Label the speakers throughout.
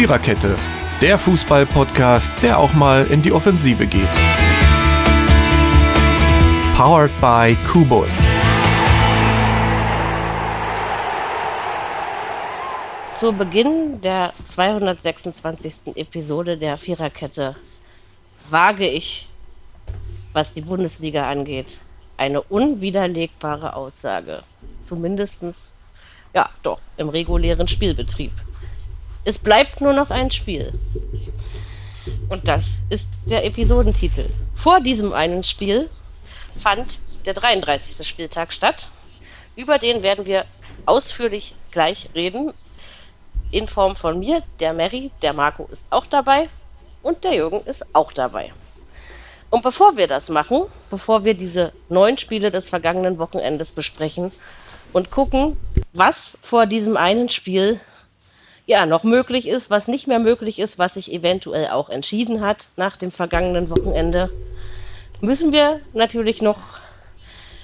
Speaker 1: Viererkette, der Fußball-Podcast, der auch mal in die Offensive geht. Powered by Kubus.
Speaker 2: Zu Beginn der 226. Episode der Viererkette wage ich, was die Bundesliga angeht, eine unwiderlegbare Aussage. Zumindest, ja, doch, im regulären Spielbetrieb. Es bleibt nur noch ein Spiel. Und das ist der Episodentitel. Vor diesem einen Spiel fand der 33. Spieltag statt. Über den werden wir ausführlich gleich reden in Form von mir, der Mary, der Marco ist auch dabei und der Jürgen ist auch dabei. Und bevor wir das machen, bevor wir diese neun Spiele des vergangenen Wochenendes besprechen und gucken, was vor diesem einen Spiel ja noch möglich ist, was nicht mehr möglich ist, was sich eventuell auch entschieden hat nach dem vergangenen Wochenende, müssen wir natürlich noch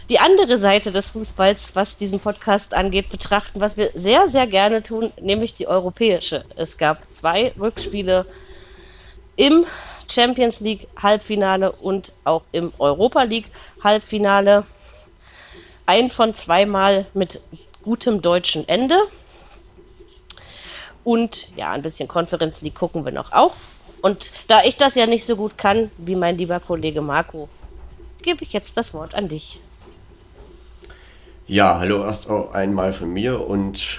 Speaker 2: die andere Seite des Fußballs, was diesen Podcast angeht, betrachten, was wir sehr, sehr gerne tun, nämlich die europäische. Es gab zwei Rückspiele im Champions League Halbfinale und auch im Europa League Halbfinale. Ein von zweimal mit gutem deutschen Ende. Und ja, ein bisschen Conference League gucken wir noch auch. Und da ich das ja nicht so gut kann wie mein lieber Kollege Marco, gebe ich jetzt das Wort an dich.
Speaker 3: Ja, hallo erst auch einmal von mir und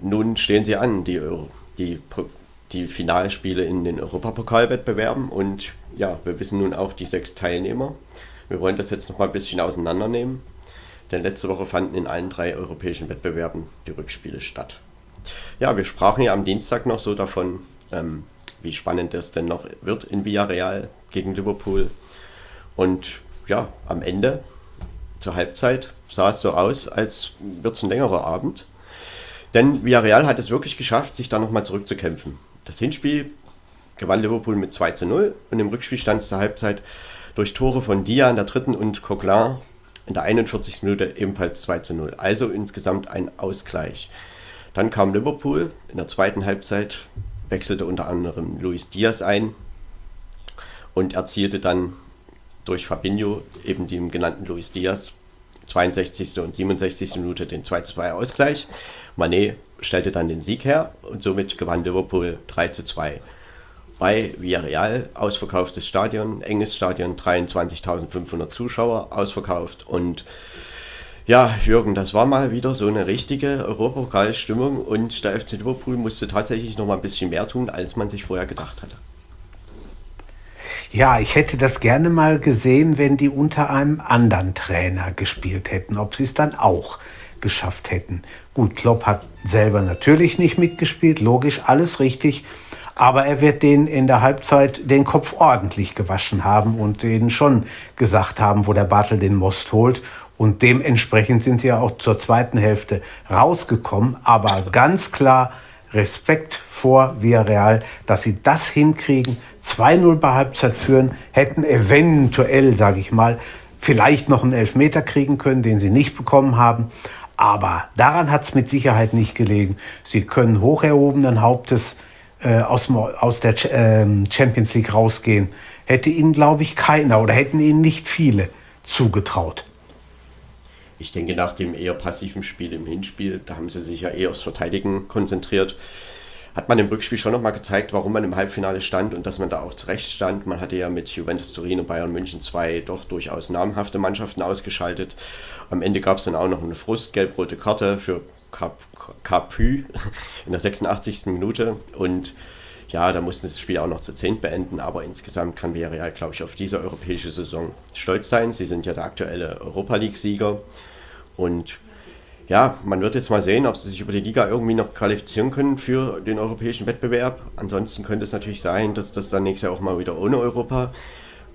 Speaker 3: nun stehen sie an, die, die, die Finalspiele in den Europapokalwettbewerben und ja, wir wissen nun auch die sechs Teilnehmer. Wir wollen das jetzt noch mal ein bisschen auseinandernehmen, denn letzte Woche fanden in allen drei europäischen Wettbewerben die Rückspiele statt. Ja, wir sprachen ja am Dienstag noch so davon, ähm, wie spannend es denn noch wird in Villarreal gegen Liverpool. Und ja, am Ende zur Halbzeit sah es so aus, als wird es ein längerer Abend. Denn Villarreal hat es wirklich geschafft, sich da nochmal zurückzukämpfen. Das Hinspiel gewann Liverpool mit 2 zu 0 und im Rückspiel stand es zur Halbzeit durch Tore von Dia in der dritten und Coquelin in der 41. Minute ebenfalls 2 zu 0. Also insgesamt ein Ausgleich. Dann kam Liverpool in der zweiten Halbzeit, wechselte unter anderem Luis Diaz ein und erzielte dann durch Fabinho, eben dem genannten Luis Diaz, 62. und 67. Minute den 2-2 Ausgleich. Manet stellte dann den Sieg her und somit gewann Liverpool 3 2. Bei Villarreal ausverkauftes Stadion, enges Stadion, 23.500 Zuschauer ausverkauft und ja, Jürgen, das war mal wieder so eine richtige Europapokalstimmung und der FC Liverpool musste tatsächlich noch mal ein bisschen mehr tun, als man sich vorher gedacht hatte.
Speaker 4: Ja, ich hätte das gerne mal gesehen, wenn die unter einem anderen Trainer gespielt hätten, ob sie es dann auch geschafft hätten. Gut, Klopp hat selber natürlich nicht mitgespielt, logisch, alles richtig. Aber er wird denen in der Halbzeit den Kopf ordentlich gewaschen haben und denen schon gesagt haben, wo der Bartel den Most holt. Und dementsprechend sind sie ja auch zur zweiten Hälfte rausgekommen. Aber ganz klar Respekt vor Villarreal, dass sie das hinkriegen, 2-0 bei Halbzeit führen, hätten eventuell, sage ich mal, vielleicht noch einen Elfmeter kriegen können, den sie nicht bekommen haben. Aber daran hat es mit Sicherheit nicht gelegen. Sie können hoch erhobenen Hauptes äh, aus, aus der äh, Champions League rausgehen. Hätte ihnen, glaube ich, keiner oder hätten ihnen nicht viele zugetraut.
Speaker 3: Ich denke, nach dem eher passiven Spiel im Hinspiel, da haben sie sich ja eher aufs Verteidigen konzentriert hat man im Rückspiel schon nochmal gezeigt, warum man im Halbfinale stand und dass man da auch zurecht stand. Man hatte ja mit Juventus Turin und Bayern München zwei doch durchaus namhafte Mannschaften ausgeschaltet. Am Ende gab es dann auch noch eine Frust-gelb-rote Karte für Capü in der 86. Minute und ja, da mussten sie das Spiel auch noch zu 10 beenden, aber insgesamt kann Villarreal, glaube ich, auf diese europäische Saison stolz sein. Sie sind ja der aktuelle Europa League-Sieger und ja, man wird jetzt mal sehen, ob sie sich über die Liga irgendwie noch qualifizieren können für den europäischen Wettbewerb. Ansonsten könnte es natürlich sein, dass das dann nächstes Jahr auch mal wieder ohne Europa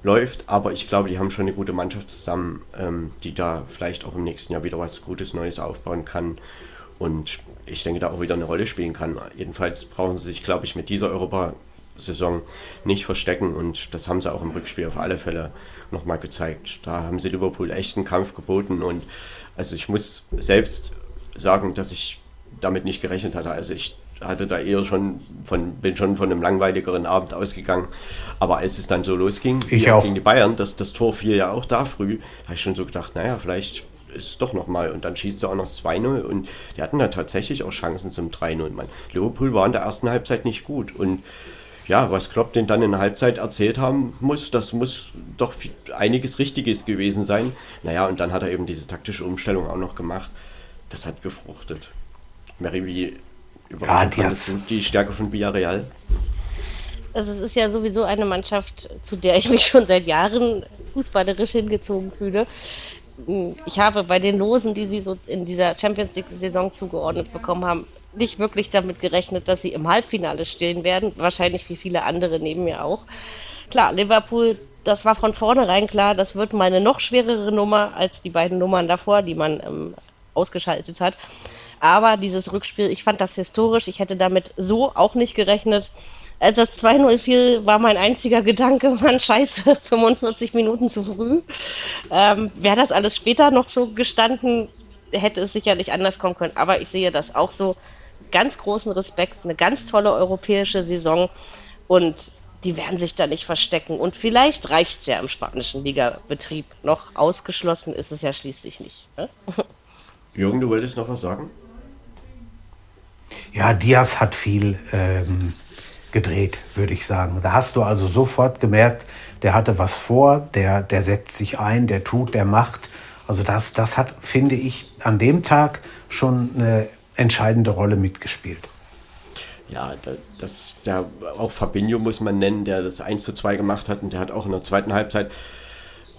Speaker 3: läuft. Aber ich glaube, die haben schon eine gute Mannschaft zusammen, ähm, die da vielleicht auch im nächsten Jahr wieder was Gutes Neues aufbauen kann. Und ich denke, da auch wieder eine Rolle spielen kann. Jedenfalls brauchen sie sich, glaube ich, mit dieser Europasaison nicht verstecken. Und das haben sie auch im Rückspiel auf alle Fälle nochmal gezeigt. Da haben sie Liverpool echt einen Kampf geboten und also ich muss selbst sagen, dass ich damit nicht gerechnet hatte. Also ich hatte da eher schon von, bin schon von einem langweiligeren Abend ausgegangen. Aber als es dann so losging,
Speaker 4: ich auch.
Speaker 3: gegen die Bayern, das, das Tor fiel ja auch da früh, habe ich schon so gedacht, naja, vielleicht ist es doch nochmal. Und dann schießt er auch noch 2-0 und die hatten da tatsächlich auch Chancen zum 3-0. Liverpool war in der ersten Halbzeit nicht gut und ja, was Klopp denn dann in der Halbzeit erzählt haben muss, das muss doch einiges Richtiges gewesen sein. Naja, und dann hat er eben diese taktische Umstellung auch noch gemacht. Das hat gefruchtet. Mary, wie überrascht
Speaker 4: ja,
Speaker 3: die, die Stärke von Villarreal?
Speaker 2: Also es ist ja sowieso eine Mannschaft, zu der ich mich schon seit Jahren fußballerisch hingezogen fühle. Ich habe bei den Losen, die sie so in dieser Champions League-Saison zugeordnet bekommen haben, nicht wirklich damit gerechnet, dass sie im Halbfinale stehen werden. Wahrscheinlich wie viele andere neben mir auch. Klar, Liverpool, das war von vornherein klar, das wird mal eine noch schwerere Nummer als die beiden Nummern davor, die man ähm, ausgeschaltet hat. Aber dieses Rückspiel, ich fand das historisch. Ich hätte damit so auch nicht gerechnet. Als das 2-0 fiel, war mein einziger Gedanke, man scheiße, 45 Minuten zu früh. Ähm, Wäre das alles später noch so gestanden, hätte es sicherlich anders kommen können. Aber ich sehe das auch so ganz großen Respekt, eine ganz tolle europäische Saison und die werden sich da nicht verstecken. Und vielleicht reicht es ja im spanischen Ligabetrieb noch. Ausgeschlossen ist es ja schließlich nicht. Ne?
Speaker 3: Jürgen, du wolltest noch was sagen?
Speaker 4: Ja, Diaz hat viel ähm, gedreht, würde ich sagen. Da hast du also sofort gemerkt, der hatte was vor, der, der setzt sich ein, der tut, der macht. Also das, das hat, finde ich, an dem Tag schon eine entscheidende Rolle mitgespielt.
Speaker 3: Ja, das, der, auch Fabinho muss man nennen, der das 1 zu 2 gemacht hat und der hat auch in der zweiten Halbzeit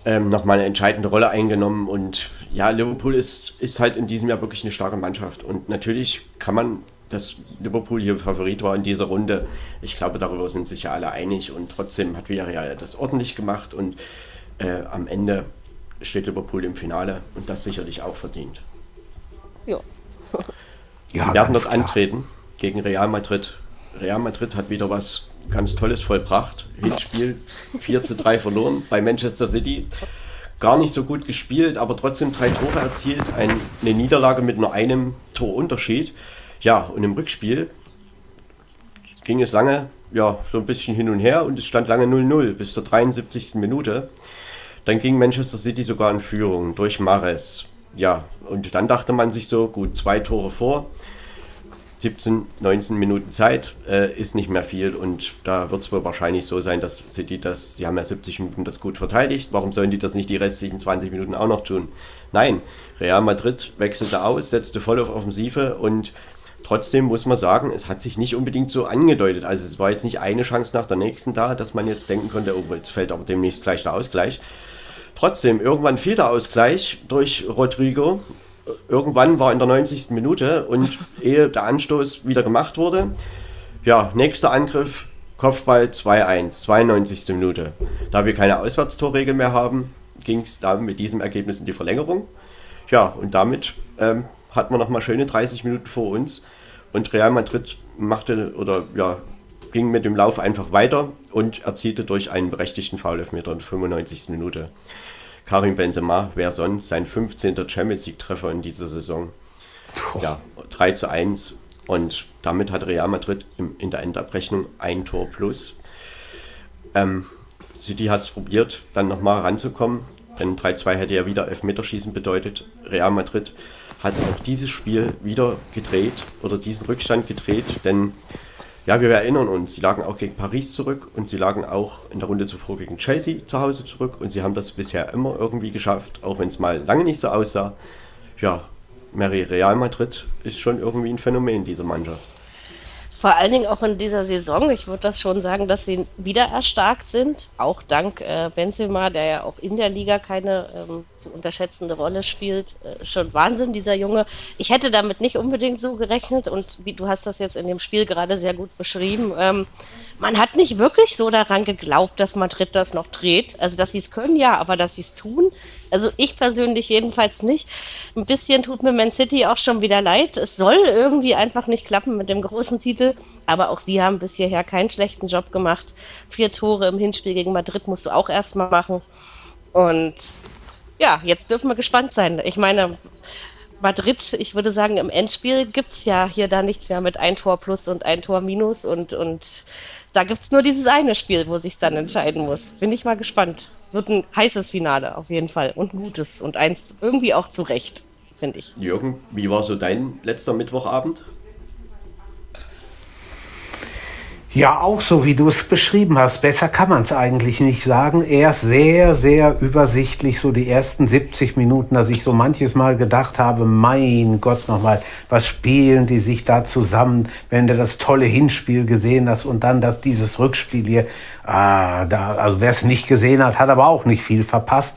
Speaker 3: ähm, nochmal eine entscheidende Rolle eingenommen. Und ja, Liverpool ist, ist halt in diesem Jahr wirklich eine starke Mannschaft. Und natürlich kann man, dass Liverpool hier Favorit war in dieser Runde, ich glaube, darüber sind sich ja alle einig. Und trotzdem hat Villarreal das ordentlich gemacht und äh, am Ende steht Liverpool im Finale und das sicherlich auch verdient.
Speaker 2: Ja.
Speaker 3: Ja, Sie werden dort antreten gegen Real Madrid. Real Madrid hat wieder was ganz Tolles vollbracht. Hinspiel 4 zu 3 verloren bei Manchester City. Gar nicht so gut gespielt, aber trotzdem drei Tore erzielt. Eine Niederlage mit nur einem Torunterschied. Ja, und im Rückspiel ging es lange, ja, so ein bisschen hin und her und es stand lange 0-0 bis zur 73. Minute. Dann ging Manchester City sogar in Führung durch Mares. Ja, und dann dachte man sich so, gut, zwei Tore vor, 17, 19 Minuten Zeit äh, ist nicht mehr viel und da wird es wohl wahrscheinlich so sein, dass City das, die haben ja 70 Minuten das gut verteidigt, warum sollen die das nicht die restlichen 20 Minuten auch noch tun? Nein, Real Madrid wechselte aus, setzte voll auf Offensive und trotzdem muss man sagen, es hat sich nicht unbedingt so angedeutet. Also es war jetzt nicht eine Chance nach der nächsten da, dass man jetzt denken konnte, oh, jetzt fällt aber demnächst gleich der Ausgleich. Trotzdem, irgendwann fiel der Ausgleich durch Rodrigo irgendwann war in der 90. Minute und ehe der Anstoß wieder gemacht wurde, ja, nächster Angriff, Kopfball 2-1, 92. Minute. Da wir keine Auswärtstorregel mehr haben, ging es da mit diesem Ergebnis in die Verlängerung. Ja, und damit ähm, hatten wir nochmal schöne 30 Minuten vor uns und Real Madrid machte oder ja, ging mit dem Lauf einfach weiter und erzielte durch einen berechtigten Foulelfmeter in der 95. Minute. Karim Benzema, wer sonst, sein 15. Champions League-Treffer in dieser Saison. Puh. Ja, 3 zu 1. Und damit hat Real Madrid im, in der Endabrechnung ein Tor plus. Ähm, City hat es probiert, dann nochmal ranzukommen, denn 3-2 hätte ja wieder Elfmeterschießen bedeutet. Real Madrid hat auch dieses Spiel wieder gedreht oder diesen Rückstand gedreht, denn ja, wir erinnern uns, sie lagen auch gegen Paris zurück und sie lagen auch in der Runde zuvor gegen Chelsea zu Hause zurück und sie haben das bisher immer irgendwie geschafft, auch wenn es mal lange nicht so aussah. Ja, Mary Real Madrid ist schon irgendwie ein Phänomen dieser Mannschaft.
Speaker 2: Vor allen Dingen auch in dieser Saison. Ich würde das schon sagen, dass sie wieder erstarkt sind. Auch dank äh, Benzema, der ja auch in der Liga keine ähm, zu unterschätzende Rolle spielt. Äh, schon Wahnsinn, dieser Junge. Ich hätte damit nicht unbedingt so gerechnet und wie du hast das jetzt in dem Spiel gerade sehr gut beschrieben. Ähm, man hat nicht wirklich so daran geglaubt, dass Madrid das noch dreht. Also, dass sie es können, ja, aber dass sie es tun, also ich persönlich jedenfalls nicht. Ein bisschen tut mir Man City auch schon wieder leid. Es soll irgendwie einfach nicht klappen mit dem großen Titel. Aber auch sie haben bis hierher keinen schlechten Job gemacht. Vier Tore im Hinspiel gegen Madrid musst du auch erstmal machen. Und ja, jetzt dürfen wir gespannt sein. Ich meine, Madrid, ich würde sagen, im Endspiel gibt es ja hier da nichts mehr mit ein Tor plus und ein Tor minus und, und da gibt es nur dieses eine Spiel, wo sich dann entscheiden muss. Bin ich mal gespannt. Wird ein heißes Finale auf jeden Fall und ein gutes und eins irgendwie auch zurecht, finde ich.
Speaker 3: Jürgen, wie war so dein letzter Mittwochabend?
Speaker 4: Ja, auch so, wie du es beschrieben hast. Besser kann man es eigentlich nicht sagen. Erst sehr, sehr übersichtlich, so die ersten 70 Minuten, dass ich so manches Mal gedacht habe, mein Gott nochmal, was spielen die sich da zusammen, wenn du das tolle Hinspiel gesehen hast und dann das, dieses Rückspiel hier. Ah, da, also wer es nicht gesehen hat, hat aber auch nicht viel verpasst.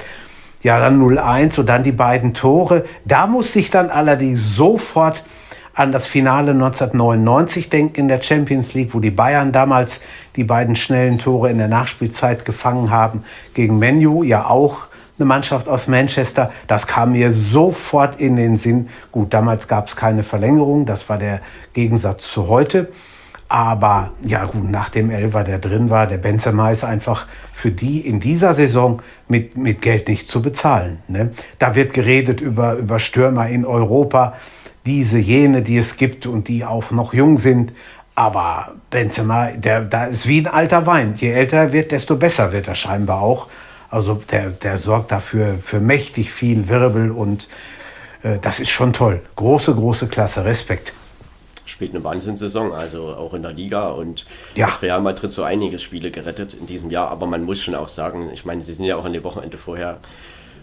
Speaker 4: Ja, dann 0-1 und dann die beiden Tore. Da musste ich dann allerdings sofort an das Finale 1999 denken in der Champions League, wo die Bayern damals die beiden schnellen Tore in der Nachspielzeit gefangen haben gegen Menu, ja auch eine Mannschaft aus Manchester. Das kam mir sofort in den Sinn. Gut, damals gab es keine Verlängerung, das war der Gegensatz zu heute. Aber ja gut, nach dem Elfer, der drin war, der Benzema ist einfach für die in dieser Saison mit, mit Geld nicht zu bezahlen. Ne? Da wird geredet über, über Stürmer in Europa diese, jene, die es gibt und die auch noch jung sind. Aber Benzema, der, da ist wie ein alter Wein. Je älter er wird, desto besser wird er scheinbar auch. Also der, der sorgt dafür für mächtig viel Wirbel und äh, das ist schon toll. Große, große Klasse. Respekt.
Speaker 3: Spielt eine Wahnsinnssaison, also auch in der Liga und
Speaker 4: ja.
Speaker 3: Real Madrid so einige Spiele gerettet in diesem Jahr. Aber man muss schon auch sagen, ich meine, sie sind ja auch an dem Wochenende vorher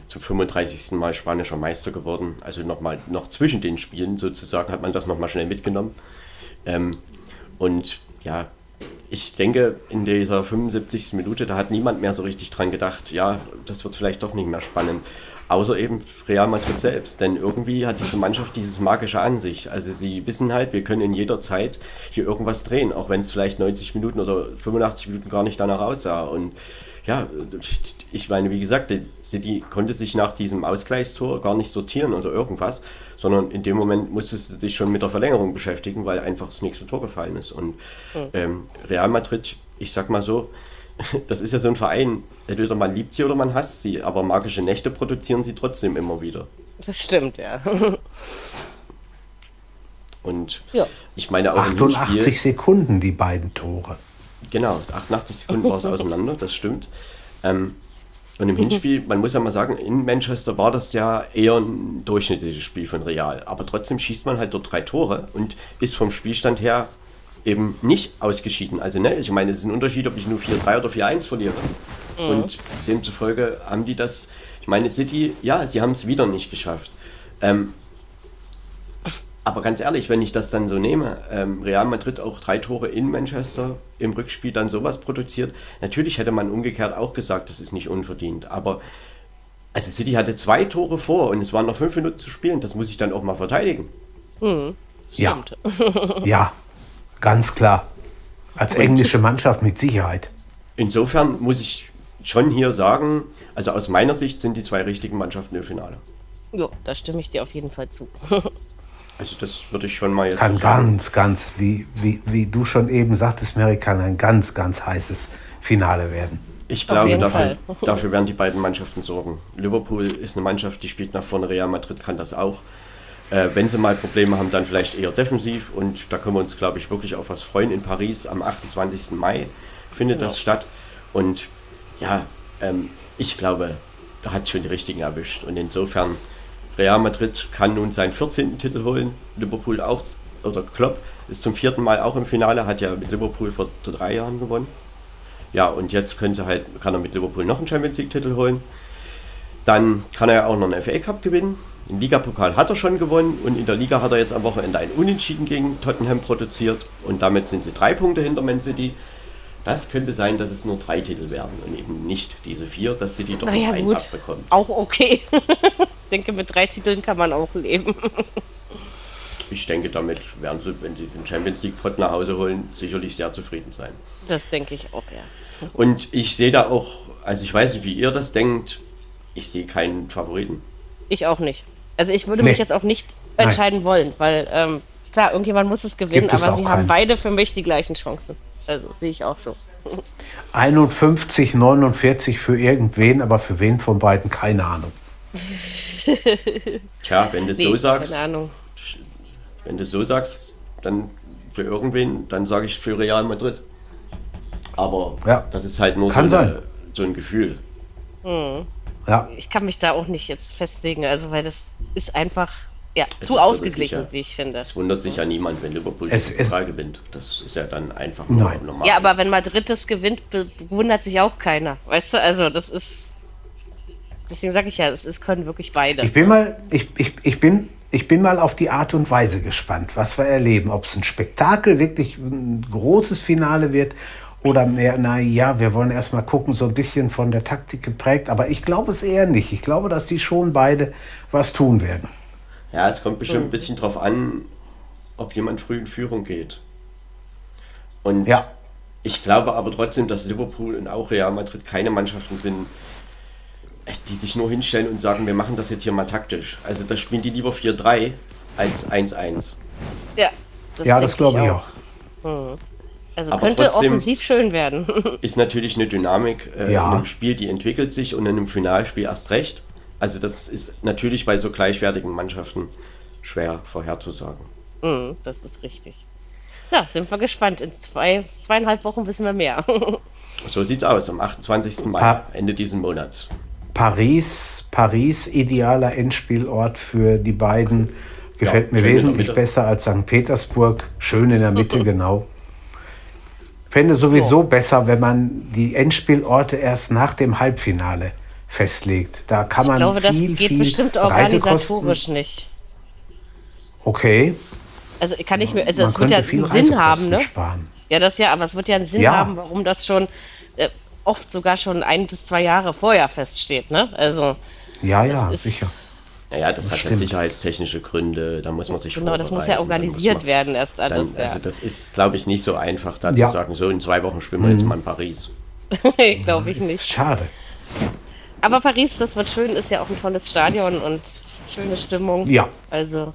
Speaker 3: zum 35. Mal spanischer Meister geworden. Also nochmal noch zwischen den Spielen sozusagen hat man das nochmal schnell mitgenommen. Ähm, und ja, ich denke, in dieser 75. Minute, da hat niemand mehr so richtig dran gedacht, ja, das wird vielleicht doch nicht mehr spannend. Außer eben Real Madrid selbst. Denn irgendwie hat diese Mannschaft dieses magische an sich. Also sie wissen halt, wir können in jeder Zeit hier irgendwas drehen, auch wenn es vielleicht 90 Minuten oder 85 Minuten gar nicht danach aussah. Und ja, ich meine, wie gesagt, City konnte sich nach diesem Ausgleichstor gar nicht sortieren oder irgendwas, sondern in dem Moment musste sie sich schon mit der Verlängerung beschäftigen, weil einfach das nächste Tor gefallen ist. Und mhm. ähm, Real Madrid, ich sag mal so, das ist ja so ein Verein, entweder man liebt sie oder man hasst sie, aber magische Nächte produzieren sie trotzdem immer wieder.
Speaker 2: Das stimmt, ja.
Speaker 3: Und ja. ich meine auch
Speaker 4: 88 Spiel, Sekunden die beiden Tore.
Speaker 3: Genau, 88 Sekunden war es auseinander, das stimmt. Ähm, und im Hinspiel, man muss ja mal sagen, in Manchester war das ja eher ein durchschnittliches Spiel von Real. Aber trotzdem schießt man halt dort drei Tore und ist vom Spielstand her eben nicht ausgeschieden. Also, ne, ich meine, es ist ein Unterschied, ob ich nur 4-3 oder 4-1 verliere. Mhm. Und demzufolge haben die das, ich meine, City, ja, sie haben es wieder nicht geschafft. Ähm, aber ganz ehrlich, wenn ich das dann so nehme, ähm, Real Madrid auch drei Tore in Manchester im Rückspiel dann sowas produziert, natürlich hätte man umgekehrt auch gesagt, das ist nicht unverdient. Aber also City hatte zwei Tore vor und es waren noch fünf Minuten zu spielen, das muss ich dann auch mal verteidigen.
Speaker 4: Mhm, ja. ja, ganz klar. Als und englische Mannschaft mit Sicherheit.
Speaker 3: Insofern muss ich schon hier sagen, also aus meiner Sicht sind die zwei richtigen Mannschaften im Finale.
Speaker 2: Ja, da stimme ich dir auf jeden Fall zu.
Speaker 3: Also das würde ich schon mal jetzt
Speaker 4: Kann sagen. ganz, ganz, wie, wie, wie du schon eben sagtest, Mary, kann ein ganz, ganz heißes Finale werden.
Speaker 3: Ich glaube, dafür, dafür werden die beiden Mannschaften sorgen. Liverpool ist eine Mannschaft, die spielt nach vorne, Real Madrid kann das auch. Äh, wenn sie mal Probleme haben, dann vielleicht eher defensiv und da können wir uns, glaube ich, wirklich auf was freuen. In Paris am 28. Mai findet ja. das statt und ja, ähm, ich glaube, da hat es schon die richtigen erwischt und insofern Real Madrid kann nun seinen 14. Titel holen, Liverpool auch, oder Klopp ist zum vierten Mal auch im Finale, hat ja mit Liverpool vor drei Jahren gewonnen. Ja, und jetzt können sie halt, kann er mit Liverpool noch einen Champions League-Titel holen. Dann kann er ja auch noch einen FA Cup gewinnen. Den Ligapokal hat er schon gewonnen und in der Liga hat er jetzt am Wochenende ein Unentschieden gegen Tottenham produziert und damit sind sie drei Punkte hinter Man City. Das könnte sein, dass es nur drei Titel werden und eben nicht diese vier, dass City doch
Speaker 2: naja, noch einen gut. abbekommt. Auch okay. ich denke, mit drei Titeln kann man auch leben.
Speaker 3: ich denke, damit werden sie, wenn sie den Champions League Pot nach Hause holen, sicherlich sehr zufrieden sein.
Speaker 2: Das denke ich auch, ja.
Speaker 3: Und ich sehe da auch, also ich weiß nicht, wie ihr das denkt, ich sehe keinen Favoriten.
Speaker 2: Ich auch nicht. Also ich würde nee. mich jetzt auch nicht entscheiden Nein. wollen, weil ähm, klar, irgendjemand muss es gewinnen, es aber sie keinen. haben beide für mich die gleichen Chancen. Also sehe ich auch so.
Speaker 4: 51, 49 für irgendwen, aber für wen von beiden keine Ahnung.
Speaker 3: Tja, wenn du
Speaker 2: Nee,
Speaker 3: so sagst,
Speaker 2: Keine Ahnung.
Speaker 3: wenn du so sagst, dann für irgendwen, dann sage ich für Real Madrid. Aber
Speaker 4: Ja.
Speaker 3: das ist halt nur
Speaker 4: Kann
Speaker 3: so, eine, so ein Gefühl.
Speaker 4: Ja,
Speaker 2: Ich kann mich da auch nicht jetzt festlegen, also weil das ist einfach ja,
Speaker 3: Es
Speaker 2: zu ausgeglichen,
Speaker 3: ja.
Speaker 2: wie ich finde.
Speaker 3: Es wundert sich ja niemand, wenn Liverpool
Speaker 4: Es ist-
Speaker 3: Pokal gewinnt. Das ist ja dann einfach nur
Speaker 4: Nein.
Speaker 3: normal.
Speaker 2: Ja, aber wenn Madrid das gewinnt, wundert sich auch keiner. Weißt du, also das ist. Deswegen sage ich ja, es ist, können wirklich beide.
Speaker 4: ich bin mal, ich, ich, ich bin, ich bin mal auf die Art und Weise gespannt, was wir erleben. Ob es ein Spektakel, wirklich ein großes Finale wird oder mehr, na ja, wir wollen erst mal gucken, so ein bisschen von der Taktik geprägt. Aber ich glaube es eher nicht. Ich glaube, dass die schon beide was tun werden.
Speaker 3: Ja, es kommt bestimmt ein bisschen drauf an, ob jemand früh in Führung geht. Und
Speaker 4: Ja.
Speaker 3: ich glaube aber trotzdem, dass Liverpool und auch Real Madrid keine Mannschaften sind, die sich nur hinstellen und sagen, wir machen das jetzt hier mal taktisch. Also da spielen die lieber 4-3 als 1-1.
Speaker 2: ja,
Speaker 4: ja,
Speaker 2: denk
Speaker 4: das glaube ich auch.
Speaker 2: Also
Speaker 3: Aber
Speaker 2: könnte
Speaker 3: trotzdem-
Speaker 2: offensiv schön werden.
Speaker 3: Ist natürlich eine Dynamik äh,
Speaker 4: Ja.
Speaker 3: in einem Spiel, die entwickelt sich und in einem Finalspiel erst recht. Also das ist natürlich bei so gleichwertigen Mannschaften schwer vorherzusagen.
Speaker 2: Mhm, das ist richtig. Ja, sind wir gespannt. In zwei, zweieinhalb Wochen wissen wir mehr.
Speaker 3: So sieht's aus, am 28. Mai,
Speaker 4: Pa-
Speaker 3: Ende diesen Monats.
Speaker 4: Paris, Paris, idealer Endspielort für die beiden. Gefällt
Speaker 3: Ja,
Speaker 4: mir wesentlich besser als St. Petersburg. Schön in der Mitte, genau. Fände sowieso besser, wenn man die Endspielorte erst nach dem Halbfinale festlegt. Da kann
Speaker 2: ich
Speaker 4: man
Speaker 2: glaube, das
Speaker 4: viel,
Speaker 2: geht
Speaker 4: viel
Speaker 2: bestimmt
Speaker 4: Reisekosten.
Speaker 2: organisatorisch nicht.
Speaker 4: Okay,
Speaker 2: Also kann ich mir, also
Speaker 4: man
Speaker 2: es wird ja
Speaker 4: viel
Speaker 2: einen Sinn haben, ne?
Speaker 4: sparen.
Speaker 2: Ja, das ja, aber es wird ja einen Sinn
Speaker 4: Ja.
Speaker 2: haben, warum das schon äh, oft sogar schon ein bis zwei Jahre vorher feststeht, ne? Also
Speaker 4: Ja, ja,
Speaker 2: ist-
Speaker 4: sicher.
Speaker 3: Naja, das, hat ja sicherheitstechnische Gründe, da muss man sich
Speaker 2: genau, das muss ja
Speaker 3: muss
Speaker 2: organisiert
Speaker 3: man-
Speaker 2: werden erst alles.
Speaker 3: Dann, also das ist, glaube ich, nicht so einfach, da
Speaker 4: Ja.
Speaker 3: zu sagen, so in zwei Wochen spielen wir jetzt mal in Paris.
Speaker 2: Glaube ich
Speaker 4: Ist
Speaker 2: nicht.
Speaker 4: schade.
Speaker 2: Aber Paris, das wird schön, ist ja auch ein tolles Stadion und schöne Stimmung.
Speaker 4: Ja.
Speaker 2: Also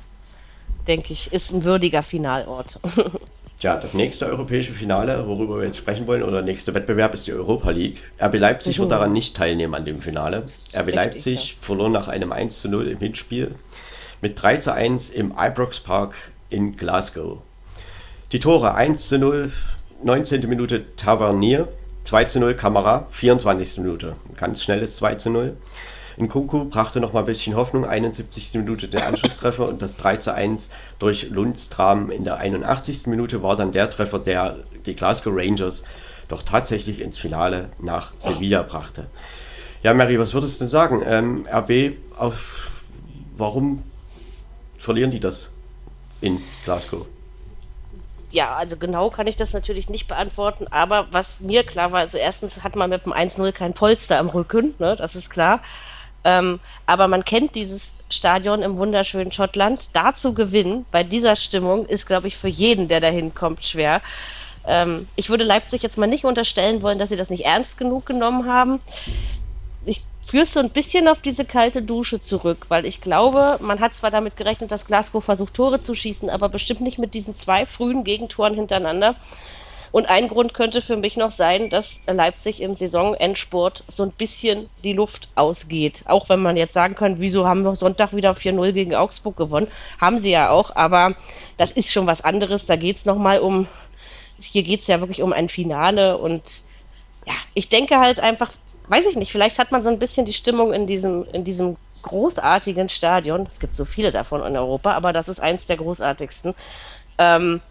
Speaker 2: denke ich, ist ein würdiger Finalort.
Speaker 3: Tja, das nächste europäische Finale, worüber wir jetzt sprechen wollen, oder nächste Wettbewerb ist die Europa League. RB Leipzig wird daran nicht teilnehmen an dem Finale. RB
Speaker 2: Mhm. Richtig,
Speaker 3: Leipzig verlor nach einem 1 zu 0 im Hinspiel mit 3 zu 1 im Ibrox Park in Glasgow. Die Tore 1 zu 0, 19. Minute Tavernier, 2 zu 0 Kamera, 24. Minute. Ganz schnelles 2 zu 0. Nkunku brachte noch mal ein bisschen Hoffnung, 71. Minute der Anschlusstreffer und das 3 zu 1 durch Lundstram in der 81. Minute war dann der Treffer, der die Glasgow Rangers doch tatsächlich ins Finale nach Sevilla brachte. Ja, Mary, was würdest du sagen? Ähm, RB, auf, warum verlieren die das in Glasgow?
Speaker 2: Ja, also genau kann ich das natürlich nicht beantworten, aber was mir klar war, also erstens hat man mit dem 1-0 kein Polster am Rücken, ne, das ist klar. Ähm, aber man kennt dieses Stadion im wunderschönen Schottland. Da zu gewinnen, bei dieser Stimmung, ist, glaube ich, für jeden, der dahin kommt, schwer. Ähm, ich würde Leipzig jetzt mal nicht unterstellen wollen, dass sie das nicht ernst genug genommen haben. Ich führe so ein bisschen auf diese kalte Dusche zurück, weil ich glaube, man hat zwar damit gerechnet, dass Glasgow versucht, Tore zu schießen, aber bestimmt nicht mit diesen zwei frühen Gegentoren hintereinander. Und ein Grund könnte für mich noch sein, dass Leipzig im Saisonendsport so ein bisschen die Luft ausgeht. Auch wenn man jetzt sagen kann, wieso haben wir Sonntag wieder 4-0 gegen Augsburg gewonnen? Haben sie ja auch, aber das ist schon was anderes. Da geht es nochmal um, hier geht es ja wirklich um ein Finale und ja, ich denke halt einfach, weiß ich nicht, vielleicht hat man so ein bisschen die Stimmung in diesem, in diesem großartigen Stadion. Es gibt so viele davon in Europa, aber das ist eins der großartigsten. Ähm,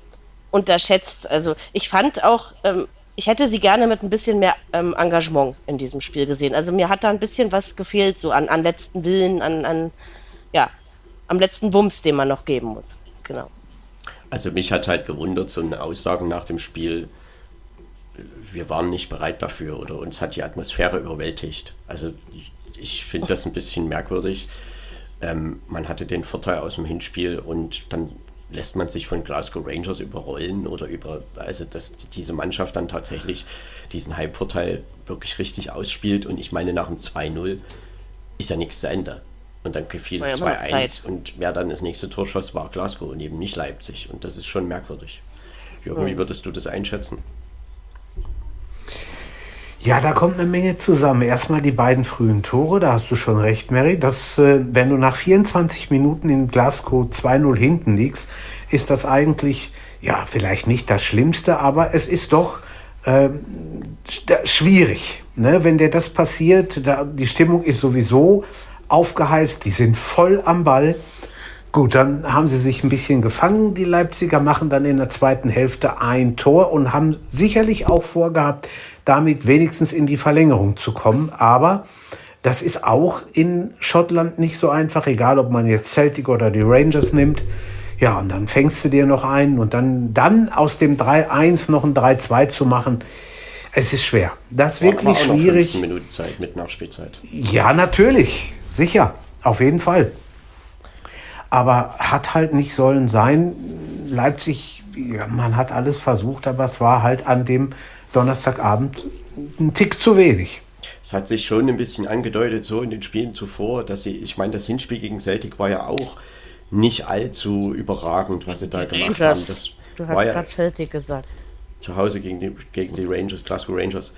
Speaker 2: unterschätzt. Also ich fand auch, ähm, ich hätte sie gerne mit ein bisschen mehr ähm, Engagement in diesem Spiel gesehen. Also mir hat da ein bisschen was gefehlt, so an, an letzten Willen, an, an ja, am letzten Wumms, den man noch geben muss. Genau.
Speaker 3: Also mich hat halt gewundert, so eine Aussagen nach dem Spiel, wir waren nicht bereit dafür oder uns hat die Atmosphäre überwältigt. Also ich, ich finde das ein bisschen merkwürdig. Ähm, man hatte den Vorteil aus dem Hinspiel und dann lässt man sich von Glasgow Rangers überrollen oder über, also dass diese Mannschaft dann tatsächlich diesen Heimvorteil wirklich richtig ausspielt und ich meine nach dem 2-0 ist ja nichts zu Ende. Und dann fiel
Speaker 2: War
Speaker 3: es
Speaker 2: ja immer noch
Speaker 3: 2-1
Speaker 2: Zeit.
Speaker 3: und wer dann das nächste Tor schoss, war Glasgow und eben nicht Leipzig. Und das ist schon merkwürdig. Jürgen, wie würdest du das einschätzen?
Speaker 4: Ja, da kommt eine Menge zusammen. Erstmal die beiden frühen Tore, da hast du schon recht, Mary. Das, äh, wenn du nach 24 Minuten in Glasgow 2-0 hinten liegst, ist das eigentlich, ja, vielleicht nicht das Schlimmste, aber es ist doch äh, schwierig. Ne? Wenn dir das passiert, da, die Stimmung ist sowieso aufgeheißt, die sind voll am Ball. Gut, dann haben sie sich ein bisschen gefangen. Die Leipziger machen dann in der zweiten Hälfte ein Tor und haben sicherlich auch vorgehabt, damit wenigstens in die Verlängerung zu kommen. Aber das ist auch in Schottland nicht so einfach, egal ob man jetzt Celtic oder die Rangers nimmt. Ja, und dann fängst du dir noch ein und dann, dann aus dem 3-1 noch ein 3-2 zu machen, es ist schwer. Das ist wirklich schwierig.
Speaker 3: Minuten Zeit mit Nachspielzeit.
Speaker 4: Ja, natürlich. Sicher. Auf jeden Fall. Aber hat halt nicht sollen sein. Leipzig, ja, man hat alles versucht, aber es war halt an dem Donnerstagabend ein Tick zu wenig.
Speaker 3: Es hat sich schon ein bisschen angedeutet, so in den Spielen zuvor, dass sie, ich meine, das Hinspiel gegen Celtic war ja auch nicht allzu überragend, was sie da gemacht Rangers. haben. Das
Speaker 2: du hast ja gerade Celtic gesagt.
Speaker 3: Zu Hause gegen die, gegen die Rangers, Glasgow Rangers.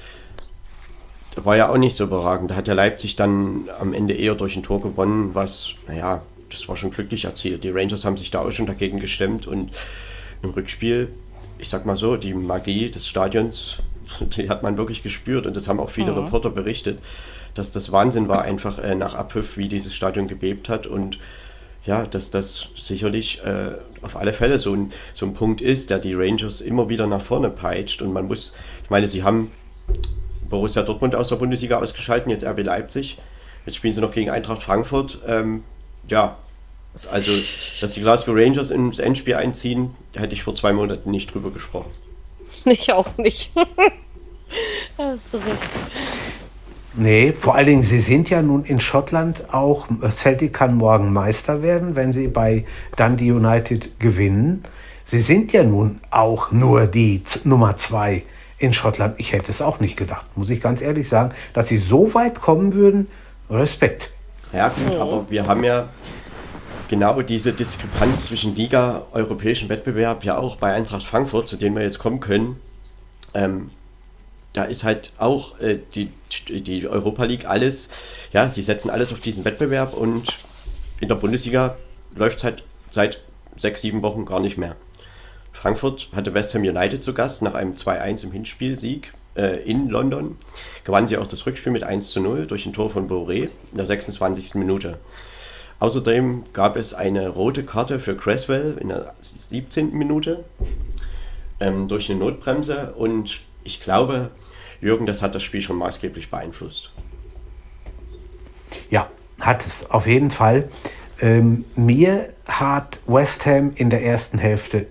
Speaker 3: Da war ja auch nicht so überragend. Da hat ja Leipzig dann am Ende eher durch ein Tor gewonnen, was, naja, das war schon glücklich erzielt. Die Rangers haben sich da auch schon dagegen gestemmt und im Rückspiel, ich sag mal so, die Magie des Stadions, die hat man wirklich gespürt und das haben auch viele mhm. Reporter berichtet, dass das Wahnsinn war, einfach äh, nach Abpfiff, wie dieses Stadion gebebt hat und ja, dass das sicherlich äh, auf alle Fälle so ein, so ein Punkt ist, der die Rangers immer wieder nach vorne peitscht und man muss, ich meine, sie haben Borussia Dortmund aus der Bundesliga ausgeschalten, jetzt RB Leipzig. Jetzt spielen sie noch gegen Eintracht Frankfurt. Ähm, ja, also, dass die Glasgow Rangers ins Endspiel einziehen, da hätte ich vor zwei Monaten nicht drüber gesprochen.
Speaker 2: Ich auch nicht.
Speaker 4: Nee, vor allen Dingen, sie sind ja nun in Schottland auch, Celtic kann morgen Meister werden, wenn sie bei Dundee United gewinnen. Sie sind ja nun auch nur die Z Nummer zwei in Schottland. Ich hätte es auch nicht gedacht, muss ich ganz ehrlich sagen, dass sie so weit kommen würden. Respekt.
Speaker 3: Ja, gut, aber wir haben ja genau diese Diskrepanz zwischen Liga, europäischen Wettbewerb ja auch bei Eintracht Frankfurt, zu dem wir jetzt kommen können. Ähm, da ist halt auch äh, die, die Europa League alles, ja, sie setzen alles auf diesen Wettbewerb und in der Bundesliga läuft es halt seit sechs, sieben Wochen gar nicht mehr. Frankfurt hatte West Ham United zu Gast nach einem 2-1 im Hinspielsieg äh, in London. Gewannen sie auch das Rückspiel mit 1 zu 0 durch ein Tor von Boré in der 26. Minute. Außerdem gab es eine rote Karte für Cresswell in der 17. Minute ähm, durch eine Notbremse und ich glaube, Jürgen, das hat das Spiel schon maßgeblich beeinflusst.
Speaker 4: Ja, hat es auf jeden Fall. Ähm, mir hat West Ham in der ersten Hälfte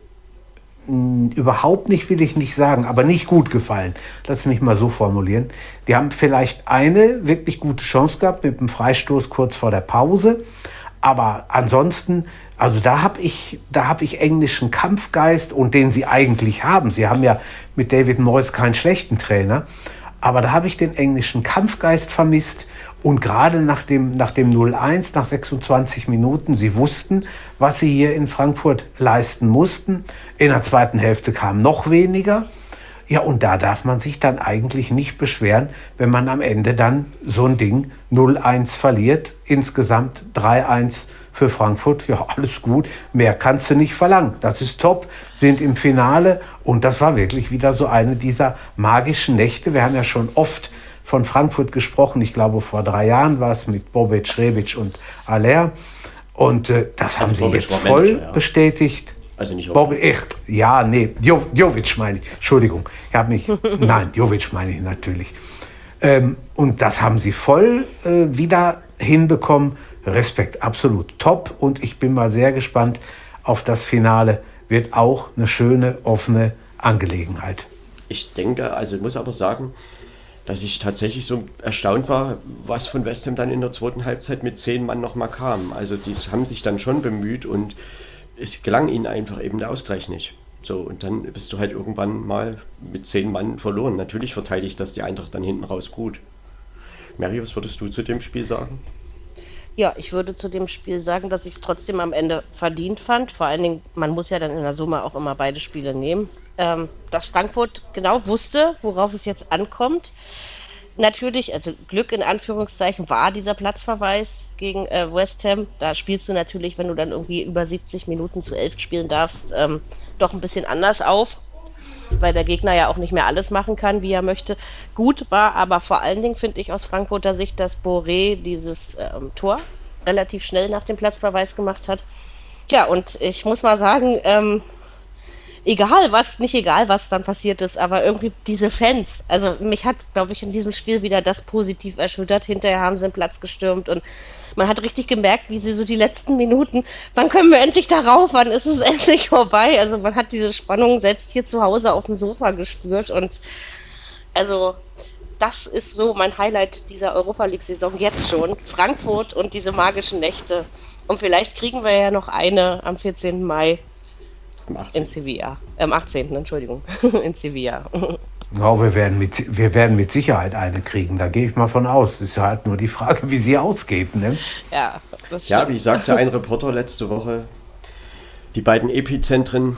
Speaker 4: mh, überhaupt nicht, will ich nicht sagen, aber nicht gut gefallen. Lass mich mal so formulieren. Die haben vielleicht eine wirklich gute Chance gehabt mit dem Freistoß kurz vor der Pause. Aber ansonsten, also da habe ich, da ich englischen Kampfgeist und den sie eigentlich haben. Sie haben ja mit David Moyes keinen schlechten Trainer. Aber da habe ich den englischen Kampfgeist vermisst. Und gerade nach dem, nach dem 0-1, nach 26 Minuten, sie wussten, was sie hier in Frankfurt leisten mussten. In der zweiten Hälfte kam noch weniger. Ja, und da darf man sich dann eigentlich nicht beschweren, wenn man am Ende dann so ein Ding 0-1 verliert. Insgesamt 3-1 für Frankfurt. Ja, alles gut. Mehr kannst du nicht verlangen. Das ist top. Sind im Finale. Und das war wirklich wieder so eine dieser magischen Nächte. Wir haben ja schon oft von Frankfurt gesprochen. Ich glaube, vor drei Jahren war es mit Bobic, Rebic und Aller. Und äh, das also haben sie jetzt voll Manager, ja. bestätigt. Also nicht Bobby, echt? Ja, nee, jo, Jovic meine ich. Entschuldigung, ich habe mich. nein, Jovic meine ich natürlich. Ähm, und das haben sie voll äh, wieder hinbekommen. Respekt, absolut top. Und ich bin mal sehr gespannt auf das Finale. Wird auch eine schöne, offene Angelegenheit.
Speaker 3: Ich denke, also ich muss aber sagen, dass ich tatsächlich so erstaunt war, was von West Ham dann in der zweiten Halbzeit mit zehn Mann nochmal kam. Also die haben sich dann schon bemüht und es gelang ihnen einfach eben der Ausgleich nicht. So, und dann bist du halt irgendwann mal mit zehn Mann verloren. Natürlich verteidigt das die Eintracht dann hinten raus gut. Mary, was würdest du zu dem Spiel sagen?
Speaker 2: Ja, ich würde zu dem Spiel sagen, dass ich es trotzdem am Ende verdient fand. Vor allen Dingen, man muss ja dann in der Summe auch immer beide Spiele nehmen. Ähm, dass Frankfurt genau wusste, worauf es jetzt ankommt. natürlich, also Glück in Anführungszeichen war dieser Platzverweis gegen äh, West Ham. Da spielst du natürlich, wenn du dann irgendwie über 70 Minuten zu elf spielen darfst, ähm, doch ein bisschen anders auf, weil der Gegner ja auch nicht mehr alles machen kann, wie er möchte. Gut war aber vor allen Dingen, finde ich aus Frankfurter Sicht, dass Boré dieses ähm, Tor relativ schnell nach dem Platzverweis gemacht hat. Ja, und ich muss mal sagen, ähm, egal was, nicht egal was dann passiert ist, aber irgendwie diese Fans, also mich hat, glaube ich, in diesem Spiel wieder das positiv erschüttert. Hinterher haben sie den Platz gestürmt und man hat richtig gemerkt, wie sie so die letzten Minuten, wann können wir endlich da rauf, wann ist es endlich vorbei? Also man hat diese Spannung selbst hier zu Hause auf dem Sofa gespürt und also das ist so mein Highlight dieser Europa League-Saison jetzt schon. Frankfurt und diese magischen Nächte. Und vielleicht kriegen wir ja noch eine am 14. Mai in Sevilla. Am 18. Entschuldigung. in Sevilla.
Speaker 4: Ja, wir werden, mit, wir werden mit Sicherheit eine kriegen, da gehe ich mal von aus. Es ist halt nur die Frage, wie sie ausgeht. Ne?
Speaker 3: Ja, ja, wie sagte ein Reporter letzte Woche, die beiden Epizentren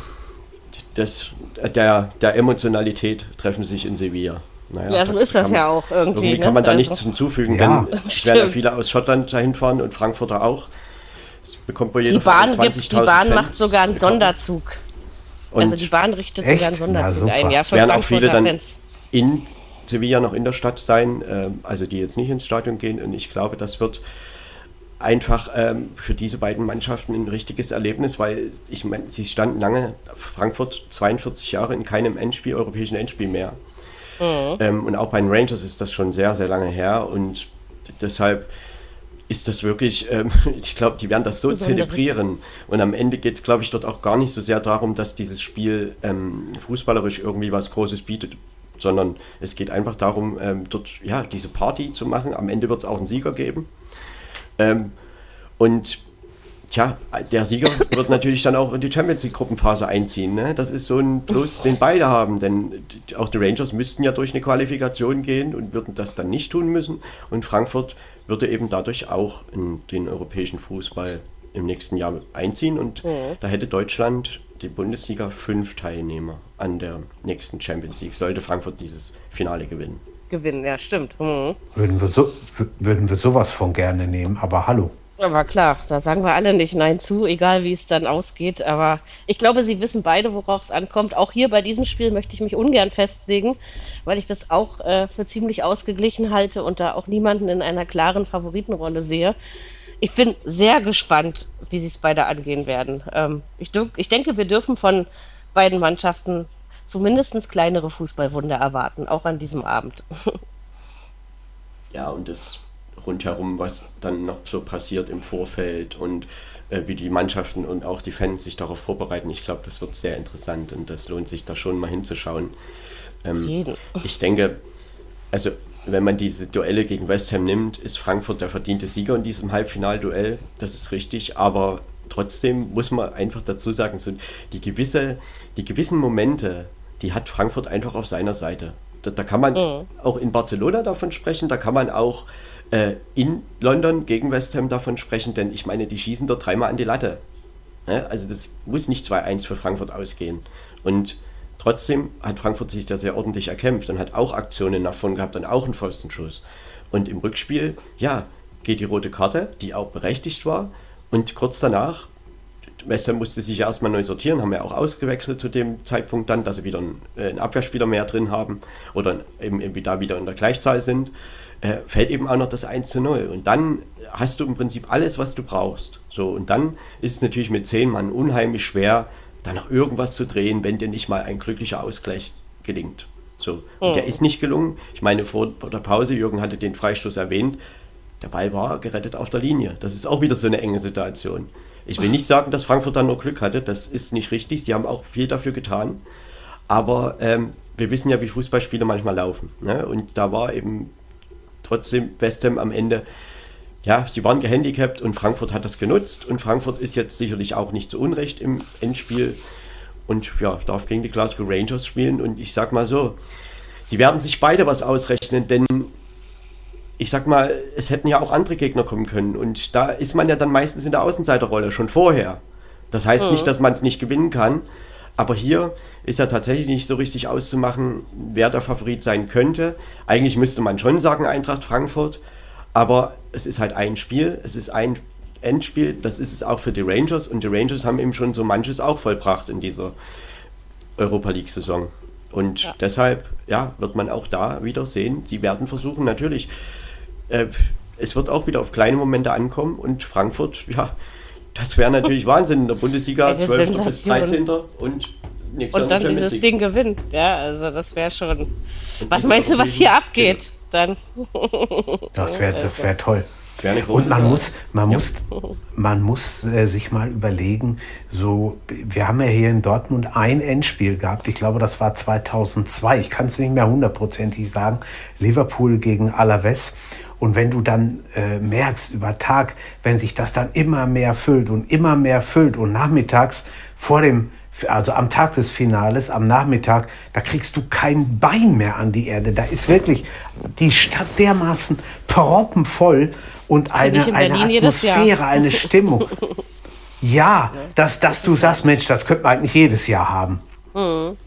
Speaker 3: des, der, der Emotionalität treffen sich in Sevilla.
Speaker 2: Naja, ja, so ist das ja auch irgendwie.
Speaker 3: Irgendwie kann man ne? da nichts also hinzufügen, ja, denn es werden ja viele aus Schottland dahin fahren und Frankfurter auch.
Speaker 2: Das bekommt wohl jeder die Bahn, 20 die Bahn Fans macht sogar einen Sonderzug. Und also die Bahn richtet
Speaker 4: echt? sogar einen Sonderzug
Speaker 3: ein. Ja, es werden auch viele dann Fans. in Sevilla noch in der Stadt sein, äh, also die jetzt nicht ins Stadion gehen. Und ich glaube, das wird einfach ähm, für diese beiden Mannschaften ein richtiges Erlebnis, weil ich meine, sie standen lange, Frankfurt 42 Jahre in keinem Endspiel, europäischen Endspiel mehr. Mhm. Ähm, und auch bei den Rangers ist das schon sehr, sehr lange her und deshalb ist das wirklich, ähm, ich glaube, die werden das so zelebrieren. Und am Ende geht es, glaube ich, dort auch gar nicht so sehr darum, dass dieses Spiel ähm, fußballerisch irgendwie was Großes bietet, sondern es geht einfach darum, ähm, dort ja, diese Party zu machen. Am Ende wird es auch einen Sieger geben. Ähm, und Tja, der Sieger wird natürlich dann auch in die Champions League Gruppenphase einziehen. Ne? Das ist so ein Plus, den beide haben, denn auch die Rangers müssten ja durch eine Qualifikation gehen und würden das dann nicht tun müssen. Und Frankfurt würde eben dadurch auch in den europäischen Fußball im nächsten Jahr einziehen. Und mhm. da hätte Deutschland die Bundesliga fünf Teilnehmer an der nächsten Champions League, sollte Frankfurt dieses Finale gewinnen.
Speaker 2: Gewinnen, ja, stimmt. Mhm.
Speaker 4: Würden, wir so, würden wir sowas von gerne nehmen, aber hallo.
Speaker 2: Aber klar, da sagen wir alle nicht Nein zu, egal wie es dann ausgeht. Aber ich glaube, sie wissen beide, worauf es ankommt. Auch hier bei diesem Spiel möchte ich mich ungern festlegen, weil ich das auch äh, für ziemlich ausgeglichen halte und da auch niemanden in einer klaren Favoritenrolle sehe. Ich bin sehr gespannt, wie sie es beide angehen werden. Ähm, ich, ich denke, wir dürfen von beiden Mannschaften zumindest kleinere Fußballwunder erwarten, auch an diesem Abend.
Speaker 3: Ja, und das rundherum, was dann noch so passiert im Vorfeld und äh, wie die Mannschaften und auch die Fans sich darauf vorbereiten. Ich glaube, das wird sehr interessant und das lohnt sich da schon mal hinzuschauen. Ähm, ich denke, also wenn man diese Duelle gegen West Ham nimmt, ist Frankfurt der verdiente Sieger in diesem Halbfinalduell. Das ist richtig, aber trotzdem muss man einfach dazu sagen, so die, gewisse, die gewissen Momente, die hat Frankfurt einfach auf seiner Seite. Da, da kann man mhm. auch in Barcelona davon sprechen, da kann man auch äh, in London gegen West Ham davon sprechen, denn ich meine, die schießen dort dreimal an die Latte. Ja, also das muss nicht 2-1 für Frankfurt ausgehen. Und trotzdem hat Frankfurt sich da sehr ordentlich erkämpft und hat auch Aktionen nach vorn gehabt und auch einen Pfostenschuss. Und im Rückspiel, ja, geht die rote Karte, die auch berechtigt war. Und kurz danach, West Ham musste sich erstmal neu sortieren, haben ja auch ausgewechselt zu dem Zeitpunkt dann, dass sie wieder einen, äh, einen Abwehrspieler mehr drin haben oder eben, eben da wieder in der Gleichzahl sind äh, fällt eben auch noch das 1 zu 0. Und dann hast du im Prinzip alles, was du brauchst. So, und dann ist es natürlich mit 10 Mann unheimlich schwer, da noch irgendwas zu drehen, wenn dir nicht mal ein glücklicher Ausgleich gelingt. So, und oh. der ist nicht gelungen. Ich meine, vor der Pause, Jürgen hatte den Freistoß erwähnt, der Ball war gerettet auf der Linie. Das ist auch wieder so eine enge Situation. Ich will nicht sagen, dass Frankfurt dann nur Glück hatte, das ist nicht richtig. Sie haben auch viel dafür getan. Aber ähm, wir wissen ja, wie Fußballspiele manchmal laufen. Ne? Und da war eben trotzdem West Ham am Ende, ja, sie waren gehandicapt und Frankfurt hat das genutzt. Und Frankfurt ist jetzt sicherlich auch nicht zu Unrecht im Endspiel. Und ja, darf gegen die Glasgow Rangers spielen. Und ich sag mal so, sie werden sich beide was ausrechnen, denn ich sag mal, es hätten ja auch andere Gegner kommen können. Und da ist man ja dann meistens in der Außenseiterrolle schon vorher. Das heißt mhm. nicht, dass man es nicht gewinnen kann, Aber hier ist ja tatsächlich nicht so richtig auszumachen, wer der Favorit sein könnte. Eigentlich müsste man schon sagen Eintracht Frankfurt, aber es ist halt ein Spiel, es ist ein Endspiel, das ist es auch für die Rangers und die Rangers haben eben schon so manches auch vollbracht in dieser Europa League-Saison. Und ja. deshalb, ja, wird man auch da wieder sehen, sie werden versuchen, natürlich, äh, es wird auch wieder auf kleine Momente ankommen und Frankfurt, ja, das wäre natürlich Wahnsinn in der Bundesliga, 12. bis 13. und
Speaker 2: nichts Und dann dieses. Ding gewinnen, ja, also das wäre schon. Und was meinst du, was hier abgeht? Dann.
Speaker 4: Das wäre das wär toll. Und man muss, man ja. muss, man muss äh, sich mal überlegen, so, wir haben ja hier in Dortmund ein Endspiel gehabt, ich glaube, das war 2002, ich kann es nicht mehr hundertprozentig sagen, Liverpool gegen Alaves. Und wenn du dann äh, merkst über Tag, wenn sich das dann immer mehr füllt und immer mehr füllt und nachmittags vor dem also am Tag des Finales, am Nachmittag, da kriegst du kein Bein mehr an die Erde. Da ist wirklich die Stadt dermaßen proppenvoll und eine, eine Atmosphäre, eine Stimmung. Ja, dass, dass du sagst, Mensch, das könnte man eigentlich jedes Jahr haben. Mhm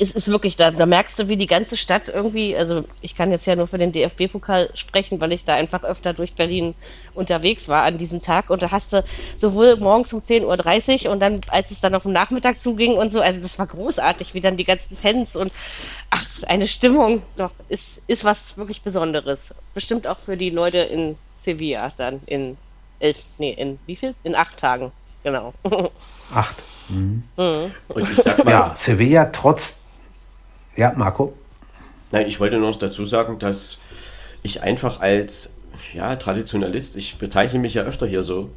Speaker 2: es ist wirklich, da, da merkst du, wie die ganze Stadt irgendwie, also ich kann jetzt ja nur für den DFB-Pokal sprechen, weil ich da einfach öfter durch Berlin unterwegs war an diesem Tag und da hast du sowohl morgens um 10.30 Uhr und dann, als es dann auf dem Nachmittag zuging und so, also das war großartig, wie dann die ganzen Fans und ach, eine Stimmung, doch, ist, ist was wirklich Besonderes. Bestimmt auch für die Leute in Sevilla dann in elf, nee, in wie viel? In acht Tagen, genau.
Speaker 4: Acht. Mhm. Mhm. Und ich sag mal, ja, Sevilla trotz ja, Marco?
Speaker 3: Nein, ich wollte nur noch dazu sagen, dass ich einfach als ja, Traditionalist, ich bezeichne mich ja öfter hier so,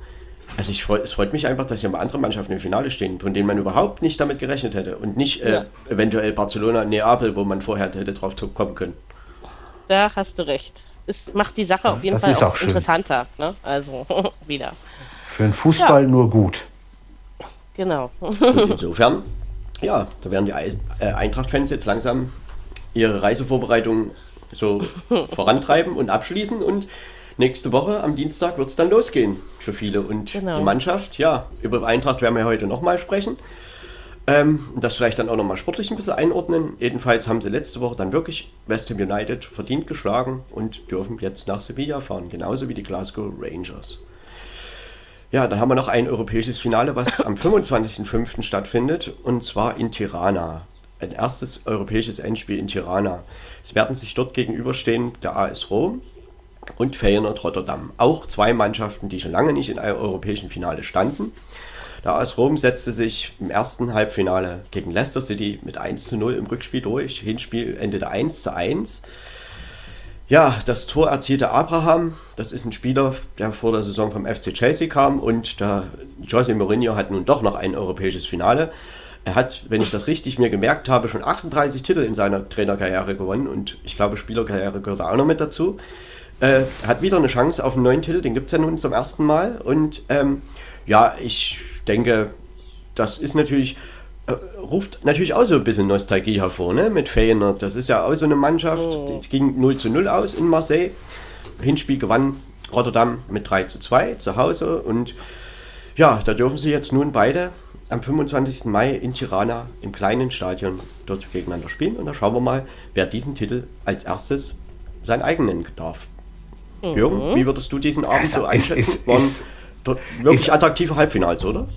Speaker 3: also ich freu, es freut mich einfach, dass hier mal andere Mannschaften im Finale stehen, von denen man überhaupt nicht damit gerechnet hätte. Und nicht äh, ja. eventuell Barcelona, Neapel, wo man vorher hätte drauf kommen können.
Speaker 2: Da hast du recht. Es macht die Sache ja, auf jeden Fall auch, auch interessanter. Ne? Also wieder.
Speaker 4: Für den Fußball ja. nur gut.
Speaker 2: Genau.
Speaker 3: Und insofern ja, da werden die äh, Eintracht-Fans jetzt langsam ihre Reisevorbereitungen so vorantreiben und abschließen und nächste Woche am Dienstag wird es dann losgehen für viele. Und genau. die Mannschaft, ja, über Eintracht werden wir heute nochmal sprechen. Ähm, das vielleicht dann auch nochmal sportlich ein bisschen einordnen. Jedenfalls haben sie letzte Woche dann wirklich West Ham United verdient geschlagen und dürfen jetzt nach Sevilla fahren, genauso wie die Glasgow Rangers. Ja, dann haben wir noch ein europäisches Finale, was am 25.05. stattfindet, und zwar in Tirana. Ein erstes europäisches Endspiel in Tirana. Es werden sich dort gegenüberstehen der AS Rom und Feyenoord Rotterdam. Auch zwei Mannschaften, die schon lange nicht in einem europäischen Finale standen. Der AS Rom setzte sich im ersten Halbfinale gegen Leicester City mit 1 zu 0 im Rückspiel durch. Hinspiel endete 1 zu 1. Ja, das Tor erzielte Abraham. Das ist ein Spieler, der vor der Saison vom FC Chelsea kam und der Jose Mourinho hat nun doch noch ein europäisches Finale. Er hat, wenn ich das richtig mir gemerkt habe, schon 38 Titel in seiner Trainerkarriere gewonnen und ich glaube, Spielerkarriere gehört auch noch mit dazu. Äh, er hat wieder eine Chance auf einen neuen Titel, den gibt es ja nun zum ersten Mal. Und ähm, ja, ich denke, das ist natürlich ruft natürlich auch so ein bisschen Nostalgie hervor, ne? Mit Feyenoord. Das ist ja auch so eine Mannschaft. Oh. Es ging 0 zu 0 aus in Marseille. Hinspiel gewann Rotterdam mit 3 zu 2 zu Hause. Und ja, da dürfen sie jetzt nun beide am 25. Mai in Tirana im kleinen Stadion dort gegeneinander spielen. Und da schauen wir mal, wer diesen Titel als erstes sein eigen nennen darf. Mhm. Jürgen, wie würdest du diesen Abend so einschätzen? Waren dort wirklich ist, attraktive Halbfinals, oder?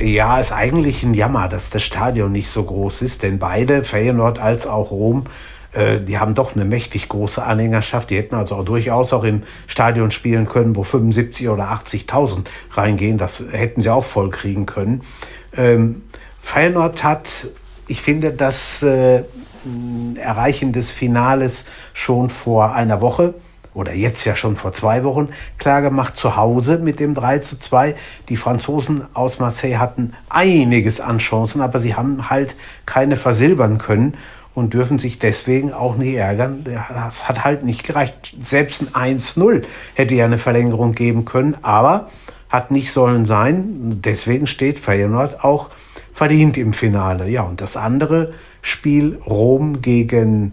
Speaker 4: Ja, ist eigentlich ein Jammer, dass das Stadion nicht so groß ist, denn beide, Feyenoord als auch Rom, äh, die haben doch eine mächtig große Anhängerschaft. Die hätten also auch durchaus auch im Stadion spielen können, wo 75 oder 80.000 reingehen. Das hätten sie auch voll kriegen können. Ähm, Feyenoord hat, ich finde, das äh, Erreichen des Finales schon vor einer Woche oder jetzt ja schon vor zwei Wochen klar gemacht, zu Hause mit dem 3 zu 2. Die Franzosen aus Marseille hatten einiges an Chancen, aber sie haben halt keine versilbern können und dürfen sich deswegen auch nicht ärgern. Das hat halt nicht gereicht. Selbst ein 1-0 hätte ja eine Verlängerung geben können, aber hat nicht sollen sein. Deswegen steht Feyenoord auch verdient im Finale. Ja, und das andere Spiel Rom gegen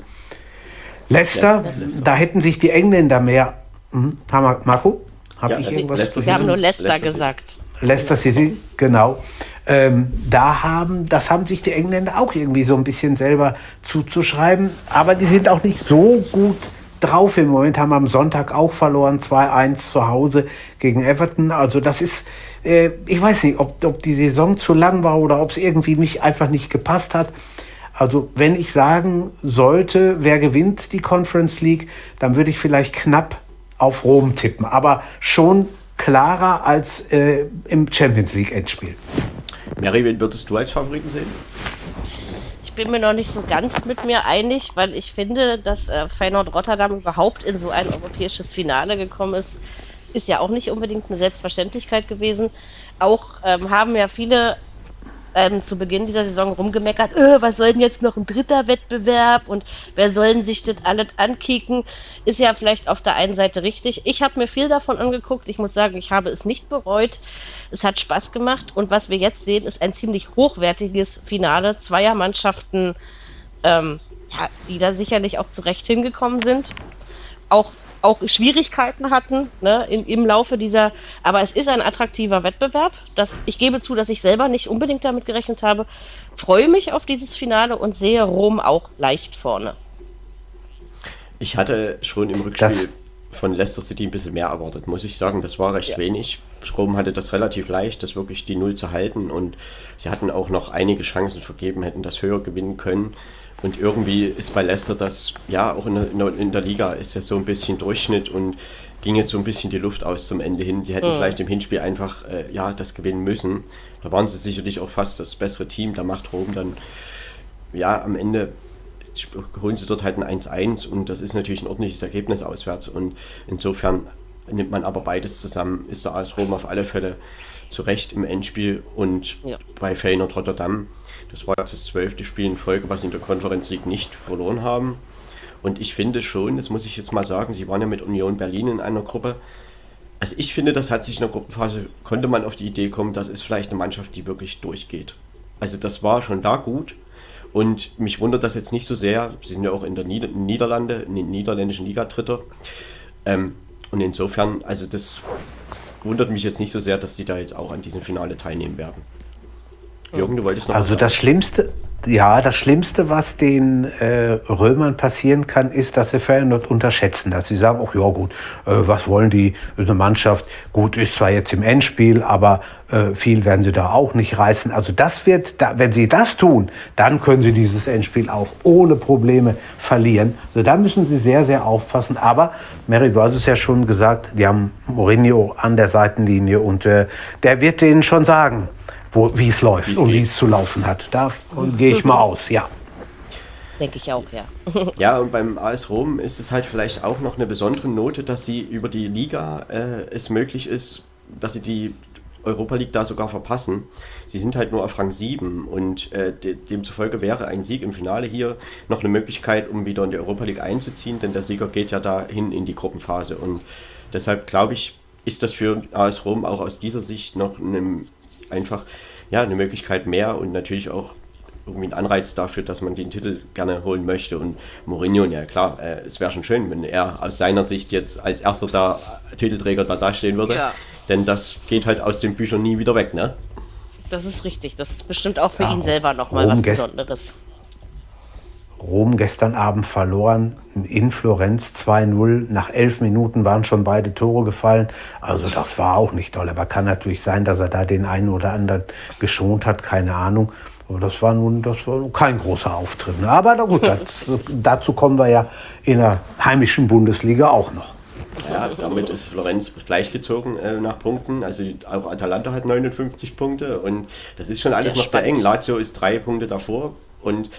Speaker 4: Leicester, Leicester, da hätten sich die Engländer mehr. Hm, Marco?
Speaker 2: Habe ja, ich irgendwas? Wir haben nur Leicester, Leicester gesagt.
Speaker 4: Leicester City, genau. Ähm, da haben, das haben sich die Engländer auch irgendwie so ein bisschen selber zuzuschreiben. Aber die sind auch nicht so gut drauf im Moment, haben am Sonntag auch verloren, 2-1 zu Hause gegen Everton. Also das ist, äh, ich weiß nicht, ob, ob die Saison zu lang war oder ob es irgendwie mich einfach nicht gepasst hat. Also wenn ich sagen sollte, wer gewinnt die Conference League, dann würde ich vielleicht knapp auf Rom tippen, aber schon klarer als äh, im Champions League Endspiel.
Speaker 3: Mary, wen würdest du als Favoriten sehen?
Speaker 2: Ich bin mir noch nicht so ganz mit mir einig, weil ich finde, dass äh, Feyenoord Rotterdam überhaupt in so ein europäisches Finale gekommen ist, ist ja auch nicht unbedingt eine Selbstverständlichkeit gewesen. Auch ähm, haben ja viele ähm, zu Beginn dieser Saison rumgemeckert, äh, was soll denn jetzt noch ein dritter Wettbewerb und wer sollen sich das alles ankicken? Ist ja vielleicht auf der einen Seite richtig. Ich habe mir viel davon angeguckt. Ich muss sagen, ich habe es nicht bereut. Es hat Spaß gemacht und was wir jetzt sehen, ist ein ziemlich hochwertiges Finale zweier Mannschaften, ähm, ja, die da sicherlich auch zurecht hingekommen sind. Auch auch Schwierigkeiten hatten ne, im, im Laufe dieser, aber es ist ein attraktiver Wettbewerb. Das, ich gebe zu, dass ich selber nicht unbedingt damit gerechnet habe. Freue mich auf dieses Finale und sehe Rom auch leicht vorne.
Speaker 3: Ich hatte schon im Rückspiel das von Leicester City ein bisschen mehr erwartet, muss ich sagen. Das war recht ja. wenig. Rom hatte das relativ leicht, das wirklich die Null zu halten und sie hatten auch noch einige Chancen vergeben, hätten das höher gewinnen können. Und irgendwie ist bei Leicester das, ja, auch in der, in der Liga ist ja so ein bisschen Durchschnitt und ging jetzt so ein bisschen die Luft aus zum Ende hin. Die hätten mhm. vielleicht im Hinspiel einfach, äh, ja, das gewinnen müssen. Da waren sie sicherlich auch fast das bessere Team. Da macht Rom dann, ja, am Ende holen sie dort halt ein 1-1 und das ist natürlich ein ordentliches Ergebnis auswärts. Und insofern nimmt man aber beides zusammen, ist der AS Rom auf alle Fälle zu Recht im Endspiel und ja. bei Feyenoord Rotterdam das war jetzt das zwölfte Spiel in Folge, was in der Konferenz League nicht verloren haben. Und ich finde schon, das muss ich jetzt mal sagen, sie waren ja mit Union Berlin in einer Gruppe. Also ich finde, das hat sich in der Gruppenphase, konnte man auf die Idee kommen, das ist vielleicht eine Mannschaft, die wirklich durchgeht. Also das war schon da gut. Und mich wundert das jetzt nicht so sehr. Sie sind ja auch in der Nieder Niederlande, in der niederländischen Liga Dritter. Ähm, und insofern, also das wundert mich jetzt nicht so sehr, dass sie da jetzt auch an diesem Finale teilnehmen werden.
Speaker 4: Jürgen, du wolltest noch Also das Schlimmste, ja, das Schlimmste, was den äh, Römern passieren kann, ist, dass sie Feyenoord unterschätzen. Dass sie sagen, ach ja gut, äh, was wollen die, eine Mannschaft, gut, ist zwar jetzt im Endspiel, aber äh, viel werden sie da auch nicht reißen. Also das wird, da, wenn sie das tun, dann können sie dieses Endspiel auch ohne Probleme verlieren. Also da müssen sie sehr, sehr aufpassen. Aber, Mary, du hast es ja schon gesagt, die haben Mourinho an der Seitenlinie und äh, der wird denen schon sagen, wie es läuft Wie's und wie es zu laufen hat. Da gehe ich mal aus, ja.
Speaker 2: Denke ich auch, ja.
Speaker 3: ja, und beim AS Rom ist es halt vielleicht auch noch eine besondere Note, dass sie über die Liga äh, es möglich ist, dass sie die Europa League da sogar verpassen. Sie sind halt nur auf Rang 7 und äh, de demzufolge wäre ein Sieg im Finale hier noch eine Möglichkeit, um wieder in die Europa League einzuziehen, denn der Sieger geht ja dahin in die Gruppenphase und deshalb glaube ich, ist das für AS Rom auch aus dieser Sicht noch eine einfach ja, eine Möglichkeit mehr und natürlich auch irgendwie ein Anreiz dafür, dass man den Titel gerne holen möchte. Und Mourinho, ja klar, äh, es wäre schon schön, wenn er aus seiner Sicht jetzt als erster da, Titelträger da dastehen würde. Ja. Denn das geht halt aus den Büchern nie wieder weg, ne?
Speaker 2: Das ist richtig. Das ist bestimmt auch für ja, ihn selber nochmal was Besonderes.
Speaker 4: Rom gestern Abend verloren in Florenz 2-0. Nach elf Minuten waren schon beide Tore gefallen. Also das war auch nicht toll. Aber kann natürlich sein, dass er da den einen oder anderen geschont hat, keine Ahnung. Aber das war nun das war kein großer Auftritt. Ne? Aber na gut, das, dazu kommen wir ja in der heimischen Bundesliga auch noch.
Speaker 3: Ja, damit ist Florenz gleichgezogen äh, nach Punkten. Also auch Atalanta hat 59 Punkte und das ist schon alles noch sehr eng. Lazio ist drei Punkte davor und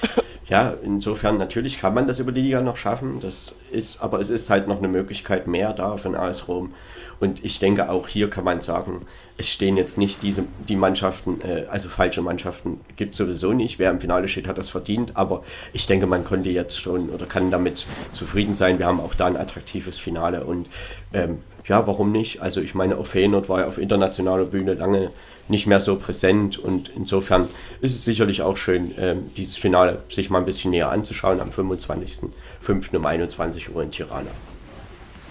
Speaker 3: ja, insofern natürlich kann man das über die Liga noch schaffen. Das ist, aber es ist halt noch eine Möglichkeit mehr da von AS Rom. Und ich denke, auch hier kann man sagen, es stehen jetzt nicht diese, die Mannschaften, äh, also falsche Mannschaften gibt es sowieso nicht. Wer im Finale steht, hat das verdient. Aber ich denke, man konnte jetzt schon oder kann damit zufrieden sein. Wir haben auch da ein attraktives Finale. Und ähm, ja, warum nicht? Also ich meine, auch Feyenoord war ja auf internationaler Bühne lange nicht mehr so präsent und insofern ist es sicherlich auch schön, ähm, dieses Finale sich mal ein bisschen näher anzuschauen am 25.05. um 21 Uhr in Tirana.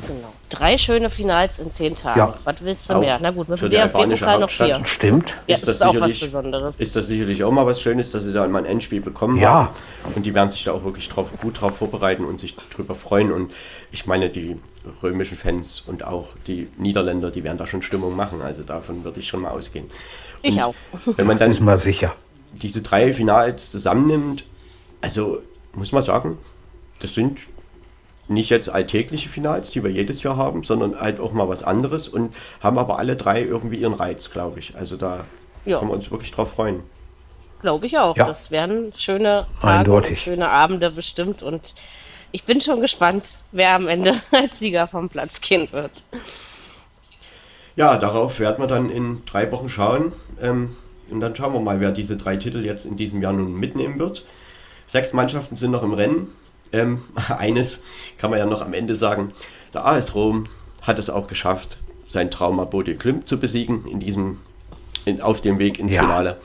Speaker 3: Genau.
Speaker 2: drei schöne Finals in zehn Tagen.
Speaker 4: Ja.
Speaker 2: Was willst du
Speaker 3: Auch
Speaker 2: mehr? Na gut, mit
Speaker 3: für die
Speaker 2: DFB-Pokal noch
Speaker 3: albanische
Speaker 2: vier.
Speaker 3: Hauptstadt.
Speaker 4: Stimmt.
Speaker 2: Ja,
Speaker 3: ist
Speaker 2: das ist auch was
Speaker 3: sicherlich-
Speaker 2: Besonderes.
Speaker 3: ist das sicherlich auch mal was Schönes, dass sie da mal ein Endspiel bekommen
Speaker 4: Ja.
Speaker 3: haben. Und die werden sich da auch wirklich drauf, gut drauf vorbereiten und sich drüber freuen. Und ich meine, die römischen Fans und auch die Niederländer, die werden da schon Stimmung machen. Also davon würde ich schon mal ausgehen.
Speaker 2: Ich
Speaker 3: und
Speaker 2: auch.
Speaker 3: Wenn man
Speaker 4: Das
Speaker 3: dann
Speaker 4: ist mal sicher.
Speaker 3: diese drei Finals zusammennimmt, also muss man sagen, das sind nicht jetzt alltägliche Finals, die wir jedes Jahr haben, sondern halt auch mal was anderes und haben aber alle drei irgendwie ihren Reiz, glaube ich. Also da
Speaker 2: Ja.
Speaker 3: können wir uns wirklich drauf freuen.
Speaker 2: Glaube ich auch.
Speaker 4: Ja.
Speaker 2: Das werden schöne Tage
Speaker 4: Eindeutig.
Speaker 2: und schöne Abende bestimmt. Und ich bin schon gespannt, wer am Ende als Sieger vom Platz gehen wird.
Speaker 3: Ja, darauf werden wir dann in drei Wochen schauen. Ähm, und dann schauen wir mal, wer diese drei Titel jetzt in diesem Jahr nun mitnehmen wird. Sechs Mannschaften sind noch im Rennen. Ähm, eines kann man ja noch am Ende sagen. Der AS Rom hat es auch geschafft, sein Trauma Bode Klimt zu besiegen in diesem, in, auf dem Weg ins
Speaker 4: Ja.
Speaker 3: Finale.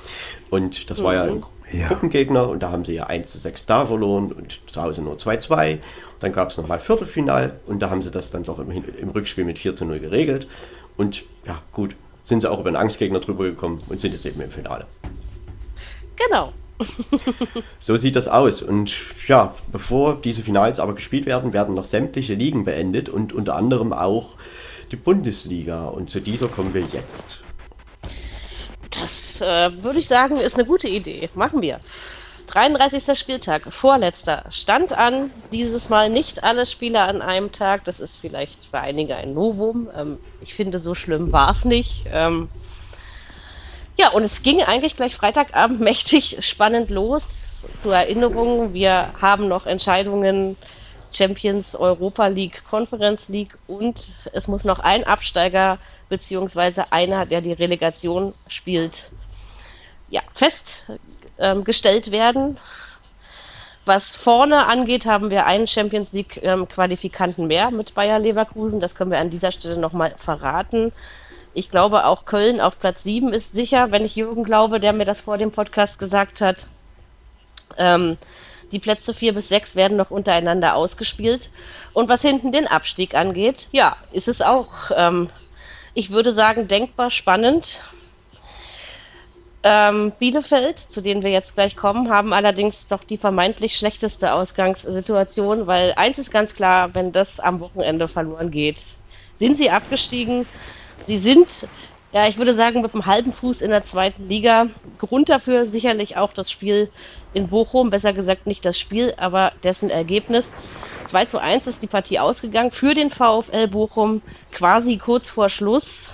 Speaker 3: Und das war ja ein
Speaker 4: Ja.
Speaker 3: Gruppengegner und da haben sie ja 1 zu 6 da verloren und zu Hause nur 2-2. Dann gab es nochmal Viertelfinal und da haben sie das dann doch im, im Rückspiel mit 4 zu 0 geregelt. Und ja, gut, sind sie auch über den Angstgegner drüber gekommen und sind jetzt eben im Finale.
Speaker 2: Genau.
Speaker 3: So sieht das aus. Und ja, bevor diese Finals aber gespielt werden, werden noch sämtliche Ligen beendet und unter anderem auch die Bundesliga. Und zu dieser kommen wir jetzt.
Speaker 2: Das äh, würde ich sagen, ist eine gute Idee. Machen wir. 33. Spieltag, vorletzter, stand an. Dieses Mal nicht alle Spiele an einem Tag. Das ist vielleicht für einige ein Novum. Ähm, ich finde, so schlimm war es nicht. Ähm, ja, und es ging eigentlich gleich Freitagabend mächtig spannend los. Zur Erinnerung, wir haben noch Entscheidungen Champions, Europa League, Conference League und es muss noch ein Absteiger beziehungsweise einer, der die Relegation spielt, ja, festgestellt werden. Was vorne angeht, haben wir einen Champions League ähm, mehr mit Bayer Leverkusen. Das können wir an dieser Stelle nochmal verraten. Ich glaube, auch Köln auf Platz 7 ist sicher, wenn ich Jürgen glaube, der mir das vor dem Podcast gesagt hat. Ähm, die Plätze 4 bis 6 werden noch untereinander ausgespielt. Und was hinten den Abstieg angeht, ja, ist es auch, ähm, ich würde sagen, denkbar spannend. Ähm, Bielefeld, zu denen wir jetzt gleich kommen, haben allerdings doch die vermeintlich schlechteste Ausgangssituation, weil eins ist ganz klar, wenn das am Wochenende verloren geht, sind sie abgestiegen. Sie sind, ja, ich würde sagen, mit einem halben Fuß in der zweiten Liga. Grund dafür sicherlich auch das Spiel in Bochum, besser gesagt nicht das Spiel, aber dessen Ergebnis. 2 zu 1 ist die Partie ausgegangen für den VfL Bochum, quasi kurz vor Schluss.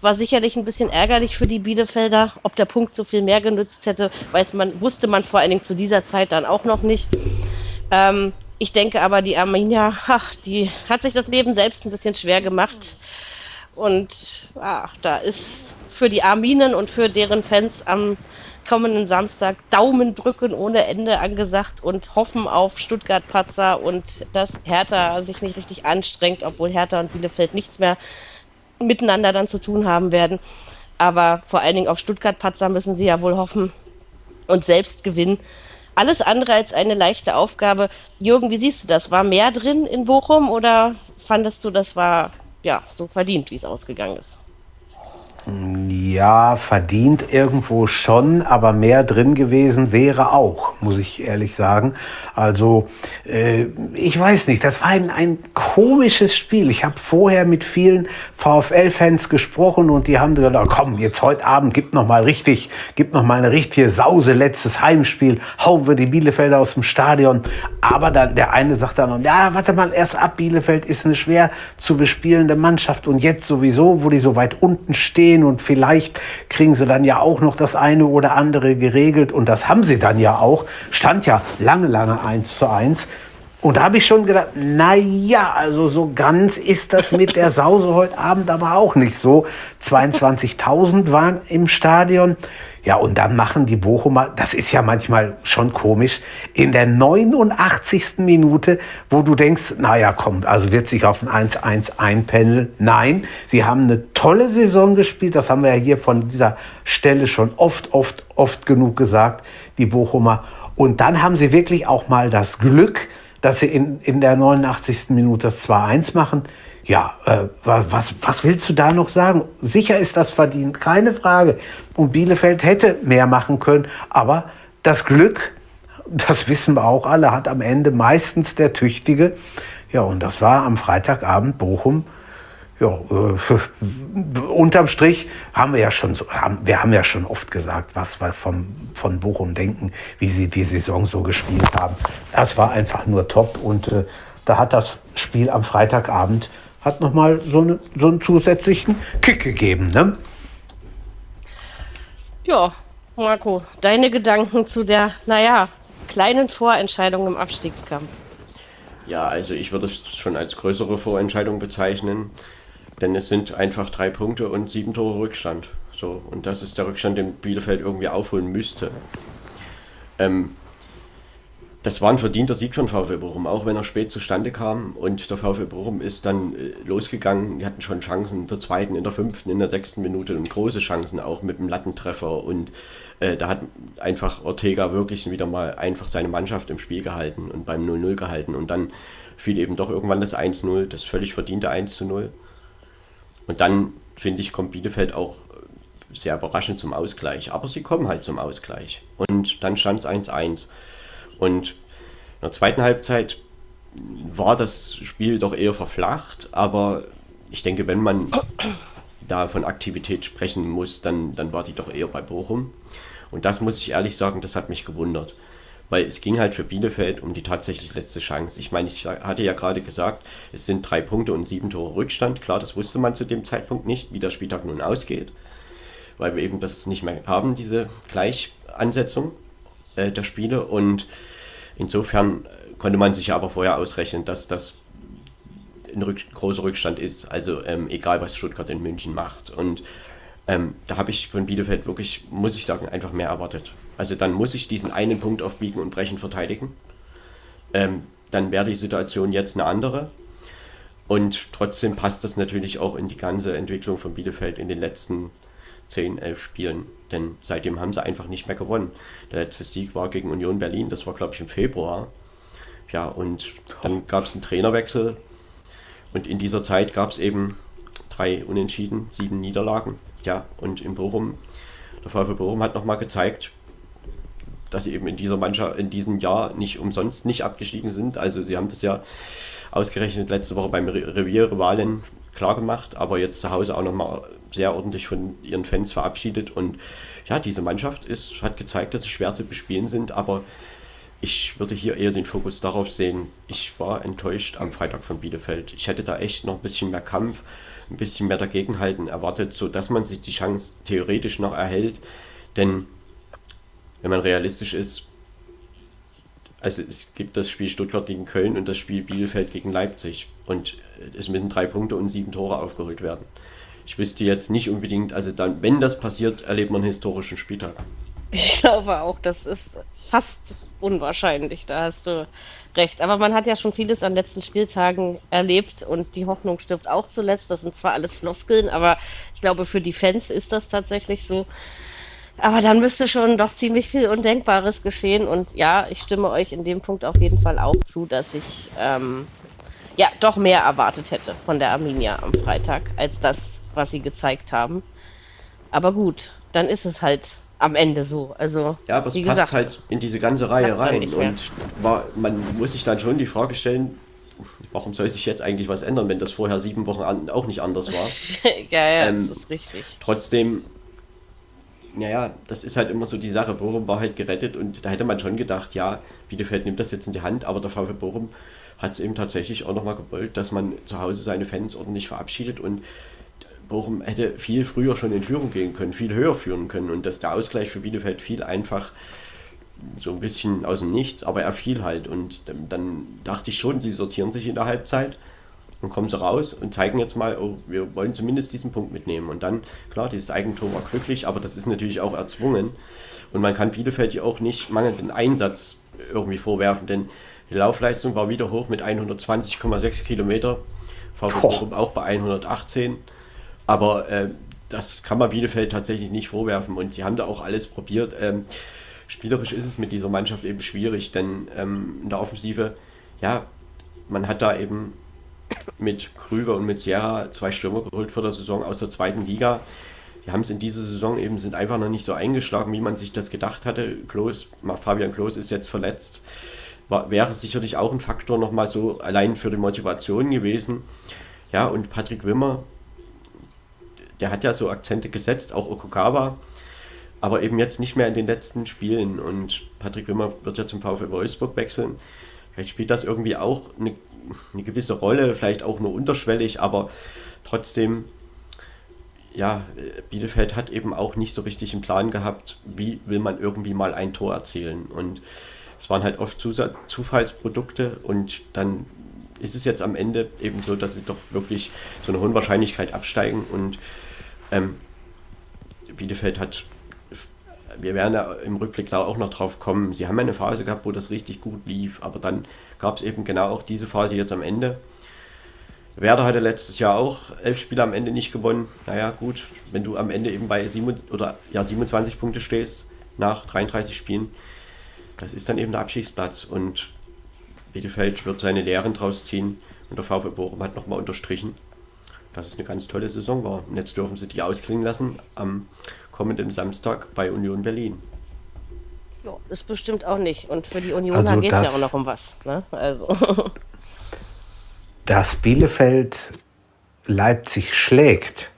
Speaker 2: War sicherlich ein bisschen ärgerlich für die Bielefelder. Ob der Punkt so viel mehr genützt hätte, weiß man, wusste man vor allen Dingen zu dieser Zeit dann auch noch nicht. Ähm, ich denke aber, die Arminia, ach, die hat sich das Leben selbst ein bisschen schwer gemacht. Und ah, da ist für die Arminen und für deren Fans am kommenden Samstag Daumen drücken ohne Ende angesagt und hoffen auf Stuttgart-Patzer und dass Hertha sich nicht richtig anstrengt, obwohl Hertha und Bielefeld nichts mehr miteinander dann zu tun haben werden. Aber vor allen Dingen auf Stuttgart-Patzer müssen sie ja wohl hoffen und selbst gewinnen. Alles andere als eine leichte Aufgabe. Jürgen, wie siehst du das? War mehr drin in Bochum oder fandest du, das war ja so verdient, wie es ausgegangen ist?
Speaker 4: Ja, verdient irgendwo schon, aber mehr drin gewesen wäre auch, muss ich ehrlich sagen. Also, äh, ich weiß nicht, das war ein, ein komisches Spiel. Ich habe vorher mit vielen VfL-Fans gesprochen und die haben gesagt, oh, komm, jetzt heute Abend gibt noch mal richtig, gibt noch mal eine richtige Sause, letztes Heimspiel, hauen wir die Bielefelder aus dem Stadion. Aber dann der eine sagt dann, ja, warte mal erst ab, Bielefeld ist eine schwer zu bespielende Mannschaft und jetzt sowieso, wo die so weit unten stehen und vielleicht kriegen sie dann ja auch noch das eine oder andere geregelt und das haben sie dann ja auch. Stand ja lange, lange eins zu eins. Und da habe ich schon gedacht, na ja, also so ganz ist das mit der Sause heute Abend aber auch nicht so. 22.000 waren im Stadion. Ja, und dann machen die Bochumer, das ist ja manchmal schon komisch, in der 89. Minute, wo du denkst, naja, komm, also wird sich auf ein 1-1 einpendeln. Nein, sie haben eine tolle Saison gespielt, das haben wir ja hier von dieser Stelle schon oft, oft, oft genug gesagt, die Bochumer. Und dann haben sie wirklich auch mal das Glück, dass sie in, in der 89. Minute das 2-1 machen. Ja, äh, was, was willst du da noch sagen? Sicher ist das verdient, keine Frage. Und Bielefeld hätte mehr machen können, aber das Glück, das wissen wir auch alle, hat am Ende meistens der Tüchtige. Ja, und das war am Freitagabend Bochum. Ja, äh, unterm Strich haben wir ja schon so, haben, wir haben ja schon oft gesagt, was wir vom, von Bochum denken, wie sie die Saison so gespielt haben. Das war einfach nur top und äh, da hat das Spiel am Freitagabend hat noch mal so, eine, so einen zusätzlichen Kick gegeben, ne?
Speaker 2: Ja, Marco, deine Gedanken zu der, naja, kleinen Vorentscheidung im Abstiegskampf.
Speaker 3: Ja, also ich würde es schon als größere Vorentscheidung bezeichnen, denn es sind einfach drei Punkte und sieben Tore Rückstand. So, und das ist der Rückstand, den Bielefeld irgendwie aufholen müsste. Ähm, das war ein verdienter Sieg von VfL Bochum, auch wenn er spät zustande kam. Und der VfL Bochum ist dann äh, losgegangen. Die hatten schon Chancen in der zweiten, in der fünften, in der sechsten Minute und große Chancen auch mit dem Lattentreffer. Und äh, da hat einfach Ortega wirklich wieder mal einfach seine Mannschaft im Spiel gehalten und beim 0-0 gehalten. Und dann fiel eben doch irgendwann das 1-0, das völlig verdiente 1-0. Und dann, finde ich, kommt Bielefeld auch sehr überraschend zum Ausgleich. Aber sie kommen halt zum Ausgleich. Und dann stand es 1-1. Und in der zweiten Halbzeit war das Spiel doch eher verflacht, aber ich denke, wenn man da von Aktivität sprechen muss, dann, dann war die doch eher bei Bochum. Und das muss ich ehrlich sagen, das hat mich gewundert. Weil es ging halt für Bielefeld um die tatsächlich letzte Chance. Ich meine, ich hatte ja gerade gesagt, es sind drei Punkte und sieben Tore Rückstand. Klar, das wusste man zu dem Zeitpunkt nicht, wie der Spieltag nun ausgeht. Weil wir eben das nicht mehr haben, diese Gleichansetzung äh, der Spiele. Und insofern konnte man sich ja aber vorher ausrechnen, dass das ein rück großer Rückstand ist. Also ähm, egal, was Stuttgart in München macht. Und ähm, da habe ich von Bielefeld wirklich, muss ich sagen, einfach mehr erwartet. Also dann muss ich diesen einen Punkt auf Biegen und Brechen verteidigen. Ähm, dann wäre die Situation jetzt eine andere. Und trotzdem passt das natürlich auch in die ganze Entwicklung von Bielefeld in den letzten 10, 11 Spielen. Denn seitdem haben sie einfach nicht mehr gewonnen. Der letzte Sieg war gegen Union Berlin, das war glaube ich im Februar. Ja, und dann gab es einen Trainerwechsel. Und in dieser Zeit gab es eben drei Unentschieden, sieben Niederlagen. Ja, und in Bochum, der VfL Bochum hat nochmal gezeigt, dass sie eben in dieser Mannschaft, in diesem Jahr nicht umsonst nicht abgestiegen sind. Also sie haben das ja ausgerechnet letzte Woche beim Revierrivalen klar gemacht, aber jetzt zu Hause auch nochmal sehr ordentlich von ihren Fans verabschiedet. Und ja, diese Mannschaft ist, hat gezeigt, dass sie schwer zu bespielen sind, aber ich würde hier eher den Fokus darauf sehen. Ich war enttäuscht am Freitag von Bielefeld. Ich hätte da echt noch ein bisschen mehr Kampf, ein bisschen mehr dagegenhalten erwartet, sodass man sich die Chance theoretisch noch erhält. Denn wenn man realistisch ist, also es gibt das Spiel Stuttgart gegen Köln und das Spiel Bielefeld gegen Leipzig. Und es müssen drei Punkte und sieben Tore aufgeholt werden. Ich wüsste jetzt nicht unbedingt, also dann, wenn das passiert, erlebt man einen historischen Spieltag.
Speaker 2: Ich glaube auch, das ist fast unwahrscheinlich, da hast du recht. Aber man hat ja schon vieles an letzten Spieltagen erlebt und die Hoffnung stirbt auch zuletzt. Das sind zwar alles Floskeln, aber ich glaube, für die Fans ist das tatsächlich so. Aber dann müsste schon doch ziemlich viel Undenkbares geschehen. Und ja, ich stimme euch in dem Punkt auf jeden Fall auch zu, dass ich ähm, ja doch mehr erwartet hätte von der Arminia am Freitag, als das, was sie gezeigt haben. Aber gut, dann ist es halt am Ende so. Also,
Speaker 3: ja, aber es passt gesagt, halt in diese ganze Reihe rein. Und war, man muss sich dann schon die Frage stellen, warum soll sich jetzt eigentlich was ändern, wenn das vorher sieben Wochen an, auch nicht anders war?
Speaker 2: ja, ja, ähm, das ist richtig.
Speaker 3: Trotzdem naja, das ist halt immer so die Sache. Bochum war halt gerettet und da hätte man schon gedacht, ja, Bielefeld nimmt das jetzt in die Hand, aber der VfB Bochum hat es eben tatsächlich auch nochmal gewollt, dass man zu Hause seine Fans ordentlich verabschiedet und Bochum hätte viel früher schon in Führung gehen können, viel höher führen können und dass der Ausgleich für Bielefeld fiel einfach so ein bisschen aus dem Nichts, aber er fiel halt und dann dachte ich schon, sie sortieren sich in der Halbzeit dann kommen sie raus und zeigen jetzt mal, oh, wir wollen zumindest diesen Punkt mitnehmen. Und dann, klar, dieses Eigentor war glücklich, aber das ist natürlich auch erzwungen. Und man kann Bielefeld ja auch nicht mangelnden Einsatz irgendwie vorwerfen, denn die Laufleistung war wieder hoch mit 120,6 Kilometer. VfB auch bei 118. Aber äh, das kann man Bielefeld tatsächlich nicht vorwerfen. Und sie haben da auch alles probiert. Ähm, spielerisch ist es mit dieser Mannschaft eben schwierig, denn ähm, in der Offensive, ja, man hat da eben mit Krüger und mit Sierra zwei Stürmer geholt vor der Saison aus der zweiten Liga. Die haben es in dieser Saison eben, sind einfach noch nicht so eingeschlagen, wie man sich das gedacht hatte. Klos, Fabian Klos ist jetzt verletzt. War, wäre sicherlich auch ein Faktor nochmal so allein für die Motivation gewesen. Ja, und Patrick Wimmer, der hat ja so Akzente gesetzt, auch Okugawa, aber eben jetzt nicht mehr in den letzten Spielen. Und Patrick Wimmer wird ja zum VfL Wolfsburg wechseln. Vielleicht spielt das irgendwie auch eine, eine gewisse Rolle, vielleicht auch nur unterschwellig, aber trotzdem, ja, Bielefeld hat eben auch nicht so richtig einen Plan gehabt, wie will man irgendwie mal ein Tor erzielen. Und es waren halt oft Zufallsprodukte und dann ist es jetzt am Ende eben so, dass sie doch wirklich so eine hohe Wahrscheinlichkeit absteigen und ähm, Bielefeld hat, wir werden ja im Rückblick da auch noch drauf kommen, sie haben eine Phase gehabt, wo das richtig gut lief, aber dann gab es eben genau auch diese Phase jetzt am Ende. Werder hatte letztes Jahr auch elf Spiele am Ende nicht gewonnen. Naja, gut, wenn du am Ende eben bei 7, oder, ja, 27 Punkte stehst nach 33 Spielen, das ist dann eben der Abschiedsplatz und Bielefeld wird seine Lehren draus ziehen und der VfB Bochum hat nochmal unterstrichen, dass es eine ganz tolle Saison war. Und jetzt dürfen sie die ausklingen lassen am kommenden Samstag bei Union Berlin.
Speaker 2: Ja, ist bestimmt auch nicht. Und für die Unioner also geht es ja auch noch um was. Ne? Also.
Speaker 4: dass Bielefeld Leipzig schlägt,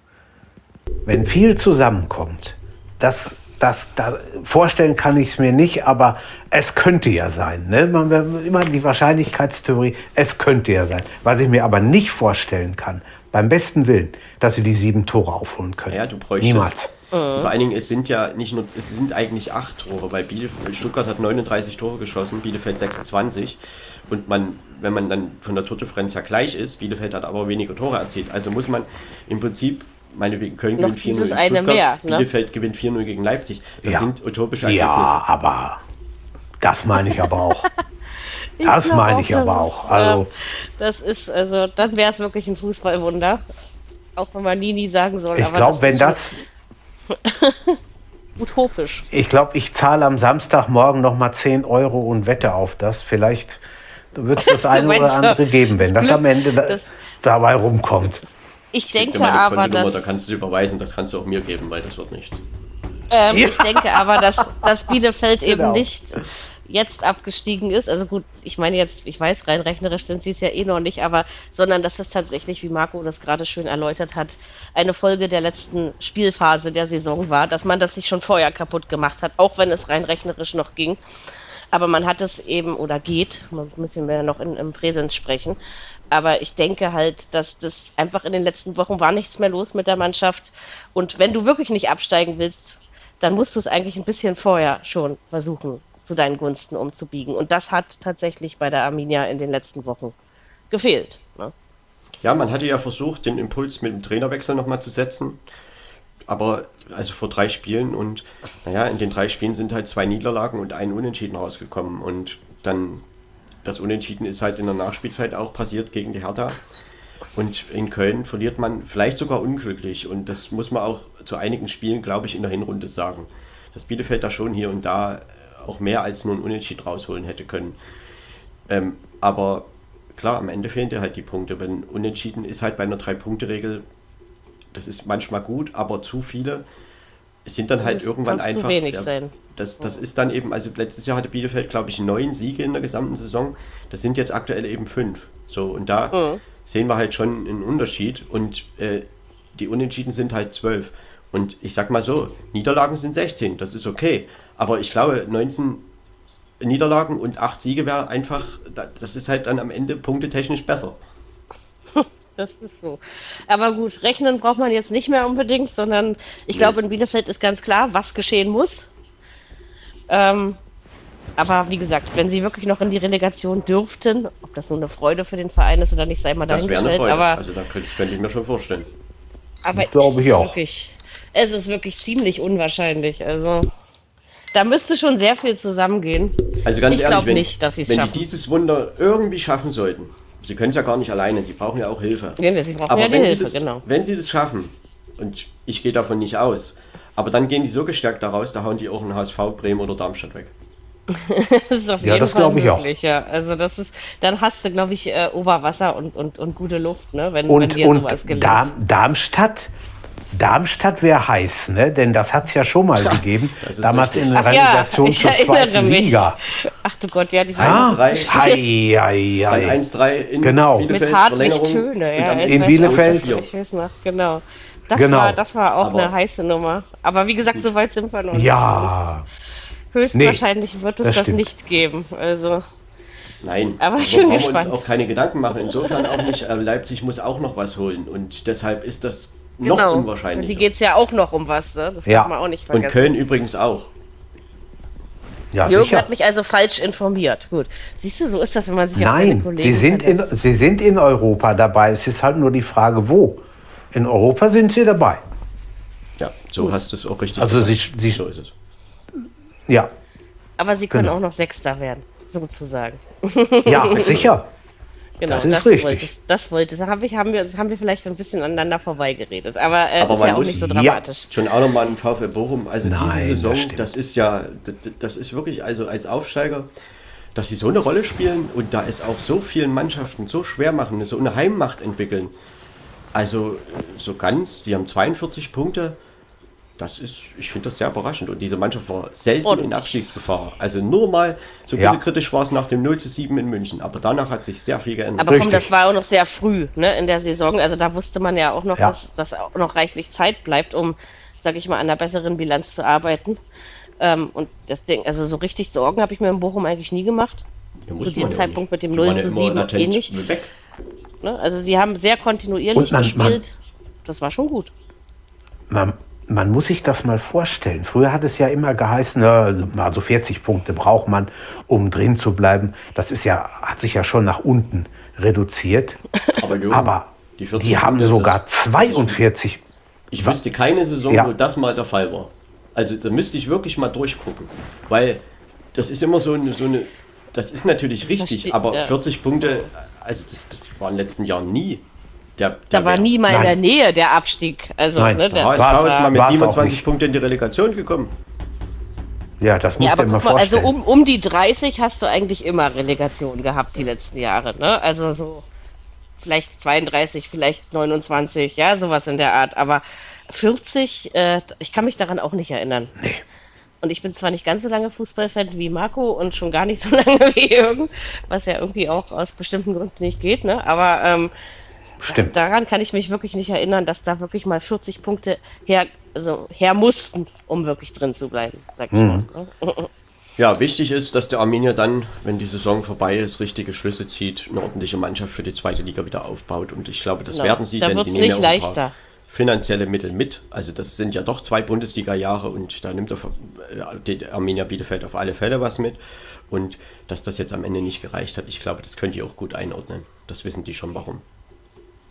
Speaker 4: wenn viel zusammenkommt, das das, das, vorstellen kann ich es mir nicht, aber es könnte ja sein. Ne? Man, immer die Wahrscheinlichkeitstheorie, es könnte ja sein. Was ich mir aber nicht vorstellen kann, beim besten Willen, dass sie die sieben Tore aufholen können.
Speaker 3: Ja, du bräuchtest. Niemals. Vor allen Dingen, es sind ja nicht nur, es sind eigentlich acht Tore, weil Bielefeld, Stuttgart hat 39 Tore geschossen, Bielefeld 26. Und man, wenn man dann von der Tordifferenz her gleich ist, Bielefeld hat aber weniger Tore erzielt. Also muss man im Prinzip meinetwegen Köln gewinnt 4-0 gegen Stuttgart, mehr, ne? Bielefeld gewinnt 4-0 gegen Leipzig. Das
Speaker 4: ja.
Speaker 3: sind utopische
Speaker 4: Ergebnisse. Ja, aber das meine ich aber auch. das meine ich aber auch. Also,
Speaker 2: das ist, also, dann wäre es wirklich ein Fußballwunder. Auch wenn man nie, nie sagen soll.
Speaker 4: Ich glaube, wenn das.
Speaker 2: utopisch.
Speaker 4: Ich glaube, ich zahle am Samstagmorgen nochmal 10 Euro und wette auf das. Vielleicht wird es das eine oder andere geben, wenn das am Ende da, dabei rumkommt.
Speaker 2: Ich, ich denke aber, dass...
Speaker 3: Da kannst du überweisen, das kannst du auch mir geben, weil das wird nichts.
Speaker 2: Ähm, ja. Ich denke aber, dass, dass Bielefeld genau. eben nicht jetzt abgestiegen ist. Also gut, ich meine jetzt, ich weiß, rein rechnerisch sind sie es ja eh noch nicht, aber sondern dass es tatsächlich, wie Marco das gerade schön erläutert hat, eine Folge der letzten Spielphase der Saison war, dass man das sich schon vorher kaputt gemacht hat, auch wenn es rein rechnerisch noch ging. Aber man hat es eben, oder geht, müssen wir ja noch in, im Präsens sprechen, aber ich denke halt, dass das einfach in den letzten Wochen war nichts mehr los mit der Mannschaft. Und wenn du wirklich nicht absteigen willst, dann musst du es eigentlich ein bisschen vorher schon versuchen, zu deinen Gunsten umzubiegen. Und das hat tatsächlich bei der Arminia in den letzten Wochen gefehlt. Ne?
Speaker 3: Ja, man hatte ja versucht, den Impuls mit dem Trainerwechsel nochmal zu setzen. Aber also vor drei Spielen und naja, in den drei Spielen sind halt zwei Niederlagen und ein Unentschieden rausgekommen. Und dann das Unentschieden ist halt in der Nachspielzeit auch passiert gegen die Hertha. Und in Köln verliert man vielleicht sogar unglücklich. Und das muss man auch zu einigen Spielen, glaube ich, in der Hinrunde sagen. Dass Bielefeld da schon hier und da auch mehr als nur ein Unentschieden rausholen hätte können. Ähm, aber klar, am Ende fehlen dir halt die Punkte. Wenn Unentschieden ist halt bei einer Drei-Punkte-Regel, das ist manchmal gut, aber zu viele es sind dann halt das irgendwann einfach. Ja, das, das ist dann eben, also letztes Jahr hatte Bielefeld, glaube ich, neun Siege in der gesamten Saison. Das sind jetzt aktuell eben fünf. So, und da mhm. sehen wir halt schon einen Unterschied. Und äh, die Unentschieden sind halt zwölf. Und ich sag mal so, Niederlagen sind 16, das ist okay. Aber ich glaube, 19 Niederlagen und 8 Siege wäre einfach, das ist halt dann am Ende punktetechnisch besser.
Speaker 2: Das ist so. Aber gut, rechnen braucht man jetzt nicht mehr unbedingt, sondern ich nee. glaube, in Bielefeld ist ganz klar, was geschehen muss. Ähm, aber wie gesagt, wenn sie wirklich noch in die Relegation dürften, ob das nur eine Freude für den Verein ist oder nicht, sei mal dahingestellt. Das wäre eine
Speaker 3: Freude. also da könnte, könnte ich mir schon vorstellen.
Speaker 2: Aber das glaube ich auch. Wirklich, es ist wirklich ziemlich unwahrscheinlich. Also da müsste schon sehr viel zusammengehen.
Speaker 3: Also ganz ich ehrlich, wenn, nicht, dass wenn die dieses Wunder irgendwie schaffen sollten, Sie können es ja gar nicht alleine, Sie brauchen ja auch Hilfe.
Speaker 2: Ja, Sie brauchen
Speaker 3: aber
Speaker 2: ja
Speaker 3: wenn
Speaker 2: Hilfe,
Speaker 3: das, genau. Wenn Sie das schaffen, und ich gehe davon nicht aus, aber dann gehen die so gestärkt daraus, da hauen die auch einen HSV, Bremen oder Darmstadt weg.
Speaker 2: das ist auf
Speaker 4: Ja,
Speaker 2: jeden
Speaker 4: das
Speaker 2: Fall
Speaker 4: glaube ich auch.
Speaker 2: möglich, ja. Also das ist, dann hast du, glaube ich, äh, Oberwasser und, und, und gute Luft, ne? Wenn, wenn
Speaker 4: Und,
Speaker 2: dir
Speaker 4: und
Speaker 2: sowas gelingt.
Speaker 4: Darm, Darmstadt, Darmstadt wäre heiß, ne? Denn das hat es ja schon mal gegeben.
Speaker 3: das ist
Speaker 4: Damals
Speaker 3: richtig.
Speaker 4: in der
Speaker 2: ja,
Speaker 4: Relegation
Speaker 2: ich
Speaker 4: zur
Speaker 2: erinnere
Speaker 4: zweiten
Speaker 2: mich.
Speaker 4: Liga.
Speaker 2: Ach du Gott, ja, die
Speaker 4: Ah,
Speaker 3: 1-3.
Speaker 4: hei, hei,
Speaker 3: Bei
Speaker 4: hei.
Speaker 3: 1-3 in
Speaker 4: Genau.
Speaker 3: Bielefeld.
Speaker 2: mit Hartwig Töne, ja.
Speaker 4: In Bielefeld.
Speaker 2: Ich weiß noch, genau. Das,
Speaker 4: Genau.
Speaker 2: war, das war auch
Speaker 3: Aber-
Speaker 2: eine heiße Nummer. Aber wie gesagt, so weit sind wir noch. nicht.
Speaker 4: Ja,
Speaker 2: Höchstwahrscheinlich wird es
Speaker 4: das
Speaker 2: das, nicht geben. Also,
Speaker 3: Nein,
Speaker 2: Aber ich
Speaker 3: wir
Speaker 2: bin
Speaker 3: brauchen
Speaker 2: gespannt.
Speaker 3: uns auch keine Gedanken machen. Insofern auch nicht. Leipzig muss auch noch was holen und deshalb ist das noch
Speaker 2: genau. Die
Speaker 3: unwahrscheinlicher.
Speaker 2: geht es ja auch noch um was, ne? Das
Speaker 4: Ja.
Speaker 2: darf man auch nicht
Speaker 3: Und
Speaker 2: vergessen.
Speaker 3: Köln übrigens auch.
Speaker 4: ja
Speaker 2: Jürgen
Speaker 4: sicher.
Speaker 2: hat mich also falsch informiert. Gut. Siehst du, so ist das, wenn man sich
Speaker 4: Nein,
Speaker 2: Kollegen
Speaker 4: sie sind, in, sie sind in Europa dabei. Es ist halt nur die Frage, wo. In Europa sind sie dabei.
Speaker 3: Ja, so hast du es auch richtig
Speaker 4: Also
Speaker 3: gesagt.
Speaker 4: sie- sie-
Speaker 3: so ist es.
Speaker 4: Ja,
Speaker 2: Aber sie können
Speaker 4: Genau.
Speaker 2: auch noch Sechster werden, sozusagen.
Speaker 4: ja, sicher.
Speaker 2: Genau,
Speaker 4: Das ist richtig.
Speaker 2: Wollte, das wollte. Da haben wir, haben, wir, haben wir vielleicht ein bisschen aneinander vorbeigeredet. Aber äh, es
Speaker 3: Aber
Speaker 2: ist ja auch
Speaker 3: muss-
Speaker 2: nicht so
Speaker 4: ja.
Speaker 2: dramatisch.
Speaker 3: Schon auch nochmal ein VfL Bochum. Also
Speaker 4: Nein,
Speaker 3: diese
Speaker 4: das
Speaker 3: Saison,
Speaker 4: stimmt.
Speaker 3: das, ist ja, d- d- das ist wirklich, also als Aufsteiger, dass sie so eine Rolle spielen und da es auch so vielen Mannschaften so schwer machen, so eine Heimmacht entwickeln. Also so ganz, die haben 42 Punkte. Das ist, ich finde das sehr überraschend. Und diese Mannschaft war selten in
Speaker 2: Ordentlich.
Speaker 3: Abstiegsgefahr. Also nur mal, so
Speaker 4: Ja.
Speaker 3: kritisch war es nach dem 0 zu 7 in München. Aber danach hat sich sehr viel geändert.
Speaker 2: Aber komm,
Speaker 4: Richtig.
Speaker 2: das war auch noch sehr früh ne, in der Saison. Also da wusste man ja auch noch,
Speaker 4: Ja.
Speaker 2: dass, dass auch noch reichlich Zeit bleibt, um, sag ich mal, an einer besseren Bilanz zu arbeiten. Ähm, und das Ding, also so richtig Sorgen habe ich mir in Bochum eigentlich nie gemacht.
Speaker 3: Ja,
Speaker 2: zu
Speaker 3: man auch
Speaker 2: Zeitpunkt
Speaker 3: nicht.
Speaker 2: mit dem
Speaker 3: Die
Speaker 2: 0
Speaker 3: waren ja
Speaker 2: zu
Speaker 3: immer
Speaker 2: 7
Speaker 3: latent
Speaker 2: ähnlich.
Speaker 3: Weg.
Speaker 2: Ne? Also sie haben sehr kontinuierlich
Speaker 4: Und man-
Speaker 2: gespielt. Das war schon gut.
Speaker 4: Man, man muss sich das mal vorstellen. Früher hat es ja immer geheißen, also 40 Punkte braucht man, um drin zu bleiben. Das ist ja, hat sich ja schon nach unten reduziert.
Speaker 3: Aber, Jürgen,
Speaker 4: Aber
Speaker 3: die
Speaker 4: die,
Speaker 3: 40
Speaker 4: haben
Speaker 3: Punkte,
Speaker 4: sogar
Speaker 3: das-
Speaker 4: 42.
Speaker 3: Ich wüsste keine Saison,
Speaker 4: Ja.
Speaker 3: wo das mal der Fall war. Also da müsste ich wirklich mal durchgucken. Weil das ist immer so eine, so eine das ist natürlich richtig, aber
Speaker 2: ja.
Speaker 3: 40 Punkte, also das, das war in den letzten Jahren nie. Der,
Speaker 2: Da war
Speaker 3: Wert.
Speaker 2: nie mal in der Nähe der Abstieg. Also,
Speaker 4: Nein,
Speaker 2: ne,
Speaker 3: Der HSV
Speaker 4: War's-
Speaker 3: ist mal mit
Speaker 4: war's auch
Speaker 3: 27
Speaker 4: nicht.
Speaker 3: Punkten in die Relegation gekommen.
Speaker 4: Ja, das muss
Speaker 2: Ja, aber
Speaker 4: man mal
Speaker 2: also
Speaker 4: vorstellen.
Speaker 2: um, um die 30 hast du eigentlich immer Relegation gehabt die letzten Jahre, ne? Also so vielleicht 32, vielleicht 29, ja, sowas in der Art. Aber 40, äh, ich kann mich daran auch nicht erinnern.
Speaker 4: Nee.
Speaker 2: Und ich bin zwar nicht ganz so lange Fußballfan wie Marco und schon gar nicht so lange wie Jürgen, was ja irgendwie auch aus bestimmten Gründen nicht geht, ne? Aber ähm,
Speaker 4: Stimmt.
Speaker 2: daran kann ich mich wirklich nicht erinnern, dass da wirklich mal 40 Punkte her, also her mussten, um wirklich drin zu bleiben, sag ich
Speaker 4: Mhm.
Speaker 2: mal. Ne?
Speaker 3: Ja, wichtig ist, dass der Arminia dann, wenn die Saison vorbei ist, richtige Schlüsse zieht, eine ordentliche Mannschaft für die zweite Liga wieder aufbaut. Und ich glaube, das
Speaker 2: Genau.
Speaker 3: werden sie,
Speaker 2: Da
Speaker 3: denn sie nehmen ja auch
Speaker 2: leichter.
Speaker 3: finanzielle Mittel mit. Also das sind ja doch zwei Bundesliga-Jahre und da nimmt der, die Arminia Bielefeld auf alle Fälle was mit. Und dass das jetzt am Ende nicht gereicht hat, ich glaube, das können die auch gut einordnen. Das wissen die schon warum.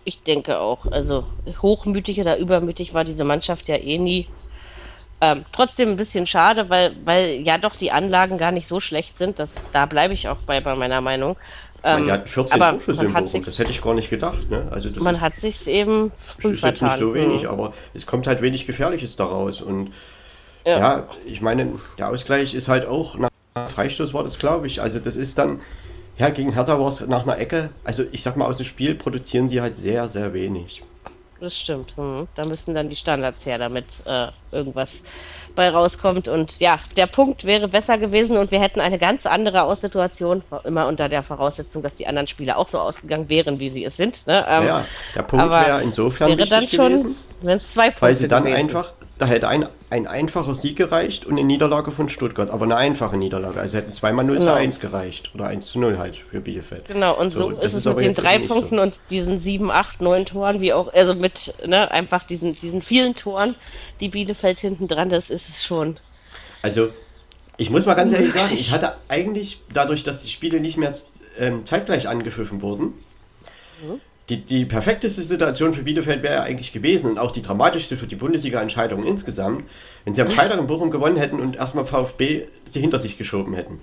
Speaker 2: Ich denke auch. Also hochmütig oder übermütig war diese Mannschaft ja eh nie. Ähm, trotzdem ein bisschen schade, weil, weil ja doch die Anlagen gar nicht so schlecht sind. Das, da bleibe ich auch bei, bei meiner Meinung.
Speaker 3: Man,
Speaker 2: Ähm,
Speaker 3: die hatten 14
Speaker 2: aber
Speaker 3: Torschüsse
Speaker 2: man hat
Speaker 3: Bochum, das hätte ich gar nicht gedacht. Ne? Also das
Speaker 2: Man
Speaker 3: ist,
Speaker 2: hat sich eben früh
Speaker 3: ist jetzt nicht so wenig,
Speaker 2: Mhm.
Speaker 3: aber es kommt halt wenig Gefährliches daraus. Und
Speaker 2: Ja.
Speaker 3: ja, ich meine, der Ausgleich ist halt auch nach Freistoß war das, glaube ich. Also das ist dann, ja, gegen Hertha war es nach einer Ecke. Also ich sag mal, aus dem Spiel produzieren sie halt sehr, sehr wenig.
Speaker 2: Das stimmt. Mhm. Da müssen dann die Standards her, damit äh, irgendwas bei rauskommt. Und ja, der Punkt wäre besser gewesen und wir hätten eine ganz andere Aussituation, immer unter der Voraussetzung, dass die anderen Spiele auch so ausgegangen wären, wie sie es sind. Ne? Ähm,
Speaker 3: ja, der Punkt wäre insofern
Speaker 2: wäre dann schon,
Speaker 3: gewesen,
Speaker 2: wenn es zwei Punkte
Speaker 3: weil sie dann einfach, da hätte ein, ein einfacher Sieg gereicht und eine Niederlage von Stuttgart, aber eine einfache Niederlage. Also hätten zweimal 0 zu
Speaker 2: Genau.
Speaker 3: 1 gereicht oder 1 zu 0 halt für Bielefeld.
Speaker 2: Genau, und so,
Speaker 3: das
Speaker 2: ist es
Speaker 3: aber
Speaker 2: mit den drei
Speaker 3: nicht so.
Speaker 2: Punkten und diesen sieben, acht, neun Toren, wie auch, also mit, ne, einfach diesen, diesen vielen Toren, die Bielefeld hinten dran ist, ist es schon.
Speaker 3: Also, ich muss mal ganz ehrlich sagen, ich hatte eigentlich, dadurch, dass die Spiele nicht mehr ähm, zeitgleich angepfiffen wurden, die, die perfekteste Situation für Bielefeld wäre ja eigentlich gewesen und auch die dramatischste für die Bundesliga-Entscheidung insgesamt, wenn sie am Freitag in Bochum gewonnen hätten und erstmal VfB sie hinter sich geschoben hätten.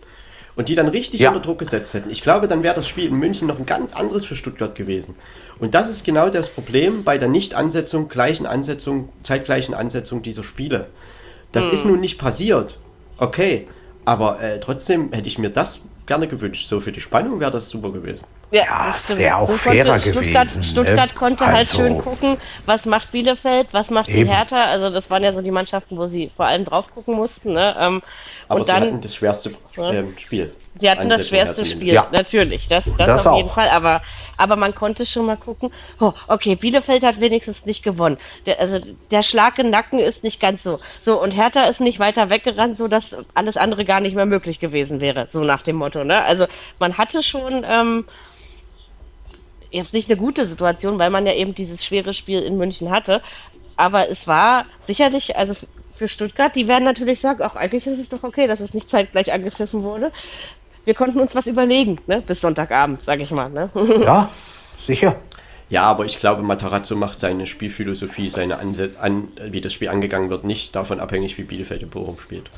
Speaker 3: Und die dann richtig
Speaker 4: Ja.
Speaker 3: unter Druck gesetzt hätten. Ich glaube, dann wäre das Spiel in München noch ein ganz anderes für Stuttgart gewesen. Und das ist genau das Problem bei der Nicht-Ansetzung, gleichen Ansetzung, zeitgleichen Ansetzung dieser Spiele. Das ist nun nicht passiert. Okay. Aber äh, trotzdem hätte ich mir das gerne gewünscht. So für die Spannung wäre das super gewesen.
Speaker 4: Ja, ja das wäre auch so fairer
Speaker 2: Stuttgart,
Speaker 4: gewesen.
Speaker 2: Stuttgart ne? konnte halt also, schön gucken, was macht Bielefeld, was macht eben. die Hertha. Also das waren ja so die Mannschaften, wo sie vor allem drauf gucken mussten. Ne? Ähm,
Speaker 3: Aber
Speaker 2: und
Speaker 3: sie
Speaker 2: dann,
Speaker 3: hatten das schwerste äh, Spiel.
Speaker 2: Sie hatten das schwerste Spiel, ja. natürlich, das, das, das auf auch. jeden Fall. Aber, aber man konnte schon mal gucken, oh, okay, Bielefeld hat wenigstens nicht gewonnen. Der, also der Schlag im Nacken ist nicht ganz so. So, und Hertha ist nicht weiter weggerannt, sodass alles andere gar nicht mehr möglich gewesen wäre, so nach dem Motto. Ne? Also man hatte schon ähm, jetzt nicht eine gute Situation, weil man ja eben dieses schwere Spiel in München hatte. Aber es war sicherlich, also für Stuttgart, die werden natürlich sagen, auch eigentlich ist es doch okay, dass es nicht zeitgleich angepfiffen wurde wir konnten uns was überlegen, ne? bis Sonntagabend, sag ich mal. Ne?
Speaker 4: Ja, sicher.
Speaker 3: Ja, aber ich glaube, Matarazzo macht seine Spielphilosophie, seine Ansätze, an, wie das Spiel angegangen wird, nicht davon abhängig, wie Bielefeld in Bochum spielt.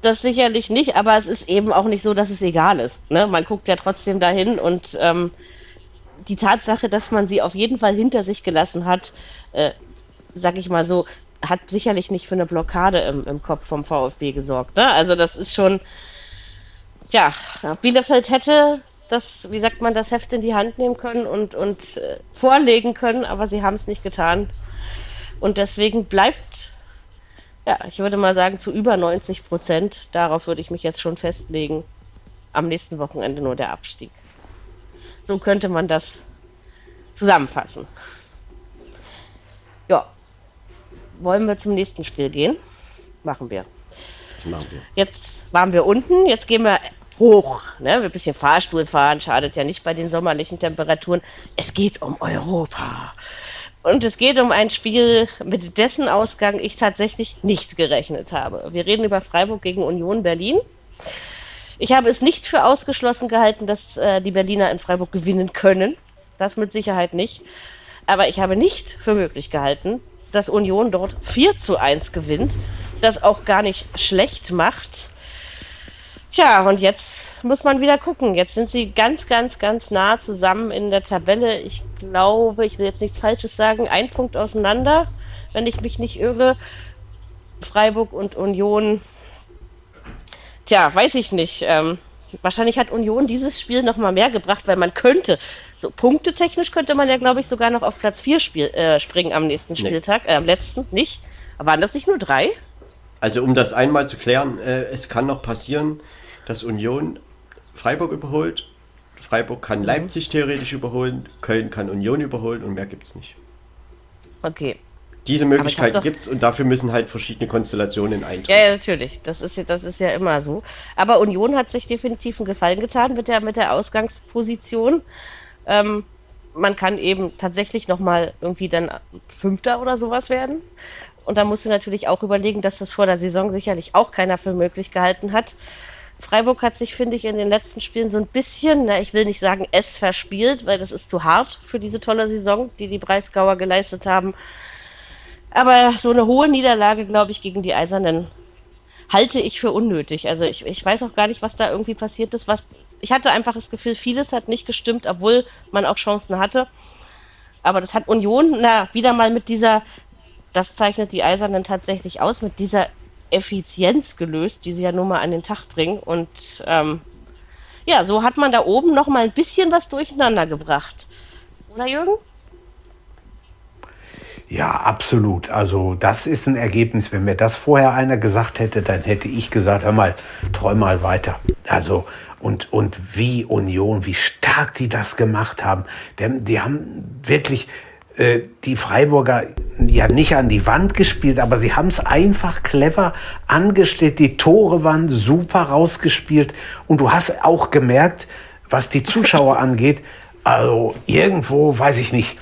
Speaker 2: Das sicherlich nicht, aber es ist eben auch nicht so, dass es egal ist. Ne? Man guckt ja trotzdem dahin und ähm, die Tatsache, dass man sie auf jeden Fall hinter sich gelassen hat, äh, sag ich mal so, hat sicherlich nicht für eine Blockade im, im Kopf vom VfB gesorgt. Ne? Also das ist schon, ja, Bielefeld hätte das, wie sagt man, das Heft in die Hand nehmen können und, und äh, vorlegen können, aber sie haben es nicht getan. Und deswegen bleibt, ja, ich würde mal sagen, zu über 90 Prozent, darauf würde ich mich jetzt schon festlegen, am nächsten Wochenende nur der Abstieg. So könnte man das zusammenfassen. Ja. Wollen wir zum nächsten Spiel gehen? Machen wir. Machen wir. Jetzt waren wir unten, jetzt gehen wir hoch. Ne? Ein bisschen Fahrstuhl fahren schadet ja nicht bei den sommerlichen Temperaturen. Es geht um Europa. Und es geht um ein Spiel, mit dessen Ausgang ich tatsächlich nicht gerechnet habe. Wir reden über Freiburg gegen Union Berlin. Ich habe es nicht für ausgeschlossen gehalten, dass äh, die Berliner in Freiburg gewinnen können. Das mit Sicherheit nicht. Aber ich habe nicht für möglich gehalten, dass Union dort 4 zu 1 gewinnt. Das auch gar nicht schlecht macht. Tja, und jetzt muss man wieder gucken. Jetzt sind sie ganz, ganz, ganz nah zusammen in der Tabelle. Ich glaube, ich will jetzt nichts Falsches sagen, ein Punkt auseinander, wenn ich mich nicht irre. Freiburg und Union. Tja, weiß ich nicht. Ähm, wahrscheinlich hat Union dieses Spiel noch mal mehr gebracht, weil man könnte, so punktetechnisch könnte man ja, glaube ich, sogar noch auf Platz 4 Spiel, äh, springen am nächsten Spieltag, nee. äh, am letzten, nicht? Aber waren das nicht nur drei?
Speaker 3: Also um das einmal zu klären, äh, es kann noch passieren, dass Union Freiburg überholt. Freiburg kann mhm. Leipzig theoretisch überholen, Köln kann Union überholen und mehr gibt es nicht.
Speaker 2: Okay.
Speaker 3: Diese Möglichkeiten gibt es und dafür müssen halt verschiedene Konstellationen eintreten.
Speaker 2: Ja, ja, natürlich. Das ist, das ist ja immer so. Aber Union hat sich definitiv einen Gefallen getan mit der, mit der Ausgangsposition. Ähm, man kann eben tatsächlich nochmal irgendwie dann Fünfter oder sowas werden. Und da musst du natürlich auch überlegen, dass das vor der Saison sicherlich auch keiner für möglich gehalten hat. Freiburg hat sich, finde ich, in den letzten Spielen so ein bisschen, na, ich will nicht sagen es verspielt, weil das ist zu hart für diese tolle Saison, die die Breisgauer geleistet haben. Aber so eine hohe Niederlage, glaube ich, gegen die Eisernen halte ich für unnötig. Also ich, ich weiß auch gar nicht, was da irgendwie passiert ist. Was, ich hatte einfach das Gefühl, vieles hat nicht gestimmt, obwohl man auch Chancen hatte. Aber das hat Union, na, wieder mal mit dieser, das zeichnet die Eisernen tatsächlich aus, mit dieser Effizienz gelöst, die sie ja nun mal an den Tag bringen. Und ähm, ja, so hat man da oben noch mal ein bisschen was durcheinander gebracht. Oder Jürgen?
Speaker 4: Ja, absolut. Also das ist ein Ergebnis. Wenn mir das vorher einer gesagt hätte, dann hätte ich gesagt, hör mal, träum mal weiter. Also und, und wie Union, wie stark die das gemacht haben. Denn die haben wirklich äh, die Freiburger ja nicht an die Wand gespielt, aber sie haben es einfach clever angestellt. Die Tore waren super rausgespielt und du hast auch gemerkt, was die Zuschauer angeht, also irgendwo, weiß ich nicht,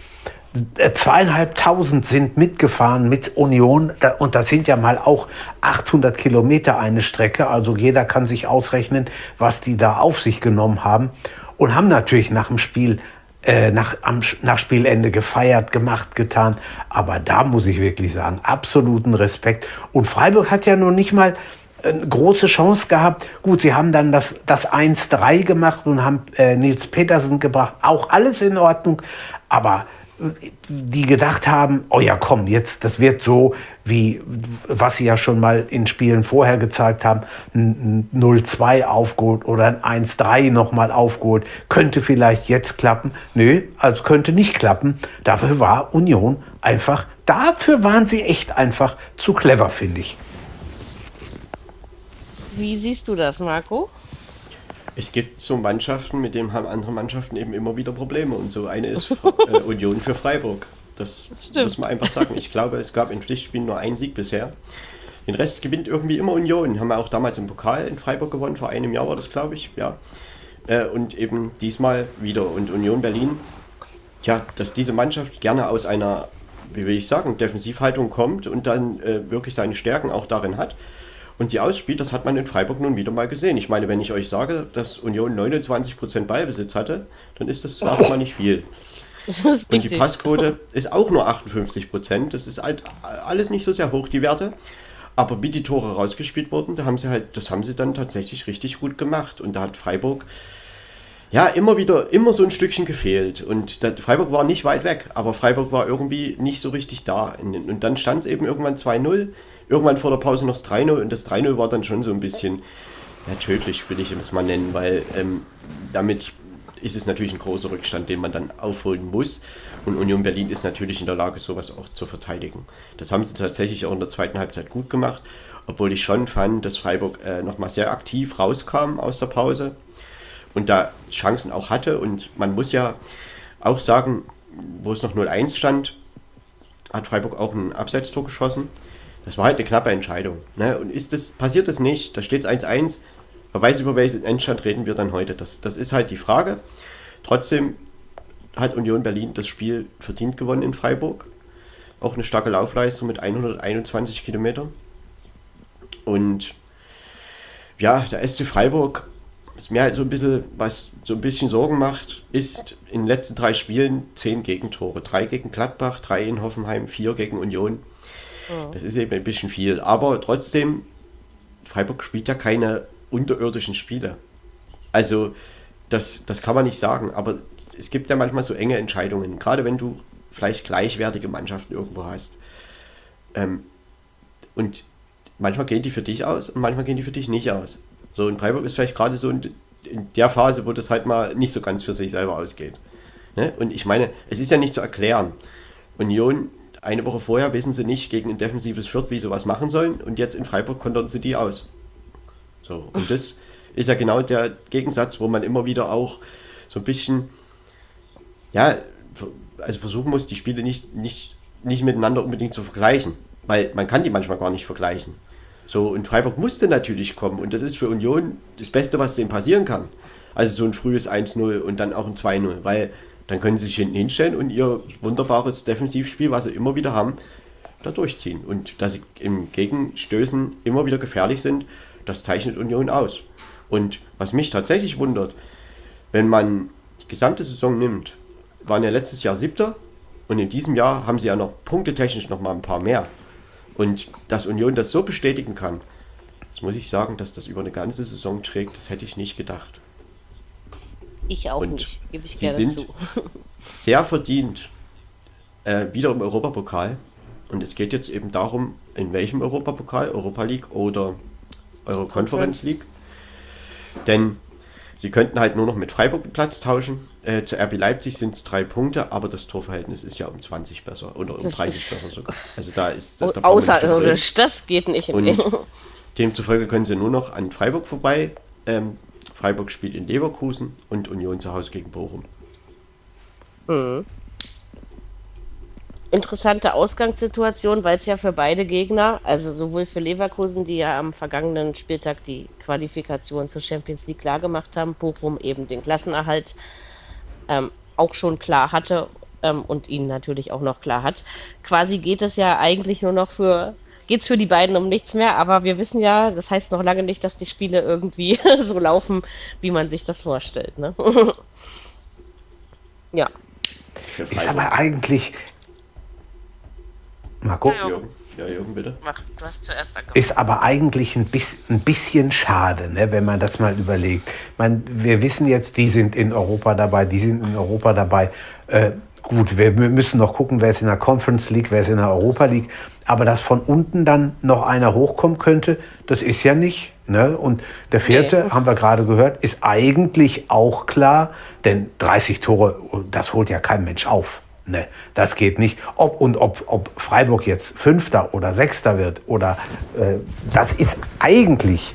Speaker 4: zweieinhalbtausend sind mitgefahren mit Union und das sind ja mal auch 800 Kilometer eine Strecke, also jeder kann sich ausrechnen, was die da auf sich genommen haben und haben natürlich nach dem Spiel äh, nach, am, nach Spielende gefeiert, gemacht, getan. Aber da muss ich wirklich sagen, absoluten Respekt. Und Freiburg hat ja noch nicht mal eine große Chance gehabt. Gut, sie haben dann das, das 1-3 gemacht und haben äh, Nils Petersen gebracht. Auch alles in Ordnung. Aber die gedacht haben, oh ja, komm, jetzt, das wird so, wie was sie ja schon mal in Spielen vorher gezeigt haben, ein 0-2 aufgeholt oder ein 1-3 nochmal aufgeholt, könnte vielleicht jetzt klappen. Nö, also könnte nicht klappen. Dafür war Union einfach, dafür waren sie echt einfach zu clever, finde ich.
Speaker 2: Wie siehst du das, Marco?
Speaker 3: Es gibt so Mannschaften, mit denen haben andere Mannschaften eben immer wieder Probleme. Und so eine ist äh, Union für Freiburg. Das, das muss man einfach sagen. Ich glaube, es gab in Pflichtspielen nur einen Sieg bisher. Den Rest gewinnt irgendwie immer Union. Haben wir auch damals im Pokal in Freiburg gewonnen, vor einem Jahr war das, glaube ich. Ja. Äh, und eben diesmal wieder. Und Union Berlin, ja, dass diese Mannschaft gerne aus einer, wie will ich sagen, Defensivhaltung kommt und dann äh, wirklich seine Stärken auch darin hat und sie ausspielt, das hat man in Freiburg nun wieder mal gesehen. Ich meine, wenn ich euch sage, dass Union 29% Ballbesitz hatte, dann ist das erstmal nicht viel. Und die Passquote ist auch nur 58%. Das ist halt alles nicht so sehr hoch, die Werte. Aber wie die Tore rausgespielt wurden, da haben sie halt, das haben sie dann tatsächlich richtig gut gemacht. Und da hat Freiburg ja immer wieder, immer so ein Stückchen gefehlt. Und der, Freiburg war nicht weit weg, aber Freiburg war irgendwie nicht so richtig da. Und dann stand es eben irgendwann 2-0 irgendwann vor der Pause noch das 3-0 und das 3-0 war dann schon so ein bisschen ja, tödlich, will ich es mal nennen, weil ähm, damit ist es natürlich ein großer Rückstand, den man dann aufholen muss. Und Union Berlin ist natürlich in der Lage, sowas auch zu verteidigen. Das haben sie tatsächlich auch in der zweiten Halbzeit gut gemacht, obwohl ich schon fand, dass Freiburg äh, nochmal sehr aktiv rauskam aus der Pause und da Chancen auch hatte. Und man muss ja auch sagen, wo es noch 0-1 stand, hat Freiburg auch ein Abseitstor geschossen. Das war halt eine knappe Entscheidung. Ne? Und ist das, passiert das nicht, da steht es 1-1, wer weiß, über welchen Endstand reden wir dann heute. Das, das ist halt die Frage. Trotzdem hat Union Berlin das Spiel verdient gewonnen in Freiburg. Auch eine starke Laufleistung mit 121 Kilometern. Und ja, der SC Freiburg, was mir halt so ein bisschen, was so ein bisschen Sorgen macht, ist in den letzten drei Spielen zehn Gegentore. Drei gegen Gladbach, drei in Hoffenheim, vier gegen Union. Das ist eben ein bisschen viel. Aber trotzdem, Freiburg spielt ja keine unterirdischen Spiele. Also, das, das kann man nicht sagen. Aber es gibt ja manchmal so enge Entscheidungen. Gerade wenn du vielleicht gleichwertige Mannschaften irgendwo hast. Ähm, und manchmal gehen die für dich aus und manchmal gehen die für dich nicht aus. So, und Freiburg ist vielleicht gerade so in, in der Phase, wo das halt mal nicht so ganz für sich selber ausgeht. Ne? Und ich meine, es ist ja nicht zu erklären. Union eine Woche vorher wissen sie nicht gegen ein defensives Fürth, wie sie was machen sollen. Und jetzt in Freiburg kontern sie die aus. So, und das ist ja genau der Gegensatz, wo man immer wieder auch so ein bisschen, ja, also versuchen muss, die Spiele nicht, nicht, nicht miteinander unbedingt zu vergleichen. Weil man kann die manchmal gar nicht vergleichen. So, und Freiburg musste natürlich kommen. Und das ist für Union das Beste, was denen passieren kann. Also so ein frühes 1-0 und dann auch ein 2-0. Weil dann können sie sich hinten hinstellen und ihr wunderbares Defensivspiel, was sie immer wieder haben, da durchziehen. Und dass sie im Gegenstößen immer wieder gefährlich sind, das zeichnet Union aus. Und was mich tatsächlich wundert, wenn man die gesamte Saison nimmt, waren ja letztes Jahr siebter und in diesem Jahr haben sie ja noch punktetechnisch noch mal ein paar mehr. Und dass Union das so bestätigen kann, das muss ich sagen, dass das über eine ganze Saison trägt, das hätte ich nicht gedacht.
Speaker 2: Ich auch und nicht,
Speaker 3: gebe ich sie gerne sind zu. sehr verdient äh, wieder im Europapokal. Und es geht jetzt eben darum, in welchem Europapokal, Europa League oder Euro Conference League. Denn sie könnten halt nur noch mit Freiburg Platz tauschen. Äh, zu RB Leipzig sind es drei Punkte, aber das Torverhältnis ist ja um 20 besser oder um 30 besser sogar. Also da ist da,
Speaker 2: da außerirdisch, das geht nicht
Speaker 3: Und demzufolge können sie nur noch an Freiburg vorbei. Ähm, Freiburg spielt in Leverkusen und Union zu Hause gegen Bochum.
Speaker 2: Mhm. Interessante Ausgangssituation, weil es ja für beide Gegner, also sowohl für Leverkusen, die ja am vergangenen Spieltag die Qualifikation zur Champions League klar gemacht haben, Bochum eben den Klassenerhalt ähm, auch schon klar hatte ähm, und ihn natürlich auch noch klar hat. Quasi geht es ja eigentlich nur noch für geht es für die beiden um nichts mehr, aber wir wissen ja, das heißt noch lange nicht, dass die Spiele irgendwie so laufen, wie man sich das vorstellt. Ne? ja.
Speaker 4: Ist aber eigentlich. Marco?
Speaker 3: Ja, Jürgen. Ja, Jürgen, bitte. Mach,
Speaker 4: du hast zuerst angefangen. Ist aber eigentlich ein bisschen, ein bisschen schade, ne, wenn man das mal überlegt. Man, wir wissen jetzt, die sind in Europa dabei, die sind in Europa dabei. Äh, gut, wir müssen noch gucken, wer ist in der Conference League, wer ist in der Europa League. Aber dass von unten dann noch einer hochkommen könnte, das ist ja nicht. Ne? Und der vierte, nee. haben wir gerade gehört, ist eigentlich auch klar, denn 30 Tore, das holt ja kein Mensch auf. Ne, das geht nicht. Ob und ob, ob Freiburg jetzt Fünfter oder Sechster wird oder äh, das ist eigentlich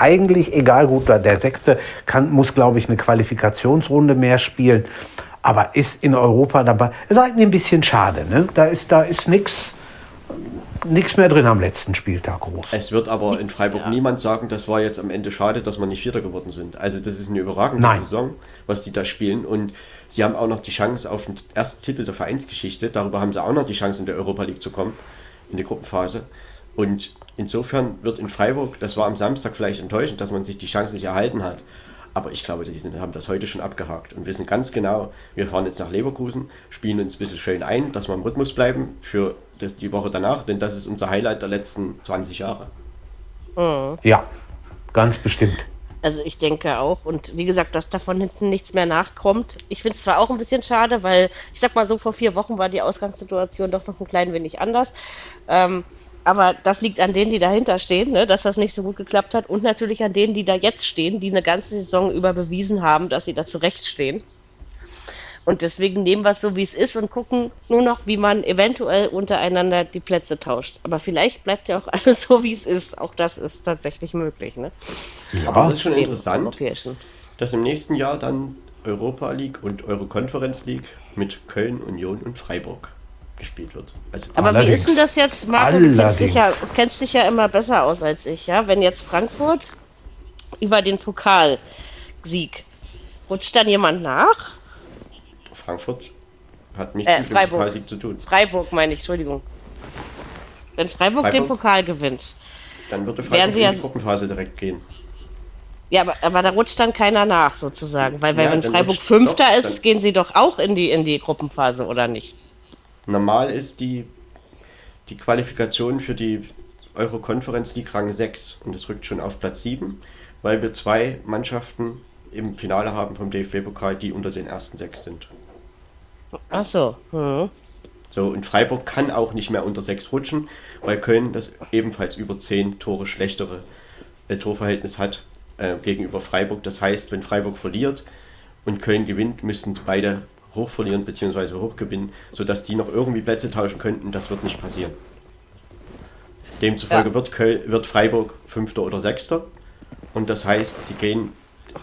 Speaker 4: eigentlich egal. Gut, der Sechste kann, muss, glaube ich, eine Qualifikationsrunde mehr spielen, aber ist in Europa dabei. Ist eigentlich ein bisschen schade. Ne? Da ist, da ist nichts nichts mehr drin am letzten Spieltag groß.
Speaker 3: Es wird aber in Freiburg ja. niemand sagen, das war jetzt am Ende schade, dass wir nicht Vierter geworden sind. Also das ist eine überragende Nein. Saison, was die da spielen. Und sie haben auch noch die Chance auf den ersten Titel der Vereinsgeschichte. Darüber haben sie auch noch die Chance, in der Europa League zu kommen, in die Gruppenphase. Und insofern wird in Freiburg, das war am Samstag vielleicht enttäuschend, dass man sich die Chance nicht erhalten hat. Aber ich glaube, die sind, haben das heute schon abgehakt und wissen ganz genau, wir fahren jetzt nach Leverkusen, spielen uns ein bisschen schön ein, dass wir im Rhythmus bleiben für das, die Woche danach, denn das ist unser Highlight der letzten 20 Jahre.
Speaker 4: Mhm. Ja, ganz bestimmt.
Speaker 2: Also ich denke auch. Und wie gesagt, dass da von hinten nichts mehr nachkommt. Ich finde es zwar auch ein bisschen schade, weil ich sag mal so, vor vier Wochen war die Ausgangssituation doch noch ein klein wenig anders. Ähm, aber das liegt an denen, die dahinter stehen, ne, dass das nicht so gut geklappt hat und natürlich an denen, die da jetzt stehen, die eine ganze Saison über bewiesen haben, dass sie da zurechtstehen. Und deswegen nehmen wir es so, wie es ist und gucken nur noch, wie man eventuell untereinander die Plätze tauscht. Aber vielleicht bleibt ja auch alles so, wie es ist. Auch das ist tatsächlich möglich. Ne?
Speaker 3: Ja, aber es ist schon interessant, dass im nächsten Jahr dann Europa League und Euro Conference League mit Köln, Union und Freiburg gespielt wird.
Speaker 2: Also Aber Allerdings. wie ist denn das jetzt, Marco? Du kennst dich, ja, kennst dich ja immer besser aus als ich, ja? Wenn jetzt Frankfurt über den Pokalsieg rutscht dann jemand nach?
Speaker 3: Frankfurt hat nichts äh,
Speaker 2: mit dem Pokalsieg zu tun. Freiburg meine ich, Entschuldigung. Wenn Freiburg, Freiburg den Pokal gewinnt,
Speaker 3: dann würde Freiburg in die Gruppenphase direkt gehen.
Speaker 2: Ja, aber, aber da rutscht dann keiner nach sozusagen, weil, weil ja, wenn Freiburg Fünfter doch, ist, gehen sie doch auch in die, in die Gruppenphase, oder nicht?
Speaker 3: Normal ist die, die Qualifikation für die Euro Conference League Rang 6 und es rückt schon auf Platz 7, weil wir zwei Mannschaften im Finale haben vom DFB-Pokal, die unter den ersten sechs sind.
Speaker 2: Ach so. Hm.
Speaker 3: So, und Freiburg kann auch nicht mehr unter 6 rutschen, weil Köln das ebenfalls über 10 Tore schlechtere äh, Torverhältnis hat äh, gegenüber Freiburg. Das heißt, wenn Freiburg verliert und Köln gewinnt, müssen beide hoch verlieren bzw. hoch gewinnen, sodass die noch irgendwie Plätze tauschen könnten. Das wird nicht passieren. Demzufolge ja. wird, Köl wird Freiburg Fünfter oder Sechster. Und das heißt, sie gehen,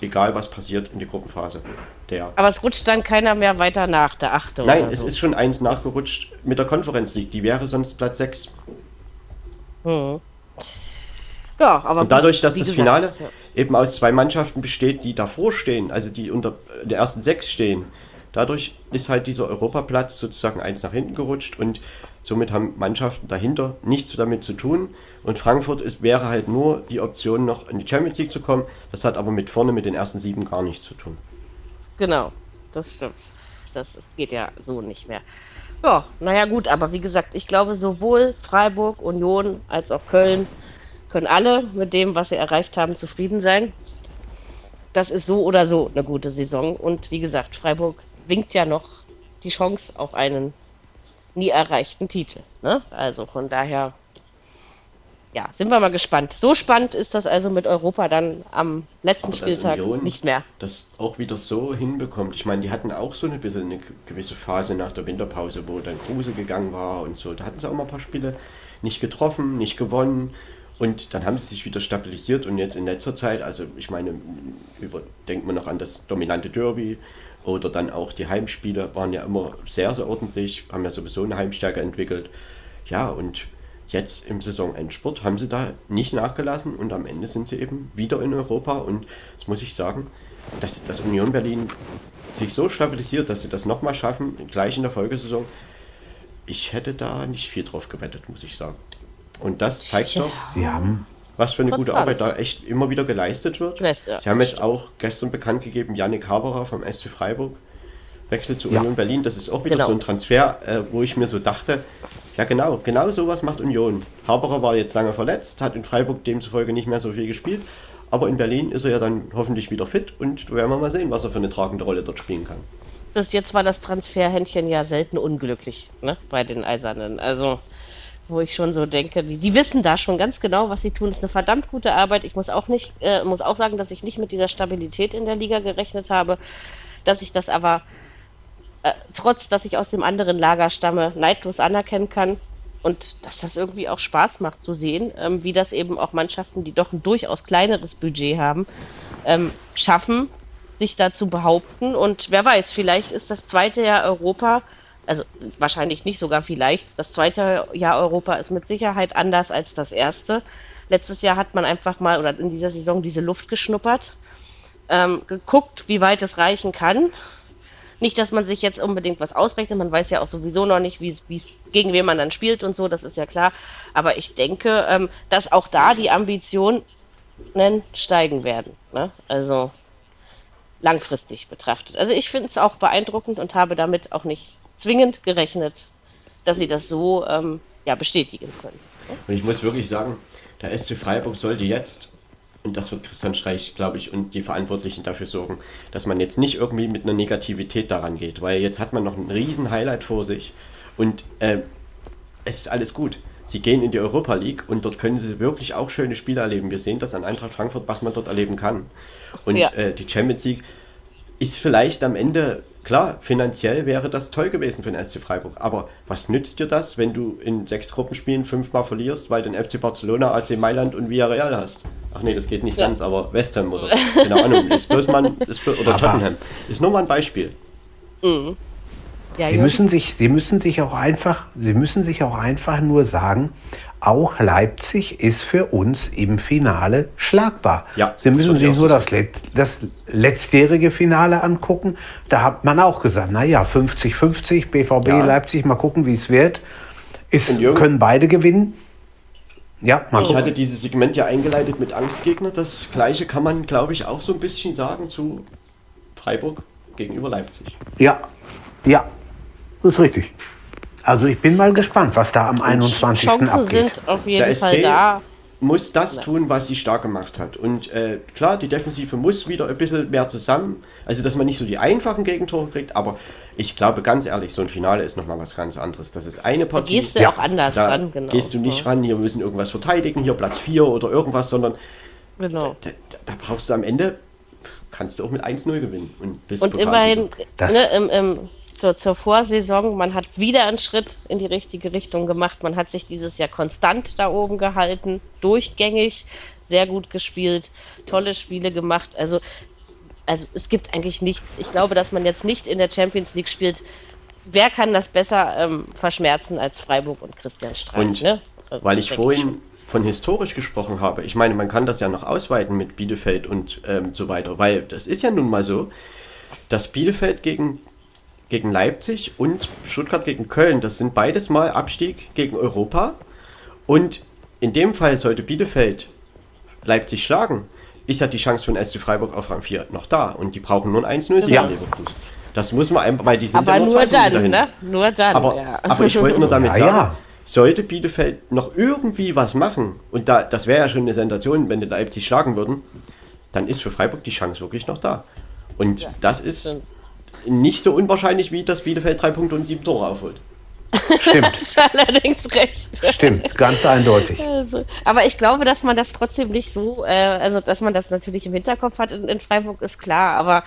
Speaker 3: egal was passiert, in die Gruppenphase.
Speaker 2: Der Aber es rutscht dann keiner mehr weiter nach, der Achte.
Speaker 3: Nein, es so. ist schon eins nachgerutscht mit der Konferenz League. Die wäre sonst Platz 6. Hm. Ja, aber. Und dadurch, dass das Finale ja. eben aus zwei Mannschaften besteht, die davor stehen, also die unter der ersten sechs stehen, Dadurch ist halt dieser Europaplatz sozusagen eins nach hinten gerutscht und somit haben Mannschaften dahinter nichts damit zu tun. Und Frankfurt ist, wäre halt nur die Option, noch in die Champions League zu kommen. Das hat aber mit vorne mit den ersten sieben gar nichts zu tun.
Speaker 2: Genau, das stimmt. Das, geht ja so nicht mehr. Ja, naja gut, aber wie gesagt, ich glaube sowohl Freiburg, Union als auch Köln können alle mit dem, was sie erreicht haben, zufrieden sein. Das ist so oder so eine gute Saison. Und wie gesagt, Freiburg winkt ja noch die Chance auf einen nie erreichten Titel. Ne? Also von daher, ja, sind wir mal gespannt. So spannend ist das also mit Europa dann am letzten Spieltag Union nicht mehr.
Speaker 3: Das auch wieder so hinbekommt. Ich meine, die hatten auch so eine bisschen eine gewisse Phase nach der Winterpause, wo dann Kruse gegangen war und so. Da hatten sie auch mal ein paar Spiele nicht getroffen, nicht gewonnen. Und dann haben sie sich wieder stabilisiert und jetzt in letzter Zeit, also ich meine, überdenkt man noch an das dominante Derby, oder dann auch die Heimspiele waren ja immer sehr, sehr ordentlich, haben ja sowieso eine Heimstärke entwickelt. Ja, und jetzt im Saisonendsport haben sie da nicht nachgelassen und am Ende sind sie eben wieder in Europa. Und das muss ich sagen, dass das Union Berlin sich so stabilisiert, dass sie das nochmal schaffen, gleich in der Folgesaison. Ich hätte da nicht viel drauf gewettet, muss ich sagen. Und das zeigt ja. doch,
Speaker 4: sie haben
Speaker 3: was für eine gute Arbeit da echt immer wieder geleistet wird. Ja. Sie haben jetzt auch gestern bekannt gegeben, Yannick Haberer vom SC Freiburg wechselt zu ja. Union Berlin. Das ist auch wieder genau. so ein Transfer, äh, wo ich mir so dachte, ja genau, genau sowas macht Union. Haberer war jetzt lange verletzt, hat in Freiburg demzufolge nicht mehr so viel gespielt, aber in Berlin ist er ja dann hoffentlich wieder fit und werden wir mal sehen, was er für eine tragende Rolle dort spielen kann.
Speaker 2: bis jetzt war das Transferhändchen ja selten unglücklich, ne, bei den Eisernen. Also, wo ich schon so denke, die, die wissen da schon ganz genau, was sie tun. Das ist eine verdammt gute Arbeit. Ich muss auch nicht, äh, muss auch sagen, dass ich nicht mit dieser Stabilität in der Liga gerechnet habe, dass ich das aber äh, trotz, dass ich aus dem anderen Lager stamme, neidlos anerkennen kann und dass das irgendwie auch Spaß macht zu sehen, ähm, wie das eben auch Mannschaften, die doch ein durchaus kleineres Budget haben, ähm, schaffen, sich da zu behaupten. Und wer weiß, vielleicht ist das zweite Jahr Europa, also wahrscheinlich nicht sogar vielleicht, das zweite Jahr Europa ist mit Sicherheit anders als das erste. Letztes Jahr hat man einfach mal, oder in dieser Saison, diese Luft geschnuppert, ähm, geguckt, wie weit es reichen kann. Nicht, dass man sich jetzt unbedingt was ausrechnet, man weiß ja auch sowieso noch nicht, wie es gegen wen man dann spielt und so, das ist ja klar. Aber ich denke, ähm, dass auch da die Ambitionen steigen werden. Ne? Also langfristig betrachtet. Also ich finde es auch beeindruckend und habe damit auch nicht zwingend gerechnet, dass sie das so ähm, ja, bestätigen können.
Speaker 3: Und ich muss wirklich sagen, der SC Freiburg sollte jetzt, und das wird Christian Streich, glaube ich, und die Verantwortlichen dafür sorgen, dass man jetzt nicht irgendwie mit einer Negativität daran geht, weil jetzt hat man noch ein riesen Highlight vor sich und äh, es ist alles gut. Sie gehen in die Europa League und dort können sie wirklich auch schöne Spiele erleben. Wir sehen das an Eintracht Frankfurt, was man dort erleben kann. Und ja. äh, die Champions League ist vielleicht am Ende, klar, finanziell wäre das toll gewesen für den SC Freiburg. Aber was nützt dir das, wenn du in sechs Gruppenspielen fünfmal verlierst, weil du den FC Barcelona, AC Mailand und Villarreal hast? Ach nee, das geht nicht ja. ganz, aber West Ham oder keine Ahnung, ist bloß mal, ist bloß, oder Tottenham. Ist nur mal ein Beispiel.
Speaker 4: Mhm. Ja, sie, müssen sich, sie müssen sich auch einfach, sie müssen sich auch einfach nur sagen, auch Leipzig ist für uns im Finale schlagbar. Ja, Sie müssen sich nur das, Let das letztjährige Finale angucken. Da hat man auch gesagt, naja, 50-50, BVB, ja. Leipzig, mal gucken, wie es wird. Ist, können beide gewinnen.
Speaker 3: Ja, mal Ich hatte dieses Segment ja eingeleitet mit Angstgegner. Das gleiche kann man, glaube ich, auch so ein bisschen sagen zu Freiburg gegenüber Leipzig.
Speaker 4: Ja, ja, das ist richtig. Also ich bin mal gespannt, was da am 21. Chancen abgeht.
Speaker 2: sind auf jeden Der Fall SC da.
Speaker 3: muss das tun, was sie stark gemacht hat. Und äh, klar, die Defensive muss wieder ein bisschen mehr zusammen. Also, dass man nicht so die einfachen Gegentore kriegt, aber ich glaube, ganz ehrlich, so ein Finale ist nochmal was ganz anderes. Das ist eine Partie.
Speaker 2: Da gehst du ja, auch anders
Speaker 3: da
Speaker 2: ran,
Speaker 3: genau. Gehst du nicht ja. ran, hier müssen irgendwas verteidigen, hier Platz 4 oder irgendwas, sondern genau. da, da, da brauchst du am Ende, kannst du auch mit 1-0 gewinnen.
Speaker 2: Und, bist und immerhin ne, im, im zur, zur Vorsaison. Man hat wieder einen Schritt in die richtige Richtung gemacht. Man hat sich dieses Jahr konstant da oben gehalten, durchgängig, sehr gut gespielt, tolle Spiele gemacht. Also, also es gibt eigentlich nichts. Ich glaube, dass man jetzt nicht in der Champions League spielt. Wer kann das besser ähm, verschmerzen als Freiburg und Christian Streich? Und
Speaker 3: ne? also, weil ich vorhin ich von historisch gesprochen habe, ich meine, man kann das ja noch ausweiten mit Bielefeld und ähm, so weiter, weil das ist ja nun mal so, dass Bielefeld gegen gegen Leipzig und Stuttgart gegen Köln. Das sind beides mal Abstieg gegen Europa. Und in dem Fall sollte Bielefeld Leipzig schlagen, ist ja die Chance von SC Freiburg auf Rang 4 noch da. Und die brauchen nur ein 1-0 ja. Leverkusen. Das muss man einfach, weil die sind
Speaker 2: aber nur dann, ne? Nur dann,
Speaker 3: aber, ja. aber ich wollte nur damit ja, sagen, ja. sollte Bielefeld noch irgendwie was machen, und da, das wäre ja schon eine Sensation, wenn die Leipzig schlagen würden, dann ist für Freiburg die Chance wirklich noch da. Und das ist, stimmt nicht so unwahrscheinlich, wie dass Bielefeld drei Punkte und sieben Tore aufholt.
Speaker 4: Stimmt.
Speaker 2: Hast allerdings recht.
Speaker 4: Stimmt, ganz eindeutig.
Speaker 2: Also, aber ich glaube, dass man das trotzdem nicht so, äh, also dass man das natürlich im Hinterkopf hat in, in Freiburg, ist klar, aber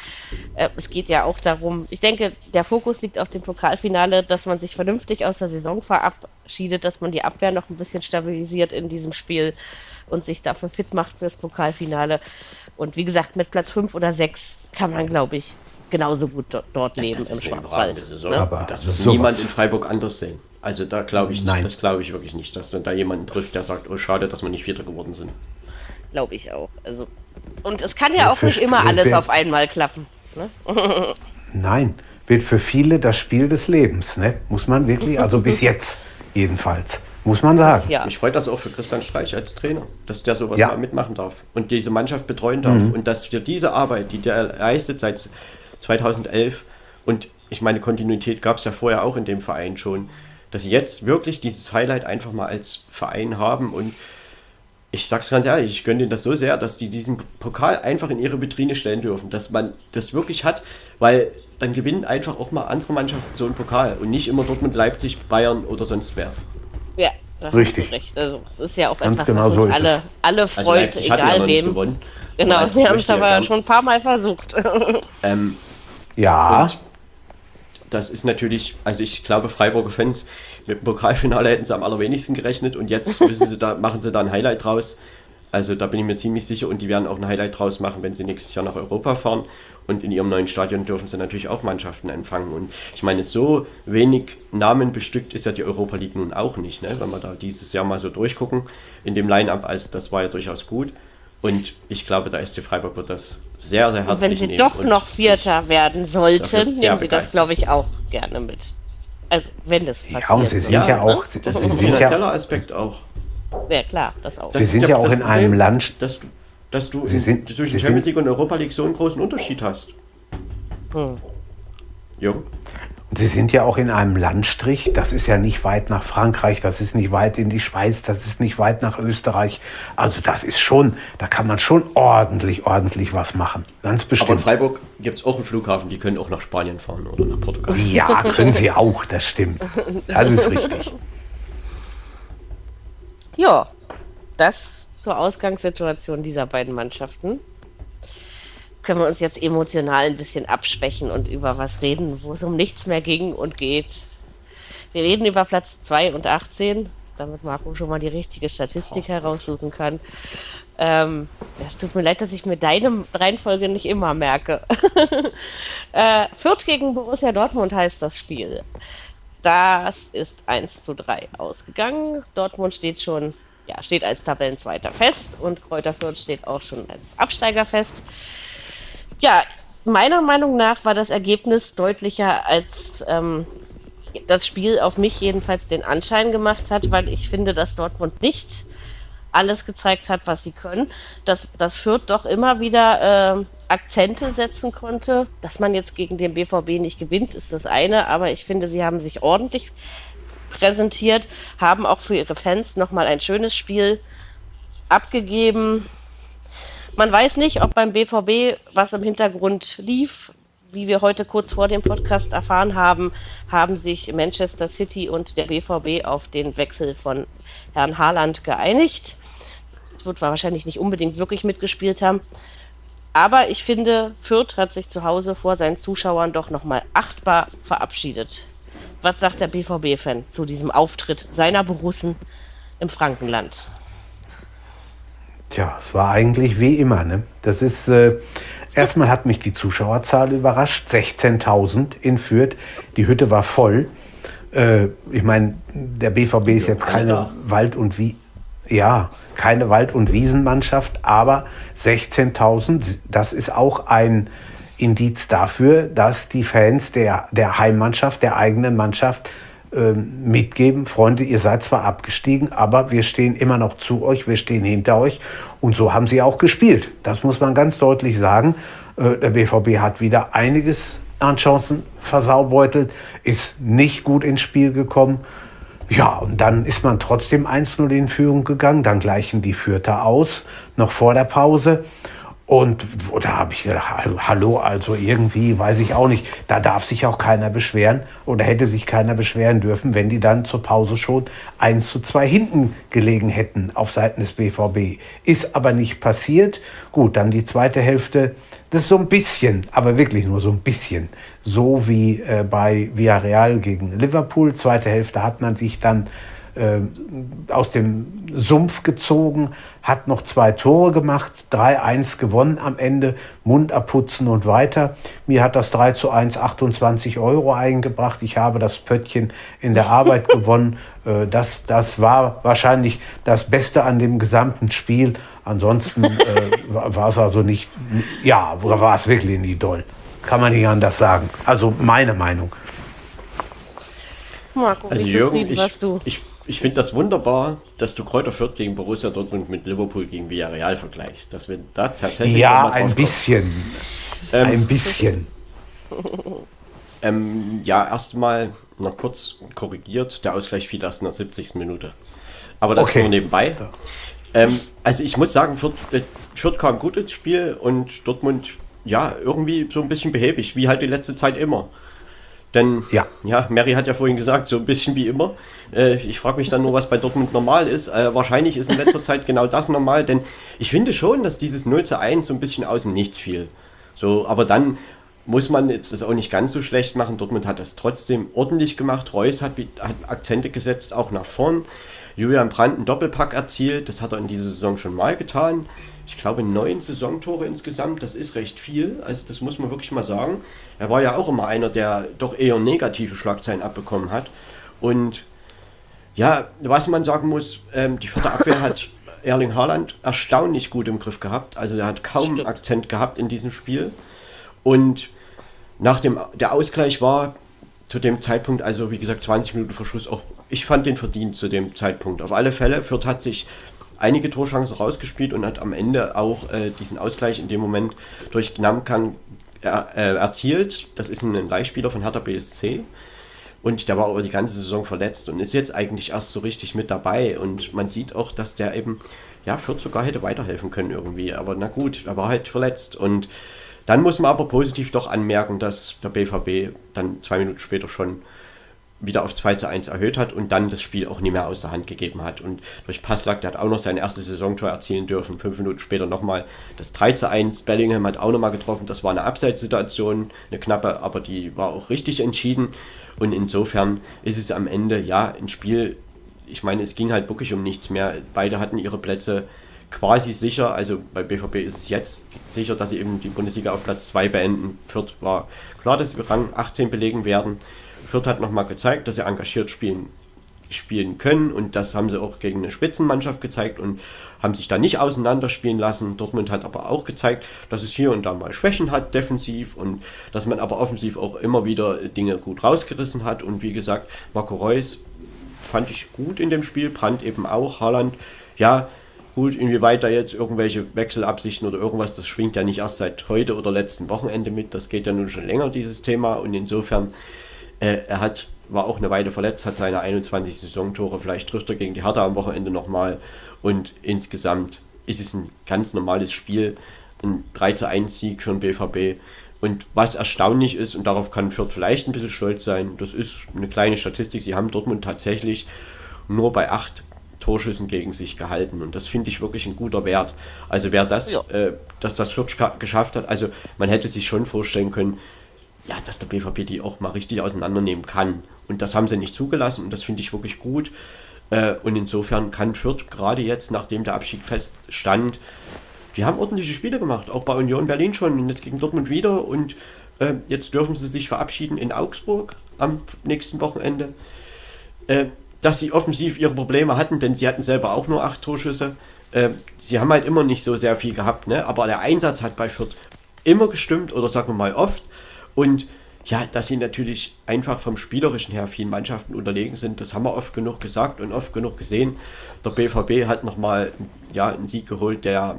Speaker 2: äh, es geht ja auch darum, ich denke, der Fokus liegt auf dem Pokalfinale, dass man sich vernünftig aus der Saison verabschiedet, dass man die Abwehr noch ein bisschen stabilisiert in diesem Spiel und sich dafür fit macht fürs Pokalfinale. Und wie gesagt, mit Platz 5 oder 6 kann man, glaube ich, genauso gut dort leben das im Schwarzwald.
Speaker 3: Ne? Aber das wird niemand in Freiburg anders sehen. Also da glaube ich, Nein. das glaube ich wirklich nicht, dass dann da jemanden trifft, der sagt, oh schade, dass wir nicht Vierter geworden sind.
Speaker 2: Glaube ich auch. Also und es kann ja, ja auch nicht immer alles auf einmal klappen. Ne?
Speaker 4: Nein, wird für viele das Spiel des Lebens, ne? Muss man wirklich, also bis jetzt jedenfalls. Muss man sagen.
Speaker 3: Ja. Mich freut das auch für Christian Streich als Trainer, dass der sowas ja. mal mitmachen darf und diese Mannschaft betreuen darf mhm. und dass für diese Arbeit, die der leistet seit 2011 und ich meine, Kontinuität gab es ja vorher auch in dem Verein schon, dass sie jetzt wirklich dieses Highlight einfach mal als Verein haben und ich sag's ganz ehrlich, ich gönne denen das so sehr, dass die diesen Pokal einfach in ihre Vitrine stellen dürfen, dass man das wirklich hat, weil dann gewinnen einfach auch mal andere Mannschaften so einen Pokal und nicht immer Dortmund, Leipzig, Bayern oder sonst wer.
Speaker 2: Ja, da hast
Speaker 4: Richtig.
Speaker 2: recht. Also, das ist ja auch
Speaker 4: Ganz
Speaker 2: etwas,
Speaker 4: genau so
Speaker 2: alle,
Speaker 4: es.
Speaker 2: alle
Speaker 3: Also
Speaker 2: freut,
Speaker 3: ja
Speaker 2: egal wem.
Speaker 3: gewonnen.
Speaker 2: Genau, wir haben es aber schon ein paar Mal versucht.
Speaker 3: Ähm,
Speaker 4: Ja,
Speaker 3: Und das ist natürlich, also ich glaube, Freiburger Fans mit dem Pokalfinale hätten sie am allerwenigsten gerechnet und jetzt müssen sie da, machen sie da ein Highlight draus. Also da bin ich mir ziemlich sicher und die werden auch ein Highlight draus machen, wenn sie nächstes Jahr nach Europa fahren. Und in ihrem neuen Stadion dürfen sie natürlich auch Mannschaften empfangen. Und ich meine, so wenig Namen bestückt ist ja die Europa League nun auch nicht, ne? wenn wir da dieses Jahr mal so durchgucken in dem Line-Up. Also das war ja durchaus gut. Und ich glaube, der SC Freiburg wird das sehr, sehr
Speaker 2: Und
Speaker 3: herzlich
Speaker 2: wenn sie
Speaker 3: nehmen
Speaker 2: doch
Speaker 3: und
Speaker 2: noch Vierter werden sollten, nehmen sie das, glaube ich, auch gerne mit. Also, wenn das passiert.
Speaker 4: ja, und sie sind
Speaker 3: Ja,
Speaker 4: ja, auch, sie,
Speaker 3: Das
Speaker 4: sie
Speaker 3: ist ein finanzieller
Speaker 4: ja,
Speaker 3: Aspekt auch.
Speaker 2: Ja, klar, das auch.
Speaker 4: Sie
Speaker 3: Das
Speaker 4: sind ja auch in einem Land-
Speaker 3: Dass du, dass du
Speaker 4: Sie
Speaker 3: in,
Speaker 4: sind-
Speaker 3: zwischen
Speaker 4: Sie
Speaker 3: Champions
Speaker 4: sind-
Speaker 3: League und Europa League so einen großen Unterschied hast.
Speaker 2: Hm.
Speaker 3: Jung?
Speaker 4: Sie sind ja auch in einem Landstrich, das ist ja nicht weit nach Frankreich, das ist nicht weit in die Schweiz, das ist nicht weit nach Österreich. Also das ist schon, da kann man schon ordentlich, ordentlich was machen. Ganz
Speaker 3: Aber in
Speaker 4: bestimmt.
Speaker 3: Freiburg gibt es auch einen Flughafen, die können auch nach Spanien fahren oder nach Portugal.
Speaker 4: Ja, können Sie auch, das stimmt. Das ist richtig.
Speaker 2: Ja, das zur Ausgangssituation dieser beiden Mannschaften. Können wir uns jetzt emotional ein bisschen abschwächen und über was reden, wo es um nichts mehr ging und geht. Wir reden über Platz 2 und 18, damit Marco schon mal die richtige Statistik heraussuchen kann. Ähm, es tut mir leid, dass ich mir deine Reihenfolge nicht immer merke. äh, Fürth gegen Borussia Dortmund heißt das Spiel. Das ist 1 zu 3 ausgegangen. Dortmund steht schon, ja, steht als Tabellenzweiter fest und Kräuter Fürth steht auch schon als Absteiger fest. Ja, meiner Meinung nach war das Ergebnis deutlicher, als ähm, das Spiel auf mich jedenfalls den Anschein gemacht hat, weil ich finde, dass Dortmund nicht alles gezeigt hat, was sie können. Dass das Fürth doch immer wieder äh, Akzente setzen konnte. Dass man jetzt gegen den BVB nicht gewinnt, ist das eine, aber ich finde, sie haben sich ordentlich präsentiert, haben auch für ihre Fans nochmal ein schönes Spiel abgegeben. Man weiß nicht, ob beim BVB was im Hintergrund lief. Wie wir heute kurz vor dem Podcast erfahren haben, haben sich Manchester City und der BVB auf den Wechsel von Herrn Haaland geeinigt. Es wird wahrscheinlich nicht unbedingt wirklich mitgespielt haben. Aber ich finde, Fürth hat sich zu Hause vor seinen Zuschauern doch nochmal achtbar verabschiedet. Was sagt der BVB-Fan zu diesem Auftritt seiner Borussen im Frankenland?
Speaker 4: Tja, es war eigentlich wie immer. Ne? Das ist, äh, erstmal hat mich die Zuschauerzahl überrascht. 16.000 in Fürth. Die Hütte war voll. Äh, ich meine, der BVB ist jetzt keine. Wald- und Wie ja, keine Wald- und Wiesenmannschaft, aber 16.000, das ist auch ein Indiz dafür, dass die Fans der, der Heimmannschaft, der eigenen Mannschaft mitgeben, Freunde, ihr seid zwar abgestiegen, aber wir stehen immer noch zu euch, wir stehen hinter euch. Und so haben sie auch gespielt. Das muss man ganz deutlich sagen. Äh, der BVB hat wieder einiges an Chancen versaubeutelt, ist nicht gut ins Spiel gekommen. Ja, und dann ist man trotzdem 1-0 in Führung gegangen. Dann gleichen die Fürther aus, noch vor der Pause. Und da habe ich gedacht, hallo, also irgendwie, weiß ich auch nicht, da darf sich auch keiner beschweren oder hätte sich keiner beschweren dürfen, wenn die dann zur Pause schon 1 zu 2 hinten gelegen hätten auf Seiten des BVB. Ist aber nicht passiert. Gut, dann die zweite Hälfte, das ist so ein bisschen, aber wirklich nur so ein bisschen, so wie äh, bei Villarreal gegen Liverpool. Zweite Hälfte hat man sich dann äh, aus dem Sumpf gezogen, hat noch zwei Tore gemacht, 3-1 gewonnen am Ende, Mund abputzen und weiter. Mir hat das 3 zu 1 28 Euro eingebracht. Ich habe das Pöttchen in der Arbeit gewonnen. Äh, das, das war wahrscheinlich das Beste an dem gesamten Spiel. Ansonsten äh, war es also nicht, ja, war es wirklich nie doll. Kann man nicht anders sagen. Also meine Meinung.
Speaker 2: Marco,
Speaker 3: Also
Speaker 2: wie
Speaker 3: Jürgen,
Speaker 2: zufrieden
Speaker 3: ich,
Speaker 2: warst du?
Speaker 3: ich, ich finde das wunderbar, dass du Kräuter Fürth gegen Borussia Dortmund mit Liverpool gegen Villarreal vergleichst. Dass wir da tatsächlich
Speaker 4: Ja, ein bisschen.
Speaker 3: Ähm,
Speaker 4: Ein bisschen.
Speaker 3: Ähm, ja, erstmal noch kurz korrigiert. Der Ausgleich fiel erst in der 70. Minute. Aber das
Speaker 4: Okay.
Speaker 3: nur nebenbei. Ähm, also ich muss sagen, Fürth, äh, Fürth kam gut ins Spiel und Dortmund ja, irgendwie so ein bisschen behäbig, wie halt die letzte Zeit immer. Denn, ja, ja Mary hat ja vorhin gesagt, so ein bisschen wie immer. Äh, ich frage mich dann nur, was bei Dortmund normal ist. Äh, wahrscheinlich ist in letzter Zeit genau das normal, denn ich finde schon, dass dieses 0 zu 1 so ein bisschen aus dem Nichts fiel. So, aber dann muss man jetzt das auch nicht ganz so schlecht machen. Dortmund hat das trotzdem ordentlich gemacht. Reus hat, hat Akzente gesetzt, auch nach vorn. Julian Brandt einen Doppelpack erzielt. Das hat er in dieser Saison schon mal getan. Ich glaube, neun Saisontore insgesamt. Das ist recht viel. Also, das muss man wirklich mal sagen. Er war ja auch immer einer, der doch eher negative Schlagzeilen abbekommen hat. Und ja, was man sagen muss, ähm, die vierte Abwehr hat Erling Haaland erstaunlich gut im Griff gehabt. Also, er hat kaum Stimmt. Akzent gehabt in diesem Spiel. Und nach dem, der Ausgleich war zu dem Zeitpunkt, also wie gesagt, 20 Minuten Verschluss, auch ich fand den verdient zu dem Zeitpunkt. Auf alle Fälle, Fürth hat sich einige Torchancen rausgespielt und hat am Ende auch äh, diesen Ausgleich in dem Moment durch Gnamkang er, äh, erzielt. Das ist ein Leihspieler von Hertha BSC. Und der war aber die ganze Saison verletzt und ist jetzt eigentlich erst so richtig mit dabei. Und man sieht auch, dass der eben, ja, Fürth sogar hätte weiterhelfen können irgendwie. Aber na gut, er war halt verletzt. Und dann muss man aber positiv doch anmerken, dass der BVB dann zwei Minuten später schon wieder auf 2 zu 1 erhöht hat und dann das Spiel auch nie mehr aus der Hand gegeben hat. Und durch Passlack, der hat auch noch sein erstes Saisontor erzielen dürfen, fünf Minuten später nochmal das 3 zu 1. Bellingham hat auch nochmal getroffen, das war eine Abseitssituation, eine knappe, aber die war auch richtig entschieden. Und insofern ist es am Ende, ja, ein Spiel, ich meine, es ging halt wirklich um nichts mehr. Beide hatten ihre Plätze quasi sicher. Also bei BVB ist es jetzt sicher, dass sie eben die Bundesliga auf Platz 2 beenden. Fürth war klar, dass wir Rang 18 belegen werden. Fürth hat nochmal gezeigt, dass sie engagiert spielen, spielen können und das haben sie auch gegen eine Spitzenmannschaft gezeigt und haben sich da nicht auseinanderspielen lassen. Dortmund hat aber auch gezeigt, dass es hier und da mal Schwächen hat, defensiv und dass man aber offensiv auch immer wieder Dinge gut rausgerissen hat und wie gesagt, Marco Reus fand ich gut in dem Spiel, Brandt eben auch, Haaland, ja, Gut, inwieweit da jetzt irgendwelche Wechselabsichten oder irgendwas, das schwingt ja nicht erst seit heute oder letzten Wochenende mit. Das geht ja nun schon länger, dieses Thema. Und insofern, äh, er hat, war auch eine Weile verletzt, hat seine 21 Saisontore. Vielleicht trifft er gegen die Hertha am Wochenende nochmal. Und insgesamt ist es ein ganz normales Spiel. Ein 3 zu 1 Sieg für den BVB. Und was erstaunlich ist, und darauf kann Fürth vielleicht ein bisschen stolz sein, das ist eine kleine Statistik. Sie haben Dortmund tatsächlich nur bei acht Torschüssen gegen sich gehalten. Und das finde ich wirklich ein guter Wert. Also wer das, ja. äh, dass das Fürth geschafft hat, also man hätte sich schon vorstellen können, ja, dass der BVP die auch mal richtig auseinandernehmen kann. Und das haben sie nicht zugelassen und das finde ich wirklich gut. Äh, und insofern kann Fürth gerade jetzt, nachdem der Abschied feststand, die haben ordentliche Spiele gemacht, auch bei Union Berlin schon und jetzt gegen Dortmund wieder. Und äh, jetzt dürfen sie sich verabschieden in Augsburg am nächsten Wochenende. Äh, dass sie offensiv ihre Probleme hatten, denn sie hatten selber auch nur acht Torschüsse. Äh, sie haben halt immer nicht so sehr viel gehabt, ne? aber der Einsatz hat bei Fürth immer gestimmt oder sagen wir mal oft. Und ja, dass sie natürlich einfach vom Spielerischen her vielen Mannschaften unterlegen sind, das haben wir oft genug gesagt und oft genug gesehen. Der BVB hat nochmal ja, einen Sieg geholt, der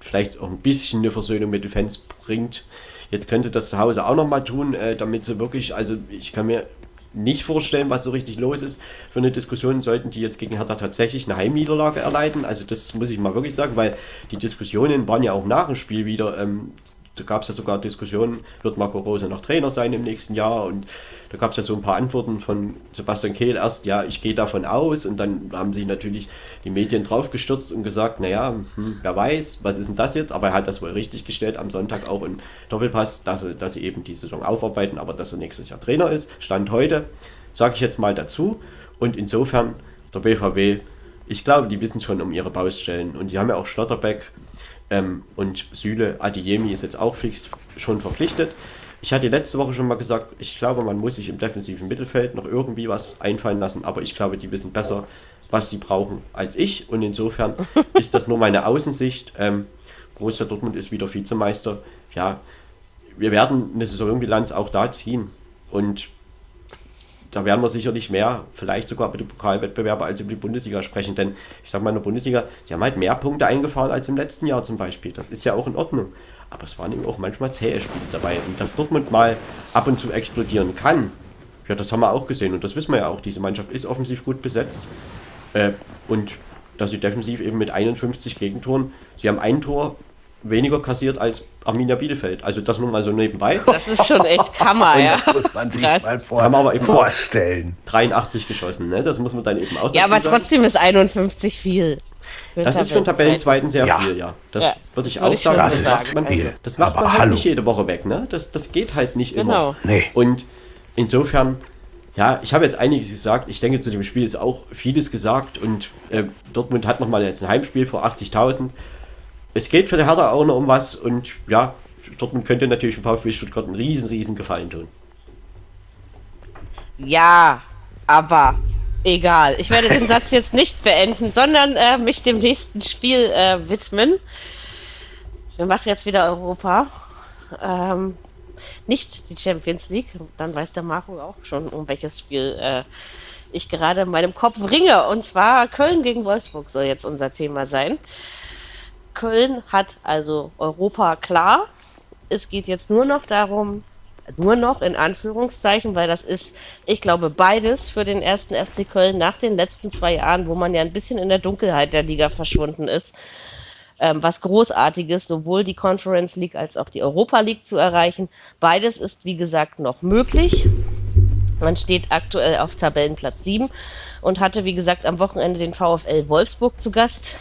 Speaker 3: vielleicht auch ein bisschen eine Versöhnung mit den Fans bringt. Jetzt könnte das zu Hause auch nochmal tun, äh, damit sie wirklich, also ich kann mir nicht vorstellen, was so richtig los ist. Für eine Diskussion sollten die jetzt gegen Hertha tatsächlich eine Heimniederlage erleiden. Also das muss ich mal wirklich sagen, weil die Diskussionen waren ja auch nach dem Spiel wieder ähm, da gab es ja sogar Diskussionen, wird Marco Rose noch Trainer sein im nächsten Jahr? Und da gab es ja so ein paar Antworten von Sebastian Kehl erst, ja, ich gehe davon aus. Und dann haben sich natürlich die Medien draufgestürzt und gesagt, naja, hm, wer weiß, was ist denn das jetzt? Aber er hat das wohl richtig gestellt am Sonntag auch im Doppelpass, dass, dass sie eben die Saison aufarbeiten, aber dass er nächstes Jahr Trainer ist. Stand heute, sage ich jetzt mal dazu. Und insofern, der BVB, ich glaube, die wissen schon um ihre Baustellen. Und sie haben ja auch Schlotterbeck ähm, und Süle Adiemi ist jetzt auch fix schon verpflichtet. Ich hatte letzte Woche schon mal gesagt, ich glaube, man muss sich im defensiven Mittelfeld noch irgendwie was einfallen lassen, aber ich glaube, die wissen besser, was sie brauchen als ich. Und insofern ist das nur meine Außensicht. Ähm, Borussia Dortmund ist wieder Vizemeister. Ja, wir werden eine Saisonbilanz auch da ziehen. Und da werden wir sicherlich mehr, vielleicht sogar über die Pokalwettbewerbe als über die Bundesliga sprechen. Denn ich sage mal, in der Bundesliga, sie haben halt mehr Punkte eingefahren als im letzten Jahr zum Beispiel. Das ist ja auch in Ordnung. Aber es waren eben auch manchmal zähe Spiele dabei. Und dass Dortmund mal ab und zu explodieren kann, ja, das haben wir auch gesehen. Und das wissen wir ja auch. Diese Mannschaft ist offensiv gut besetzt. Äh, und dass sie defensiv eben mit 51 Gegentoren, sie haben ein Tor weniger kassiert als Arminia Bielefeld. Also das nur mal so nebenbei.
Speaker 2: Das ist schon echt Hammer, ja.
Speaker 4: Das muss man sich mal vor,
Speaker 3: Haben aber eben
Speaker 4: vorstellen.
Speaker 3: 83 geschossen, ne? Das muss man dann eben auch
Speaker 2: Ja, aber
Speaker 3: sagen.
Speaker 2: trotzdem ist 51 viel.
Speaker 3: Das ist für einen Tabellenzweiten sehr
Speaker 4: Ja.
Speaker 3: viel, ja. Das
Speaker 2: Ja,
Speaker 3: würde ich auch
Speaker 2: ich
Speaker 3: sagen.
Speaker 4: Das
Speaker 3: macht man,
Speaker 4: viel.
Speaker 3: das macht
Speaker 4: Aber
Speaker 3: man halt
Speaker 4: hallo.
Speaker 3: nicht jede Woche weg, ne? Das, das geht halt nicht
Speaker 2: Genau.
Speaker 3: immer.
Speaker 4: Nee.
Speaker 3: Und insofern, ja, ich habe jetzt einiges gesagt. Ich denke, zu dem Spiel ist auch vieles gesagt. Und äh, Dortmund hat nochmal jetzt ein Heimspiel vor 80.000. Es geht für die Hertha auch noch um was. Und ja, Dortmund könnte natürlich dem VfB Stuttgart einen riesen, riesen Gefallen tun.
Speaker 2: Ja, aber egal. Ich werde den Satz jetzt nicht beenden, sondern äh, mich dem nächsten Spiel äh, widmen. Wir machen jetzt wieder Europa. Ähm, nicht die Champions League. Dann weiß der Marco auch schon, um welches Spiel äh, ich gerade in meinem Kopf ringe. Und zwar Köln gegen Wolfsburg soll jetzt unser Thema sein. Köln hat also Europa klar. Es geht jetzt nur noch darum, nur noch in Anführungszeichen, weil das ist, ich glaube, beides für den ersten FC Köln nach den letzten zwei Jahren, wo man ja ein bisschen in der Dunkelheit der Liga verschwunden ist. Ähm, was großartiges, sowohl die Conference League als auch die Europa League zu erreichen. Beides ist, wie gesagt, noch möglich. Man steht aktuell auf Tabellenplatz 7 und hatte, wie gesagt, am Wochenende den VfL Wolfsburg zu Gast.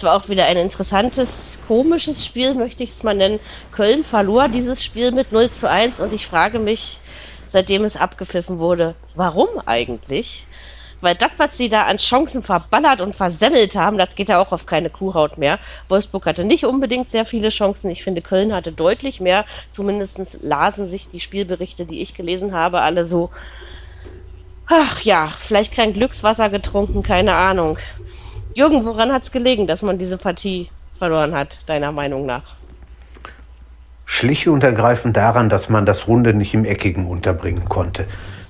Speaker 2: Es war auch wieder ein interessantes, komisches Spiel, möchte ich es mal nennen. Köln verlor dieses Spiel mit 0 zu 1 und ich frage mich, seitdem es abgepfiffen wurde, warum eigentlich? Weil das, was sie da an Chancen verballert und versemmelt haben, das geht ja auch auf keine Kuhhaut mehr. Wolfsburg hatte nicht unbedingt sehr viele Chancen. Ich finde, Köln hatte deutlich mehr. Zumindest lasen sich die Spielberichte, die ich gelesen habe, alle so. Ach ja, vielleicht kein Glückswasser getrunken, keine Ahnung. Jürgen, woran hat es gelegen, dass man diese Partie verloren hat, deiner Meinung nach?
Speaker 4: Schlicht und ergreifend daran, dass man das Runde nicht im Eckigen unterbringen konnte.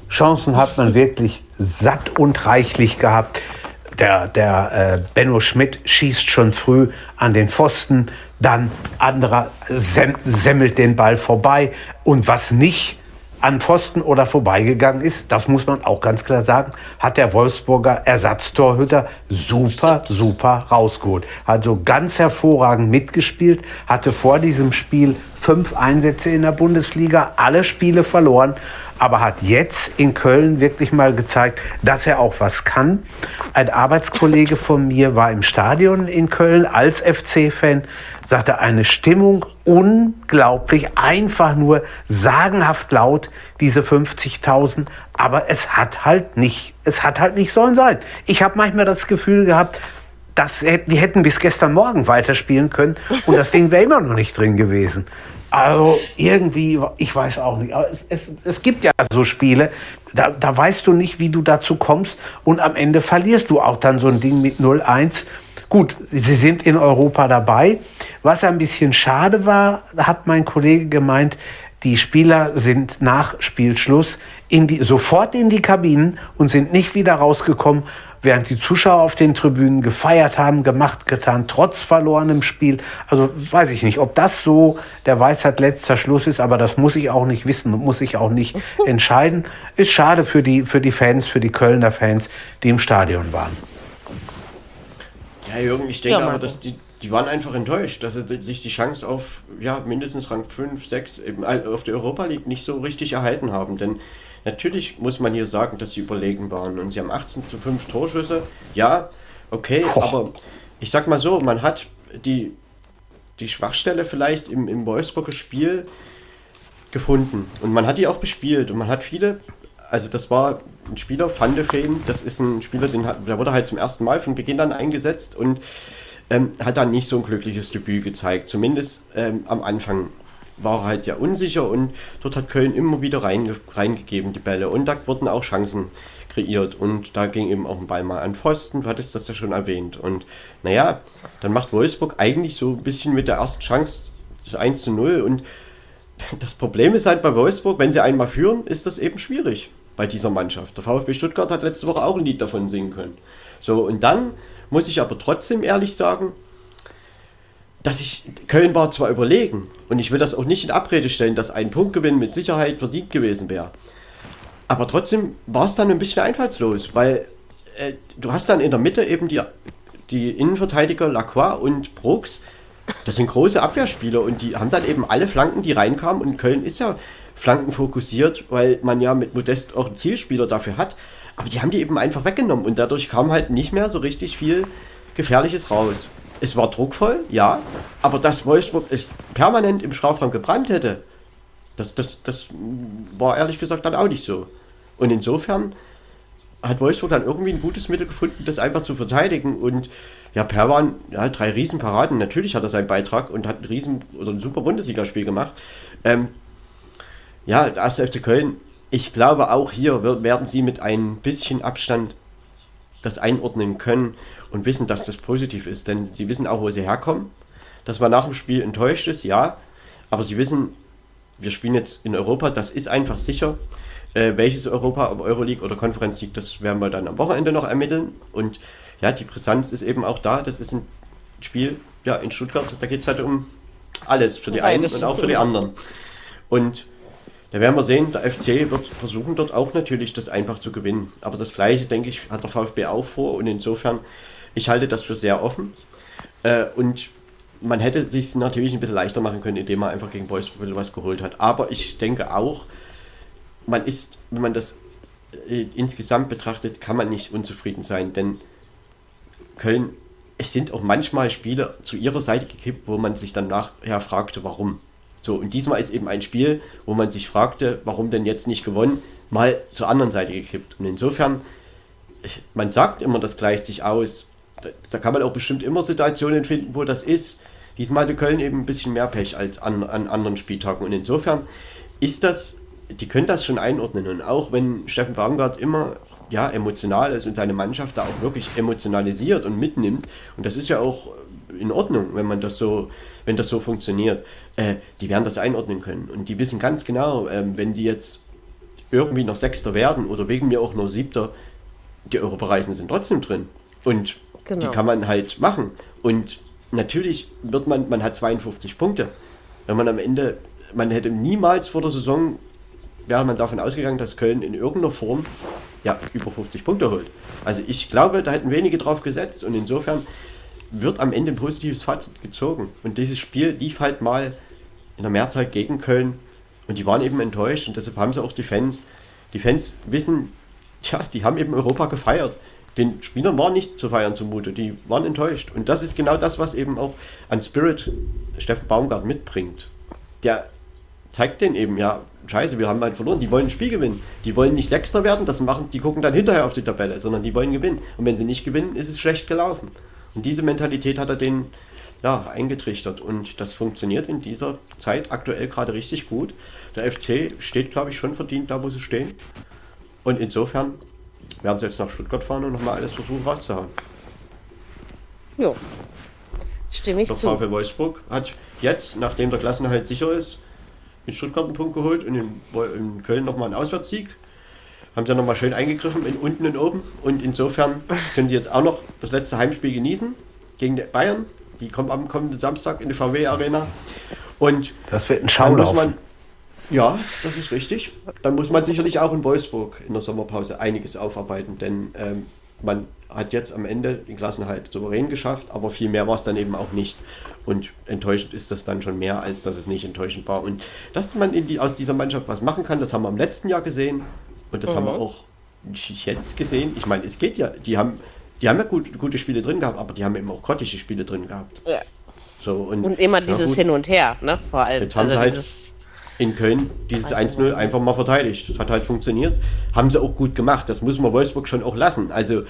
Speaker 4: Chancen hat man wirklich satt und reichlich gehabt. Der, der äh, Benno Schmidt schießt schon früh an den Pfosten, dann anderer sem semmelt den Ball vorbei. Und was nicht an Pfosten oder vorbeigegangen ist, das muss man auch ganz klar sagen, hat der Wolfsburger Ersatztorhüter super, super rausgeholt. Also ganz hervorragend mitgespielt, hatte vor diesem Spiel fünf Einsätze in der Bundesliga, alle Spiele verloren, aber hat jetzt in Köln wirklich mal gezeigt, dass er auch was kann. Ein Arbeitskollege von mir war im Stadion in Köln als FC-Fan, sagte eine Stimmung unglaublich, einfach nur sagenhaft laut, diese 50.000, aber es hat halt nicht, es hat halt nicht sollen sein. Ich habe manchmal das Gefühl gehabt, das, die hätten bis gestern Morgen weiterspielen können und das Ding wäre immer noch nicht drin gewesen. Also irgendwie, ich weiß auch nicht. Aber es, es, es gibt ja so Spiele, da, da weißt du nicht, wie du dazu kommst und am Ende verlierst du auch dann so ein Ding mit 0-1. Gut, sie sind in Europa dabei. Was ein bisschen schade war, hat mein Kollege gemeint, die Spieler sind nach Spielschluss in die, sofort in die Kabinen und sind nicht wieder rausgekommen, während die Zuschauer auf den Tribünen gefeiert haben, gemacht, getan, trotz verlorenem Spiel. Also weiß ich nicht, ob das so der Weisheit letzter Schluss ist, aber das muss ich auch nicht wissen und muss ich auch nicht entscheiden. Ist schade für die, für die Fans, für die Kölner Fans, die im Stadion waren.
Speaker 3: Ja, Jürgen, ich denke
Speaker 2: Ja,
Speaker 3: aber, dass die, die waren einfach enttäuscht, dass sie sich die Chance auf ja, mindestens Rang 5, 6 eben auf der Europa League nicht so richtig erhalten haben. Denn natürlich muss man hier sagen, dass sie überlegen waren. Und sie haben 18 zu 5 Torschüsse. Ja, okay,
Speaker 4: Boah.
Speaker 3: aber ich sag mal so, man hat die, die Schwachstelle vielleicht im, im Wolfsburger Spiel gefunden. Und man hat die auch bespielt. Und man hat viele, also das war ein Spieler, Van de das ist ein Spieler, den, hat- der wurde halt zum ersten Mal von Beginn an eingesetzt und ähm, hat dann nicht so ein glückliches Debüt gezeigt. Zumindest ähm, am Anfang war halt sehr unsicher und dort hat Köln immer wieder reinge reingegeben, die Bälle. Und da wurden auch Chancen kreiert und da ging eben auch ein Ball mal an Pfosten, du hattest das ja schon erwähnt. Und naja, dann macht Wolfsburg eigentlich so ein bisschen mit der ersten Chance so 1 zu 0 und das Problem ist halt bei Wolfsburg, wenn sie einmal führen, ist das eben schwierig bei dieser Mannschaft. Der VfB Stuttgart hat letzte Woche auch ein Lied davon singen können. So, und dann muss ich aber trotzdem ehrlich sagen, dass ich, Köln war zwar überlegen und ich will das auch nicht in Abrede stellen, dass ein Punktgewinn mit Sicherheit verdient gewesen wäre. Aber trotzdem war es dann ein bisschen einfallslos, weil äh, du hast dann in der Mitte eben die, die Innenverteidiger Lacroix und Brooks, Das sind große Abwehrspieler und die haben dann eben alle Flanken, die reinkamen. Und Köln ist ja flankenfokussiert, weil man ja mit Modest auch einen Zielspieler dafür hat. Aber die haben die eben einfach weggenommen und dadurch kam halt nicht mehr so richtig viel Gefährliches raus. Es war druckvoll, ja, aber dass Wolfsburg es permanent im Strafraum gebrannt hätte, das, das, das war ehrlich gesagt dann auch nicht so. Und insofern hat Wolfsburg dann irgendwie ein gutes Mittel gefunden, das einfach zu verteidigen. Und ja, Perwan, ja, drei Riesenparaden, natürlich hat er seinen Beitrag und hat ein riesen oder ein super Bundesligaspiel gemacht. Ähm, ja, der 1. FC Köln, ich glaube auch hier werden sie mit ein bisschen Abstand das einordnen können und wissen, dass das positiv ist. Denn sie wissen auch, wo sie herkommen. Dass man nach dem Spiel enttäuscht ist, ja. Aber sie wissen, wir spielen jetzt in Europa, das ist einfach sicher. Äh, welches Europa, ob Euroleague oder Conference League, das werden wir dann am Wochenende noch ermitteln. Und ja, die Brisanz ist eben auch da. Das ist ein Spiel ja, in Stuttgart, da geht es halt um alles, für die einen und auch für die anderen. Und da werden wir sehen, der FC wird versuchen dort auch natürlich das einfach zu gewinnen. Aber das gleiche, denke ich, hat der VfB auch vor und insofern, ich halte das für sehr offen. Äh, und man hätte sich natürlich ein bisschen leichter machen können, indem man einfach gegen Wolfsburg was geholt hat. Aber ich denke auch, man ist, wenn man das äh, insgesamt betrachtet, kann man nicht unzufrieden sein, denn Köln, es sind auch manchmal Spiele zu ihrer Seite gekippt, wo man sich dann nachher fragte, warum. So, und diesmal ist eben ein Spiel, wo man sich fragte, warum denn jetzt nicht gewonnen, mal zur anderen Seite gekippt. Und insofern, man sagt immer, das gleicht sich aus. Da, kann man auch bestimmt immer Situationen finden, wo das ist. Diesmal hatte Köln eben ein bisschen mehr Pech als an, an anderen Spieltagen. Und insofern ist das die können das schon einordnen. Und auch wenn Steffen Baumgart immer ja, emotional ist und seine Mannschaft da auch wirklich emotionalisiert und mitnimmt, und das ist ja auch in Ordnung, wenn man das so, wenn das so funktioniert, äh, die werden das einordnen können. Und die wissen ganz genau, äh, wenn die jetzt irgendwie noch Sechster werden oder wegen mir auch nur Siebter, die Europareisen sind trotzdem drin. Und genau. die kann man halt machen. Und natürlich wird man, man hat 52 Punkte. Wenn man am Ende, man hätte niemals vor der Saison wäre man davon ausgegangen, dass Köln in irgendeiner Form ja, über 50 Punkte holt. Also ich glaube, da hätten wenige drauf gesetzt und insofern wird am Ende ein positives Fazit gezogen. Und dieses Spiel lief halt mal in der Mehrzeit gegen Köln und die waren eben enttäuscht und deshalb haben sie auch die Fans. Die Fans wissen, tja, die haben eben Europa gefeiert. Den Spielern war nicht zu feiern zumute, die waren enttäuscht. Und das ist genau das, was eben auch an Spirit Steffen Baumgart mitbringt. Der zeigt den eben, ja, scheiße, wir haben halt verloren. Die wollen ein Spiel gewinnen. Die wollen nicht Sechster werden, das machen, die gucken dann hinterher auf die Tabelle, sondern die wollen gewinnen. Und wenn sie nicht gewinnen, ist es schlecht gelaufen. Und diese Mentalität hat er denen ja, eingetrichtert. Und das funktioniert in dieser Zeit aktuell gerade richtig gut. Der FC steht, glaube ich, schon verdient da, wo sie stehen. Und insofern werden sie jetzt nach Stuttgart fahren und nochmal alles versuchen rauszuhauen.
Speaker 2: Jo. Stimme ich
Speaker 3: der zu. Der VfL Wolfsburg hat jetzt, nachdem der Klassenerhalt sicher ist, in Stuttgart einen Punkt geholt und in, in Köln nochmal einen Auswärtssieg. Haben sie nochmal schön eingegriffen in unten und oben. Und insofern können sie jetzt auch noch das letzte Heimspiel genießen gegen die Bayern. Die kommen am kommenden Samstag in die VW Arena. Und
Speaker 4: das wird ein Schaulauf.
Speaker 3: Ja, das ist richtig. Dann muss man sicherlich auch in Wolfsburg in der Sommerpause einiges aufarbeiten, denn ähm, man hat jetzt am Ende den Klassenhalt souverän geschafft, aber viel mehr war es dann eben auch nicht. Und enttäuschend ist das dann schon mehr, als dass es nicht enttäuschend war. Und dass man die, aus dieser Mannschaft was machen kann, das haben wir im letzten Jahr gesehen. Und das mhm. haben wir mhm. auch jetzt gesehen. Ich meine, es geht ja, die haben, die haben ja gut, gute Spiele drin gehabt, aber die haben eben auch grottische Spiele drin gehabt. Ja.
Speaker 2: So, und, und immer dieses Hin und Her, ne?
Speaker 3: Vor allem. Jetzt haben also sie halt in Köln dieses 1-0 einfach mal verteidigt. Das hat halt funktioniert. Haben sie auch gut gemacht. Das muss man Wolfsburg schon auch lassen. Also,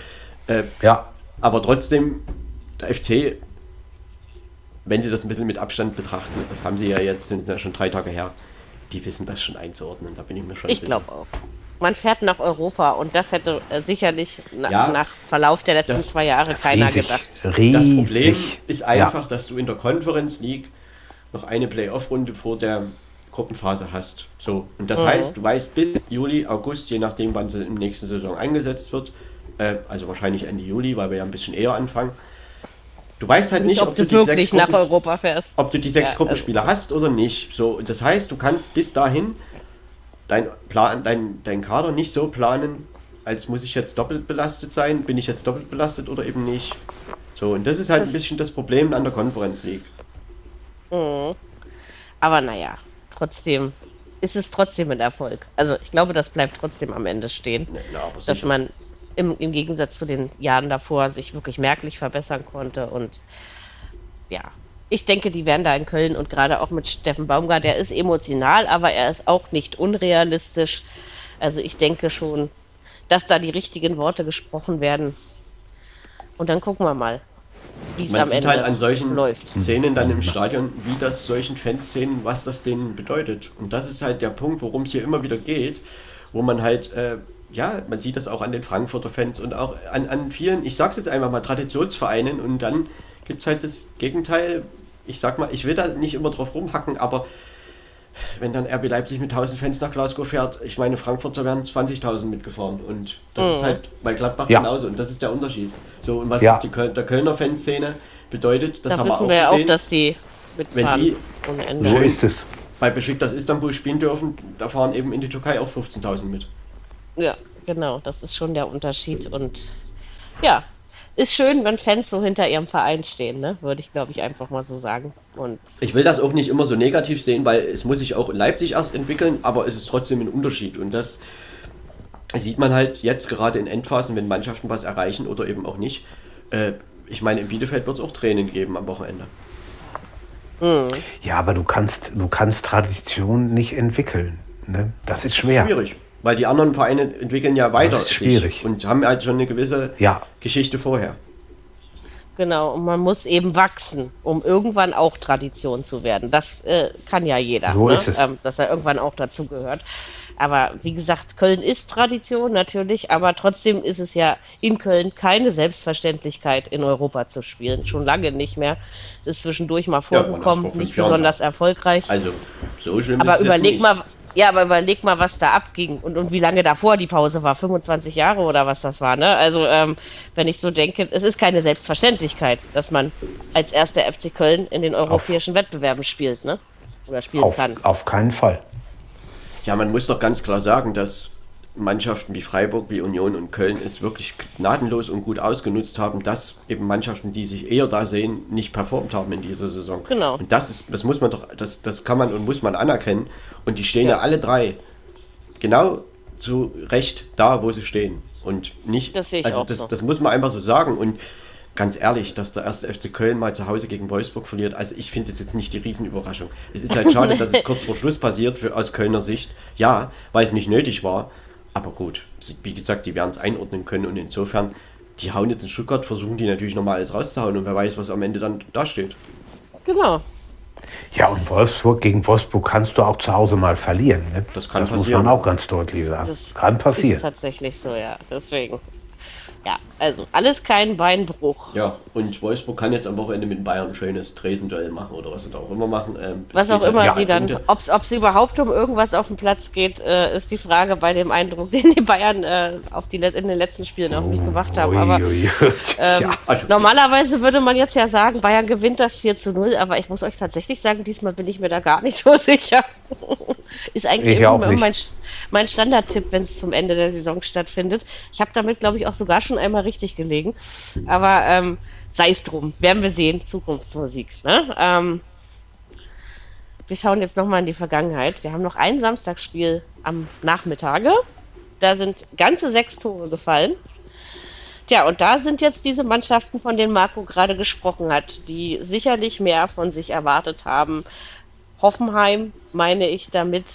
Speaker 3: äh, ja. Aber trotzdem, der FC wenn Sie das ein bisschen mit Abstand betrachten, das haben Sie ja jetzt, sind ja schon drei Tage her, die wissen das schon einzuordnen, da bin ich mir schon
Speaker 2: Ich glaube auch. Man fährt nach Europa und das hätte äh, sicherlich na, ja, nach Verlauf der letzten das, zwei Jahre keiner riesig, gedacht.
Speaker 3: Riesig. Das Problem ist einfach, ja. dass du in der Conference League noch eine Playoff-Runde vor der Gruppenphase hast. So, und das mhm. heißt, du weißt bis Juli, August, je nachdem, wann sie der nächsten Saison eingesetzt wird, äh, also wahrscheinlich Ende Juli, weil wir ja ein bisschen eher anfangen, Du weißt halt nicht, nicht ob, ob, du,
Speaker 2: du wirklich nach Europa fährst.
Speaker 3: Ob du die sechs ja, Gruppenspiele also. hast oder nicht. So, das heißt, du kannst bis dahin dein, Plan, dein, dein Kader nicht so planen, als muss ich jetzt doppelt belastet sein, bin ich jetzt doppelt belastet oder eben nicht. So, und das ist halt ein bisschen das Problem an der Conference League.
Speaker 2: Mhm. Aber naja, trotzdem ist es trotzdem ein Erfolg. Also ich glaube, das bleibt trotzdem am Ende stehen.
Speaker 3: Ja, aber
Speaker 2: dass
Speaker 3: sicher.
Speaker 2: man im, im Gegensatz zu den Jahren davor sich wirklich merklich verbessern konnte. Und ja, ich denke, die werden da in Köln und gerade auch mit Steffen Baumgart, der ist emotional, aber er ist auch nicht unrealistisch. Also ich denke schon, dass da die richtigen Worte gesprochen werden. Und dann gucken wir mal, wie es
Speaker 3: Man
Speaker 2: am
Speaker 3: sieht
Speaker 2: Ende
Speaker 3: halt an solchen
Speaker 2: läuft.
Speaker 3: Szenen dann im Stadion, wie das solchen Fanszenen, was das denen bedeutet. Und das ist halt der Punkt, worum es hier immer wieder geht, wo man halt, äh, ja, man sieht das auch an den Frankfurter Fans und auch an, an vielen, ich sag's jetzt einfach mal, Traditionsvereinen und dann gibt's halt das Gegenteil. Ich sag mal, ich will da nicht immer drauf rumhacken, aber wenn dann RB Leipzig mit 1000 Fans nach Glasgow fährt, ich meine, Frankfurter werden 20.000 mitgefahren und das ist halt bei Gladbach
Speaker 4: Ja.
Speaker 3: genauso und das ist der Unterschied. So, und was
Speaker 4: Ja.
Speaker 3: ist die Köl der Kölner Fanszene bedeutet, das
Speaker 2: Da
Speaker 3: haben wir
Speaker 2: wissen
Speaker 3: auch
Speaker 2: wir ja auch,
Speaker 3: gesehen.
Speaker 2: dass die mitfahren
Speaker 3: die-
Speaker 2: ohne Ende.
Speaker 4: So ist es.
Speaker 3: bei Besiktas Istanbul spielen dürfen, da fahren eben in die Türkei auch 15.000 mit.
Speaker 2: Ja, genau, das ist schon der Unterschied. Und ja, ist schön, wenn Fans so hinter ihrem Verein stehen, ne? Würde ich, glaube ich, einfach mal so sagen. Und
Speaker 3: Ich will das auch nicht immer so negativ sehen, weil es muss sich auch in Leipzig erst entwickeln, aber es ist trotzdem ein Unterschied und das sieht man halt jetzt gerade in Endphasen, wenn Mannschaften was erreichen oder eben auch nicht. Äh, ich meine, in Bielefeld wird es auch Tränen geben am Wochenende.
Speaker 4: Ja, aber du kannst, du kannst Tradition nicht entwickeln. Ne? Das ist schwer.
Speaker 3: Schwierig, weil die anderen Vereine entwickeln ja weiter
Speaker 4: ist
Speaker 3: sich
Speaker 4: schwierig.
Speaker 3: und haben halt schon eine gewisse
Speaker 4: Ja.
Speaker 3: Geschichte vorher.
Speaker 2: genau, und man muss eben wachsen, um irgendwann auch Tradition zu werden. Das äh, kann ja jeder,
Speaker 4: So
Speaker 2: ne?
Speaker 4: ist es.
Speaker 2: Ähm, dass er irgendwann auch dazu gehört. Aber wie gesagt, Köln ist Tradition natürlich, aber trotzdem ist es ja in Köln keine Selbstverständlichkeit, in Europa zu spielen. Schon lange nicht mehr. Ist zwischendurch mal
Speaker 3: Ja,
Speaker 2: vorgekommen,
Speaker 3: nach vor
Speaker 2: nicht
Speaker 3: Jahren.
Speaker 2: besonders erfolgreich.
Speaker 3: Also, so schlimm
Speaker 2: Aber
Speaker 3: ist es
Speaker 2: überleg
Speaker 3: nicht.
Speaker 2: mal, ja, aber überleg mal, was da abging und, und wie lange davor die Pause war. 25 Jahre oder was das war, ne? Also, ähm, wenn ich so denke, es ist keine Selbstverständlichkeit, dass man als erster FC Köln in den europäischen Wettbewerben spielt, ne? Oder spielen
Speaker 4: Auf,
Speaker 2: kann.
Speaker 4: auf keinen Fall.
Speaker 3: Ja, man muss doch ganz klar sagen, dass Mannschaften wie Freiburg, wie Union und Köln es wirklich gnadenlos und gut ausgenutzt haben, dass eben Mannschaften, die sich eher da sehen, nicht performt haben in dieser Saison.
Speaker 2: Genau.
Speaker 3: Und das ist, das muss man doch, das, das kann man und muss man anerkennen. Und die stehen ja,
Speaker 2: Ja.
Speaker 3: alle drei genau zu Recht da, wo sie stehen. Und nicht,
Speaker 2: Das sehe ich
Speaker 3: also
Speaker 2: auch
Speaker 3: das,
Speaker 2: so.
Speaker 3: das muss man einfach so sagen. Und ganz ehrlich, dass der erste FC Köln mal zu Hause gegen Wolfsburg verliert, also ich finde das jetzt nicht die Riesenüberraschung. Es ist halt schade, dass es kurz vor Schluss passiert, für, aus Kölner Sicht. Ja, weil es nicht nötig war. Aber gut, wie gesagt, die werden es einordnen können und insofern, die hauen jetzt in Stuttgart, versuchen die natürlich nochmal alles rauszuhauen und wer weiß, was am Ende dann dasteht.
Speaker 2: Genau.
Speaker 4: Ja, und Wolfsburg gegen Wolfsburg kannst du auch zu Hause mal verlieren. Ne?
Speaker 3: Das kann
Speaker 4: muss
Speaker 3: passieren.
Speaker 4: man auch ganz deutlich sagen.
Speaker 2: Das
Speaker 4: kann
Speaker 2: ist
Speaker 4: passieren.
Speaker 2: tatsächlich so, ja. Deswegen. Ja, also alles kein Beinbruch.
Speaker 3: Ja, und Wolfsburg kann jetzt am Wochenende mit Bayern ein schönes Tresenduell machen oder was sie da auch immer machen. Ähm,
Speaker 2: Was auch
Speaker 3: halt
Speaker 2: immer sie dann,
Speaker 3: Punkte.
Speaker 2: ob es überhaupt um irgendwas auf dem Platz geht, äh, ist die Frage bei dem Eindruck, den die Bayern äh, auf die, in den letzten Spielen auf mich gemacht haben. Aber ähm,
Speaker 4: ja.
Speaker 3: Also,
Speaker 2: normalerweise würde man jetzt ja sagen, Bayern gewinnt das 4 zu 0, aber ich muss euch tatsächlich sagen, diesmal bin ich mir da gar nicht so sicher. ist eigentlich immer mein, mein Standardtipp, wenn es zum Ende der Saison stattfindet. Ich habe damit, glaube ich, auch sogar schon einmal richtig gelegen. Aber ähm, sei es drum, werden wir sehen, Zukunftsmusik. Ne? Ähm, wir schauen jetzt nochmal in die Vergangenheit. Wir haben noch ein Samstagsspiel am Nachmittage. Da sind ganze sechs Tore gefallen. Tja, und da sind jetzt diese Mannschaften, von denen Marco gerade gesprochen hat, die sicherlich mehr von sich erwartet haben. Hoffenheim meine ich damit.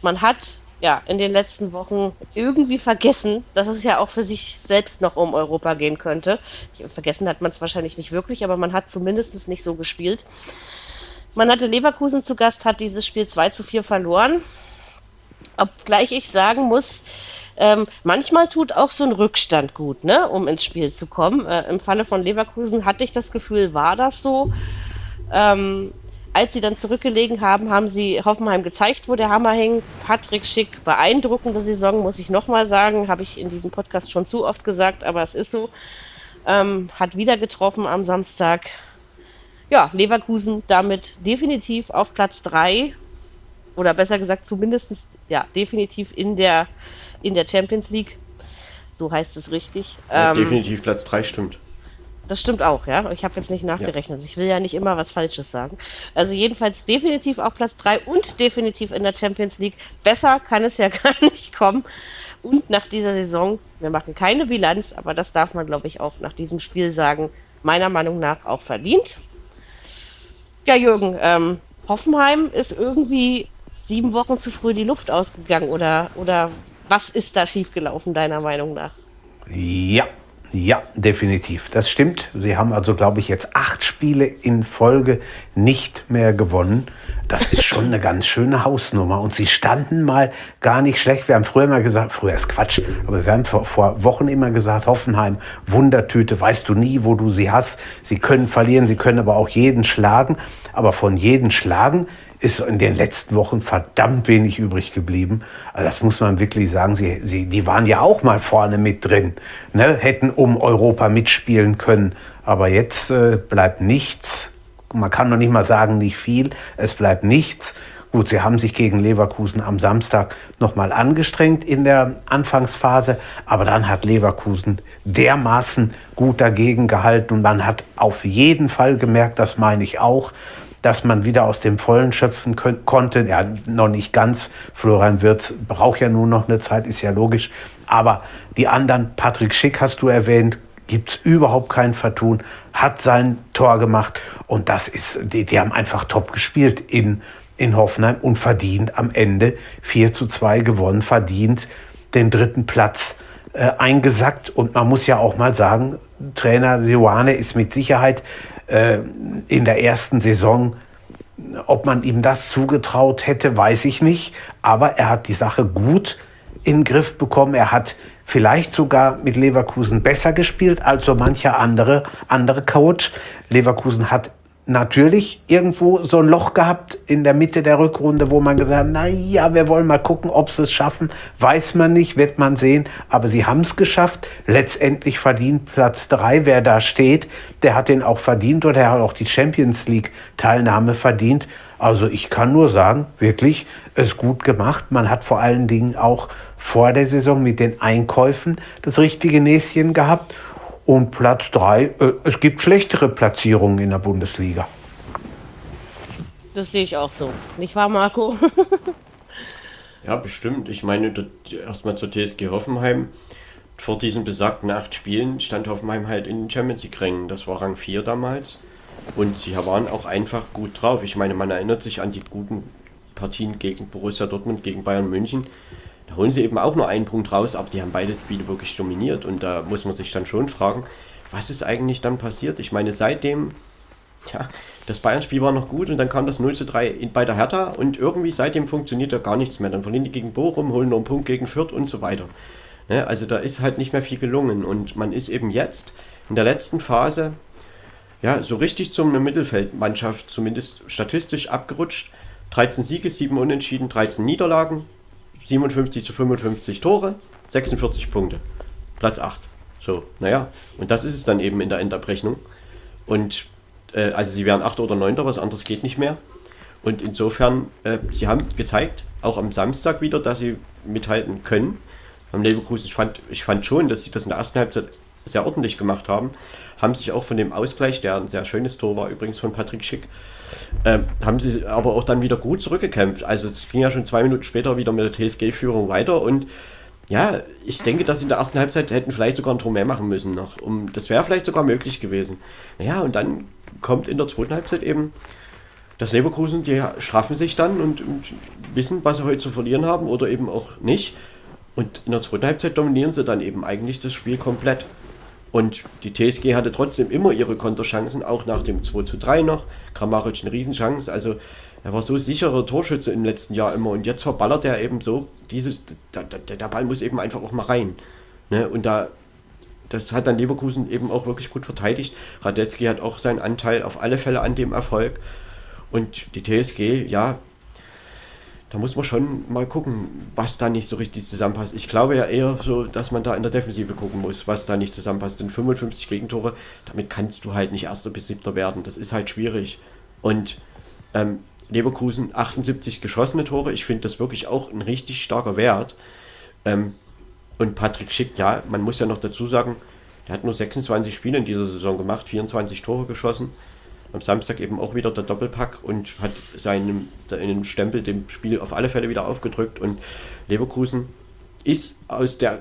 Speaker 2: Man hat ja in den letzten Wochen irgendwie vergessen, dass es ja auch für sich selbst noch um Europa gehen könnte. Vergessen hat man es wahrscheinlich nicht wirklich, aber man hat zumindest nicht so gespielt. Man hatte Leverkusen zu Gast, hat dieses Spiel 2 zu 4 verloren. Obgleich ich sagen muss, ähm, manchmal tut auch so ein Rückstand gut, ne, um ins Spiel zu kommen. Äh, Im Falle von Leverkusen hatte ich das Gefühl, war das so. Ähm, als sie dann zurückgelegen haben, haben sie Hoffenheim gezeigt, wo der Hammer hängt. Patrick Schick, beeindruckende Saison, muss ich nochmal sagen. Habe ich in diesem Podcast schon zu oft gesagt, aber es ist so. Ähm, hat wieder getroffen am Samstag. Ja, Leverkusen damit definitiv auf Platz 3 oder besser gesagt zumindest ja, definitiv in der, in der Champions League. So heißt es richtig.
Speaker 3: ja,
Speaker 2: Ähm,
Speaker 3: definitiv Platz 3 stimmt.
Speaker 2: Das stimmt auch, ja. Ich habe jetzt nicht nachgerechnet. Ja. Ich will ja nicht immer was Falsches sagen. Also jedenfalls definitiv auf Platz 3 und definitiv in der Champions League. Besser kann es ja gar nicht kommen. Und nach dieser Saison, wir machen keine Bilanz, aber das darf man, glaube ich, auch nach diesem Spiel sagen, meiner Meinung nach auch verdient. Ja, Jürgen, ähm, Hoffenheim ist irgendwie sieben Wochen zu früh die Luft ausgegangen oder, oder was ist da schiefgelaufen, deiner Meinung nach?
Speaker 4: Ja, ja, definitiv. Das stimmt. Sie haben also, glaube ich, jetzt acht Spiele in Folge nicht mehr gewonnen. Das ist schon eine ganz schöne Hausnummer. Und sie standen mal gar nicht schlecht. Wir haben früher immer gesagt, früher ist Quatsch, aber wir haben vor, vor Wochen immer gesagt, Hoffenheim, Wundertüte, weißt du nie, wo du sie hast. Sie können verlieren, sie können aber auch jeden schlagen. Aber von jedem schlagen ist in den letzten Wochen verdammt wenig übrig geblieben. Also das muss man wirklich sagen. Sie, sie, die waren ja auch mal vorne mit drin, ne? hätten um Europa mitspielen können. Aber jetzt äh, bleibt nichts. Man kann noch nicht mal sagen, nicht viel. Es bleibt nichts. Gut, sie haben sich gegen Leverkusen am Samstag nochmal angestrengt in der Anfangsphase, aber dann hat Leverkusen dermaßen gut dagegen gehalten und man hat auf jeden Fall gemerkt, das meine ich auch, dass man wieder aus dem Vollen schöpfen konnte. Ja, noch nicht ganz. Florian Wirtz braucht ja nur noch eine Zeit, ist ja logisch. Aber die anderen, Patrick Schick hast du erwähnt, gibt es überhaupt kein Vertun, hat sein Tor gemacht und das ist, die, die haben einfach top gespielt in, in Hoffenheim und verdient am Ende 4 zu 2 gewonnen, verdient den dritten Platz äh, eingesackt und man muss ja auch mal sagen, Trainer Sioane ist mit Sicherheit äh, in der ersten Saison. Ob man ihm das zugetraut hätte, weiß ich nicht. Aber er hat die Sache gut in den Griff bekommen. Er hat vielleicht sogar mit Leverkusen besser gespielt als so mancher andere, andere Coach. Leverkusen hat natürlich irgendwo so ein Loch gehabt in der Mitte der Rückrunde, wo man gesagt hat, na ja, wir wollen mal gucken, ob sie es schaffen. Weiß man nicht, wird man sehen. Aber sie haben es geschafft. Letztendlich verdient Platz drei. Wer da steht, der hat den auch verdient oder er hat auch die Champions League Teilnahme verdient. Also ich kann nur sagen, wirklich, es gut gemacht. Man hat vor allen Dingen auch vor der Saison mit den Einkäufen das richtige Näschen gehabt. Und Platz 3, äh, es gibt schlechtere Platzierungen in der Bundesliga.
Speaker 2: Das sehe ich auch so. Nicht wahr, Marco?
Speaker 3: ja, bestimmt. Ich meine, erstmal zur TSG Hoffenheim. Vor diesen besagten acht Spielen stand Hoffenheim halt in den Champions League-Rängen. Das war Rang 4 damals. Und sie waren auch einfach gut drauf. Ich meine, man erinnert sich an die guten Partien gegen Borussia Dortmund, gegen Bayern München. Da holen sie eben auch nur einen Punkt raus, aber die haben beide Spiele wirklich dominiert. Und da muss man sich dann schon fragen, was ist eigentlich dann passiert? Ich meine, seitdem, ja, das Bayern-Spiel war noch gut und dann kam das 0 zu 3 in, bei der Hertha und irgendwie seitdem funktioniert da gar nichts mehr. Dann verlieren die gegen Bochum, holen noch einen Punkt gegen Fürth und so weiter. Ne? Also da ist halt nicht mehr viel gelungen und man ist eben jetzt in der letzten Phase ja, so richtig zum Mittelfeldmannschaft, zumindest statistisch abgerutscht. 13 Siege, 7 Unentschieden, 13 Niederlagen, 57 zu 55 Tore, 46 Punkte. Platz 8. So, naja, und das ist es dann eben in der Endabrechnung. Und äh, also sie wären 8 oder 9, was anderes geht nicht mehr. Und insofern, äh, sie haben gezeigt, auch am Samstag wieder, dass sie mithalten können. Am Leverkusen, ich fand, ich fand schon, dass sie das in der ersten Halbzeit sehr ordentlich gemacht haben. Haben sich auch von dem Ausgleich, der ein sehr schönes Tor war, übrigens von Patrick Schick, ähm, haben sie aber auch dann wieder gut zurückgekämpft. Also es ging ja schon zwei Minuten später wieder mit der TSG-Führung weiter und ja, ich denke, dass sie in der ersten Halbzeit hätten vielleicht sogar ein Tor mehr machen müssen noch. Um, das wäre vielleicht sogar möglich gewesen. Naja, und dann kommt in der zweiten Halbzeit eben das Leverkusen, die straffen sich dann und, und, wissen, was sie heute zu verlieren haben oder eben auch nicht. Und in der zweiten Halbzeit dominieren sie dann eben eigentlich das Spiel komplett. Und die TSG hatte trotzdem immer ihre Konterchancen, auch nach dem 2 zu 3 noch. Kramaric eine Riesenchance. Also er war so sicherer Torschütze im letzten Jahr immer. Und jetzt verballert er eben so, dieses, der, der, der Ball muss eben einfach auch mal rein. Ne? Und da, das hat dann Leverkusen eben auch wirklich gut verteidigt. Radetzky hat auch seinen Anteil auf alle Fälle an dem Erfolg. Und die TSG, ja, da muss man schon mal gucken, was da nicht so richtig zusammenpasst. Ich glaube ja eher so, dass man da in der Defensive gucken muss, was da nicht zusammenpasst. Denn 55 Gegentore, damit kannst du halt nicht Erster bis Siebter werden. Das ist halt schwierig. Und ähm, Leverkusen 78 geschossene Tore, ich finde das wirklich auch ein richtig starker Wert. Ähm, und Patrick Schick, ja, man muss ja noch dazu sagen, Der hat nur 26 Spiele in dieser Saison gemacht, 24 Tore geschossen. Am Samstag eben auch wieder der Doppelpack und hat seinen, seinen Stempel dem Spiel auf alle Fälle wieder aufgedrückt. Und Leverkusen ist aus der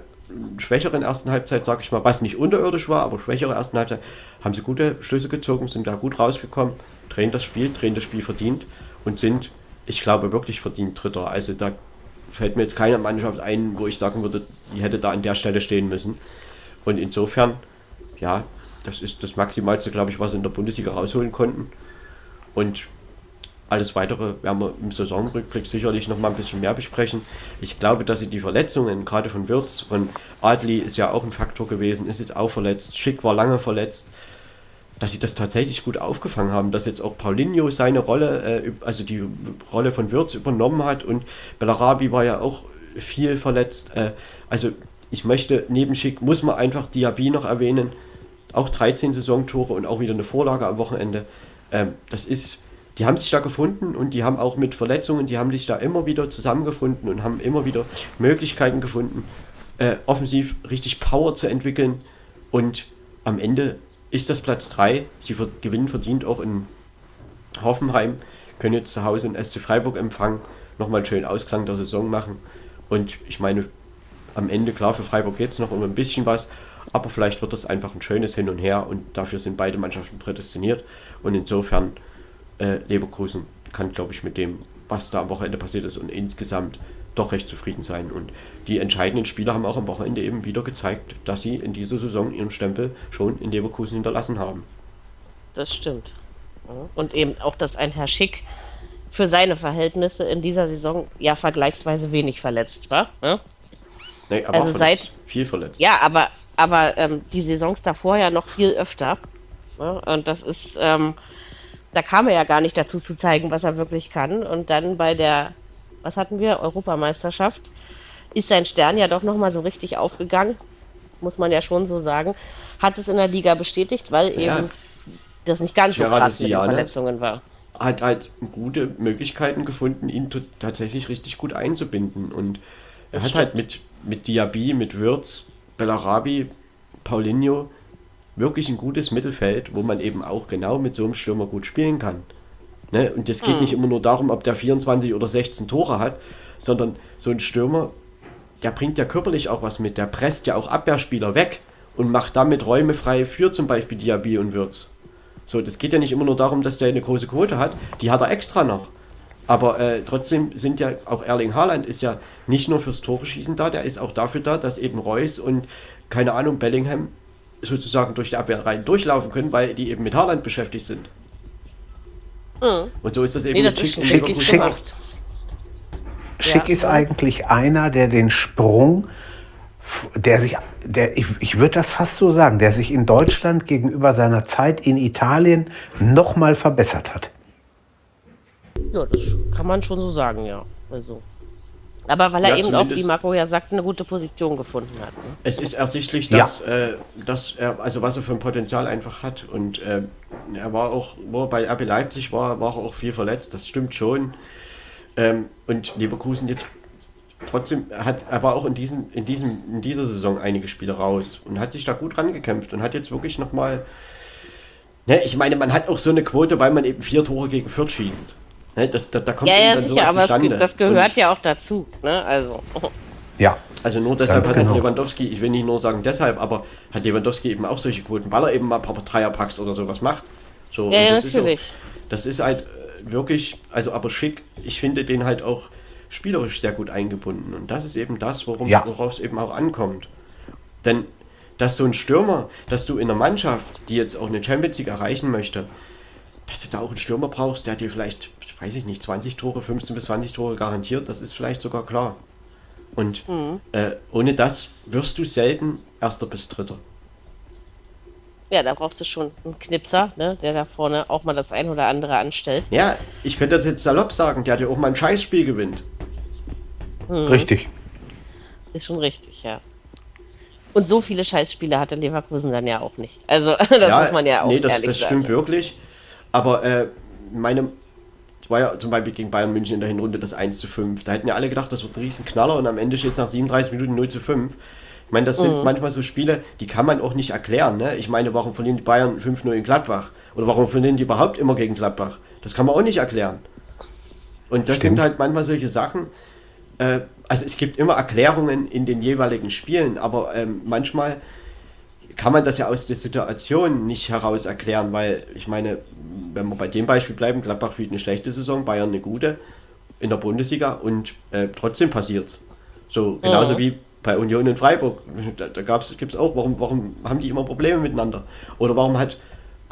Speaker 3: schwächeren ersten Halbzeit, sage ich mal, was nicht unterirdisch war, aber schwächere ersten Halbzeit, haben sie gute Schlüsse gezogen, sind da gut rausgekommen, drehen das Spiel, drehen das Spiel verdient und sind, ich glaube, wirklich verdient Dritter. Also da fällt mir jetzt keine Mannschaft ein, wo ich sagen würde, die hätte da an der Stelle stehen müssen. Und insofern, ja, das ist das Maximalste, glaube ich, was sie in der Bundesliga rausholen konnten. Und alles weitere werden wir im Saisonrückblick sicherlich noch mal ein bisschen mehr besprechen. Ich glaube, dass sie die Verletzungen, gerade von Wirtz, von Adli ist ja auch ein Faktor gewesen, ist jetzt auch verletzt, Schick war lange verletzt, dass sie das tatsächlich gut aufgefangen haben, dass jetzt auch Paulinho seine Rolle, äh, also die Rolle von Wirtz übernommen hat und Bellarabi war ja auch viel verletzt. Äh, also ich möchte neben Schick, muss man einfach Diaby noch erwähnen, auch 13 Saisontore und auch wieder eine Vorlage am Wochenende. Ähm, das ist die haben sich da gefunden und die haben auch mit Verletzungen, die haben sich da immer wieder zusammengefunden und haben immer wieder Möglichkeiten gefunden, äh, offensiv richtig Power zu entwickeln. Und am Ende ist das Platz 3. Sie gewinnen verdient auch in Hoffenheim, können jetzt zu Hause in SC Freiburg empfangen, nochmal einen schönen Ausklang der Saison machen. Und ich meine, am Ende, klar, für Freiburg geht es noch um ein bisschen was, aber vielleicht wird das einfach ein schönes Hin und Her und dafür sind beide Mannschaften prädestiniert. Und insofern äh, Leverkusen kann, glaube ich, mit dem, was da am Wochenende passiert ist und insgesamt doch recht zufrieden sein. Und die entscheidenden Spieler haben auch am Wochenende eben wieder gezeigt, dass sie in dieser Saison ihren Stempel schon in Leverkusen hinterlassen haben.
Speaker 2: Das stimmt. Und eben auch, dass ein Herr Schick für seine Verhältnisse in dieser Saison ja vergleichsweise wenig verletzt war. Ne?
Speaker 3: Nee, aber also verletzt. seit viel verletzt.
Speaker 2: Ja, aber aber ähm, die Saisons davor ja noch viel öfter. Ne? Und das ist ähm, da kam er ja gar nicht dazu zu zeigen, was er wirklich kann. Und dann bei der, was hatten wir, Europameisterschaft, ist sein Stern ja doch nochmal so richtig aufgegangen, muss man ja schon so sagen. Hat es in der Liga bestätigt, weil ja. eben das nicht ganz so krass mit den Verletzungen war.
Speaker 3: Hat halt gute Möglichkeiten gefunden, ihn tatsächlich richtig gut einzubinden. Und er hat halt halt mit, mit Diaby, mit Würz, Bellarabi, Paulinho, wirklich ein gutes Mittelfeld, wo man eben auch genau mit so einem Stürmer gut spielen kann. Ne? Und es geht mhm. nicht immer nur darum, ob der 24 oder 16 Tore hat, sondern so ein Stürmer, der bringt ja körperlich auch was mit. Der presst ja auch Abwehrspieler weg und macht damit Räume frei für zum Beispiel Diaby und Würz. So, das geht ja nicht immer nur darum, dass der eine große Quote hat, die hat er extra noch. Aber äh, trotzdem sind ja auch Erling Haaland ist ja nicht nur fürs Tore schießen da, der ist auch dafür da, dass eben Reus und keine Ahnung Bellingham sozusagen durch die Abwehr rein durchlaufen können, weil die eben mit Haaland beschäftigt sind. Mhm. Und so ist das eben nee,
Speaker 4: das Schick, ist Schick, Schick, Schick ja. ist eigentlich einer, der den Sprung, der sich, der, ich, ich würde das fast so sagen, der sich in Deutschland gegenüber seiner Zeit in Italien nochmal verbessert hat.
Speaker 2: Ja, das kann man schon so sagen, ja. Also. Aber weil er ja, eben auch, wie Marco ja sagt, eine gute Position gefunden hat. Ne?
Speaker 3: Es ist ersichtlich, dass, ja. äh, dass er, also was er für ein Potenzial einfach hat. Und äh, er war auch, wo er bei RB Leipzig war, war er auch viel verletzt, das stimmt schon. Ähm, und Leverkusen jetzt trotzdem hat, er war auch in, diesem, in, diesem, in dieser Saison einige Spiele raus und hat sich da gut rangekämpft und hat jetzt wirklich nochmal. Ne, ich meine, man hat auch so eine Quote, weil man eben vier Tore gegen Fürth schießt. Ne, das, da, da kommt
Speaker 2: ja, ja, dann sicher, aber zustande. das gehört und ja auch dazu. Ne? Also.
Speaker 3: Ja. Also nur deshalb hat genau. Lewandowski, ich will nicht nur sagen deshalb, aber hat Lewandowski eben auch solche Quoten, weil er eben mal ein paar Dreierpacks oder sowas macht. So,
Speaker 2: ja, ja natürlich.
Speaker 3: Ist auch, das ist halt äh, wirklich, also aber schick, ich finde den halt auch spielerisch sehr gut eingebunden. Und das ist eben das, worum ja. worauf es eben auch ankommt. Denn dass so ein Stürmer, dass du in einer Mannschaft, die jetzt auch eine Champions League erreichen möchte, dass du da auch einen Stürmer brauchst, der dir vielleicht weiß ich nicht, 20 Tore, 15 bis 20 Tore garantiert, das ist vielleicht sogar klar. Und mhm. äh, ohne das wirst du selten Erster bis Dritter.
Speaker 2: Ja, da brauchst du schon einen Knipser, ne, der da vorne auch mal das ein oder andere anstellt.
Speaker 3: Ja, ich könnte das jetzt salopp sagen, der dir auch mal ein Scheißspiel gewinnt.
Speaker 4: Mhm. Richtig.
Speaker 2: Ist schon richtig, ja. Und so viele Scheißspiele hat der Leverkusen dann ja auch nicht. Also, das ja, muss man ja auch
Speaker 3: nee, das, das stimmt wirklich. Aber äh, meine war ja zum Beispiel gegen Bayern München in der Hinrunde das 1 zu 5. Da hätten ja alle gedacht, das wird ein Riesenknaller und am Ende steht es nach 37 Minuten 0 zu 5. Ich meine, das sind mhm. manchmal so Spiele, die kann man auch nicht erklären. Ne? Ich meine, warum verlieren die Bayern 5-0 in Gladbach? Oder warum verlieren die überhaupt immer gegen Gladbach? Das kann man auch nicht erklären. Und das Stimmt. sind halt manchmal solche Sachen. Äh, also es gibt immer Erklärungen in den jeweiligen Spielen, aber ähm, manchmal kann man das ja aus der Situation nicht heraus erklären, weil ich meine, wenn wir bei dem Beispiel bleiben, Gladbach spielt eine schlechte Saison, Bayern eine gute in der Bundesliga und äh, trotzdem passiert So, genauso mhm. wie bei Union und Freiburg. Da, da gibt es auch, warum, warum haben die immer Probleme miteinander? Oder warum hat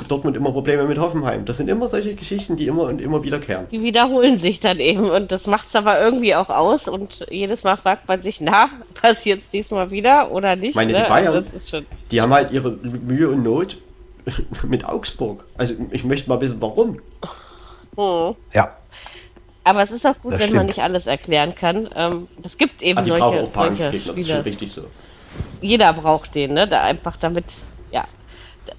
Speaker 3: Dortmund immer Probleme mit Hoffenheim. Das sind immer solche Geschichten, die immer und immer wiederkehren.
Speaker 2: Die wiederholen sich dann eben und das macht es aber irgendwie auch aus und jedes Mal fragt man sich, na, passiert es diesmal wieder oder nicht?
Speaker 3: Meine, ne? die Bayern, also die haben halt ihre Mühe und Not mit Augsburg. Also ich möchte mal wissen, warum.
Speaker 2: Hm. Ja. Aber es ist auch gut, das wenn stimmt. man nicht alles erklären kann. Ähm, es gibt eben also solche, solche Spiele. Das ist schon richtig so. Jeder braucht den, ne? Da einfach damit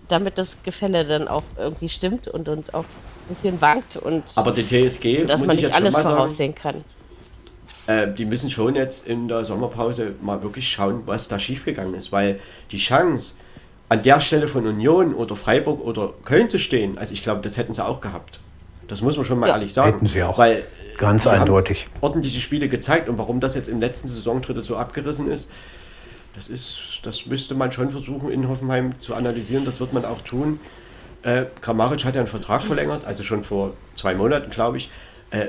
Speaker 2: damit das Gefälle dann auch irgendwie stimmt und, und auch ein bisschen wankt und
Speaker 3: aber die TSG
Speaker 2: dass
Speaker 3: muss
Speaker 2: man
Speaker 3: ich
Speaker 2: nicht alles voraussehen kann.
Speaker 3: Äh, die müssen schon jetzt in der Sommerpause mal wirklich schauen, was da schiefgegangen ist, weil die Chance an der Stelle von Union oder Freiburg oder Köln zu stehen, also ich glaube, das hätten sie auch gehabt. Das muss man schon mal ja, ehrlich sagen.
Speaker 4: Hätten sie auch.
Speaker 3: Weil
Speaker 4: ganz eindeutig.
Speaker 3: ordentliche Spiele gezeigt und warum das jetzt im letzten Saisondrittel so abgerissen ist, das ist, das müsste man schon versuchen in Hoffenheim zu analysieren. Das wird man auch tun. Äh, Kramaric hat ja einen Vertrag verlängert, also schon vor zwei Monaten, glaube ich. Äh,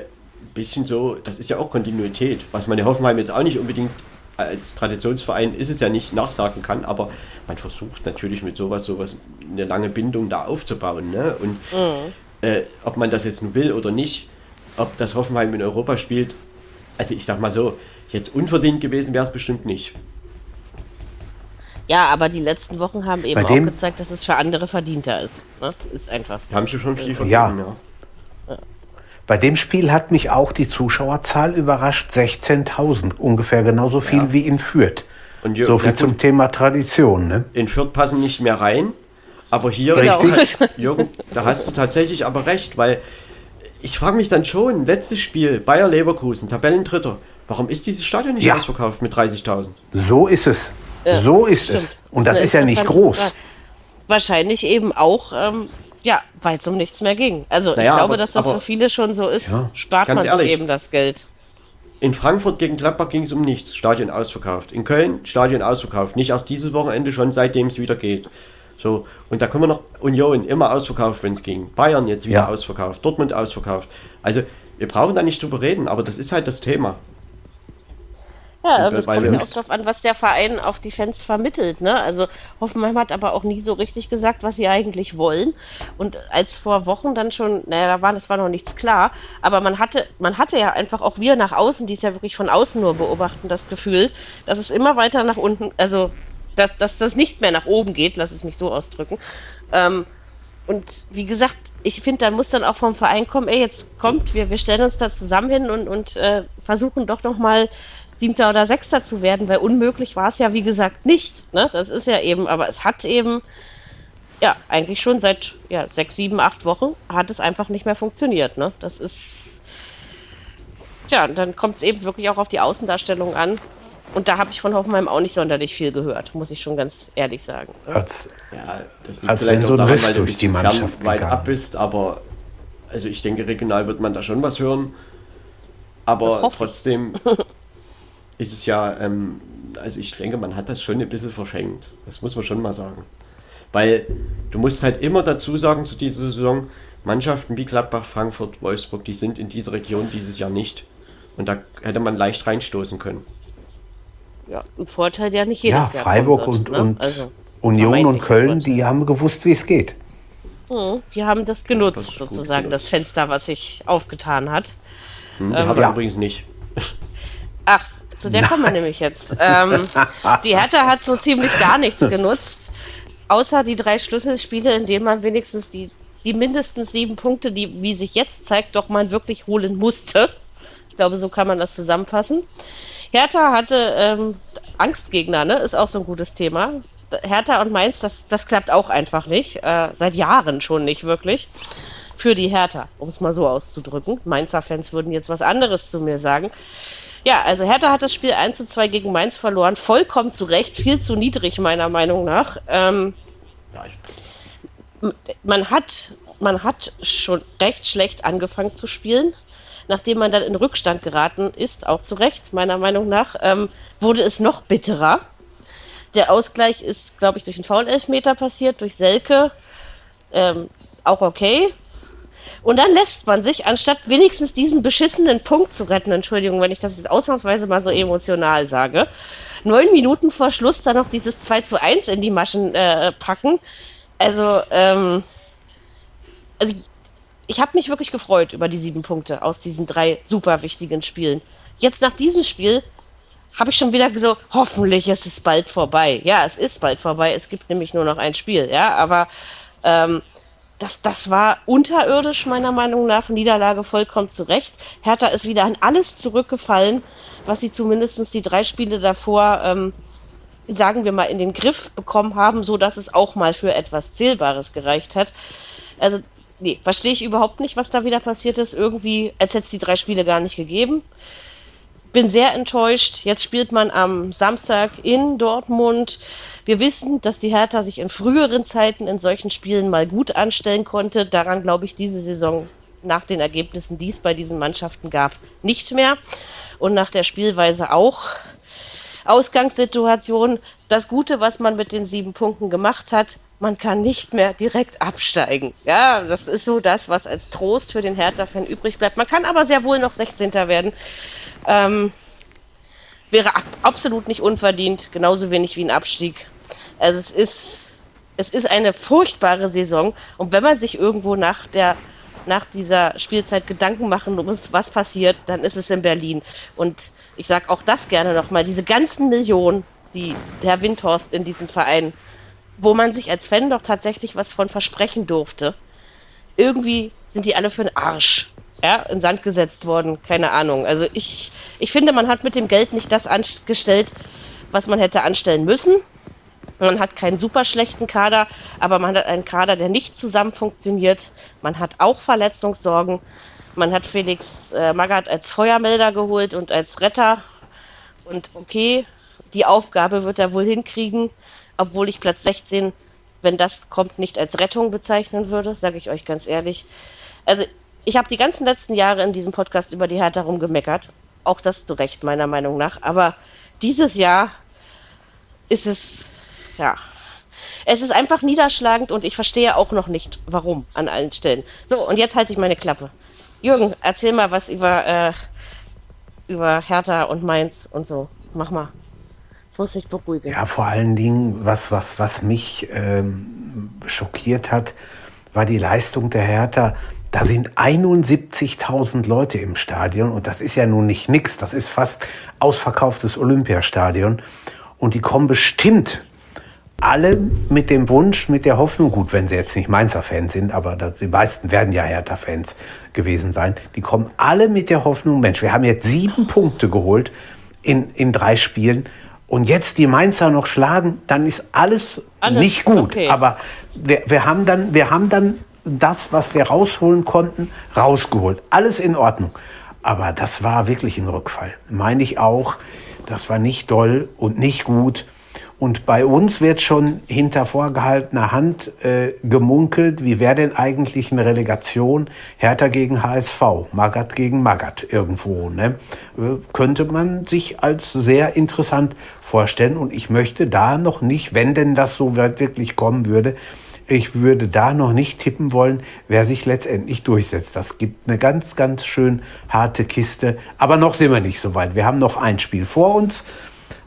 Speaker 3: bisschen so, das ist ja auch Kontinuität, was man in Hoffenheim jetzt auch nicht unbedingt als Traditionsverein ist es ja nicht nachsagen kann, aber man versucht natürlich mit sowas, sowas eine lange Bindung da aufzubauen. Ne? Und mhm. äh, ob man das jetzt nun will oder nicht, ob das Hoffenheim in Europa spielt, also ich sag mal so, jetzt unverdient gewesen wäre es bestimmt nicht.
Speaker 2: Ja, aber die letzten Wochen haben eben auch gezeigt, dass es für andere verdienter ist. Ne? Ist einfach.
Speaker 3: Haben sie schon viel
Speaker 4: von ja. ja. Bei dem Spiel hat mich auch die Zuschauerzahl überrascht. 16.000, ungefähr genauso viel ja. wie in Fürth. Und so viel zum Thema Tradition. Ne?
Speaker 3: In Fürth passen nicht mehr rein, aber hier, genau. Jürgen, da hast du tatsächlich aber recht, weil ich frage mich dann schon, letztes Spiel, Bayer Leverkusen, Tabellendritter, warum ist dieses Stadion nicht ja. ausverkauft mit 30.000?
Speaker 4: So ist es. So ist stimmt. es. Und das, das ist ja nicht groß.
Speaker 2: Wahrscheinlich eben auch, ähm, ja, weil es um nichts mehr ging. Also naja, ich glaube, aber, dass das aber, für viele schon so ist. Ja, spart man ehrlich, eben das Geld.
Speaker 3: In Frankfurt gegen Gladbach ging es um nichts. Stadion ausverkauft. In Köln Stadion ausverkauft. Nicht erst dieses Wochenende, schon seitdem es wieder geht. So, und da kommen wir noch Union immer ausverkauft, wenn es ging. Bayern jetzt wieder ja. ausverkauft, Dortmund ausverkauft. Also wir brauchen da nicht drüber reden, aber das ist halt das Thema.
Speaker 2: Ja, also es kommt ja auch darauf an, was der Verein auf die Fans vermittelt. Ne? Also Hoffenheim hat aber auch nie so richtig gesagt, was sie eigentlich wollen. Und als vor Wochen dann schon, naja, da war das war noch nichts klar, aber man hatte, man hatte ja einfach auch wir nach außen, die es ja wirklich von außen nur beobachten, das Gefühl, dass es immer weiter nach unten, also dass, dass das nicht mehr nach oben geht, lass es mich so ausdrücken. Ähm, und wie gesagt, ich finde, da muss dann auch vom Verein kommen, ey, jetzt kommt, wir, wir stellen uns da zusammen hin und, und äh, versuchen doch nochmal mal Siebter oder Sechster zu werden, weil unmöglich war es ja, wie gesagt, nicht. Ne? Das ist ja eben, aber es hat eben, ja, eigentlich schon seit ja, sechs, sieben, acht Wochen hat es einfach nicht mehr funktioniert. Ne? Das ist, tja, dann kommt es eben wirklich auch auf die Außendarstellung an. Und da habe ich von Hoffenheim auch nicht sonderlich viel gehört, muss ich schon ganz ehrlich sagen.
Speaker 4: Als, ja, das als wenn so ein Riss durch die Mannschaft
Speaker 3: weit ab bist, aber also ich denke, regional wird man da schon was hören. Aber trotzdem ist es ja, ähm, also ich denke, man hat das schon ein bisschen verschenkt. Das muss man schon mal sagen. Weil du musst halt immer dazu sagen zu dieser Saison, Mannschaften wie Gladbach, Frankfurt, Wolfsburg, die sind in dieser Region dieses Jahr nicht. Und da hätte man leicht reinstoßen können.
Speaker 2: Ja, ein Vorteil ja nicht jeder.
Speaker 4: Ja, Freiburg und, ne? und also, Union und Köln, die haben gewusst, wie es geht.
Speaker 2: Hm, die haben das genutzt, das sozusagen, das Fenster, was sich aufgetan hat.
Speaker 3: Hm, die ähm, hat er ja. übrigens nicht.
Speaker 2: Ach, zu der Nein. kommen wir nämlich jetzt. Ähm, die Hertha hat so ziemlich gar nichts genutzt, außer die drei Schlüsselspiele, in denen man wenigstens die, die mindestens sieben Punkte, die, wie sich jetzt zeigt, doch mal wirklich holen musste. Ich glaube, so kann man das zusammenfassen. Hertha hatte ähm, Angstgegner, ne? Ist auch so ein gutes Thema. Hertha und Mainz, das, das klappt auch einfach nicht. Äh, seit Jahren schon nicht wirklich. Für die Hertha, um es mal so auszudrücken. Mainzer Fans würden jetzt was anderes zu mir sagen. Ja, also Hertha hat das Spiel 1 zu 2 gegen Mainz verloren, vollkommen zu Recht, viel zu niedrig meiner Meinung nach. Ähm, ja, man hat man hat schon recht schlecht angefangen zu spielen. Nachdem man dann in Rückstand geraten ist, auch zu Recht, meiner Meinung nach, ähm, wurde es noch bitterer. Der Ausgleich ist, glaube ich, durch einen Foul-Elfmeter passiert, durch Selke. Ähm, auch okay. Und dann lässt man sich, anstatt wenigstens diesen beschissenen Punkt zu retten, Entschuldigung, wenn ich das jetzt ausnahmsweise mal so emotional sage, neun Minuten vor Schluss dann noch dieses 2 zu 1 in die Maschen äh, packen. Also, ähm, also ich, habe mich wirklich gefreut über die sieben Punkte aus diesen drei super wichtigen Spielen. Jetzt nach diesem Spiel habe ich schon wieder so, hoffentlich ist es bald vorbei. Ja, es ist bald vorbei. Es gibt nämlich nur noch ein Spiel, ja, aber ähm, das, das war unterirdisch, meiner Meinung nach. Niederlage vollkommen zurecht. Hertha ist wieder an alles zurückgefallen, was sie zumindest die drei Spiele davor, ähm, sagen wir mal, in den Griff bekommen haben, so dass es auch mal für etwas Zählbares gereicht hat. Also nee, verstehe ich überhaupt nicht, was da wieder passiert ist. Irgendwie, als hätte es die drei Spiele gar nicht gegeben. Bin sehr enttäuscht. Jetzt spielt man am Samstag in Dortmund. Wir wissen, dass die Hertha sich in früheren Zeiten in solchen Spielen mal gut anstellen konnte. Daran glaube ich diese Saison nach den Ergebnissen, die es bei diesen Mannschaften gab, nicht mehr. Und nach der Spielweise auch. Ausgangssituation, das Gute, was man mit den sieben Punkten gemacht hat, man kann nicht mehr direkt absteigen. Ja, das ist so das, was als Trost für den Hertha-Fan übrig bleibt. Man kann aber sehr wohl noch 16. werden. Ähm, wäre ab absolut nicht unverdient, genauso wenig wie ein Abstieg. Also es ist, es ist eine furchtbare Saison. Und wenn man sich irgendwo nach der nach dieser Spielzeit Gedanken machen muss, was passiert, dann ist es in Berlin. Und ich sage auch das gerne nochmal, diese ganzen Millionen, die Herr Windhorst in diesem Verein wo man sich als Fan doch tatsächlich was von versprechen durfte. Irgendwie sind die alle für den Arsch ja, in Sand gesetzt worden, keine Ahnung. Also ich, ich finde, man hat mit dem Geld nicht das angestellt, was man hätte anstellen müssen. Man hat keinen super schlechten Kader, aber man hat einen Kader, der nicht zusammen funktioniert. Man hat auch Verletzungssorgen. Man hat Felix äh, Magath als Feuermelder geholt und als Retter. Und okay, die Aufgabe wird er wohl hinkriegen obwohl ich Platz 16, wenn das kommt, nicht als Rettung bezeichnen würde, sage ich euch ganz ehrlich. Also ich habe die ganzen letzten Jahre in diesem Podcast über die Hertha rumgemeckert. Auch das zu Recht, meiner Meinung nach. Aber dieses Jahr ist es, ja, es ist einfach niederschlagend und ich verstehe auch noch nicht, warum an allen Stellen. So, und jetzt halte ich meine Klappe. Jürgen, erzähl mal was über, äh, über Hertha und Mainz und so. Mach mal muss ich beruhigen.
Speaker 4: Ja, vor allen Dingen, was, was, was mich ähm, schockiert hat, war die Leistung der Hertha. Da sind 71.000 Leute im Stadion und das ist ja nun nicht nix. Das ist fast ausverkauftes Olympiastadion. Und die kommen bestimmt alle mit dem Wunsch, mit der Hoffnung, gut, wenn sie jetzt nicht Mainzer-Fans sind, aber die meisten werden ja Hertha-Fans gewesen sein, die kommen alle mit der Hoffnung, Mensch, wir haben jetzt sieben Punkte geholt in, in drei Spielen und jetzt die Mainzer noch schlagen, dann ist alles, alles nicht gut. Okay. Aber wir, wir, haben dann, wir haben dann das, was wir rausholen konnten, rausgeholt. Alles in Ordnung. Aber das war wirklich ein Rückfall. Meine ich auch. Das war nicht doll und nicht gut. Und bei uns wird schon hinter vorgehaltener Hand äh, gemunkelt, wie wäre denn eigentlich eine Relegation Hertha gegen HSV, Magat gegen Magat irgendwo. Ne? Äh, könnte man sich als sehr interessant vorstellen. Und ich möchte da noch nicht, wenn denn das so wirklich kommen würde, ich würde da noch nicht tippen wollen, wer sich letztendlich durchsetzt. Das gibt eine ganz, ganz schön harte Kiste. Aber noch sind wir nicht so weit. Wir haben noch ein Spiel vor uns.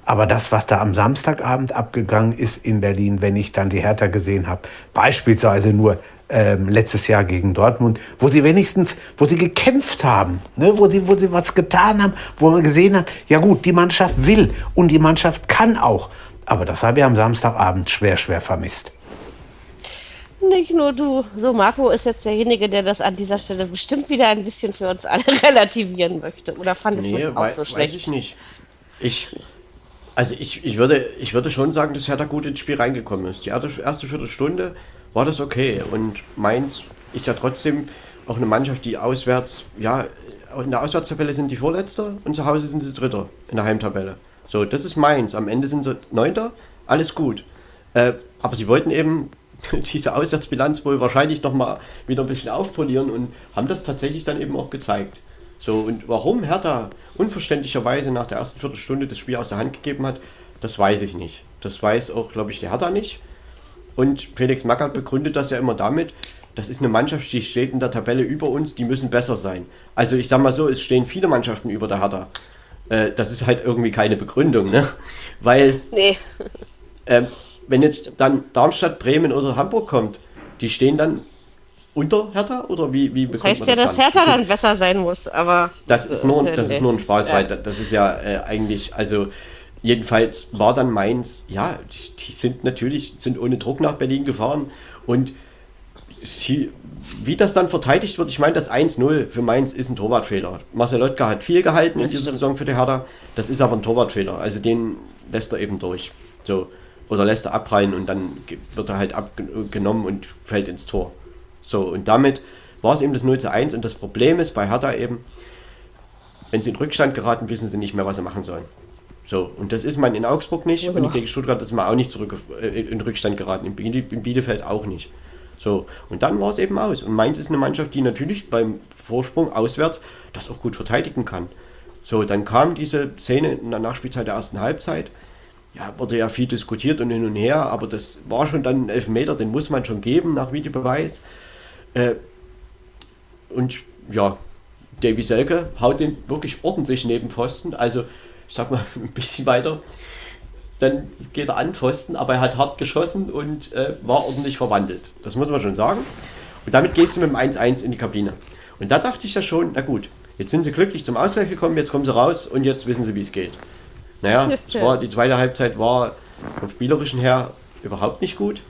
Speaker 4: Aber das, was da am Samstagabend abgegangen ist in Berlin, wenn ich dann die Hertha gesehen habe, beispielsweise nur ähm, letztes Jahr gegen Dortmund, wo sie wenigstens, wo sie gekämpft haben, ne, wo, sie, wo sie was getan haben, wo man gesehen hat, ja gut, die Mannschaft will und die Mannschaft kann auch. Aber das habe ich am Samstagabend schwer, schwer vermisst.
Speaker 2: Nicht nur du. So, Marco ist jetzt derjenige, der das an dieser Stelle bestimmt wieder ein bisschen für uns alle relativieren möchte. Oder fandest nee, du es auch so schlecht?
Speaker 3: Weiß ich nicht. Ich also ich, ich, würde, ich würde schon sagen, dass Hertha gut ins Spiel reingekommen ist. Die erste Viertelstunde war das okay. Und Mainz ist ja trotzdem auch eine Mannschaft, die auswärts, ja, in der Auswärtstabelle sind die Vorletzter und zu Hause sind sie Dritter in der Heimtabelle. So, das ist Mainz. Am Ende sind sie Neunter, alles gut. Äh, aber sie wollten eben diese Auswärtsbilanz wohl wahrscheinlich nochmal wieder ein bisschen aufpolieren und haben das tatsächlich dann eben auch gezeigt. So, und warum Hertha unverständlicherweise nach der ersten Viertelstunde das Spiel aus der Hand gegeben hat, das weiß ich nicht. Das weiß auch, glaube ich, der Hertha nicht. Und Felix Magath begründet das ja immer damit, das ist eine Mannschaft, die steht in der Tabelle über uns, die müssen besser sein. Also ich sag mal so, es stehen viele Mannschaften über der Hertha. Äh, das ist halt irgendwie keine Begründung, ne? Weil, nee. äh, wenn jetzt dann Darmstadt, Bremen oder Hamburg kommt, die stehen dann unter Hertha oder wie, wie
Speaker 2: bekommt das heißt man das ja, dass Hertha dann besser sein muss, aber.
Speaker 3: Das ist nur, das ist nur ein Spaß, ja. weil das ist ja äh, eigentlich, also jedenfalls war dann Mainz, ja, die, die, sind natürlich, sind ohne Druck nach Berlin gefahren und sie, wie das dann verteidigt wird, ich meine, das 1-0 für Mainz ist ein Torwartfehler. Marcel Lotka hat viel gehalten in dieser Saison für die Hertha, das ist aber ein Torwartfehler, also den lässt er eben durch. So. Oder lässt er abprallen und dann wird er halt abgenommen und fällt ins Tor. So, und damit war es eben das 0 zu 1 und das Problem ist bei Hertha eben, wenn sie in Rückstand geraten, wissen sie nicht mehr, was sie machen sollen. So, und das ist man in Augsburg nicht ja. und gegen Stuttgart ist man auch nicht zurück äh, in Rückstand geraten, in Bielefeld auch nicht. So, und dann war es eben aus. Und Mainz ist eine Mannschaft, die natürlich beim Vorsprung auswärts das auch gut verteidigen kann. So, dann kam diese Szene in der Nachspielzeit der ersten Halbzeit. Ja, wurde ja viel diskutiert und hin und her, aber das war schon dann ein Elfmeter, den muss man schon geben nach Videobeweis. Äh, und ja, Davy Selke haut den wirklich ordentlich neben Pfosten. Also, ich sag mal, ein bisschen weiter. Dann geht er an Pfosten, aber er hat hart geschossen und äh, war ordentlich verwandelt. Das muss man schon sagen. Und damit gehst du mit dem 1-1 in die Kabine. Und da dachte ich ja schon, na gut, jetzt sind sie glücklich zum Ausgleich gekommen, jetzt kommen sie raus und jetzt wissen sie, wie es geht. Naja, es war, die zweite Halbzeit war vom Spielerischen her überhaupt nicht gut.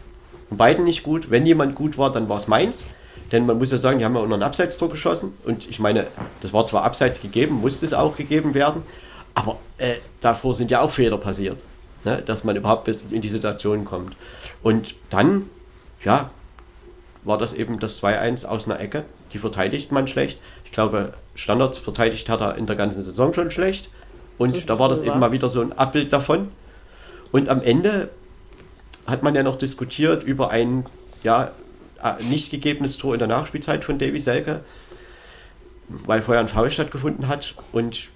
Speaker 3: Von beiden nicht gut. Wenn jemand gut war, dann war es Mainz. Denn man muss ja sagen, die haben ja unter einen Abseitstor geschossen. Und ich meine, das war zwar abseits gegeben, musste es auch gegeben werden. Aber äh, davor sind ja auch Fehler passiert. Ne? Dass man überhaupt bis in die Situation kommt. Und dann, ja, war das eben das 2-1 aus einer Ecke. Die verteidigt man schlecht. Ich glaube, Standards verteidigt hat er in der ganzen Saison schon schlecht. Und da war das eben mal wieder so ein Abbild davon. Und am Ende hat man ja noch diskutiert über ein ja, äh, nicht gegebenes Tor in der Nachspielzeit von Davy Selke, weil vorher ein Foul stattgefunden hat und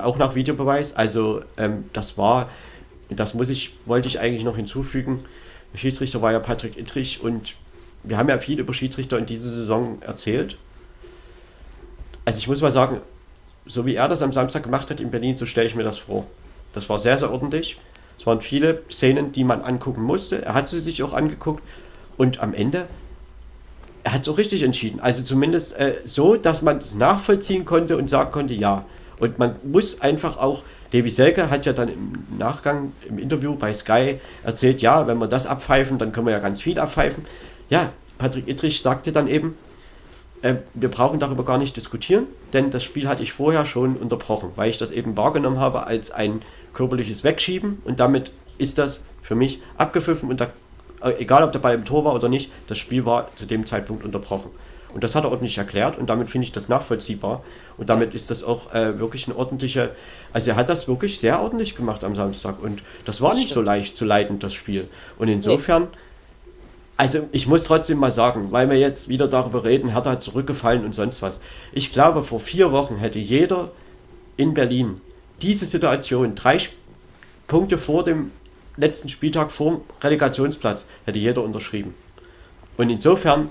Speaker 3: auch nach Videobeweis. Also ähm, das war, das muss ich, wollte ich eigentlich noch hinzufügen. Der Schiedsrichter war ja Patrick Ittrich und wir haben ja viel über Schiedsrichter in dieser Saison erzählt. Also ich muss mal sagen, so wie er das am Samstag gemacht hat in Berlin, so stelle ich mir das vor. Das war sehr, sehr ordentlich. Es waren viele Szenen, die man angucken musste. Er hat sie sich auch angeguckt. Und am Ende, er hat es auch richtig entschieden. Also zumindest äh, so, dass man es nachvollziehen konnte und sagen konnte, ja. Und man muss einfach auch, Davy Selke hat ja dann im Nachgang im Interview bei Sky erzählt, ja, wenn wir das abpfeifen, dann können wir ja ganz viel abpfeifen. Ja, Patrick Ittrich sagte dann eben, äh, wir brauchen darüber gar nicht diskutieren, denn das Spiel hatte ich vorher schon unterbrochen, weil ich das eben wahrgenommen habe als ein körperliches Wegschieben und damit ist das für mich abgepfiffen und da äh, egal ob der Ball im Tor war oder nicht, das Spiel war zu dem Zeitpunkt unterbrochen. Und das hat er ordentlich erklärt und damit finde ich das nachvollziehbar. Und damit ist das auch äh, wirklich eine ordentliche, also er hat das wirklich sehr ordentlich gemacht am Samstag und das war nicht so leicht zu leiten, das Spiel. Und insofern, also ich muss trotzdem mal sagen, weil wir jetzt wieder darüber reden, Hertha zurückgefallen und sonst was. Ich glaube, vor vier Wochen hätte jeder in Berlin diese Situation, drei Punkte vor dem letzten Spieltag vor Relegationsplatz hätte jeder unterschrieben. Und insofern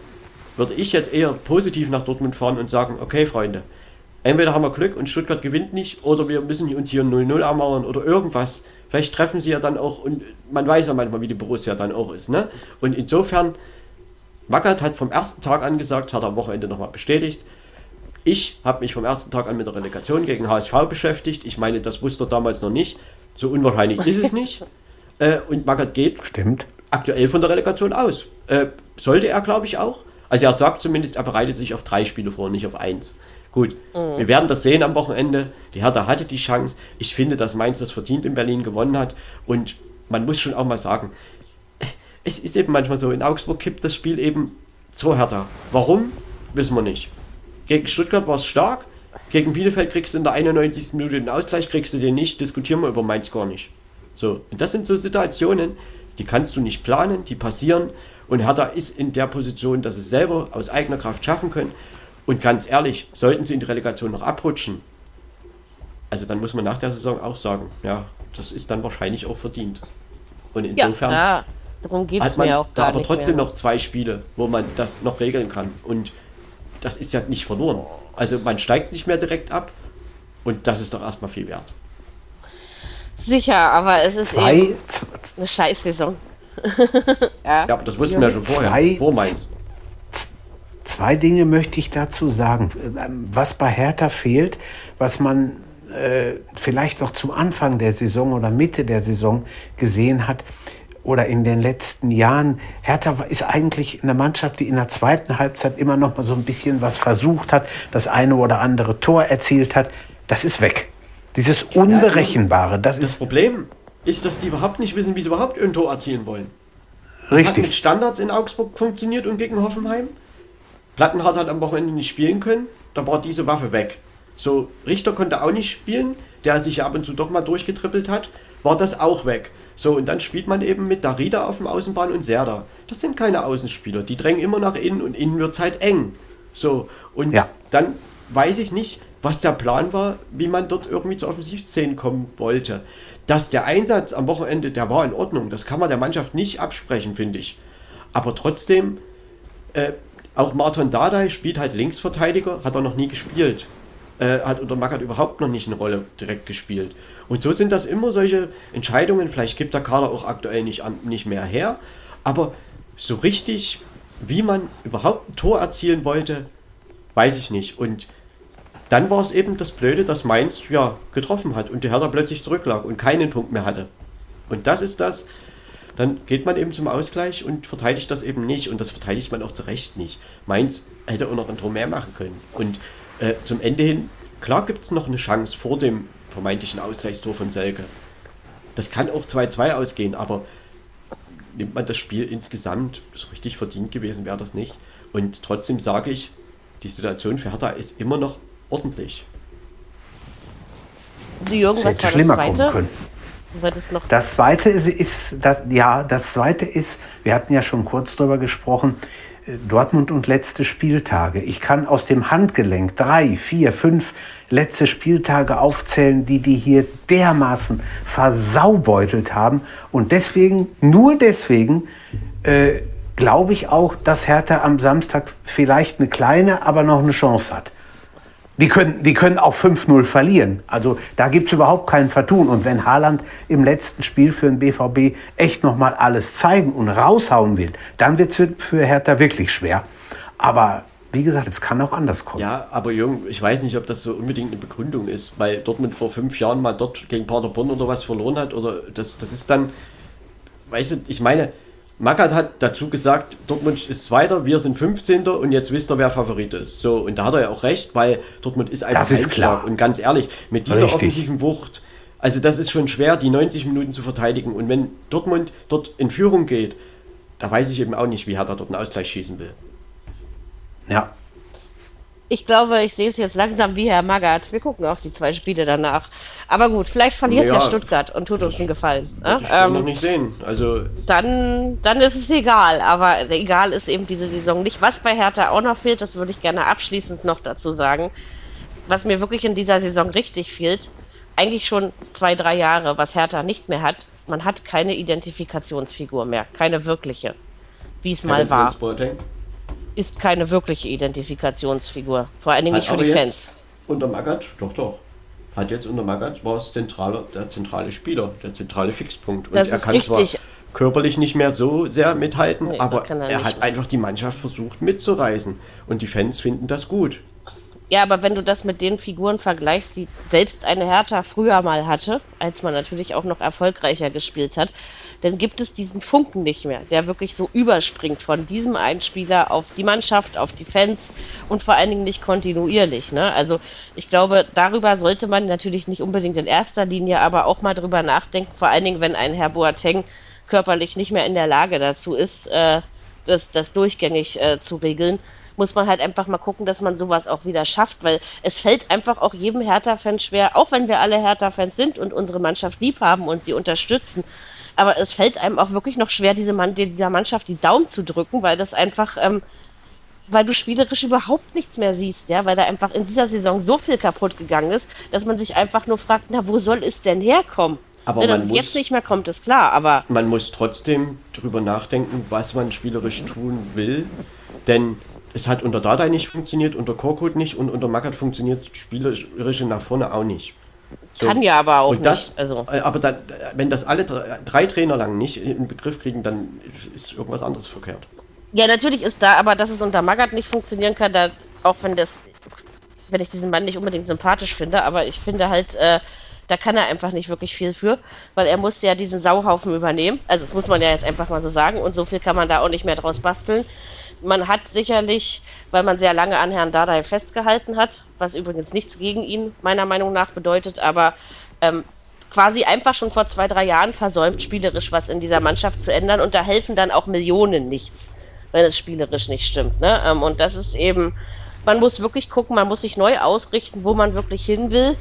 Speaker 3: würde ich jetzt eher positiv nach Dortmund fahren und sagen, okay Freunde, entweder haben wir Glück und Stuttgart gewinnt nicht oder wir müssen uns hier 0-0 ermauern oder irgendwas. Vielleicht treffen sie ja dann auch, und man weiß ja manchmal, wie die Borussia dann auch ist. Ne? Und insofern, Wackert hat vom ersten Tag an gesagt, hat am Wochenende nochmal bestätigt, ich habe mich vom ersten Tag an mit der Relegation gegen HSV beschäftigt. Ich meine, das wusste er damals noch nicht. So unwahrscheinlich ist es nicht. Äh, und Magath geht
Speaker 4: Stimmt.
Speaker 3: aktuell von der Relegation aus. Äh, sollte er, glaube ich, auch. Also er sagt zumindest, er bereitet sich auf drei Spiele vor, nicht auf eins. Gut, mhm. wir werden das sehen am Wochenende. Die Hertha hatte die Chance. Ich finde, dass Mainz das verdient in Berlin gewonnen hat. Und man muss schon auch mal sagen, es ist eben manchmal so, in Augsburg kippt das Spiel eben so härter. Warum? wissen wir nicht. Gegen Stuttgart war es stark, gegen Bielefeld kriegst du in der 91. Minute den Ausgleich, kriegst du den nicht, diskutieren wir über Mainz gar nicht. So, und das sind so Situationen, die kannst du nicht planen, die passieren und Hertha ist in der Position, dass es selber aus eigener Kraft schaffen können. Und ganz ehrlich, sollten sie in die Relegation noch abrutschen, also dann muss man nach der Saison auch sagen, ja, das ist dann wahrscheinlich auch verdient. Und insofern
Speaker 2: ja, darum geht's
Speaker 3: hat man
Speaker 2: mir auch
Speaker 3: da aber trotzdem
Speaker 2: mehr.
Speaker 3: noch zwei Spiele, wo man das noch regeln kann. Und das ist ja nicht verloren. Also man steigt nicht mehr direkt ab und das ist doch erstmal viel wert.
Speaker 2: Sicher, aber es ist
Speaker 4: Zwei,
Speaker 2: eben eine Scheißsaison. ja.
Speaker 3: Ja, aber das wussten wir ja schon vorher.
Speaker 4: Zwei-
Speaker 3: vor Mainz.
Speaker 4: Zwei Dinge möchte ich dazu sagen. Was bei Hertha fehlt, was man äh, vielleicht auch zum Anfang der Saison oder Mitte der Saison gesehen hat oder in den letzten Jahren. Hertha ist eigentlich eine Mannschaft, die in der zweiten Halbzeit immer noch mal so ein bisschen was versucht hat, das eine oder andere Tor erzielt hat. Das ist weg. Dieses Unberechenbare, das
Speaker 3: Das
Speaker 4: ist
Speaker 3: Problem ist, dass die überhaupt nicht wissen, wie sie überhaupt ein Tor erzielen wollen. Hat mit
Speaker 4: richtig.
Speaker 3: Standards in Augsburg funktioniert und gegen Hoffenheim. Plattenhardt hat am Wochenende nicht spielen können, da war diese Waffe weg. So, Richter konnte auch nicht spielen, der sich ja ab und zu doch mal durchgetrippelt hat, war das auch weg. So, und dann spielt man eben mit Darida auf dem Außenbahn und Serda. Das sind keine Außenspieler, die drängen immer nach innen und innen wird es halt eng. So, und
Speaker 4: Ja.
Speaker 3: dann weiß ich nicht, was der Plan war, wie man dort irgendwie zu Offensivszenen kommen wollte. Dass der Einsatz am Wochenende, der war in Ordnung, das kann man der Mannschaft nicht absprechen, finde ich. Aber trotzdem, äh, auch Martin Dardai spielt halt Linksverteidiger, hat er noch nie gespielt. Äh, hat unter Magath überhaupt noch nicht eine Rolle direkt gespielt. Und so sind das immer solche Entscheidungen. Vielleicht gibt der Kader auch aktuell nicht, an, nicht mehr her. Aber so richtig, wie man überhaupt ein Tor erzielen wollte, weiß ich nicht. Und dann war es eben das Blöde, dass Mainz ja getroffen hat und die Hertha plötzlich zurücklag und keinen Punkt mehr hatte. Und das ist das. Dann geht man eben zum Ausgleich und verteidigt das eben nicht. Und das verteidigt man auch zu Recht nicht. Mainz hätte auch noch ein Tor mehr machen können. Und äh, zum Ende hin, klar gibt es noch eine Chance vor dem vermeintlichen Ausgleichstor von Selke. Das kann auch 2-2 ausgehen, aber nimmt man das Spiel insgesamt, so richtig verdient gewesen wäre das nicht. Und trotzdem sage ich, die Situation für Hertha ist immer noch ordentlich.
Speaker 2: Also Jürgen,
Speaker 4: Es
Speaker 2: was
Speaker 4: hätte
Speaker 2: war
Speaker 4: schlimmer
Speaker 2: das
Speaker 4: kommen
Speaker 2: zweite?
Speaker 4: können.
Speaker 2: War das noch
Speaker 4: Das zweite ist, ist das, ja, das zweite ist, wir hatten ja schon kurz drüber gesprochen, äh, Dortmund und letzte Spieltage. Ich kann aus dem Handgelenk drei, vier, fünf letzte Spieltage aufzählen, die die hier dermaßen versaubeutelt haben. Und deswegen, nur deswegen, äh, glaube ich auch, dass Hertha am Samstag vielleicht eine kleine, aber noch eine Chance hat. Die können, die können auch 5-0 verlieren. Also da gibt es überhaupt kein Vertun. Und wenn Haaland im letzten Spiel für den BVB echt nochmal alles zeigen und raushauen will, dann wird es für Hertha wirklich schwer. Aber wie gesagt, es kann auch anders kommen.
Speaker 3: Ja, aber Jürgen, ich weiß nicht, ob das so unbedingt eine Begründung ist, weil Dortmund vor fünf Jahren mal dort gegen Paderborn oder was verloren hat. Oder das, das ist dann, weißt du, ich meine, Magath hat dazu gesagt, Dortmund ist Zweiter, wir sind 15. und jetzt wisst ihr, wer Favorit ist. So, und da hat er ja auch recht, weil Dortmund ist einfach
Speaker 4: Das ist klar.
Speaker 3: Und ganz ehrlich, mit dieser
Speaker 4: Richtig.
Speaker 3: offensiven Wucht, also das ist schon schwer, die 90 Minuten zu verteidigen. Und wenn Dortmund dort in Führung geht, da weiß ich eben auch nicht, wie Hertha dort einen Ausgleich schießen will.
Speaker 4: Ja.
Speaker 2: Ich glaube, ich sehe es jetzt langsam wie Herr Magath. Wir gucken auf die zwei Spiele danach. Aber gut, vielleicht verliert ja,
Speaker 3: Ja,
Speaker 2: Stuttgart und tut uns einen Gefallen. Ne?
Speaker 3: ich ähm, noch nicht sehen. Also
Speaker 2: dann, dann ist es egal. Aber egal ist eben diese Saison nicht. Was bei Hertha auch noch fehlt, das würde ich gerne abschließend noch dazu sagen. Was mir wirklich in dieser Saison richtig fehlt, eigentlich schon zwei, drei Jahre, was Hertha nicht mehr hat. Man hat keine Identifikationsfigur mehr, keine wirkliche, wie es mal war.
Speaker 3: Boateng.
Speaker 2: Ist keine wirkliche Identifikationsfigur, vor allen Dingen nicht für die Fans.
Speaker 3: Unter Magath, doch, doch. Hat jetzt unter Magath war es zentrale, der zentrale Spieler, der zentrale Fixpunkt. Und
Speaker 2: Das
Speaker 3: er kann zwar
Speaker 2: richtig.
Speaker 3: körperlich nicht mehr so sehr mithalten,
Speaker 2: Nee,
Speaker 3: aber
Speaker 2: er
Speaker 3: er, hat
Speaker 2: mehr.
Speaker 3: einfach die Mannschaft versucht mitzureißen. Und die Fans finden das gut.
Speaker 2: Ja, aber wenn du das mit den Figuren vergleichst, die selbst eine Hertha früher mal hatte, als man natürlich auch noch erfolgreicher gespielt hat, dann gibt es diesen Funken nicht mehr, der wirklich so überspringt von diesem einen Spieler auf die Mannschaft, auf die Fans und vor allen Dingen nicht kontinuierlich. Ne? Also ich glaube, darüber sollte man natürlich nicht unbedingt in erster Linie, aber auch mal drüber nachdenken, vor allen Dingen, wenn ein Herr Boateng körperlich nicht mehr in der Lage dazu ist, äh, das, das durchgängig äh, zu regeln muss man halt einfach mal gucken, dass man sowas auch wieder schafft, weil es fällt einfach auch jedem Hertha-Fan schwer, auch wenn wir alle Hertha-Fans sind und unsere Mannschaft lieb haben und sie unterstützen. Aber es fällt einem auch wirklich noch schwer, diese Mann, dieser Mannschaft die Daumen zu drücken, weil das einfach, ähm, weil du spielerisch überhaupt nichts mehr siehst, ja, weil da einfach in dieser Saison so viel kaputt gegangen ist, dass man sich einfach nur fragt, na, wo soll es denn herkommen?
Speaker 3: Aber
Speaker 2: ne, dass
Speaker 3: man
Speaker 2: es
Speaker 3: muss-
Speaker 2: jetzt nicht mehr kommt, ist klar, aber
Speaker 3: Man muss trotzdem drüber nachdenken, was man spielerisch tun will. Denn es hat unter Dada nicht funktioniert, unter Korkut nicht und unter Magath funktioniert spielerische nach vorne auch nicht. So.
Speaker 2: kann ja aber auch
Speaker 3: und das,
Speaker 2: nicht. Also,
Speaker 3: äh, aber dann, wenn das alle drei, drei Trainer lang nicht in den Begriff kriegen, dann ist irgendwas anderes verkehrt.
Speaker 2: ja, natürlich ist da, aber dass es unter Magath nicht funktionieren kann, da, auch wenn das, wenn ich diesen Mann nicht unbedingt sympathisch finde, aber ich finde halt, äh, da kann er einfach nicht wirklich viel für, weil er muss ja diesen Sauhaufen übernehmen. Also das muss man ja jetzt einfach mal so sagen und so viel kann man da auch nicht mehr draus basteln. Man hat sicherlich, weil man sehr lange an Herrn Dardai festgehalten hat, was übrigens nichts gegen ihn meiner Meinung nach bedeutet, aber ähm, quasi einfach schon vor zwei, drei Jahren versäumt, spielerisch was in dieser Mannschaft zu ändern und da helfen dann auch Millionen nichts, wenn es spielerisch nicht stimmt. Ne? Ähm, und das ist eben, man muss wirklich gucken, man muss sich neu ausrichten, wo man wirklich hin will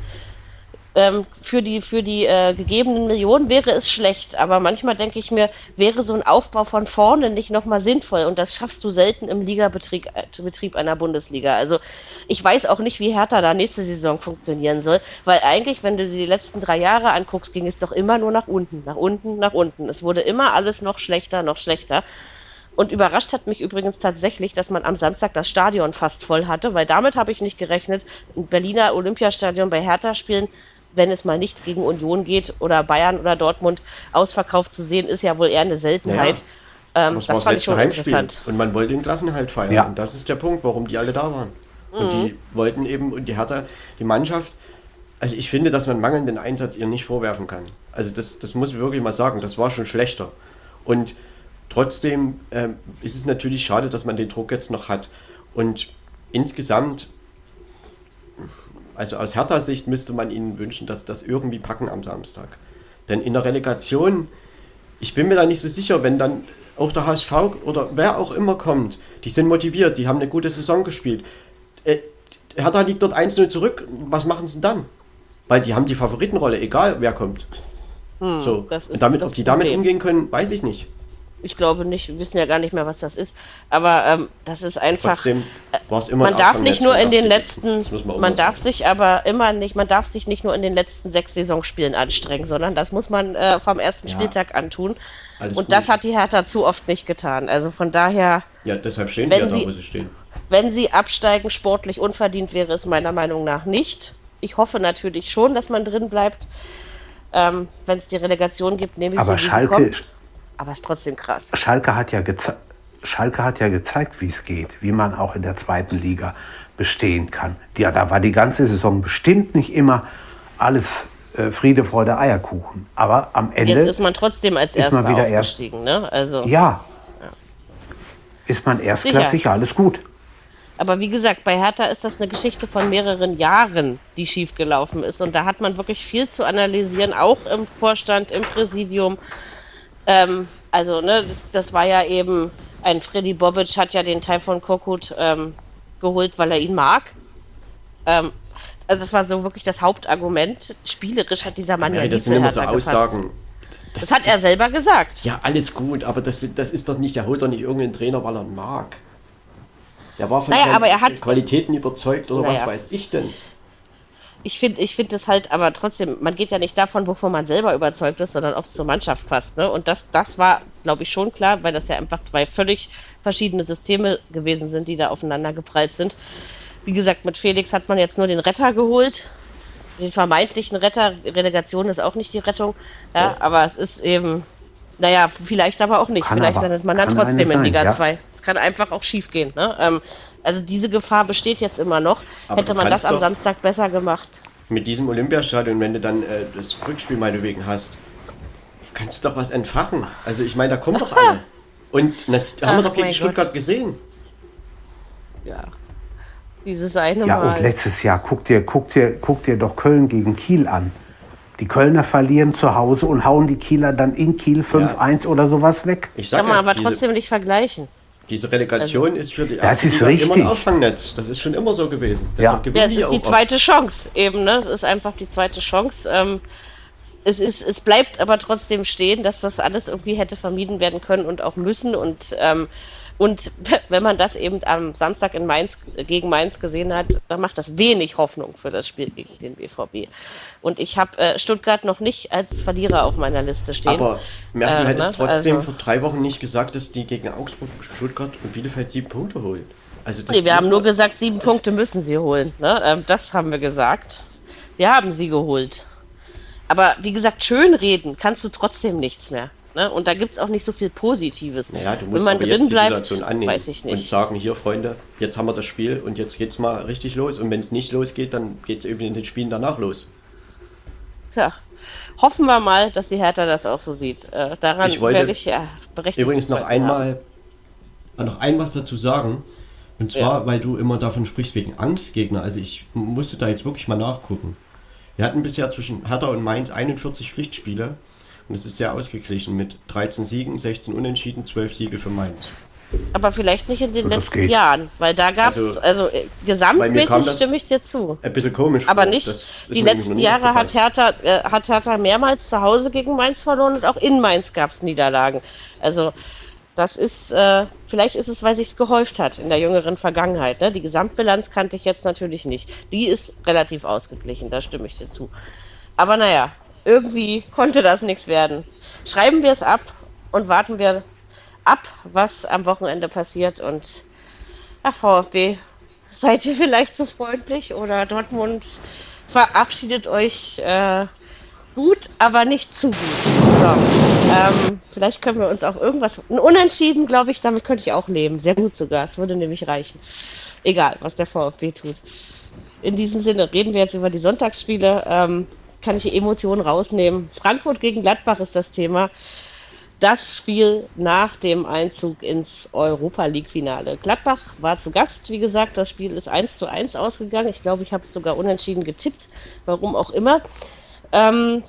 Speaker 2: ähm, für die, für die äh, gegebenen Millionen wäre es schlecht, aber manchmal denke ich mir, wäre so ein Aufbau von vorne nicht nochmal sinnvoll und das schaffst du selten im Ligabetrieb äh, Betrieb einer Bundesliga. Also ich weiß auch nicht, wie Hertha da nächste Saison funktionieren soll, weil eigentlich, wenn du dir die letzten drei Jahre anguckst, ging es doch immer nur nach unten, nach unten, nach unten. Es wurde immer alles noch schlechter, noch schlechter. Und überrascht hat mich übrigens tatsächlich, dass man am Samstag das Stadion fast voll hatte, weil damit habe ich nicht gerechnet. Ein Berliner Olympiastadion bei Hertha spielen, wenn es mal nicht gegen Union geht oder Bayern oder Dortmund ausverkauft zu sehen, ist ja wohl eher eine Seltenheit. Ähm,
Speaker 3: Das,
Speaker 2: das
Speaker 3: war
Speaker 2: fand ich schon
Speaker 3: Heimspiel.
Speaker 2: interessant.
Speaker 3: Und man wollte den Klassenhalt feiern.
Speaker 4: Ja.
Speaker 3: Und das ist der Punkt, warum die alle da waren. Und
Speaker 2: Mhm.
Speaker 3: die wollten eben, und die Hertha, die Mannschaft, also ich finde, dass man mangelnden Einsatz ihr nicht vorwerfen kann. Also das, das muss ich wirklich mal sagen, das war schon schlechter. Und trotzdem ähm, ist es natürlich schade, dass man den Druck jetzt noch hat. Und insgesamt, also aus Hertha Sicht müsste man ihnen wünschen, dass das irgendwie packen am Samstag. Denn in der Relegation, ich bin mir da nicht so sicher, wenn dann auch der HSV oder wer auch immer kommt, die sind motiviert, die haben eine gute Saison gespielt. Äh, Hertha liegt dort 1-0 zurück, was machen sie dann? Weil die haben die Favoritenrolle, egal wer kommt. so.
Speaker 2: Hm, ist
Speaker 3: Und damit, ob die damit umgehen können, weiß ich nicht.
Speaker 2: Ich glaube nicht, wir wissen ja gar nicht mehr, was das ist. Aber ähm, das ist einfach.
Speaker 3: Trotzdem war es immer
Speaker 2: man
Speaker 3: ein
Speaker 2: darf nicht nur in den letzten,
Speaker 3: man
Speaker 2: darf sich aber immer nicht, man darf sich nicht nur in den letzten sechs Saisonspielen anstrengen, sondern das muss man äh, vom ersten
Speaker 3: Ja.
Speaker 2: Spieltag antun.
Speaker 3: Alles
Speaker 2: Und
Speaker 3: gut.
Speaker 2: das hat die Hertha zu oft nicht getan. Also von daher,
Speaker 3: Ja, deshalb stehen sie ja da,
Speaker 2: sie-
Speaker 3: wo sie stehen.
Speaker 2: wenn sie absteigen, sportlich unverdient wäre es meiner Meinung nach nicht. Ich hoffe natürlich schon, dass man drin bleibt. Ähm, wenn es die Relegation gibt, nehme ich
Speaker 4: Aber Schalke,
Speaker 2: kommt. Aber es ist trotzdem krass.
Speaker 4: Schalke hat ja geze Schalke hat ja gezeigt, wie es geht, wie man auch in der zweiten Liga bestehen kann. Ja, da war die ganze Saison bestimmt nicht immer alles äh, Friede, Freude, Eierkuchen. Aber am Ende,
Speaker 2: Jetzt ist man trotzdem als
Speaker 4: ist man
Speaker 2: Erster
Speaker 4: wieder erst-
Speaker 2: aufgestiegen. Ne? Also.
Speaker 4: ja, ist man erstklassig, alles gut.
Speaker 2: Aber wie gesagt, bei Hertha ist das eine Geschichte von mehreren Jahren, die schiefgelaufen ist. Und da hat man wirklich viel zu analysieren, auch im Vorstand, im Präsidium. Ähm, also, ne, das, das war ja eben, ein Freddy Bobic hat ja den Teil von Korkut ähm, geholt, weil er ihn mag. Ähm, also das war so wirklich das Hauptargument. Spielerisch hat dieser Mann ja,
Speaker 3: Ja, das sind immer so. Aussagen.
Speaker 2: Das hat er selber gesagt.
Speaker 3: Ja, alles gut, aber das, das ist doch nicht, der holt doch nicht irgendeinen Trainer, weil er ihn mag. Der war von
Speaker 2: Naja,
Speaker 3: seinen
Speaker 2: aber er hat-
Speaker 3: Qualitäten überzeugt oder was
Speaker 2: Naja.
Speaker 3: weiß ich denn.
Speaker 2: Ich finde ich find das halt, aber trotzdem, man geht ja nicht davon, wovon man selber überzeugt ist, sondern ob es zur Mannschaft passt. Ne? Und das, das war, glaube ich, schon klar, weil das ja einfach zwei völlig verschiedene Systeme gewesen sind, die da aufeinander geprallt sind. Wie gesagt, mit Felix hat man jetzt nur den Retter geholt. Den vermeintlichen Retter. Relegation ist auch nicht die Rettung. Ja, aber es ist eben, naja, vielleicht aber auch nicht.
Speaker 4: Kann
Speaker 2: vielleicht
Speaker 4: aber-
Speaker 2: landet man dann trotzdem in Liga
Speaker 4: ja.
Speaker 2: 2. Es kann einfach auch schief gehen. Ne? Ähm, also diese Gefahr besteht jetzt immer noch.
Speaker 3: Aber
Speaker 2: Hätte man das am Samstag besser gemacht.
Speaker 3: Mit diesem Olympiastadion, wenn du dann äh, das Rückspiel meinetwegen hast, kannst du doch was entfachen. Also ich meine, da kommen doch alle. Und na, haben wir doch gegen Stuttgart
Speaker 2: Gott.
Speaker 3: gesehen.
Speaker 2: Ja. Dieses eine
Speaker 4: Ja,
Speaker 2: Mal.
Speaker 4: und letztes Jahr, guck dir, guck, dir, guck dir doch Köln gegen Kiel an. Die Kölner verlieren zu Hause und hauen die Kieler dann in Kiel 5-1 oder sowas weg.
Speaker 3: Ich sag
Speaker 2: Kann man
Speaker 3: ja,
Speaker 2: aber
Speaker 3: diese,
Speaker 2: trotzdem nicht vergleichen.
Speaker 3: Diese Relegation also, ist für die
Speaker 4: das ist richtig.
Speaker 3: immer ein Auffangnetz. Das ist schon immer so gewesen.
Speaker 2: ja, ja es ist die zweite oft. Chance eben, ne? Es ist einfach die zweite Chance. Ähm, es, ist, es bleibt aber trotzdem stehen, dass das alles irgendwie hätte vermieden werden können und auch müssen. Und ähm, und wenn man das eben am Samstag in Mainz gegen Mainz gesehen hat, dann macht das wenig Hoffnung für das Spiel gegen den BVB. Und ich habe äh, Stuttgart noch nicht als Verlierer auf meiner Liste stehen.
Speaker 3: Aber Merkel äh, hätte es trotzdem also, vor drei Wochen nicht gesagt, dass die gegen Augsburg, Stuttgart und Bielefeld sieben Punkte holen.
Speaker 2: Also nee, wir haben nur gesagt, sieben Punkte müssen sie holen. Ne? Ähm, das haben wir gesagt. Sie haben sie geholt. Aber wie gesagt, schön reden kannst du trotzdem nichts mehr. Ne? Und da gibt es auch nicht so viel Positives.
Speaker 3: Naja, du musst Wenn man drin bleibt, weiß ich nicht. und sagen, hier Freunde, jetzt haben wir das Spiel und jetzt geht es mal richtig los. Und wenn es nicht losgeht, dann geht es eben in den Spielen danach los.
Speaker 2: Tja, hoffen wir mal, dass die Hertha das auch so sieht. Äh, daran
Speaker 3: ich werde ich ja berechtigt. Übrigens noch einmal, haben. noch ein was dazu sagen. Und zwar, ja. weil du immer davon sprichst wegen Angstgegner. Also ich musste da jetzt wirklich mal nachgucken. Wir hatten bisher zwischen Hertha und Mainz 41 Pflichtspiele und es ist sehr ausgeglichen mit 13 Siegen, 16 Unentschieden, 12 Siege für Mainz.
Speaker 2: Aber vielleicht nicht in den das letzten geht. Jahren, weil da gab es, also, also äh, gesamtmäßig stimme ich dir zu.
Speaker 3: Ein bisschen komisch.
Speaker 2: Aber vor. nicht, die letzten Jahre hat Hertha, äh, hat Hertha mehrmals zu Hause gegen Mainz verloren und auch in Mainz gab es Niederlagen. Also das ist, äh, vielleicht ist es, weil sich gehäuft hat in der jüngeren Vergangenheit. Ne? Die Gesamtbilanz kannte ich jetzt natürlich nicht. Die ist relativ ausgeglichen, da stimme ich dir zu. Aber naja, irgendwie konnte das nichts werden. Schreiben wir es ab und warten wir ab, was am Wochenende passiert. Und ach, VfB, seid ihr vielleicht so freundlich oder Dortmund verabschiedet euch äh, gut, aber nicht zu gut. So, ähm, vielleicht können wir uns auch irgendwas. Ein Unentschieden, glaube ich, damit könnte ich auch leben. Sehr gut sogar. Es würde nämlich reichen. Egal, was der VfB tut. In diesem Sinne reden wir jetzt über die Sonntagsspiele. Ähm, kann ich Emotionen rausnehmen. Frankfurt gegen Gladbach ist das Thema. Das Spiel nach dem Einzug ins Europa League-Finale. Gladbach war zu Gast, wie gesagt. Das Spiel ist 1 zu 1 ausgegangen. Ich glaube, ich habe es sogar unentschieden getippt. Warum auch immer. Ähm,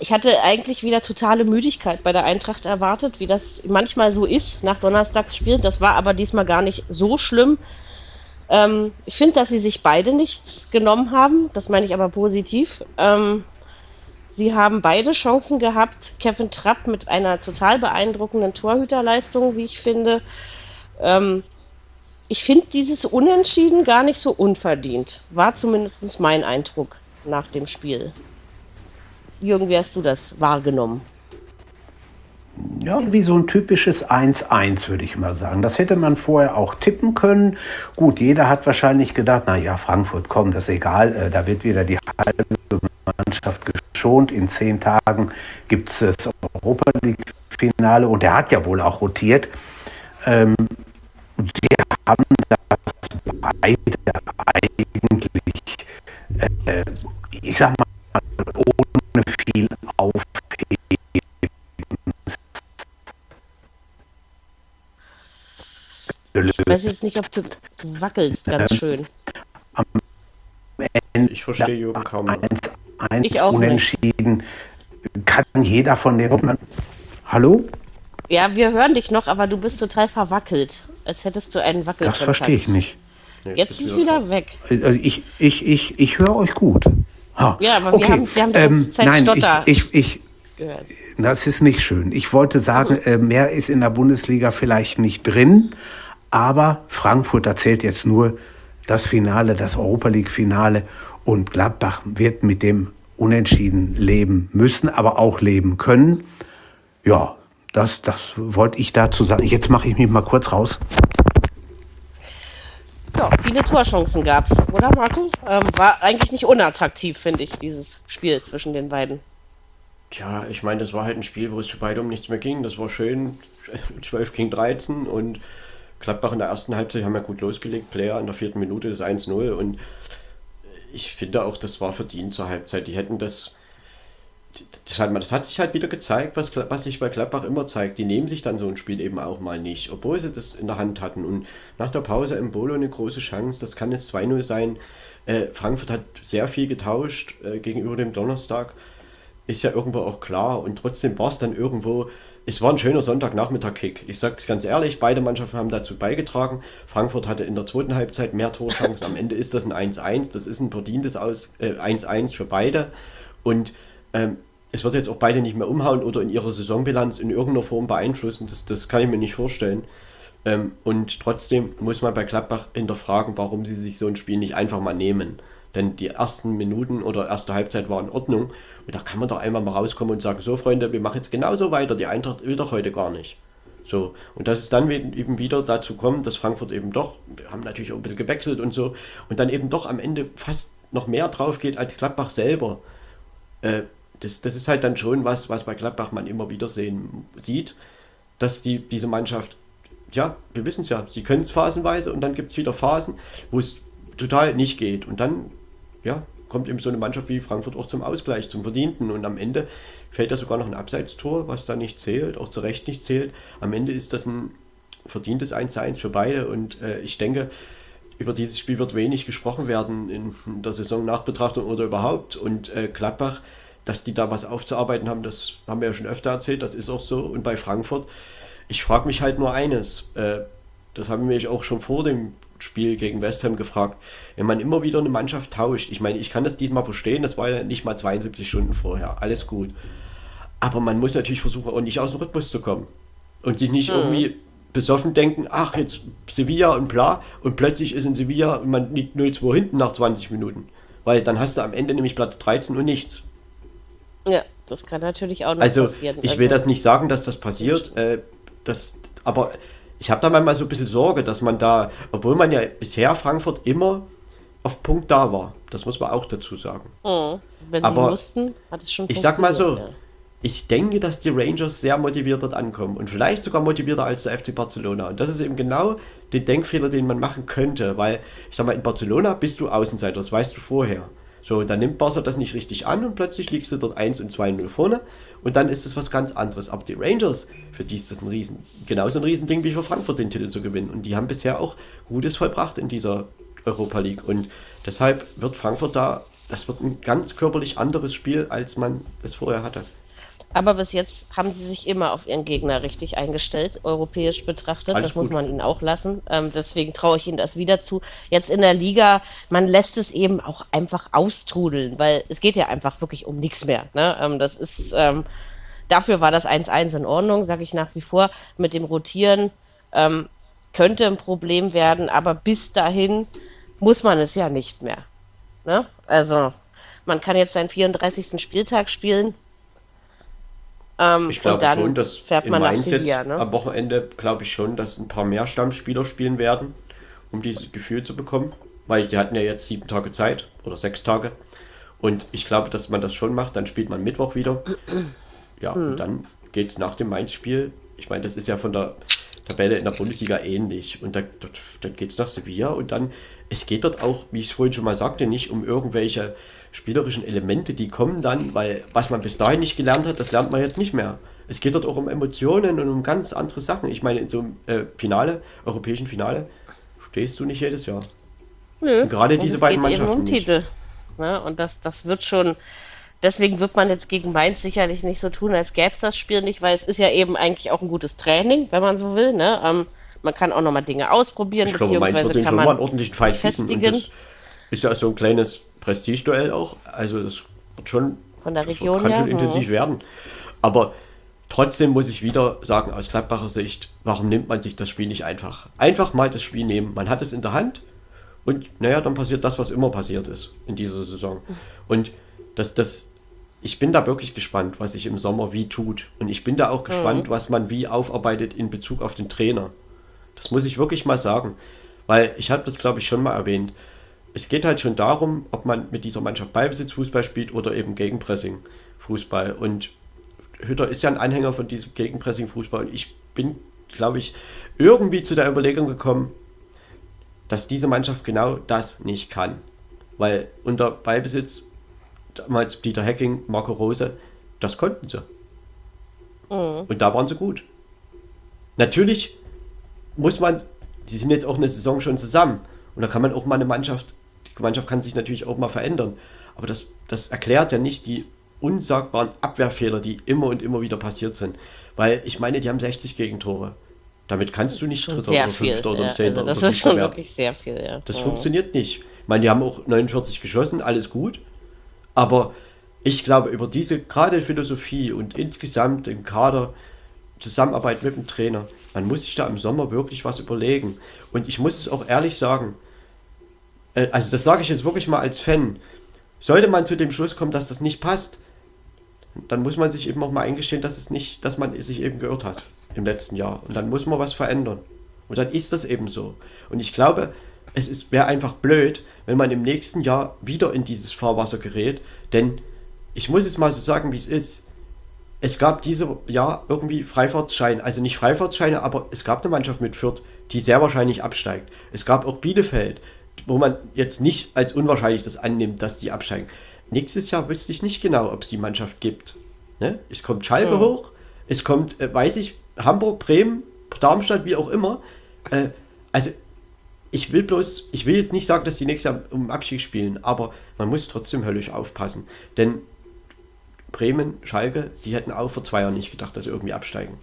Speaker 2: ich hatte eigentlich wieder totale Müdigkeit bei der Eintracht erwartet, wie das manchmal so ist nach Donnerstagsspiel. Das war aber diesmal gar nicht so schlimm. Ähm, ich finde, dass sie sich beide nichts genommen haben. Das meine ich aber positiv. Ähm, sie haben beide Chancen gehabt. Kevin Trapp mit einer total beeindruckenden Torhüterleistung, wie ich finde. Ähm, ich finde dieses Unentschieden gar nicht so unverdient. War zumindest mein Eindruck nach dem Spiel. Jürgen, wie hast du das wahrgenommen?
Speaker 4: Ja, wie so ein typisches 1-1, würde ich mal sagen. Das hätte man vorher auch tippen können. Gut, jeder hat wahrscheinlich gedacht, na ja, Frankfurt, komm, das ist egal, äh, da wird wieder die halbe Mannschaft geschont. In zehn Tagen gibt es das Europa League-Finale und der hat ja wohl auch rotiert. Ähm, sie haben das beide eigentlich, äh, ich sag mal, ohne viel Aufheben
Speaker 2: Ich weiß jetzt nicht, ob du wackelst ganz ähm, schön.
Speaker 3: ich verstehe Jürgen kaum. Eins,
Speaker 4: eins ich auch unentschieden. Nicht. Kann jeder von den. Hallo?
Speaker 2: Ja, wir hören dich noch, aber du bist total verwackelt. Als hättest du einen Wackel.
Speaker 4: Das verstehe ich nicht.
Speaker 2: Jetzt ist wieder weg.
Speaker 4: Also ich, ich, ich, ich höre euch gut.
Speaker 2: Ha. Ja, aber okay. wir haben, wir haben
Speaker 4: ähm, Nein, ich, ich, ich, das ist nicht schön. Ich wollte sagen, äh, mehr ist in der Bundesliga vielleicht nicht drin, aber Frankfurt erzählt jetzt nur das Finale, das Europa League-Finale. Und Gladbach wird mit dem Unentschieden leben müssen, aber auch leben können. Ja, das, das wollte ich dazu sagen. Jetzt mache ich mich mal kurz raus.
Speaker 2: Ja, viele Torchancen gab es, oder Marco? Ähm, war eigentlich nicht unattraktiv, finde ich, dieses Spiel zwischen den beiden.
Speaker 3: Tja, ich meine, das war halt ein Spiel, wo es für beide um nichts mehr ging. Das war schön, 12 gegen 13 und Gladbach in der ersten Halbzeit haben ja gut losgelegt, Player in der vierten Minute das 1-0 und ich finde auch, das war verdient zur Halbzeit. Die hätten das, das hat, das hat sich halt wieder gezeigt, was, was sich bei Gladbach immer zeigt. Die nehmen sich dann so ein Spiel eben auch mal nicht, obwohl sie das in der Hand hatten. Und nach der Pause im Bolo eine große Chance, das kann jetzt 2-0 sein. Äh, Frankfurt hat sehr viel getauscht äh, gegenüber dem Donnerstag. ist ja irgendwo auch klar. Und trotzdem war es dann irgendwo, es war ein schöner Sonntagnachmittag-Kick. Ich sage ganz ehrlich, beide Mannschaften haben dazu beigetragen. Frankfurt hatte in der zweiten Halbzeit mehr Torchancen. Am Ende ist das ein 1-1. Das ist ein verdientes 1-1 äh, für beide. Und ähm, es wird jetzt auch beide nicht mehr umhauen oder in ihrer Saisonbilanz in irgendeiner Form beeinflussen. Das, das kann ich mir nicht vorstellen. Ähm, und trotzdem muss man bei Gladbach hinterfragen, warum sie sich so ein Spiel nicht einfach mal nehmen. Denn die ersten Minuten oder erste Halbzeit war in Ordnung. Und da kann man doch einmal mal rauskommen und sagen, so Freunde, wir machen jetzt genauso weiter. Die Eintracht will doch heute gar nicht. So, und dass es dann eben wieder dazu kommt, dass Frankfurt eben doch, wir haben natürlich auch ein bisschen gewechselt und so, und dann eben doch am Ende fast noch mehr drauf geht als Gladbach selber. Äh, das, das ist halt dann schon was, was bei Gladbach man immer wieder sehen sieht, dass die, diese Mannschaft, ja, wir wissen es ja, sie können es phasenweise und dann gibt es wieder Phasen, wo es total nicht geht. Und dann, ja, kommt eben so eine Mannschaft wie Frankfurt auch zum Ausgleich, zum Verdienten. Und am Ende fällt da sogar noch ein Abseitstor, was da nicht zählt, auch zu Recht nicht zählt. Am Ende ist das ein verdientes 1 zu 1 für beide. Und äh, ich denke, über dieses Spiel wird wenig gesprochen werden in der Saisonnachbetrachtung oder überhaupt. Und äh, Gladbach dass die da was aufzuarbeiten haben, das haben wir ja schon öfter erzählt, das ist auch so. Und bei Frankfurt, ich frage mich halt nur eines, äh, das haben wir auch schon vor dem Spiel gegen West Ham gefragt, wenn man immer wieder eine Mannschaft tauscht, ich meine, ich kann das diesmal verstehen, das war ja nicht mal 72 Stunden vorher, alles gut. Aber man muss natürlich versuchen, auch nicht aus dem Rhythmus zu kommen. Und sich nicht mhm. irgendwie besoffen denken, ach, jetzt Sevilla und bla, und plötzlich ist in Sevilla und man liegt 0-2 hinten nach 20 Minuten. Weil dann hast du am Ende nämlich Platz 13 und nichts.
Speaker 2: Ja, das kann natürlich auch noch
Speaker 3: also, passieren. Ich will also das nicht sagen, dass das passiert, äh, das, aber ich habe da manchmal so ein bisschen Sorge, dass man da, obwohl man ja bisher Frankfurt immer auf Punkt da war, das muss man auch dazu sagen.
Speaker 2: Oh, wenn aber mussten, hat es schon
Speaker 3: Ich sag mal so, ja. ich denke, dass die Rangers sehr motiviert dort ankommen und vielleicht sogar motivierter als der FC Barcelona. Und das ist eben genau der Denkfehler, den man machen könnte, weil ich sag mal, in Barcelona bist du Außenseiter, das weißt du vorher. So, dann nimmt Barca das nicht richtig an und plötzlich liegst du dort 1 und 2-0 vorne und dann ist es was ganz anderes. Aber die Rangers, für die ist das ein Riesen, genauso ein Riesending wie für Frankfurt den Titel zu gewinnen. Und die haben bisher auch Gutes vollbracht in dieser Europa League. Und deshalb wird Frankfurt da, das wird ein ganz körperlich anderes Spiel, als man das vorher hatte.
Speaker 2: Aber bis jetzt haben sie sich immer auf ihren Gegner richtig eingestellt, europäisch betrachtet. Alles das gut. muss man ihnen auch lassen. Ähm, deswegen traue ich ihnen das wieder zu. Jetzt in der Liga, man lässt es eben auch einfach austrudeln, weil es geht ja einfach wirklich um nichts mehr. Ne? Ähm, das ist, ähm, dafür war das 1-1 in Ordnung, sage ich nach wie vor. Mit dem Rotieren ähm, könnte ein Problem werden, aber bis dahin muss man es ja nicht mehr. Ne? Also, man kann jetzt seinen 34. Spieltag spielen
Speaker 3: ähm, ich glaube schon, dass in Mainz jetzt ne? am Wochenende, glaube ich schon, dass ein paar mehr Stammspieler spielen werden, um dieses Gefühl zu bekommen. Weil sie hatten ja jetzt sieben Tage Zeit oder sechs Tage. Und ich glaube, dass man das schon macht. Dann spielt man Mittwoch wieder. Ja, hm. und dann geht es nach dem Mainz-Spiel. Ich meine, das ist ja von der Tabelle in der Bundesliga ähnlich. Und dann, dann geht es nach Sevilla und dann, es geht dort auch, wie ich es vorhin schon mal sagte, nicht um irgendwelche spielerischen Elemente, die kommen dann, weil was man bis dahin nicht gelernt hat, das lernt man jetzt nicht mehr. Es geht dort auch um Emotionen und um ganz andere Sachen. Ich meine, in so einem äh, Finale, europäischen Finale, stehst du nicht jedes Jahr.
Speaker 2: Nö. Und gerade und diese beiden Mannschaften. Eben um Titel. Ja, und das, das wird schon. Deswegen wird man jetzt gegen Mainz sicherlich nicht so tun, als gäbe es das Spiel nicht, weil es ist ja eben eigentlich auch ein gutes Training, wenn man so will. Ne? Ähm, man kann auch nochmal Dinge ausprobieren,
Speaker 3: ich glaube, Mainz wird den schon mal einen ordentlichen Fight festigen. das ist ja so ein kleines Prestigeduell auch. Also das wird schon,
Speaker 2: Von der Region
Speaker 3: kann schon intensiv ja. werden. Aber trotzdem muss ich wieder sagen, aus Gladbacher Sicht, warum nimmt man sich das Spiel nicht einfach? Einfach mal das Spiel nehmen. Man hat es in der Hand und naja, dann passiert das, was immer passiert ist in dieser Saison. Und das, das, ich bin da wirklich gespannt, was sich im Sommer wie tut. Und ich bin da auch gespannt, mhm. was man wie aufarbeitet in Bezug auf den Trainer. Das muss ich wirklich mal sagen. Weil ich habe das, glaube ich, schon mal erwähnt es geht halt schon darum, ob man mit dieser Mannschaft Ballbesitzfußball spielt oder eben Gegenpressing-Fußball. Und Hütter ist ja ein Anhänger von diesem Gegenpressing-Fußball. Und ich bin, glaube ich, irgendwie zu der Überlegung gekommen, dass diese Mannschaft genau das nicht kann. Weil unter Ballbesitz, damals Dieter Hecking, Marco Rose, das konnten sie. Mhm. Und da waren sie gut. Natürlich muss man, sie sind jetzt auch eine Saison schon zusammen. Und da kann man auch mal eine Mannschaft Mannschaft kann sich natürlich auch mal verändern. Aber das, das erklärt ja nicht die unsagbaren Abwehrfehler, die immer und immer wieder passiert sind. Weil ich meine, die haben 60 Gegentore. Damit kannst du nicht Dritter oder Fünfter oder Zehnter
Speaker 2: also Das ist schon werden. wirklich sehr viel, ja.
Speaker 3: Das ja. funktioniert nicht. Ich meine, die haben auch 49 geschossen, alles gut. Aber ich glaube, über diese gerade Philosophie und insgesamt im Kader, Zusammenarbeit mit dem Trainer, man muss sich da im Sommer wirklich was überlegen. Und ich muss es auch ehrlich sagen, äh, also das sage ich jetzt wirklich mal als Fan, sollte man zu dem Schluss kommen, dass das nicht passt, dann muss man sich eben auch mal eingestehen, dass es nicht, dass man sich eben geirrt hat im letzten Jahr. Und dann muss man was verändern. Und dann ist das eben so. Und ich glaube, es wäre einfach blöd, wenn man im nächsten Jahr wieder in dieses Fahrwasser gerät, denn ich muss es mal so sagen, wie es ist. Es gab dieses Jahr irgendwie Freifahrtscheine, also nicht Freifahrtscheine, aber es gab eine Mannschaft mit Fürth, die sehr wahrscheinlich absteigt. Es gab auch Bielefeld, wo man jetzt nicht als unwahrscheinlich das annimmt, dass die absteigen. Nächstes Jahr wüsste ich nicht genau, ob es die Mannschaft gibt. Ne? Es kommt Schalke ja. hoch, es kommt, äh, weiß ich, Hamburg, Bremen, Darmstadt, wie auch immer. Äh, also ich will bloß, ich will jetzt nicht sagen, dass die nächstes Jahr um Abstieg spielen, aber man muss trotzdem höllisch aufpassen. Denn Bremen, Schalke, die hätten auch vor zwei Jahren nicht gedacht, dass sie irgendwie absteigen.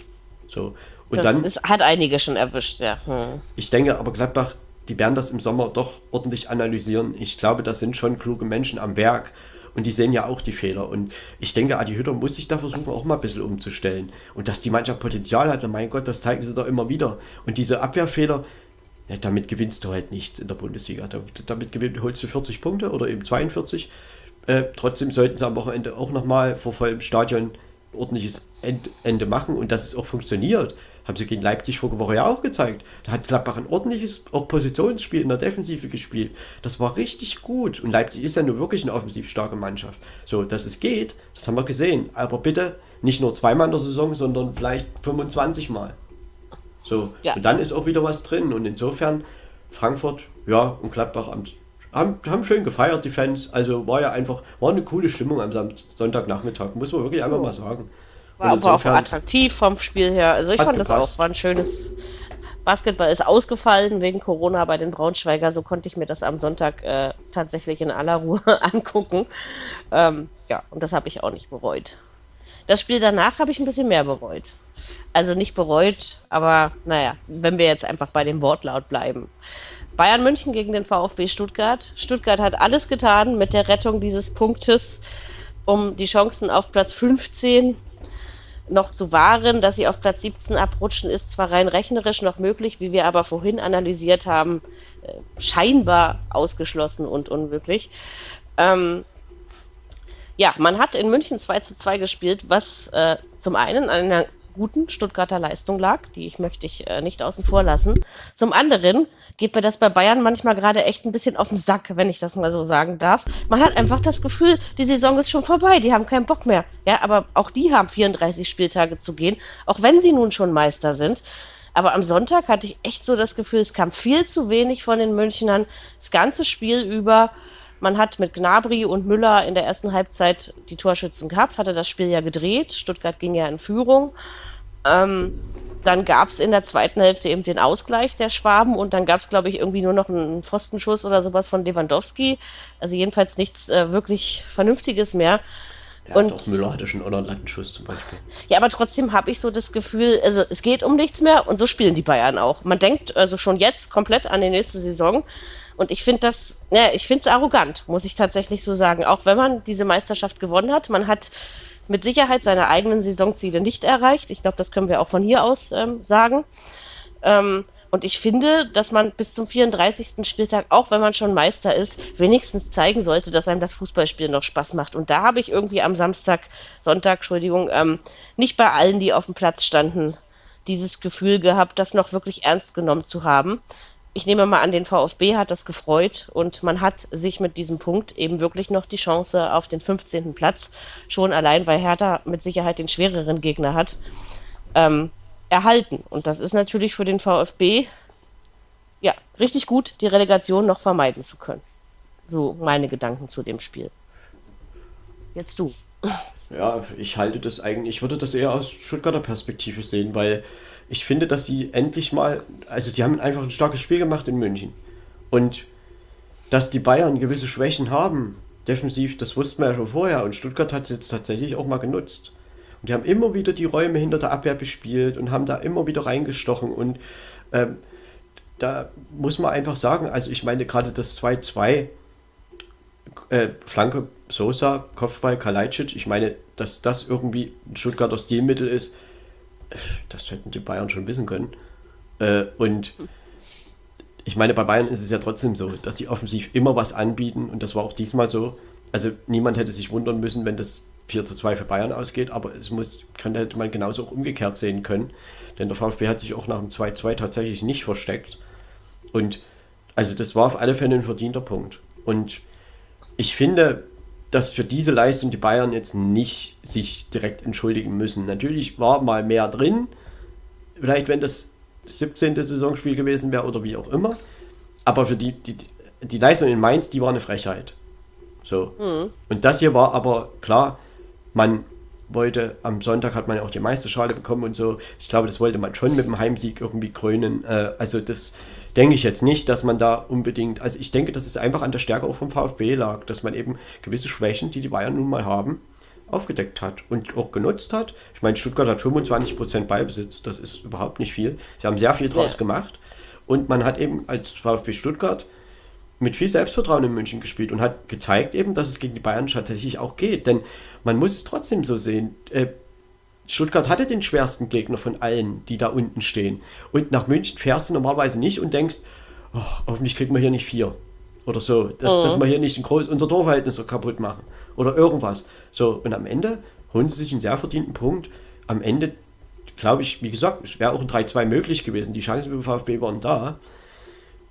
Speaker 3: So. Und
Speaker 2: das
Speaker 3: dann.
Speaker 2: Ist, hat einige schon erwischt, ja. Hm.
Speaker 3: Ich denke aber Gladbach, die werden das im Sommer doch ordentlich analysieren. Ich glaube, das sind schon kluge Menschen am Werk und die sehen ja auch die Fehler. Und ich denke, Adi Hütter muss sich da versuchen, auch mal ein bisschen umzustellen. Und dass die Mannschaft Potenzial hat, na mein Gott, das zeigen sie doch immer wieder. Und diese Abwehrfehler, ja, damit gewinnst du halt nichts in der Bundesliga. Damit holst du 40 Punkte oder eben 42. Äh, trotzdem sollten sie am Wochenende auch nochmal vor vollem Stadion ordentliches Ende machen und dass es auch funktioniert. Haben sie gegen Leipzig vorige Woche ja auch gezeigt. Da hat Gladbach ein ordentliches auch Positionsspiel in der Defensive gespielt. Das war richtig gut. Und Leipzig ist ja nur wirklich eine offensiv starke Mannschaft. So, dass es geht, das haben wir gesehen. Aber bitte nicht nur zweimal in der Saison, sondern vielleicht 25 Mal. So, ja. und dann ist auch wieder was drin. Und insofern, Frankfurt, ja, und Gladbach am haben, haben schön gefeiert, die Fans. Also war ja einfach, war eine coole Stimmung am Sonntagnachmittag, muss man wirklich einfach mal sagen.
Speaker 2: War aber auch attraktiv vom Spiel her. Also ich fand gepasst. das auch, war ein schönes. Basketball ist ausgefallen wegen Corona bei den Braunschweiger, so konnte ich mir das am Sonntag äh, tatsächlich in aller Ruhe angucken. Ähm, ja, und das habe ich auch nicht bereut. Das Spiel danach habe ich ein bisschen mehr bereut. Also nicht bereut, aber naja, wenn wir jetzt einfach bei dem Wortlaut bleiben. Bayern München gegen den VfB Stuttgart. Stuttgart hat alles getan mit der Rettung dieses Punktes, um die Chancen auf Platz 15 noch zu wahren. Dass sie auf Platz 17 abrutschen, ist zwar rein rechnerisch noch möglich, wie wir aber vorhin analysiert haben, äh, scheinbar ausgeschlossen und unmöglich. Ähm, ja, man hat in München 2 zu 2 gespielt, was äh, zum einen an einer guten Stuttgarter Leistung lag, die ich möchte ich äh, nicht außen vor lassen. Zum anderen geht mir das bei Bayern manchmal gerade echt ein bisschen auf den Sack, wenn ich das mal so sagen darf. Man hat einfach das Gefühl, die Saison ist schon vorbei, die haben keinen Bock mehr. Ja, aber auch die haben 34 Spieltage zu gehen, auch wenn sie nun schon Meister sind. Aber am Sonntag hatte ich echt so das Gefühl, es kam viel zu wenig von den Münchnern. Das ganze Spiel über. Man hat mit Gnabry und Müller in der ersten Halbzeit die Torschützen gehabt, hatte das Spiel ja gedreht. Stuttgart ging ja in Führung. Ähm, dann gab es in der zweiten Hälfte eben den Ausgleich der Schwaben und dann gab es, glaube ich, irgendwie nur noch einen Pfostenschuss oder sowas von Lewandowski. Also jedenfalls nichts äh, wirklich Vernünftiges mehr.
Speaker 3: Ja, und doch, Müller hatte schon auch noch einen Lattenschuss zum Beispiel.
Speaker 2: Ja, aber trotzdem habe ich so das Gefühl, also es geht um nichts mehr und so spielen die Bayern auch. Man denkt also schon jetzt komplett an die nächste Saison und ich finde das, ja, ich finde es arrogant, muss ich tatsächlich so sagen. Auch wenn man diese Meisterschaft gewonnen hat, man hat mit Sicherheit seine eigenen Saisonziele nicht erreicht. Ich glaube, das können wir auch von hier aus ähm, sagen. Ähm, und ich finde, dass man bis zum 34. Spieltag, auch wenn man schon Meister ist, wenigstens zeigen sollte, dass einem das Fußballspiel noch Spaß macht. Und da habe ich irgendwie am Samstag, Sonntag, Entschuldigung, ähm, nicht bei allen, die auf dem Platz standen, dieses Gefühl gehabt, das noch wirklich ernst genommen zu haben ich nehme mal an, den VfB hat das gefreut und man hat sich mit diesem Punkt eben wirklich noch die Chance auf den 15. Platz, schon allein weil Hertha mit Sicherheit den schwereren Gegner hat, ähm, erhalten. Und das ist natürlich für den VfB ja richtig gut, die Relegation noch vermeiden zu können. So meine Gedanken zu dem Spiel. Jetzt du.
Speaker 3: Ja, ich halte das eigentlich, ich würde das eher aus Stuttgarter Perspektive sehen, weil ich finde, dass sie endlich mal, also sie haben einfach ein starkes Spiel gemacht in München. Und dass die Bayern gewisse Schwächen haben, defensiv, das wussten wir ja schon vorher und Stuttgart hat es jetzt tatsächlich auch mal genutzt. Und die haben immer wieder die Räume hinter der Abwehr bespielt und haben da immer wieder reingestochen und ähm, da muss man einfach sagen, also ich meine gerade das 2-2, äh, Flanke Sosa, Kopfball Kalajdzic, ich meine, dass das irgendwie ein Stuttgarter Stilmittel ist, das hätten die Bayern schon wissen können. Äh, und ich meine, bei Bayern ist es ja trotzdem so, dass sie offensiv immer was anbieten und das war auch diesmal so. Also niemand hätte sich wundern müssen, wenn das 4 zu 2 für Bayern ausgeht, aber es muss, könnte hätte man genauso auch umgekehrt sehen können. Denn der VfB hat sich auch nach dem 2-2 tatsächlich nicht versteckt. Und also das war auf alle Fälle ein verdienter Punkt. Und ich finde, dass für diese Leistung die Bayern jetzt nicht sich direkt entschuldigen müssen. Natürlich war mal mehr drin. Vielleicht, wenn das 17. Saisonspiel gewesen wäre oder wie auch immer. Aber für die, die, die Leistung in Mainz, die war eine Frechheit. So. Mhm. Und das hier war aber klar, man wollte, am Sonntag hat man ja auch die Meisterschale bekommen und so. Ich glaube, das wollte man schon mit dem Heimsieg irgendwie krönen. Äh, also das denke ich jetzt nicht, dass man da unbedingt, also ich denke, dass es einfach an der Stärke auch vom VfB lag, dass man eben gewisse Schwächen, die die Bayern nun mal haben, aufgedeckt hat und auch genutzt hat. Ich meine, Stuttgart hat 25% Beibesitz, das ist überhaupt nicht viel. Sie haben sehr viel draus ja. gemacht und man hat eben als VfB Stuttgart mit viel Selbstvertrauen in München gespielt und hat gezeigt eben, dass es gegen die Bayern tatsächlich auch geht. Denn man muss es trotzdem so sehen. Äh, Stuttgart hatte den schwersten Gegner von allen, die da unten stehen. Und nach München fährst du normalerweise nicht und denkst, oh, hoffentlich kriegen wir hier nicht vier. Oder so, dass, mhm. dass wir hier nicht ein groß, unser Torverhältnis so kaputt machen. Oder irgendwas. So, und am Ende holen sie sich einen sehr verdienten Punkt. Am Ende, glaube ich, wie gesagt, es wäre auch ein 3-2 möglich gewesen. Die Chancen für den VfB waren da.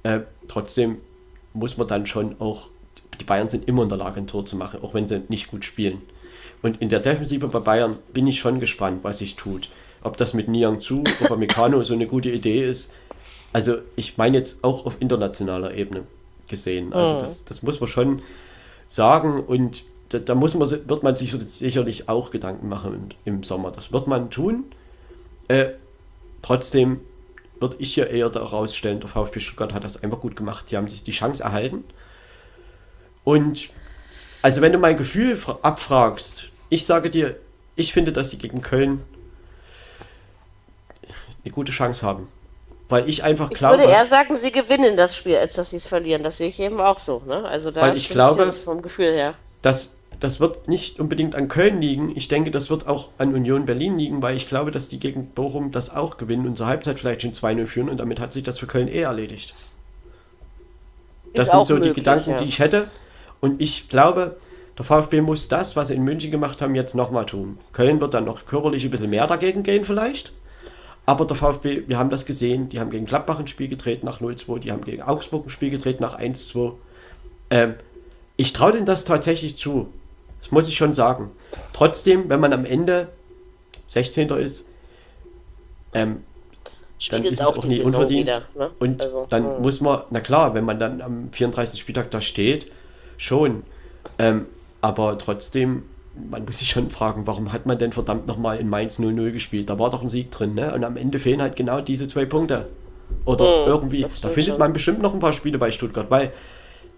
Speaker 3: Äh, trotzdem muss man dann schon auch, die Bayern sind immer in der Lage, ein Tor zu machen, auch wenn sie nicht gut spielen. Und in der Defensive bei Bayern bin ich schon gespannt, was sich tut. Ob das mit Niang Zu, oder Meccano so eine gute Idee ist. Also ich meine jetzt auch auf internationaler Ebene gesehen. Also mhm. das, das muss man schon sagen und da, da, muss man, wird man sich sicherlich auch Gedanken machen im, im Sommer. Das wird man tun. Äh, trotzdem würde ich hier eher daraus stellen, der VfB Stuttgart hat das einfach gut gemacht. Sie haben sich die Chance erhalten. Und also wenn du mein Gefühl abfragst, ich sage dir, ich finde, dass sie gegen Köln eine gute Chance haben. Weil ich einfach
Speaker 2: ich
Speaker 3: glaube.
Speaker 2: Ich würde eher sagen, sie gewinnen das Spiel, als dass sie es verlieren. Das sehe ich eben auch so. Ne? Also da
Speaker 3: weil ich glaube,
Speaker 2: ich vom Gefühl her.
Speaker 3: Dass, das wird nicht unbedingt an Köln liegen. Ich denke, das wird auch an Union Berlin liegen, weil ich glaube, dass die gegen Bochum das auch gewinnen und zur Halbzeit vielleicht schon 2-0 führen und damit hat sich das für Köln eh erledigt. Das Ist sind so möglich, die Gedanken, ja. die ich hätte. Und ich glaube, der VfB muss das, was sie in München gemacht haben, jetzt nochmal tun. Köln wird dann noch körperlich ein bisschen mehr dagegen gehen vielleicht. Aber der VfB, wir haben das gesehen, die haben gegen Gladbach ein Spiel getreten nach 0-2, die haben gegen Augsburg ein Spiel getreten nach 1-2. Ähm, ich traue denen das tatsächlich zu. Das muss ich schon sagen. Trotzdem, wenn man am Ende 16. ist, ähm, dann ist es auch, nie unverdient. Wieder, ne? Und also, dann. Hm. muss man, na klar, wenn man dann am 34. Spieltag da steht, schon. Ähm, aber trotzdem, man muss sich schon fragen, warum hat man denn verdammt nochmal in Mainz 0-0 gespielt? Da war doch ein Sieg drin, ne? Und am Ende fehlen halt genau diese zwei Punkte. Oder hm, irgendwie, da findet schon. man bestimmt noch ein paar Spiele bei Stuttgart, weil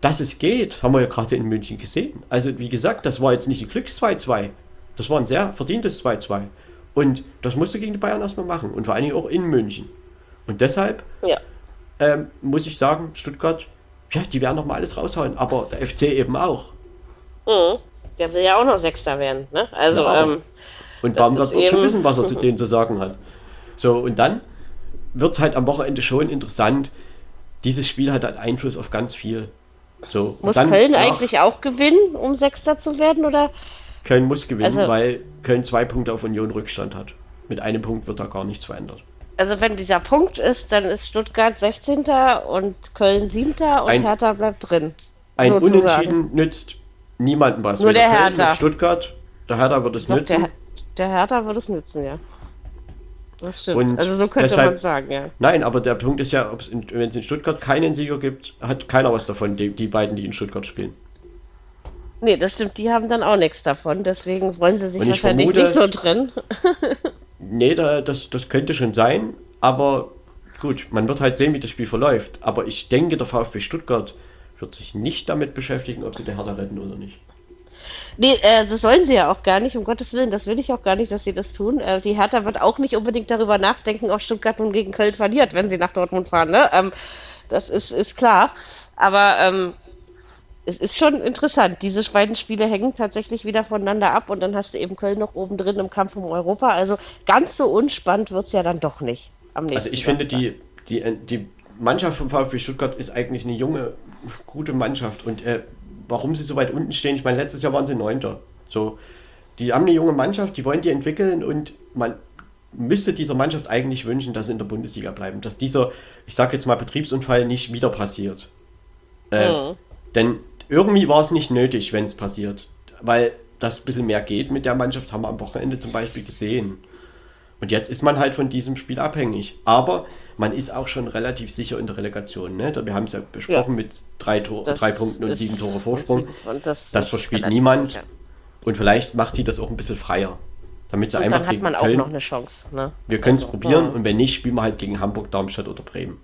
Speaker 3: dass es geht, haben wir ja gerade in München gesehen. Also wie gesagt, das war jetzt nicht ein Glücks 2-2. Das war ein sehr verdientes 2-2. Und das musste gegen die Bayern erstmal machen. Und vor allen Dingen auch in München. Und deshalb ja. ähm, muss ich sagen, Stuttgart, ja, die werden nochmal alles raushauen. Aber der FC eben auch.
Speaker 2: Mhm. Der will ja auch noch Sechster werden. Ne? Also, ja,
Speaker 3: ähm, und Baumgart wird schon wissen, was er zu denen zu sagen hat. So, und dann wird es halt am Wochenende schon interessant. Dieses Spiel hat halt Einfluss auf ganz viel. So,
Speaker 2: muss Köln nach, eigentlich auch gewinnen, um Sechster zu werden, oder?
Speaker 3: Köln muss gewinnen, also, weil Köln zwei Punkte auf Union Rückstand hat. Mit einem Punkt wird da gar nichts verändert.
Speaker 2: Also wenn dieser Punkt ist, dann ist Stuttgart 16. und Köln 7. und ein, Hertha bleibt drin.
Speaker 3: Ein sozusagen. Unentschieden nützt niemanden was.
Speaker 2: Nur der Hertha.
Speaker 3: Stuttgart, der Hertha wird es nützen.
Speaker 2: Der, der Hertha wird es nützen, ja. Das stimmt. Und also so könnte deshalb, man sagen, ja.
Speaker 3: Nein, aber der Punkt ist ja, wenn es in Stuttgart keinen Sieger gibt, hat keiner was davon, die, die beiden, die in Stuttgart spielen.
Speaker 2: Nee, das stimmt, die haben dann auch nichts davon, deswegen wollen sie sich wahrscheinlich vermute, nicht so trennen.
Speaker 3: nee, da, das, das könnte schon sein, aber gut, man wird halt sehen, wie das Spiel verläuft. Aber ich denke, der VfB Stuttgart wird sich nicht damit beschäftigen, ob sie der Hertha retten oder nicht.
Speaker 2: Nee, äh, das sollen sie ja auch gar nicht, um Gottes Willen, das will ich auch gar nicht, dass sie das tun. Äh, die Hertha wird auch nicht unbedingt darüber nachdenken, ob Stuttgart nun gegen Köln verliert, wenn sie nach Dortmund fahren, ne? Ähm, das ist, ist klar. Aber ähm, es ist schon interessant. Diese beiden Spiele hängen tatsächlich wieder voneinander ab und dann hast du eben Köln noch oben drin im Kampf um Europa. Also ganz so unspannend wird es ja dann doch nicht
Speaker 3: am nächsten Also ich Samstag. finde, die, die, die Mannschaft vom VfB Stuttgart ist eigentlich eine junge, gute Mannschaft und äh, warum sie so weit unten stehen. Ich meine, letztes Jahr waren sie Neunter. So, die haben eine junge Mannschaft, die wollen die entwickeln und man müsste dieser Mannschaft eigentlich wünschen, dass sie in der Bundesliga bleiben. Dass dieser, ich sage jetzt mal, Betriebsunfall nicht wieder passiert. Äh, mhm. Denn irgendwie war es nicht nötig, wenn es passiert. Weil das ein bisschen mehr geht mit der Mannschaft, haben wir am Wochenende zum Beispiel gesehen. Und jetzt ist man halt von diesem Spiel abhängig. Aber man ist auch schon relativ sicher in der Relegation. Ne? Wir haben es ja besprochen ja. mit drei, Tor, drei Punkten und sieben Tore Vorsprung. das, das verspielt niemand. Sicher. Und vielleicht macht sie das auch ein bisschen freier. Damit sie und einfach dann
Speaker 2: hat man auch Köln, noch eine Chance. Ne?
Speaker 3: Wir können es also, probieren ja. und wenn nicht, spielen wir halt gegen Hamburg, Darmstadt oder Bremen.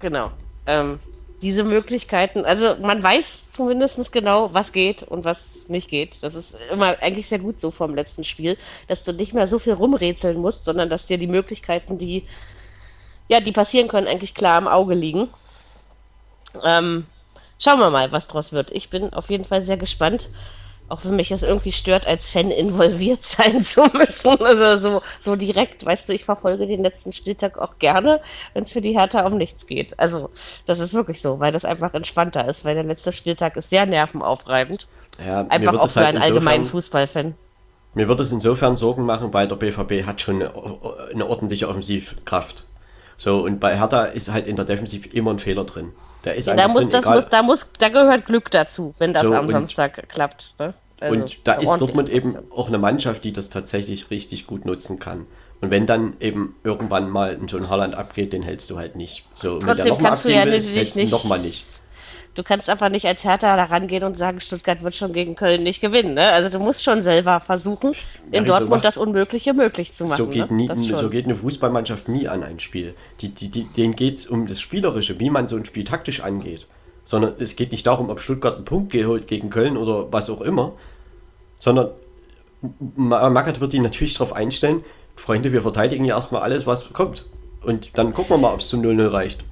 Speaker 2: Genau. Ähm, diese Möglichkeiten, also man weiß zumindest genau, was geht und was nicht geht. Das ist immer eigentlich sehr gut so vom letzten Spiel, dass du nicht mehr so viel rumrätseln musst, sondern dass dir die Möglichkeiten, die ja, die passieren können, eigentlich klar im Auge liegen. Ähm, schauen wir mal, was draus wird. Ich bin auf jeden Fall sehr gespannt. Auch wenn mich das irgendwie stört, als Fan involviert sein zu müssen. Also so, so direkt, weißt du, ich verfolge den letzten Spieltag auch gerne, wenn es für die Hertha um nichts geht. Also, das ist wirklich so, weil das einfach entspannter ist, weil der letzte Spieltag ist sehr nervenaufreibend. Ja, einfach auch für halt einen allgemeinen Fußballfan.
Speaker 3: Mir wird es insofern Sorgen machen, weil der BVB hat schon eine, eine ordentliche Offensivkraft. So, und bei Hertha ist halt in der Defensive immer ein Fehler drin.
Speaker 2: Der ist ja, da muss, drin, das muss, da muss, da gehört Glück dazu, wenn das so, am Samstag klappt. Ne?
Speaker 3: Also, und da ist Dortmund eben auch eine Mannschaft, die das tatsächlich richtig gut nutzen kann. Und wenn dann eben irgendwann mal so ein Holland abgeht, den hältst du halt nicht. So,
Speaker 2: Trotzdem wenn der nochmal
Speaker 3: abgehen
Speaker 2: ja
Speaker 3: will, hältst du nochmal nicht.
Speaker 2: Du kannst einfach nicht als Hertha da rangehen und sagen, Stuttgart wird schon gegen Köln nicht gewinnen. Ne? Also du musst schon selber versuchen, in ja, Dortmund so das Unmögliche möglich zu machen.
Speaker 3: So geht,
Speaker 2: ne?
Speaker 3: nie, so geht eine Fußballmannschaft nie an ein Spiel. Die, die, die, denen geht es um das Spielerische, wie man so ein Spiel taktisch angeht. Sondern es geht nicht darum, ob Stuttgart einen Punkt geholt gegen Köln oder was auch immer. Sondern Magath wird die natürlich darauf einstellen, Freunde, wir verteidigen ja erstmal alles, was kommt. Und dann gucken wir mal, ob es zum 0-0 reicht.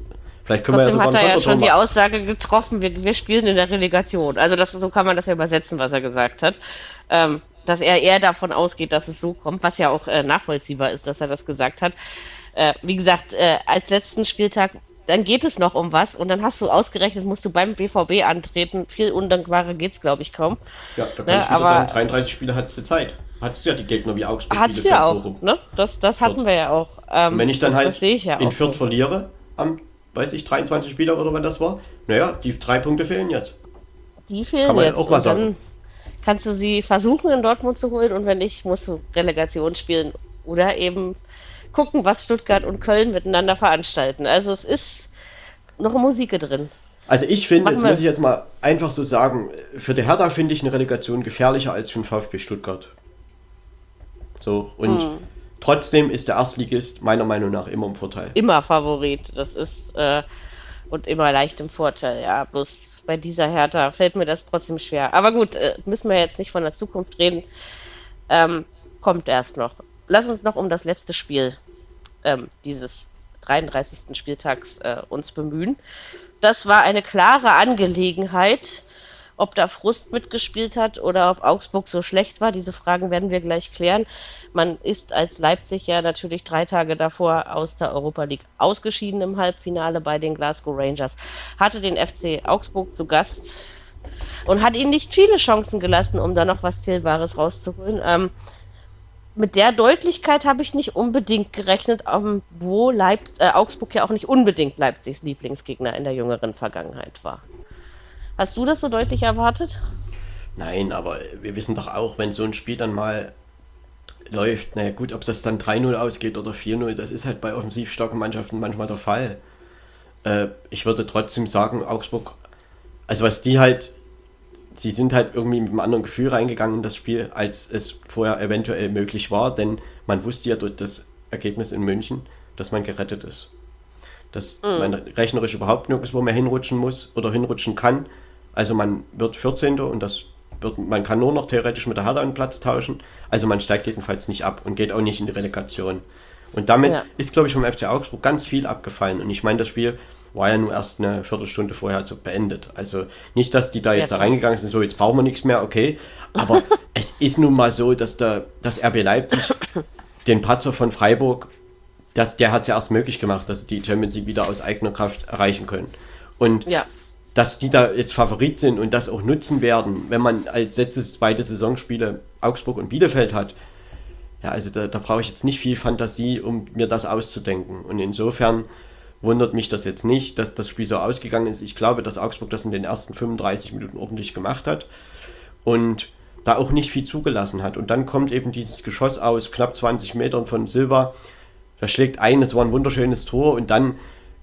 Speaker 2: Vielleicht können Trotzdem wir ja sogar hat er ja schon die Aussage getroffen, wir, wir, spielen in der Relegation. Also das, so kann man das ja übersetzen, was er gesagt hat. Ähm, dass er eher davon ausgeht, dass es so kommt, was ja auch äh, nachvollziehbar ist, dass er das gesagt hat. Äh, wie gesagt, äh, als letzten Spieltag, dann geht es noch um was und dann hast du ausgerechnet, musst du beim BVB antreten. Viel undankbarer geht's, glaube ich, kaum.
Speaker 3: Ja, da kann ne, ich wieder aber, sagen, 33 Spiele hattest du Zeit. Hattest du ja die Gegner wie Augsburg.
Speaker 2: Hattest du ja auch, ne? Das, das hatten wir ja auch.
Speaker 3: Ähm, wenn ich dann halt ich ja in Fürth so. verliere am weiß ich, 23 Spieler oder wann das war. Naja, die drei Punkte fehlen jetzt.
Speaker 2: Die fehlen Kann man jetzt. Auch mal sagen. kannst du sie versuchen in Dortmund zu holen und wenn nicht, musst du Relegation spielen oder eben gucken, was Stuttgart und Köln miteinander veranstalten. Also es ist noch Musik drin.
Speaker 3: Also ich finde, jetzt muss ich jetzt mal einfach so sagen, für die Hertha finde ich eine Relegation gefährlicher als für den VfB Stuttgart. So, und hm. Trotzdem ist der Erstligist meiner Meinung nach immer im Vorteil.
Speaker 2: Immer Favorit. Das ist äh, und immer leicht im Vorteil, ja. Bloß bei dieser Hertha fällt mir das trotzdem schwer. Aber gut, äh, müssen wir jetzt nicht von der Zukunft reden. Ähm, kommt erst noch. Lass uns noch um das letzte Spiel ähm, dieses 33. Spieltags äh, uns bemühen. Das war eine klare Angelegenheit. Ob da Frust mitgespielt hat oder ob Augsburg so schlecht war, diese Fragen werden wir gleich klären. Man ist als Leipzig ja natürlich drei Tage davor aus der Europa League ausgeschieden im Halbfinale bei den Glasgow Rangers. Hatte den FC Augsburg zu Gast und hat ihnen nicht viele Chancen gelassen, um da noch was Zählbares rauszuholen. Ähm, mit der Deutlichkeit habe ich nicht unbedingt gerechnet, wo Leip äh, Augsburg ja auch nicht unbedingt Leipzigs Lieblingsgegner in der jüngeren Vergangenheit war. Hast du das so deutlich erwartet?
Speaker 3: Nein, aber wir wissen doch auch, wenn so ein Spiel dann mal läuft. Naja gut, ob das dann 3-0 ausgeht oder 4-0, das ist halt bei offensiv starken Mannschaften manchmal der Fall. Äh, ich würde trotzdem sagen, Augsburg, also was die halt, sie sind halt irgendwie mit einem anderen Gefühl reingegangen in das Spiel, als es vorher eventuell möglich war, denn man wusste ja durch das Ergebnis in München, dass man gerettet ist. Dass mhm. man rechnerisch überhaupt nirgendwo mehr hinrutschen muss oder hinrutschen kann. Also man wird 14. und das wird, man kann nur noch theoretisch mit der Hertha einen Platz tauschen. Also man steigt jedenfalls nicht ab und geht auch nicht in die Relegation. Und damit ja. ist, glaube ich, vom FC Augsburg ganz viel abgefallen. Und ich meine, das Spiel war ja nur erst eine Viertelstunde vorher so beendet. Also nicht, dass die da jetzt ja, da reingegangen sind, so jetzt brauchen wir nichts mehr, okay. Aber es ist nun mal so, dass der, das RB Leipzig den Patzer von Freiburg, das, der hat es ja erst möglich gemacht, dass die Champions League wieder aus eigener Kraft erreichen können. Und ja. Dass die da jetzt Favorit sind und das auch nutzen werden, wenn man als letztes beide Saisonspiele Augsburg und Bielefeld hat, ja, also da, da brauche ich jetzt nicht viel Fantasie, um mir das auszudenken. Und insofern wundert mich das jetzt nicht, dass das Spiel so ausgegangen ist. Ich glaube, dass Augsburg das in den ersten 35 Minuten ordentlich gemacht hat und da auch nicht viel zugelassen hat. Und dann kommt eben dieses Geschoss aus knapp 20 Metern von Silva. Da schlägt ein, es war ein wunderschönes Tor und dann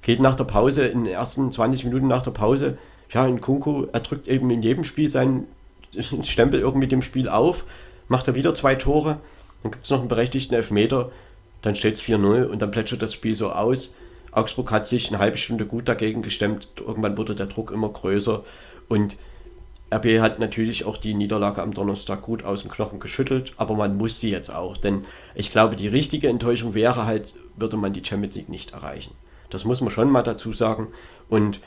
Speaker 3: geht nach der Pause, in den ersten 20 Minuten nach der Pause, ja, in Kunku, er drückt eben in jedem Spiel seinen Stempel irgendwie dem Spiel auf, macht er wieder zwei Tore, dann gibt es noch einen berechtigten Elfmeter, dann steht es 4-0 und dann plätschert das Spiel so aus. Augsburg hat sich eine halbe Stunde gut dagegen gestemmt. Irgendwann wurde der Druck immer größer. Und RB hat natürlich auch die Niederlage am Donnerstag gut aus dem Knochen geschüttelt, aber man muss die jetzt auch. Denn ich glaube, die richtige Enttäuschung wäre halt, würde man die Champions League nicht erreichen. Das muss man schon mal dazu sagen. Und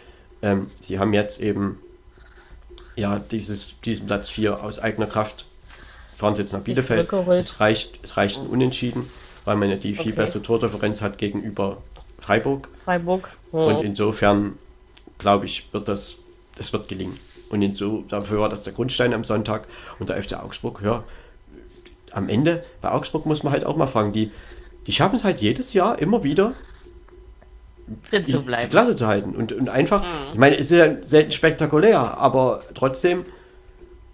Speaker 3: ähm, sie haben jetzt eben ja dieses, diesen Platz 4 aus eigener Kraft fahren sie jetzt nach Bielefeld. Es reicht, es reicht ein Unentschieden, weil man ja die viel okay. bessere Tordifferenz hat gegenüber Freiburg.
Speaker 2: Freiburg.
Speaker 3: Ja. Und insofern glaube ich, wird das, das wird gelingen. Und inso, dafür war das der Grundstein am Sonntag. Und der FC Augsburg, ja, am Ende, bei Augsburg muss man halt auch mal fragen, die, die schaffen es halt jedes Jahr immer wieder,
Speaker 2: die, die,
Speaker 3: Klasse zu halten. Und, und einfach, mhm. ich meine, es ist ja selten spektakulär, aber trotzdem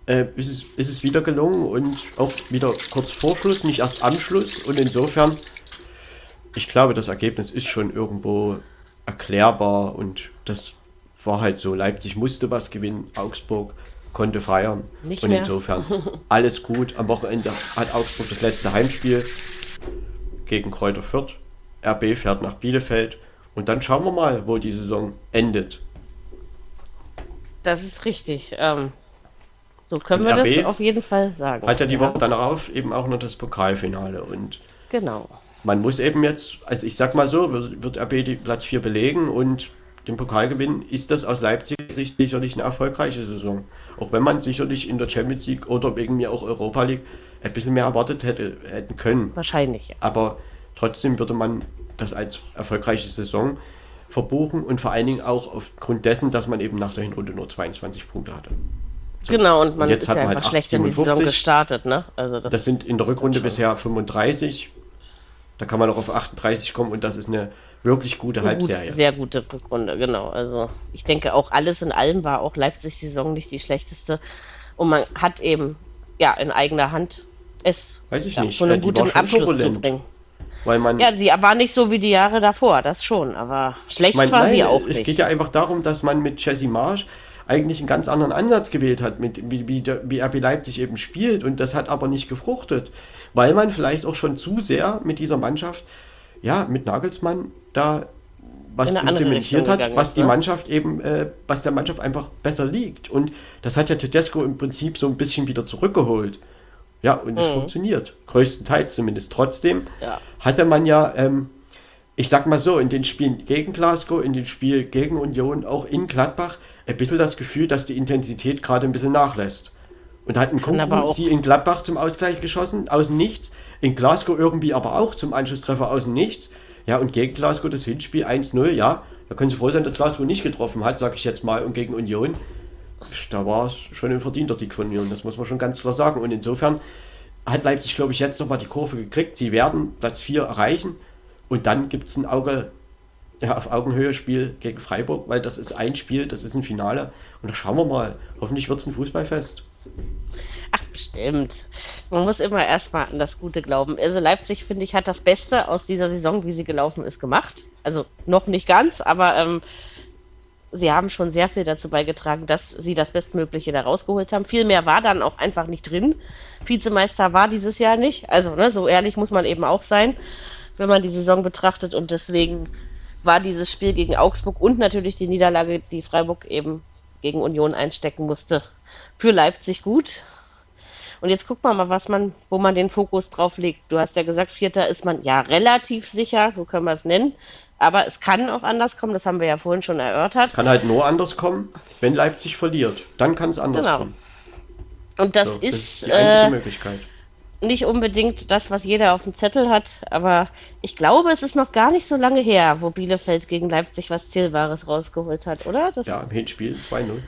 Speaker 3: äh, ist, es, ist es wieder gelungen und auch wieder kurz vor Schluss, nicht erst am Schluss. Und insofern, ich glaube, das Ergebnis ist schon irgendwo erklärbar und das war halt so. Leipzig musste was gewinnen, Augsburg konnte feiern. Nicht und mehr. insofern alles gut. Am Wochenende hat Augsburg das letzte Heimspiel gegen Kräuter Fürth. RB fährt nach Bielefeld und dann schauen wir mal, wo die Saison endet.
Speaker 2: Das ist richtig. Ähm, so können und wir RB das auf jeden Fall sagen.
Speaker 3: Hat ja die. Woche darauf eben auch noch das Pokalfinale und
Speaker 2: genau.
Speaker 3: Man muss eben jetzt, also ich sag mal so, wird RB die Platz 4 belegen und den Pokal gewinnen, ist das aus Leipzig sicherlich eine erfolgreiche Saison. Auch wenn man sicherlich in der Champions League oder wegen mir auch Europa League ein bisschen mehr erwartet hätte, hätten können.
Speaker 2: Wahrscheinlich, ja.
Speaker 3: Aber trotzdem würde man das als erfolgreiche Saison verbuchen und vor allen Dingen auch aufgrund dessen, dass man eben nach der Hinrunde nur 22 Punkte hatte.
Speaker 2: So. Genau, und man und jetzt ist hat ja man halt schlecht in die Saison gestartet, ne?
Speaker 3: Also das, das sind in der Rückrunde bisher 35. Da kann man auch auf 38 kommen und das ist eine wirklich gute eine Halbserie.
Speaker 2: Gut, sehr gute Rückrunde, genau. Also ich denke auch alles in allem war auch Leipzig-Saison nicht die schlechteste. Und man hat eben ja in eigener Hand es
Speaker 3: Weiß ich ja, nicht.
Speaker 2: zu einem guten Abschluss zu bringen.
Speaker 3: Weil man,
Speaker 2: ja, sie war nicht so wie die Jahre davor, das schon, aber schlecht mein, war nein, sie auch
Speaker 3: nicht. Es geht ja einfach darum, dass man mit Jesse Marsch eigentlich einen ganz anderen Ansatz gewählt hat, mit, wie, wie, wie RB Leipzig eben spielt. Und das hat aber nicht gefruchtet, weil man vielleicht auch schon zu sehr mit dieser Mannschaft, ja, mit Nagelsmann da was implementiert hat, was ist, die ne? Mannschaft eben, äh, was der Mannschaft einfach besser liegt. Und das hat ja Tedesco im Prinzip so ein bisschen wieder zurückgeholt. Ja, und es mhm. funktioniert. Größtenteils zumindest. Trotzdem ja. hatte man ja, ähm, ich sag mal so, in den Spielen gegen Glasgow, in den Spielen gegen Union, auch in Gladbach, ein bisschen das Gefühl, dass die Intensität gerade ein bisschen nachlässt. Und hat ein Kunku sie in Gladbach zum Ausgleich geschossen, aus nichts. In Glasgow irgendwie aber auch zum Anschlusstreffer aus nichts. Ja, und gegen Glasgow das Hinspiel 1-0, ja. Da können Sie froh sein, dass Glasgow nicht getroffen hat, sage ich jetzt mal. Und gegen Union, da war es schon ein verdienter Sieg von Union, das muss man schon ganz klar sagen. Und insofern hat Leipzig, glaube ich, jetzt nochmal die Kurve gekriegt. Sie werden Platz 4 erreichen. Und dann gibt es ein Auge ja, auf Augenhöhe Spiel gegen Freiburg, weil das ist ein Spiel, das ist ein Finale. Und da schauen wir mal. Hoffentlich wird es ein Fußballfest.
Speaker 2: Ach, bestimmt. Man muss immer erstmal an das Gute glauben. Also Leipzig, finde ich, hat das Beste aus dieser Saison, wie sie gelaufen ist, gemacht. Also noch nicht ganz, aber ähm, sie haben schon sehr viel dazu beigetragen, dass sie das Bestmögliche da rausgeholt haben. Viel mehr war dann auch einfach nicht drin. Vizemeister war dieses Jahr nicht. Also, ne, so ehrlich muss man eben auch sein, wenn man die Saison betrachtet. Und deswegen war dieses Spiel gegen Augsburg und natürlich die Niederlage, die Freiburg eben gegen Union einstecken musste. Für Leipzig gut. Und jetzt guckt man mal, was man, wo man den Fokus drauf legt. Du hast ja gesagt, Vierter ist man ja relativ sicher, so können wir es nennen. Aber es kann auch anders kommen, das haben wir ja vorhin schon erörtert.
Speaker 3: Kann halt nur anders kommen, wenn Leipzig verliert. Dann kann es anders
Speaker 2: Genau.
Speaker 3: kommen.
Speaker 2: Und das,
Speaker 3: So,
Speaker 2: ist,
Speaker 3: das ist die einzige
Speaker 2: äh,
Speaker 3: Möglichkeit.
Speaker 2: nicht unbedingt das, was jeder auf dem Zettel hat, aber ich glaube, es ist noch gar nicht so lange her, wo Bielefeld gegen Leipzig was Zählbares rausgeholt hat, oder? Das
Speaker 3: Ja, im Hinspiel 2-0.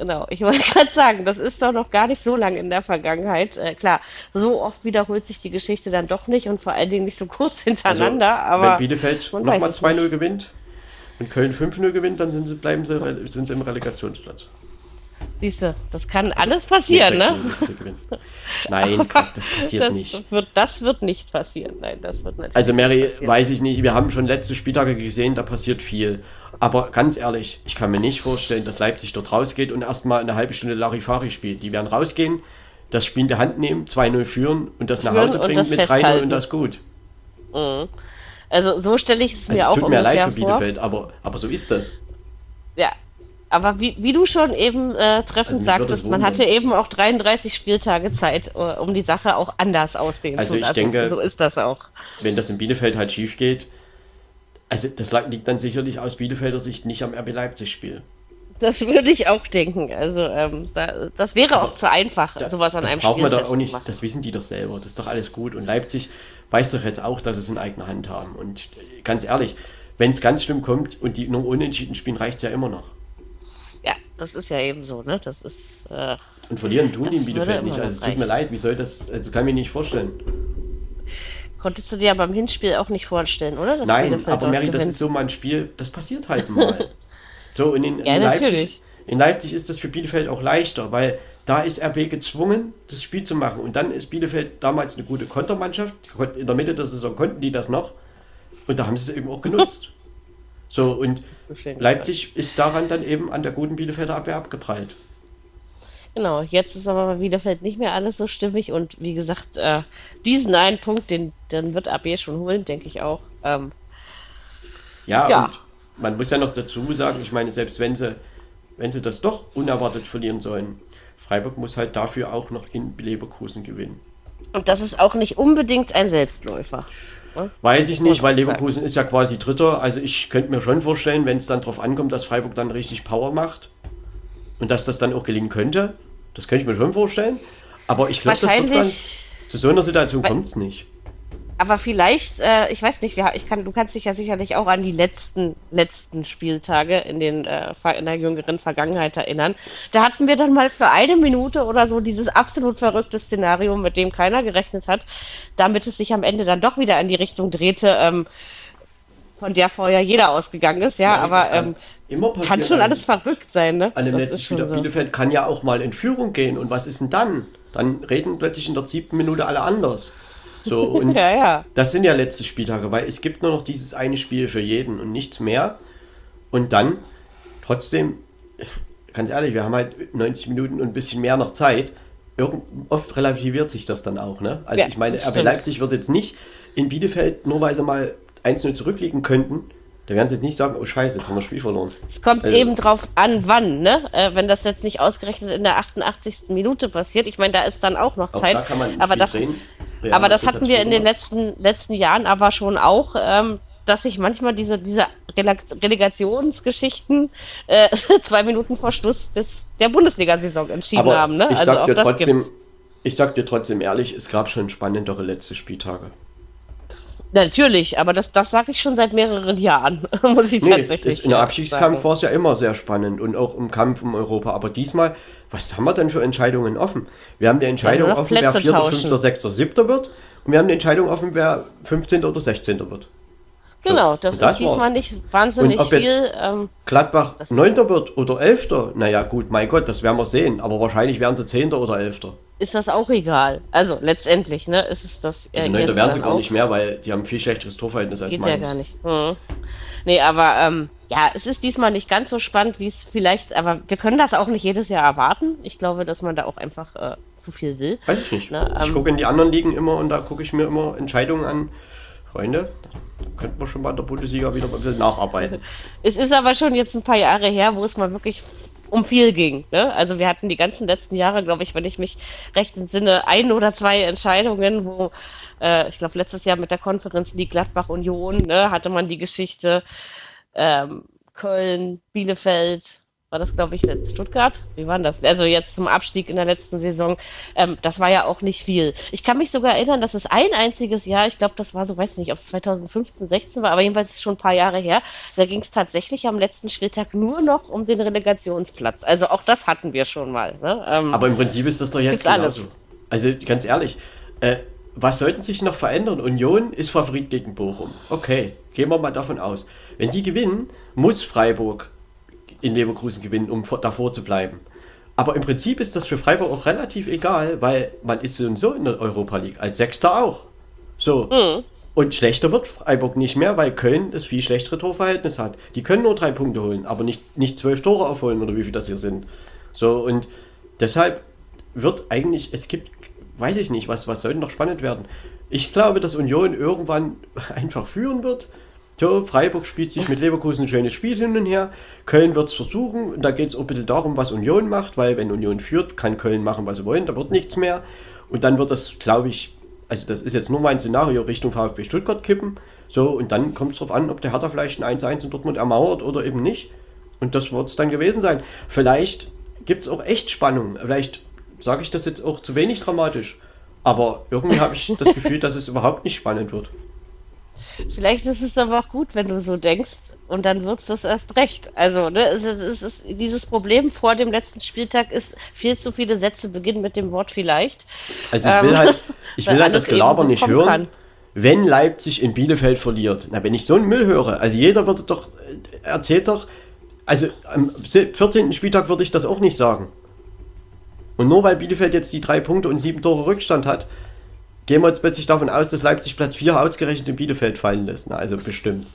Speaker 2: Genau, ich wollte gerade sagen, das ist doch noch gar nicht so lange in der Vergangenheit. Äh, klar, so oft wiederholt sich die Geschichte dann doch nicht und vor allen Dingen nicht so kurz hintereinander,
Speaker 3: Also,
Speaker 2: aber
Speaker 3: wenn Bielefeld nochmal
Speaker 2: weiß es
Speaker 3: 2-0
Speaker 2: nicht.
Speaker 3: gewinnt und Köln 5-0 gewinnt, dann sind sie, bleiben sie, sind sie im Relegationsplatz.
Speaker 2: siehst du, das kann alles passieren, ne?
Speaker 3: 6-0 müssen sie gewinnen. Nein, das passiert
Speaker 2: das
Speaker 3: nicht.
Speaker 2: Wird, das wird nicht passieren, nein, das wird natürlich
Speaker 3: Also Mary, weiß ich nicht, wir haben schon letzte Spieltage gesehen, da passiert viel. Aber ganz ehrlich, ich kann mir nicht vorstellen, dass Leipzig dort rausgeht und erstmal eine halbe Stunde Larifari spielt. Die werden rausgehen, das Spiel in der Hand nehmen, 2-0 führen und das nach Hause bringen mit 3-0
Speaker 2: festhalten.
Speaker 3: und das ist gut.
Speaker 2: Mhm. Also so stelle ich es
Speaker 3: Also
Speaker 2: mir
Speaker 3: es
Speaker 2: auch
Speaker 3: tut mir leid für
Speaker 2: vor.
Speaker 3: Bielefeld, aber, aber so ist das.
Speaker 2: Ja, aber wie, wie du schon eben äh, treffend
Speaker 3: Also
Speaker 2: sagtest, man hatte eben auch 33 Spieltage Zeit, äh, um die Sache auch anders aussehen
Speaker 3: Also
Speaker 2: zu
Speaker 3: ich
Speaker 2: lassen.
Speaker 3: denke-
Speaker 2: so ist das auch.
Speaker 3: Wenn das in Bielefeld halt schief geht, also das liegt dann sicherlich aus Bielefelder Sicht nicht am RB Leipzig-Spiel.
Speaker 2: Das würde ich auch denken. Also ähm, da- das wäre
Speaker 3: Aber
Speaker 2: auch zu einfach,
Speaker 3: Da-
Speaker 2: sowas an
Speaker 3: das
Speaker 2: einem
Speaker 3: braucht
Speaker 2: Spiel
Speaker 3: man doch auch nicht, das wissen die doch selber, das ist doch alles gut. Und Leipzig weiß doch jetzt auch, dass sie es in eigener Hand haben. Und äh, ganz ehrlich, wenn es ganz schlimm kommt und die nur unentschieden spielen, reicht es ja immer noch.
Speaker 2: Ja, das ist ja eben so, ne? Das ist äh,
Speaker 3: Und verlieren tun die in Bielefeld nicht. Also es tut mir leid, wie soll das, also kann ich mir nicht vorstellen.
Speaker 2: Konntest du dir beim Hinspiel auch nicht vorstellen, oder? Dass
Speaker 3: Nein, aber Mary, das
Speaker 2: gewinnt?
Speaker 3: ist so mal ein Spiel, das passiert halt mal. so, und in,
Speaker 2: Ja,
Speaker 3: in, Leipzig,
Speaker 2: natürlich.
Speaker 3: in Leipzig ist das für Bielefeld auch leichter, weil da ist RB gezwungen, das Spiel zu machen. Und dann ist Bielefeld damals eine gute Kontermannschaft. In der Mitte der Saison konnten die das noch. Und da haben sie es eben auch genutzt. So, und
Speaker 2: So
Speaker 3: Leipzig ist daran dann eben an der guten Bielefelder Abwehr abgeprallt.
Speaker 2: Genau, jetzt ist aber bei Bielefeld nicht mehr alles so stimmig und wie gesagt, äh, diesen einen Punkt, den, den wird AB schon holen, denke ich auch. Ähm,
Speaker 3: Ja,
Speaker 2: Ja.
Speaker 3: und man muss ja noch dazu sagen, ich meine, selbst wenn sie, wenn sie das doch unerwartet verlieren sollen, Freiburg muss halt dafür auch noch in Leverkusen gewinnen.
Speaker 2: und das ist auch nicht unbedingt ein Selbstläufer. ne?
Speaker 3: Weiß ich nicht, weil. Leverkusen ist ja quasi Dritter. Also ich könnte mir schon vorstellen, wenn es dann darauf ankommt, dass Freiburg dann richtig Power macht und dass das dann auch gelingen könnte. Das könnte ich mir schon vorstellen. Aber ich glaube, zu so einer Situation kommt es nicht.
Speaker 2: aber vielleicht, äh, ich weiß nicht, wir, ich kann, du kannst dich ja sicherlich auch an die letzten, letzten Spieltage in, den, äh, in der jüngeren Vergangenheit erinnern. Da hatten wir dann mal für eine Minute oder so dieses absolut verrückte Szenario, mit dem keiner gerechnet hat, damit es sich am Ende dann doch wieder in die Richtung drehte, ähm, von der vorher jeder ausgegangen ist, ja,
Speaker 3: Ja,
Speaker 2: aber
Speaker 3: kann
Speaker 2: ähm, kann schon alles verrückt sein, ne?
Speaker 3: An dem letzten Spiel
Speaker 2: so.
Speaker 3: Bielefeld kann ja auch mal in Führung gehen. Und was ist denn dann? Dann reden plötzlich in der siebten Minute alle anders. So, und
Speaker 2: Ja, ja.
Speaker 3: das sind ja letzte Spieltage, weil es gibt nur noch dieses eine Spiel für jeden und nichts mehr. Und dann trotzdem, ganz ehrlich, wir haben halt 90 Minuten und ein bisschen mehr noch Zeit. Irgend, oft relativiert sich das dann auch, ne? Also
Speaker 2: Ja,
Speaker 3: ich meine, RB. Leipzig wird jetzt nicht in Bielefeld, nur weil sie mal 1-0 zurückliegen könnten, da werden sie jetzt nicht sagen, oh scheiße, jetzt haben wir das Spiel verloren.
Speaker 2: Es kommt
Speaker 3: Also-
Speaker 2: eben drauf an, wann, ne? Äh, wenn das jetzt nicht ausgerechnet in der 88. Minute passiert. Ich meine, da ist dann auch noch
Speaker 3: Auch
Speaker 2: Zeit.
Speaker 3: da kann man
Speaker 2: aber das.
Speaker 3: Real
Speaker 2: aber das hatten wir in den letzten, letzten Jahren aber schon auch, ähm, dass sich manchmal diese, diese Rele Relegationsgeschichten äh, zwei Minuten vor Schluss des, der Bundesliga-Saison entschieden
Speaker 3: Aber
Speaker 2: haben. Ne?
Speaker 3: ich
Speaker 2: also
Speaker 3: sag dir trotzdem,
Speaker 2: gibt's.
Speaker 3: ich sag dir trotzdem ehrlich, es gab schon spannendere letzte Spieltage.
Speaker 2: Natürlich, aber das, das sage ich schon seit mehreren Jahren, muss ich
Speaker 3: Nee,
Speaker 2: tatsächlich
Speaker 3: in der Abstiegskampf war es ja immer sehr spannend und auch im Kampf um Europa. Aber diesmal, was haben wir denn für Entscheidungen offen? Wir haben die Entscheidung
Speaker 2: noch
Speaker 3: offen, wer
Speaker 2: Plätze
Speaker 3: 4.,
Speaker 2: tauschen.
Speaker 3: 5., 6., 7. wird. Und wir haben die Entscheidung offen, wer 15. oder 16. wird.
Speaker 2: Genau, das,
Speaker 3: das
Speaker 2: ist diesmal
Speaker 3: war's.
Speaker 2: nicht wahnsinnig viel. Ähm,
Speaker 3: Gladbach
Speaker 2: Das-
Speaker 3: 9. wird oder 11. Naja, gut, mein Gott, das werden wir sehen. Aber wahrscheinlich werden sie 10. oder 11.
Speaker 2: ist das auch egal. Also letztendlich, ne, ist es das. äh,
Speaker 3: Also 9.
Speaker 2: irgendwann
Speaker 3: werden sie gar
Speaker 2: auch.
Speaker 3: nicht mehr, weil die haben viel schlechteres Torverhältnis als
Speaker 2: Geht ja
Speaker 3: meins.
Speaker 2: gar nicht. Hm. Nee, aber ähm, ja, es ist diesmal nicht ganz so spannend, wie es vielleicht, aber wir können das auch nicht jedes Jahr erwarten. Ich glaube, dass man da auch einfach äh, zu viel will.
Speaker 3: Weiß ich nicht.
Speaker 2: Ne,
Speaker 3: ich
Speaker 2: ähm,
Speaker 3: gucke in die anderen Ligen immer und da gucke ich mir immer Entscheidungen an. Freunde, könnten wir schon mal in der Bundesliga wieder ein bisschen nacharbeiten.
Speaker 2: Es ist aber schon jetzt ein paar Jahre her, wo es mal wirklich um viel ging. Ne? Also wir hatten die ganzen letzten Jahre, glaube ich, wenn ich mich recht entsinne, ein oder zwei Entscheidungen, wo äh, ich glaube letztes Jahr mit der Konferenz League Gladbach Union ne, hatte man die Geschichte ähm, Köln, Bielefeld, war das, glaube ich, jetzt Stuttgart? Wie war das? Also jetzt zum Abstieg in der letzten Saison. Ähm, das war ja auch nicht viel. Ich kann mich sogar erinnern, dass es ein einziges Jahr, ich glaube, das war so, weiß nicht, ob es 2015, 16 war, aber jedenfalls schon ein paar Jahre her, da ging es tatsächlich am letzten Spieltag nur noch um den Relegationsplatz. Also auch das hatten wir schon mal. Ne?
Speaker 3: Ähm, aber im Prinzip ist das doch jetzt genauso. Alles. Also ganz ehrlich, äh, was sollten sich noch verändern? Union ist Favorit gegen Bochum. Okay, gehen wir mal davon aus. Wenn die gewinnen, muss Freiburg in Leverkusen gewinnen, um davor zu bleiben. Aber im Prinzip ist das für Freiburg auch relativ egal, weil man ist so und so in der Europa League, als Sechster auch. So. Mhm. Und schlechter wird Freiburg nicht mehr, weil Köln das viel schlechtere Torverhältnis hat. Die können nur drei Punkte holen, aber nicht, nicht zwölf Tore aufholen oder wie viel das hier sind. So, und deshalb wird eigentlich, es gibt, weiß ich nicht, was, was soll noch spannend werden. Ich glaube, dass Union irgendwann einfach führen wird ja, Freiburg spielt sich mit Leverkusen ein schönes Spiel hin und her. Köln wird es versuchen. Da geht es auch bitte darum, was Union macht, weil wenn Union führt, kann Köln machen, was sie wollen. Da wird nichts mehr. Und dann wird das, glaube ich, also das ist jetzt nur mein Szenario, Richtung VfB Stuttgart kippen. So, und dann kommt es darauf an, ob der Hertha vielleicht ein 1-1 in Dortmund ermauert oder eben nicht. Und das wird es dann gewesen sein. Vielleicht gibt es auch echt Spannung. Vielleicht sage ich das jetzt auch zu wenig dramatisch. Aber irgendwie habe ich das Gefühl, dass es überhaupt nicht spannend wird.
Speaker 2: Vielleicht ist es aber auch gut, wenn du so denkst und dann wird es erst recht. Also, ne, es ist, es ist, dieses Problem vor dem letzten Spieltag ist, viel zu viele Sätze beginnen mit dem Wort vielleicht.
Speaker 3: Also ich will ähm, halt, ich will halt das Gelaber nicht hören. Kann. Wenn Leipzig in Bielefeld verliert, na, wenn ich so einen Müll höre, also jeder würde doch, äh, erzählt doch, also am 14. Spieltag würde ich das auch nicht sagen. Und nur weil Bielefeld jetzt die drei Punkte und sieben Tore Rückstand hat, gehen wir jetzt plötzlich davon aus, dass Leipzig Platz 4 ausgerechnet in Bielefeld fallen lässt. Na, also bestimmt.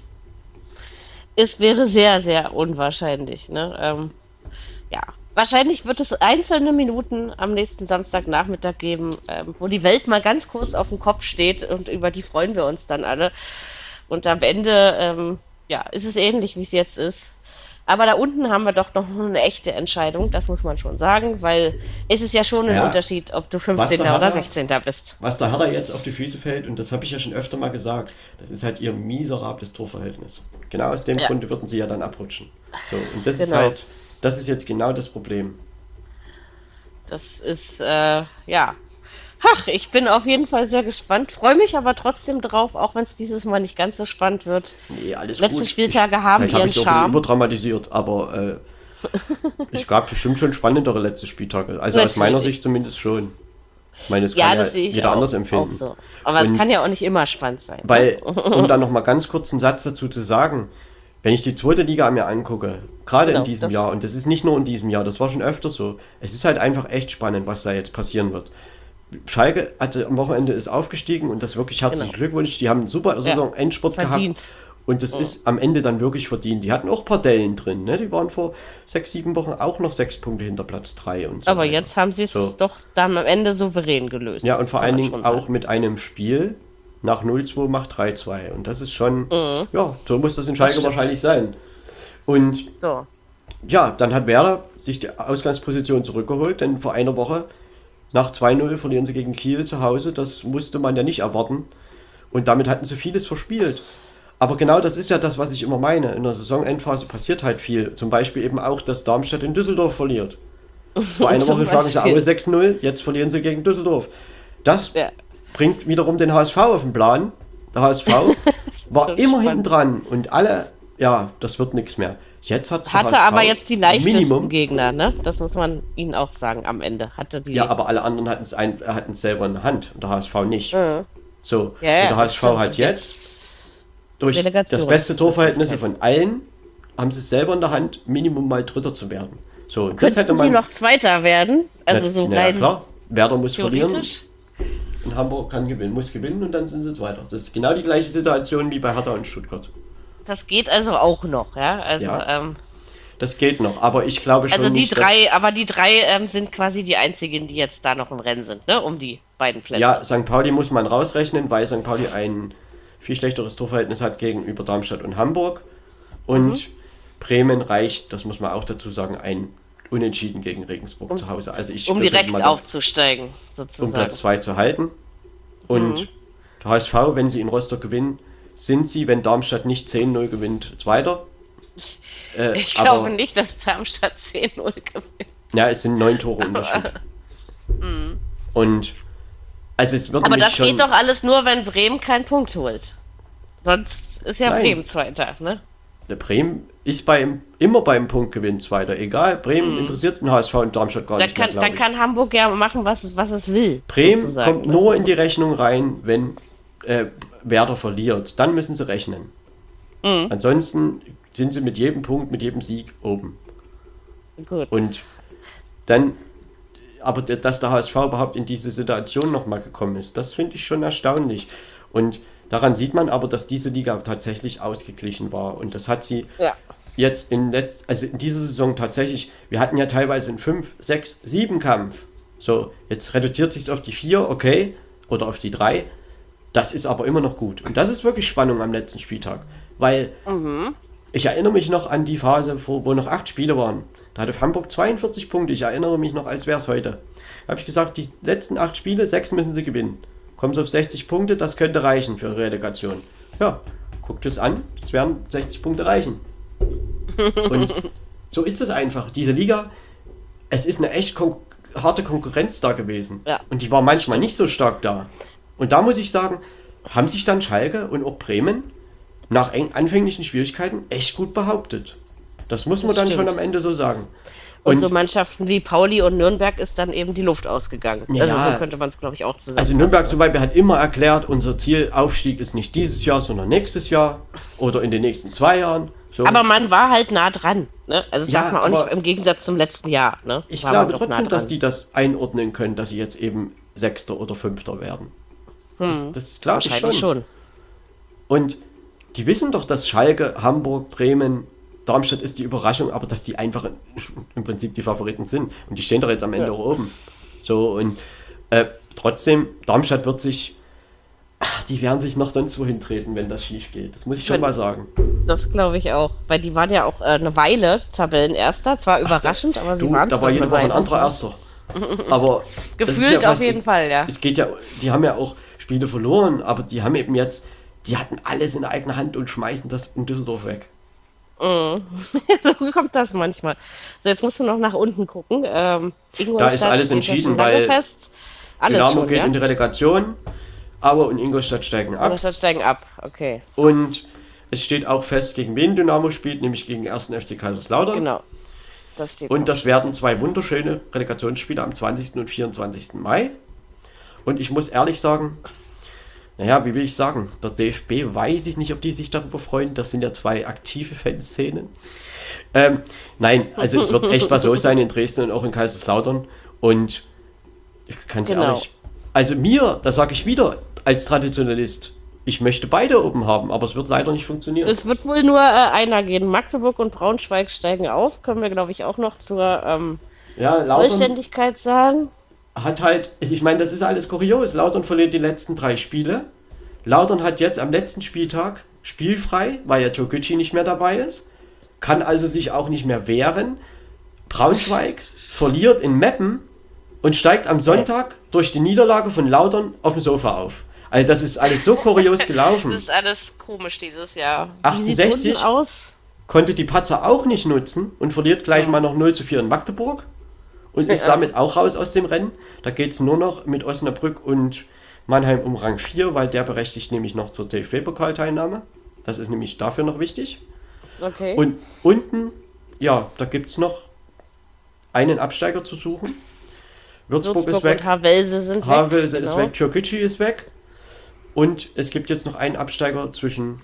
Speaker 2: Es wäre sehr, sehr unwahrscheinlich. Ne? Ähm, ja, wahrscheinlich wird es einzelne Minuten am nächsten Samstagnachmittag geben, ähm, wo die Welt mal ganz kurz auf dem Kopf steht und über die freuen wir uns dann alle. Und am Ende, ähm, ja, ist es ähnlich, wie es jetzt ist. Aber da unten haben wir doch noch eine echte Entscheidung, das muss man schon sagen, weil es ist ja schon ein ja, Unterschied, ob du 15. oder 16. bist.
Speaker 3: Was der Hertha jetzt auf die Füße fällt, und das habe ich ja schon öfter mal gesagt, das ist halt ihr miserables Torverhältnis. Genau aus dem ja. Grunde würden sie ja dann abrutschen. So, und das genau. ist halt, das ist jetzt genau das Problem.
Speaker 2: Das ist, äh, ja, Ach, ich bin auf jeden Fall sehr gespannt, freue mich aber trotzdem drauf, auch wenn es dieses Mal nicht ganz so spannend wird.
Speaker 3: Nee, alles
Speaker 2: Letzte
Speaker 3: gut.
Speaker 2: Spieltage ich, haben ihren hab Charme.
Speaker 3: überdramatisiert, aber äh, es gab bestimmt schon spannendere letzte Spieltage. Also Natürlich. aus meiner Sicht zumindest schon.
Speaker 2: Ich meine, das ja, kann das ja jeder auch, anders empfinden. So. Aber es kann ja auch nicht immer spannend sein.
Speaker 3: Weil, um dann nochmal ganz kurz einen Satz dazu zu sagen, wenn ich die zweite Liga mir angucke, gerade genau, in diesem Jahr, und das ist nicht nur in diesem Jahr, das war schon öfter so, es ist halt einfach echt spannend, was da jetzt passieren wird. Schalke hatte am Wochenende ist aufgestiegen und das wirklich herzlichen genau. Glückwunsch. Die haben einen super Saison-Endspurt ja, gehabt. Und das oh. ist am Ende dann wirklich verdient. Die hatten auch ein paar Dellen drin. Ne? Die waren vor sechs, sieben Wochen auch noch sechs Punkte hinter Platz drei und
Speaker 2: so. Aber weiter. jetzt haben sie es so. doch dann am Ende souverän gelöst.
Speaker 3: Ja, und vor allen Dingen auch mit einem Spiel nach 0-2 macht 3-2. Und das ist schon, mhm. ja, so muss das in Schalke wahrscheinlich sein. Und so. ja, dann hat Werder sich die Ausgangsposition zurückgeholt, denn vor einer Woche nach 2-0 verlieren sie gegen Kiel zu Hause. Das musste man ja nicht erwarten. Und damit hatten sie vieles verspielt. Aber genau das ist ja das, was ich immer meine. In der Saisonendphase passiert halt viel. Zum Beispiel eben auch, dass Darmstadt in Düsseldorf verliert. Vor einer Woche schlagen sie Aue 6-0, jetzt verlieren sie gegen Düsseldorf. Das ja. bringt wiederum den HSV auf den Plan. Der HSV war immer hinten dran und alle, ja, das wird nichts mehr. Jetzt hat's
Speaker 2: hatte aber jetzt die leichtesten Minimum. Gegner, ne? Das muss man ihnen auch sagen am Ende. Hatte die
Speaker 3: ja, aber alle anderen hatten es selber in der Hand und der HSV nicht. Mhm. So, ja, und der HSV hat jetzt durch das beste Torverhältnis von allen haben sie es selber in der Hand, Minimum mal Dritter zu werden. So,
Speaker 2: das hätte man. noch Zweiter werden? Also na, so
Speaker 3: na, rein. klar. Werder muss verlieren. Und Hamburg kann gewinnen, muss gewinnen und dann sind sie Zweiter. Das ist genau die gleiche Situation wie bei Hertha und Stuttgart.
Speaker 2: Das geht also auch noch, ja. Also,
Speaker 3: ja. Ähm, das geht noch, aber ich glaube schon.
Speaker 2: Also die nicht, drei, aber die drei ähm, sind quasi die einzigen, die jetzt da noch im Rennen sind, ne? Um die beiden Plätze.
Speaker 3: Ja, St. Pauli muss man rausrechnen, weil St. Pauli ein viel schlechteres Torverhältnis hat gegenüber Darmstadt und Hamburg. Und mhm. Bremen reicht, das muss man auch dazu sagen, ein unentschieden gegen Regensburg
Speaker 2: Um-
Speaker 3: zu Hause. Also ich
Speaker 2: Um direkt
Speaker 3: mal
Speaker 2: aufzusteigen, sozusagen.
Speaker 3: um Platz 2 zu halten. Und
Speaker 2: Mhm.
Speaker 3: der HSV, wenn sie in Rostock gewinnen, sind sie, wenn Darmstadt nicht 10-0 gewinnt, Zweiter. Äh,
Speaker 2: Ich
Speaker 3: aber-
Speaker 2: glaube nicht, dass Darmstadt 10-0 gewinnt.
Speaker 3: Ja, es sind neun Tore Unterschied. Und also es wird
Speaker 2: Mhm. Aber das
Speaker 3: schon,
Speaker 2: geht doch alles nur, wenn Bremen keinen Punkt holt. Sonst ist ja
Speaker 3: Nein.
Speaker 2: Bremen Zweiter, ne?
Speaker 3: Der Bremen ist beim, immer beim Punktgewinn Zweiter. Egal, Bremen interessiert den HSV und Darmstadt gar
Speaker 2: Dann
Speaker 3: nicht mehr,
Speaker 2: Mhm. kann,
Speaker 3: glaub
Speaker 2: dann
Speaker 3: ich.
Speaker 2: kann Hamburg ja machen, was es, was es will.
Speaker 3: Bremen kommt
Speaker 2: ne?
Speaker 3: nur in die Rechnung rein, wenn äh, Werder verliert. Dann müssen sie rechnen.
Speaker 2: Mhm.
Speaker 3: Ansonsten sind sie mit jedem Punkt, mit jedem Sieg oben.
Speaker 2: Gut.
Speaker 3: Und dann, aber dass der HSV überhaupt in diese Situation nochmal gekommen ist, das finde ich schon erstaunlich. Und daran sieht man aber, dass diese Liga tatsächlich ausgeglichen war. Und das hat sie
Speaker 2: ja.
Speaker 3: jetzt in, letz also in dieser Saison tatsächlich, wir hatten ja teilweise einen 5, 6, 7 Kampf. So, jetzt reduziert sich auf die 4, okay, oder auf die 3. Das ist aber immer noch gut. Und das ist wirklich Spannung am letzten Spieltag. Weil ich erinnere mich noch an die Phase, wo, wo noch 8 Spiele waren. Da hatte Hamburg 42 Punkte. Ich erinnere mich noch, als wäre es heute. Da habe ich gesagt, die letzten 8 Spiele, 6 müssen sie gewinnen. Kommen sie auf 60 Punkte, das könnte reichen für Relegation. Ja, guckt es an, es werden 60 Punkte reichen. Und so ist es einfach. Diese Liga, es ist eine echt kon harte Konkurrenz da gewesen.
Speaker 2: Ja.
Speaker 3: Und die war manchmal nicht so stark da. Und da muss ich sagen, haben sich dann Schalke und auch Bremen nach anfänglichen Schwierigkeiten echt gut behauptet. Das muss man
Speaker 2: Das
Speaker 3: dann schon
Speaker 2: stimmt.
Speaker 3: am Ende so sagen.
Speaker 2: Und,
Speaker 3: Und,
Speaker 2: so Mannschaften wie Pauli und Nürnberg ist dann eben die Luft ausgegangen.
Speaker 3: Ja.
Speaker 2: Also so könnte man es, glaube ich, auch zusammen.
Speaker 3: also Nürnberg zum Beispiel hat immer erklärt, unser Ziel Aufstieg ist nicht dieses Jahr, sondern nächstes Jahr oder in den nächsten zwei Jahren. So.
Speaker 2: Aber man war halt nah dran. Ne? Also das
Speaker 3: Ja,
Speaker 2: darf man auch nicht im Gegensatz zum letzten Jahr. Ne?
Speaker 3: Ich glaube
Speaker 2: doch nah
Speaker 3: trotzdem, dass die das einordnen können, dass sie jetzt eben Sechster oder Fünfter werden. Das, das glaube ich schon.
Speaker 2: Hm. Schon.
Speaker 3: Und die wissen doch, dass Schalke, Hamburg, Bremen, Darmstadt ist die Überraschung, aber dass die einfach im Prinzip die Favoriten sind. Und die stehen doch jetzt am Ende
Speaker 2: Ja.
Speaker 3: auch oben. So, und äh, trotzdem, Darmstadt wird sich, ach, die werden sich noch sonst wohin treten, wenn das schief geht. Das muss ich schon
Speaker 2: Wenn-
Speaker 3: mal sagen.
Speaker 2: Das glaube ich auch. Weil die waren ja auch äh, eine Weile Tabellenerster. Zwar überraschend, aber sie
Speaker 3: Du,
Speaker 2: waren
Speaker 3: da war jede Woche ein anderer Erster. Aber
Speaker 2: Gefühlt
Speaker 3: ja
Speaker 2: auf jeden Fall, ja.
Speaker 3: Es geht ja, die haben ja auch Spiele verloren, aber die haben eben jetzt, die hatten alles in eigener Hand und schmeißen das in Düsseldorf weg.
Speaker 2: Mhm. so kommt das manchmal. So, jetzt musst du noch nach unten gucken. Ähm,
Speaker 3: Da ist alles entschieden, weil.
Speaker 2: Alles
Speaker 3: Dynamo
Speaker 2: schon,
Speaker 3: geht
Speaker 2: ja?
Speaker 3: in die Relegation, Aue und Ingolstadt steigen ab.
Speaker 2: Ingolstadt steigen ab, okay.
Speaker 3: Und es steht auch fest, gegen wen Dynamo spielt, nämlich gegen den 1. FC Kaiserslautern.
Speaker 2: Genau. Das steht
Speaker 3: Und das werden zwei wunderschöne Relegationsspiele am 20. und 24. Mai. Und ich muss ehrlich sagen, naja, wie will ich sagen, der DFB weiß ich nicht, ob die sich darüber freuen. Das sind ja zwei aktive Fanszenen. Ähm, nein, also es wird echt was los sein in Dresden und auch in Kaiserslautern. Und ich kann es
Speaker 2: Genau.
Speaker 3: ehrlich, also mir, da sage ich wieder, als Traditionalist, ich möchte beide oben haben, aber es wird leider nicht funktionieren.
Speaker 2: Es wird wohl nur äh, einer gehen. Magdeburg und Braunschweig steigen auf. Können wir, glaube ich, auch noch zur ähm,
Speaker 3: ja,
Speaker 2: Vollständigkeit sagen.
Speaker 3: Hat halt, ich meine, das ist alles kurios. Lautern verliert die letzten drei Spiele. Lautern hat jetzt am letzten Spieltag spielfrei, weil ja Türkgücü nicht mehr dabei ist. Kann also sich auch nicht mehr wehren. Braunschweig verliert in Meppen und steigt am Sonntag durch die Niederlage von Lautern auf dem Sofa auf. Also das ist alles so kurios gelaufen.
Speaker 2: Das ist alles komisch dieses Jahr.
Speaker 3: 68?
Speaker 2: Wie sieht unten aus?
Speaker 3: Konnte die Patzer auch nicht nutzen und verliert gleich mal noch 0 zu 4 in Magdeburg und ist damit auch raus aus dem Rennen. Da geht es nur noch mit Osnabrück und Mannheim um Rang 4, weil der berechtigt nämlich noch zur DFB-Pokalteilnahme. Das ist nämlich dafür noch wichtig.
Speaker 2: Okay.
Speaker 3: Und unten, ja, da gibt es noch einen Absteiger zu suchen. Würzburg,
Speaker 2: Würzburg
Speaker 3: ist weg,
Speaker 2: und Havelse sind
Speaker 3: Havelse
Speaker 2: weg.
Speaker 3: ist
Speaker 2: genau.
Speaker 3: weg, Türkgücü ist weg. Und es gibt jetzt noch einen Absteiger zwischen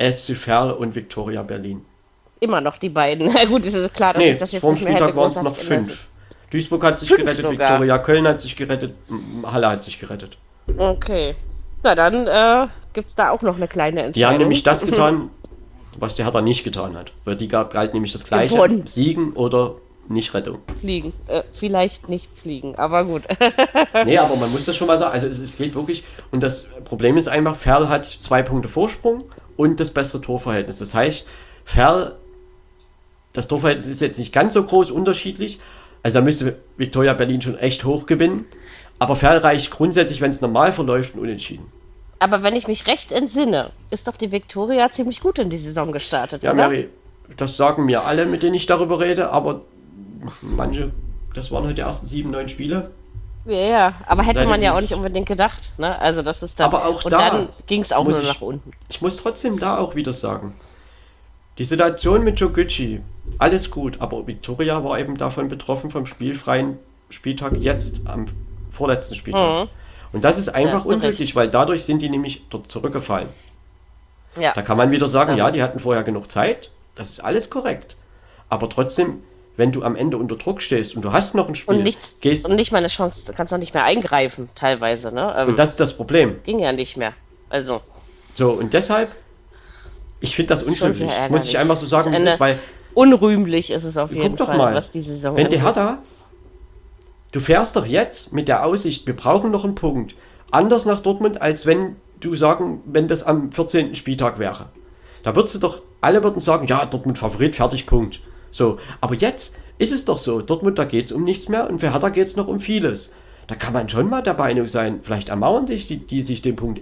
Speaker 3: SC Verl und Viktoria Berlin.
Speaker 2: Immer noch die beiden. Na gut, es ist klar, dass
Speaker 3: Nee,
Speaker 2: ich das jetzt nicht mehr hätte
Speaker 3: Spieltag waren es noch fünf. Duisburg hat sich
Speaker 2: Fünf
Speaker 3: gerettet,
Speaker 2: sogar.
Speaker 3: Viktoria Köln hat sich gerettet, Halle hat sich gerettet.
Speaker 2: Okay. Na dann äh, gibt es da auch noch eine kleine Entscheidung.
Speaker 3: Die haben nämlich das getan, was die Hertha nicht getan hat. Weil die gab galt nämlich das gleiche,
Speaker 2: Gewonnen.
Speaker 3: Siegen oder nicht Rettung.
Speaker 2: Fliegen. Äh, vielleicht nicht fliegen, aber gut.
Speaker 3: Nee, aber man muss das schon mal sagen. Also es, es geht wirklich. Und das Problem ist einfach, Ferl hat zwei Punkte Vorsprung und das bessere Torverhältnis. Das heißt, Ferl das Torverhältnis ist jetzt nicht ganz so groß unterschiedlich. Also da müsste Viktoria Berlin schon echt hoch gewinnen. Aber Ferl reicht grundsätzlich, wenn es normal verläuft, ein Unentschieden.
Speaker 2: Aber wenn ich mich recht entsinne, ist doch die Viktoria ziemlich gut in die Saison gestartet,
Speaker 3: Ja,
Speaker 2: oder?
Speaker 3: Mary, das sagen mir alle, mit denen ich darüber rede, aber manche, das waren halt die ersten sieben, neun Spiele.
Speaker 2: Ja, ja, aber hätte man ja auch nicht unbedingt gedacht, ne? Also das ist dann.
Speaker 3: Aber auch
Speaker 2: und
Speaker 3: da
Speaker 2: dann ging es auch nur
Speaker 3: ich-
Speaker 2: nach unten.
Speaker 3: Ich muss trotzdem da auch wieder sagen, die Situation mit Toguchi, alles gut, aber Victoria war eben davon betroffen vom spielfreien Spieltag jetzt am vorletzten Spieltag.
Speaker 2: Mhm.
Speaker 3: Und das ist einfach
Speaker 2: du
Speaker 3: unglücklich, weil dadurch sind die nämlich dort zurückgefallen.
Speaker 2: Ja.
Speaker 3: Da kann man wieder sagen,
Speaker 2: Ähm.
Speaker 3: ja, die hatten vorher genug Zeit, das ist alles korrekt. Aber trotzdem, wenn du am Ende unter Druck stehst und du hast noch ein Spiel,
Speaker 2: Und nicht,
Speaker 3: gehst,
Speaker 2: und nicht mal eine Chance, du kannst auch nicht mehr eingreifen, teilweise, ne? Ähm,
Speaker 3: und das ist das Problem.
Speaker 2: ging ja nicht mehr. Also,
Speaker 3: So, und deshalb, ich finde das unglücklich. Das muss ich einfach so sagen, wie es ist, weil
Speaker 2: unrühmlich ist es auf jeden
Speaker 3: Guck doch
Speaker 2: Fall,
Speaker 3: mal,
Speaker 2: was die Saison
Speaker 3: wenn die. Hertha, du fährst doch jetzt mit der Aussicht, wir brauchen noch einen Punkt, anders nach Dortmund, als wenn du sagen, wenn das am 14. Spieltag wäre. Da würdest du doch, alle würden sagen, ja, Dortmund Favorit, fertig, Punkt. So, aber jetzt ist es doch so, Dortmund, da geht es um nichts mehr und für Hertha geht es noch um vieles. Da kann man schon mal der Meinung sein, vielleicht ermauern sich die, die sich den Punkt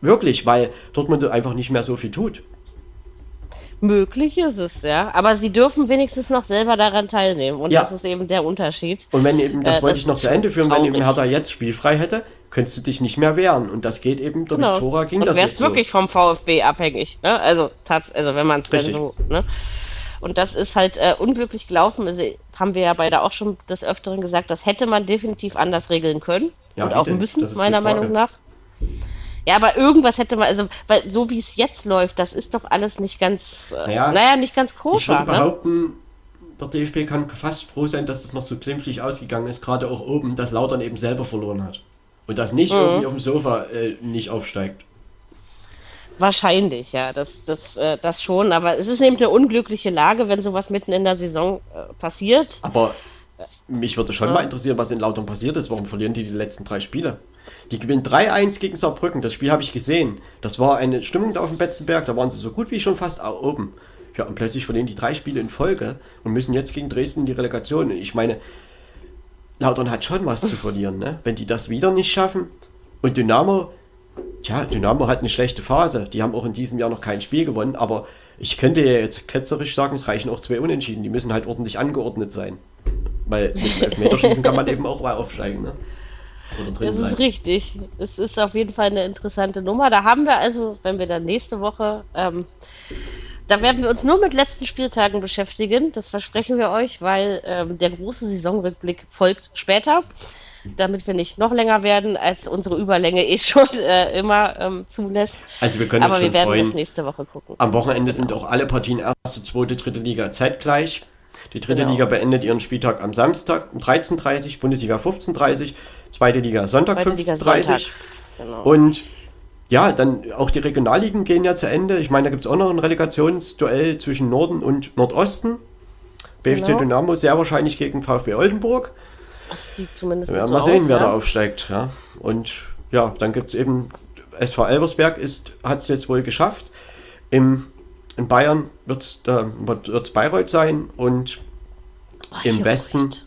Speaker 3: wirklich, weil Dortmund einfach nicht mehr so viel tut.
Speaker 2: Möglich ist es, ja. Aber sie dürfen wenigstens noch selber daran teilnehmen. Und
Speaker 3: Ja.
Speaker 2: das ist eben der Unterschied.
Speaker 3: Und wenn eben, das
Speaker 2: Äh,
Speaker 3: wollte
Speaker 2: das
Speaker 3: ich noch zu Ende führen, wenn eben. Hertha jetzt spielfrei hätte, könntest du dich nicht mehr wehren. Und das geht eben, der
Speaker 2: Genau.
Speaker 3: Viktoria ging
Speaker 2: und
Speaker 3: das jetzt so.
Speaker 2: wirklich vom VfB abhängig, ne? Also, also wenn man es so, ne? Und das ist halt äh, unglücklich gelaufen. Also, haben wir ja beide auch schon des Öfteren gesagt, das hätte man definitiv anders regeln können.
Speaker 3: Ja,
Speaker 2: und auch
Speaker 3: denn?
Speaker 2: müssen, meiner. Meinung nach. Ja, aber irgendwas hätte man, also, weil so wie es jetzt läuft, das ist doch alles nicht ganz, äh,
Speaker 3: Naja,
Speaker 2: naja, nicht ganz
Speaker 3: Ich
Speaker 2: koscher,
Speaker 3: würde
Speaker 2: ne?
Speaker 3: behaupten, der DFB kann fast froh sein, dass es noch so glimpflich ausgegangen ist, gerade auch oben, dass Lautern eben selber verloren hat. Und das nicht
Speaker 2: Mhm.
Speaker 3: irgendwie auf dem Sofa äh, nicht aufsteigt.
Speaker 2: Wahrscheinlich, ja, das, das, äh, das schon, aber es ist eben eine unglückliche Lage, wenn sowas mitten in der Saison äh, passiert.
Speaker 3: Aber mich würde schon
Speaker 2: Ja.
Speaker 3: mal interessieren, was in Lautern passiert ist. Warum verlieren die die letzten drei Spiele? Die gewinnen 3-1 gegen Saarbrücken. Das Spiel habe ich gesehen. Das war eine Stimmung da auf dem Betzenberg. Da waren sie so gut wie schon fast oben. Ja, und plötzlich verlieren die drei Spiele in Folge und müssen jetzt gegen Dresden in die Relegation. Ich meine, Lautern hat schon was zu verlieren, ne? Wenn die das wieder nicht schaffen. Und Dynamo, tja, Dynamo hat eine schlechte Phase. Die haben auch in diesem Jahr noch kein Spiel gewonnen, aber ich könnte ja jetzt ketzerisch sagen, es reichen auch zwei Unentschieden. Die müssen halt ordentlich angeordnet sein. Weil mit dem Elfmeterschießen kann man eben auch mal aufsteigen, ne? Oder drin
Speaker 2: Das ist richtig. Es ist auf jeden Fall eine interessante Nummer. Da haben wir also, wenn wir dann nächste Woche, ähm, da werden wir uns nur mit letzten Spieltagen beschäftigen. Das versprechen wir euch, weil ähm, der große Saisonrückblick folgt später, damit wir nicht noch länger werden, als unsere Überlänge eh schon äh, immer ähm, zulässt.
Speaker 3: Also wir können
Speaker 2: Aber wir werden
Speaker 3: freuen.
Speaker 2: das nächste Woche gucken.
Speaker 3: Am Wochenende sind auch alle Partien erste, zweite, dritte Liga zeitgleich. Die dritte
Speaker 2: Genau.
Speaker 3: Liga beendet ihren Spieltag am Samstag um 13.30 Uhr, Bundesliga 15.30 Uhr, zweite Liga Sonntag
Speaker 2: Zweite Liga
Speaker 3: 15.30 Uhr.
Speaker 2: Sonntag. Genau.
Speaker 3: Und ja, dann auch die Regionalligen gehen ja zu Ende. Ich meine, da gibt es auch noch ein Relegationsduell zwischen Norden und Nordosten. BFC
Speaker 2: Genau.
Speaker 3: Dynamo sehr wahrscheinlich gegen VfB Oldenburg.
Speaker 2: Das sieht zumindest
Speaker 3: Wir werden
Speaker 2: so
Speaker 3: mal sehen,
Speaker 2: aus,
Speaker 3: wer
Speaker 2: ja.
Speaker 3: da aufsteigt. Ja. Und ja, dann gibt es eben, SV Elversberg hat es jetzt wohl geschafft. Im, in Bayern wird es äh, wird's Bayreuth sein und
Speaker 2: Ach,
Speaker 3: im
Speaker 2: ja,
Speaker 3: Westen
Speaker 2: recht.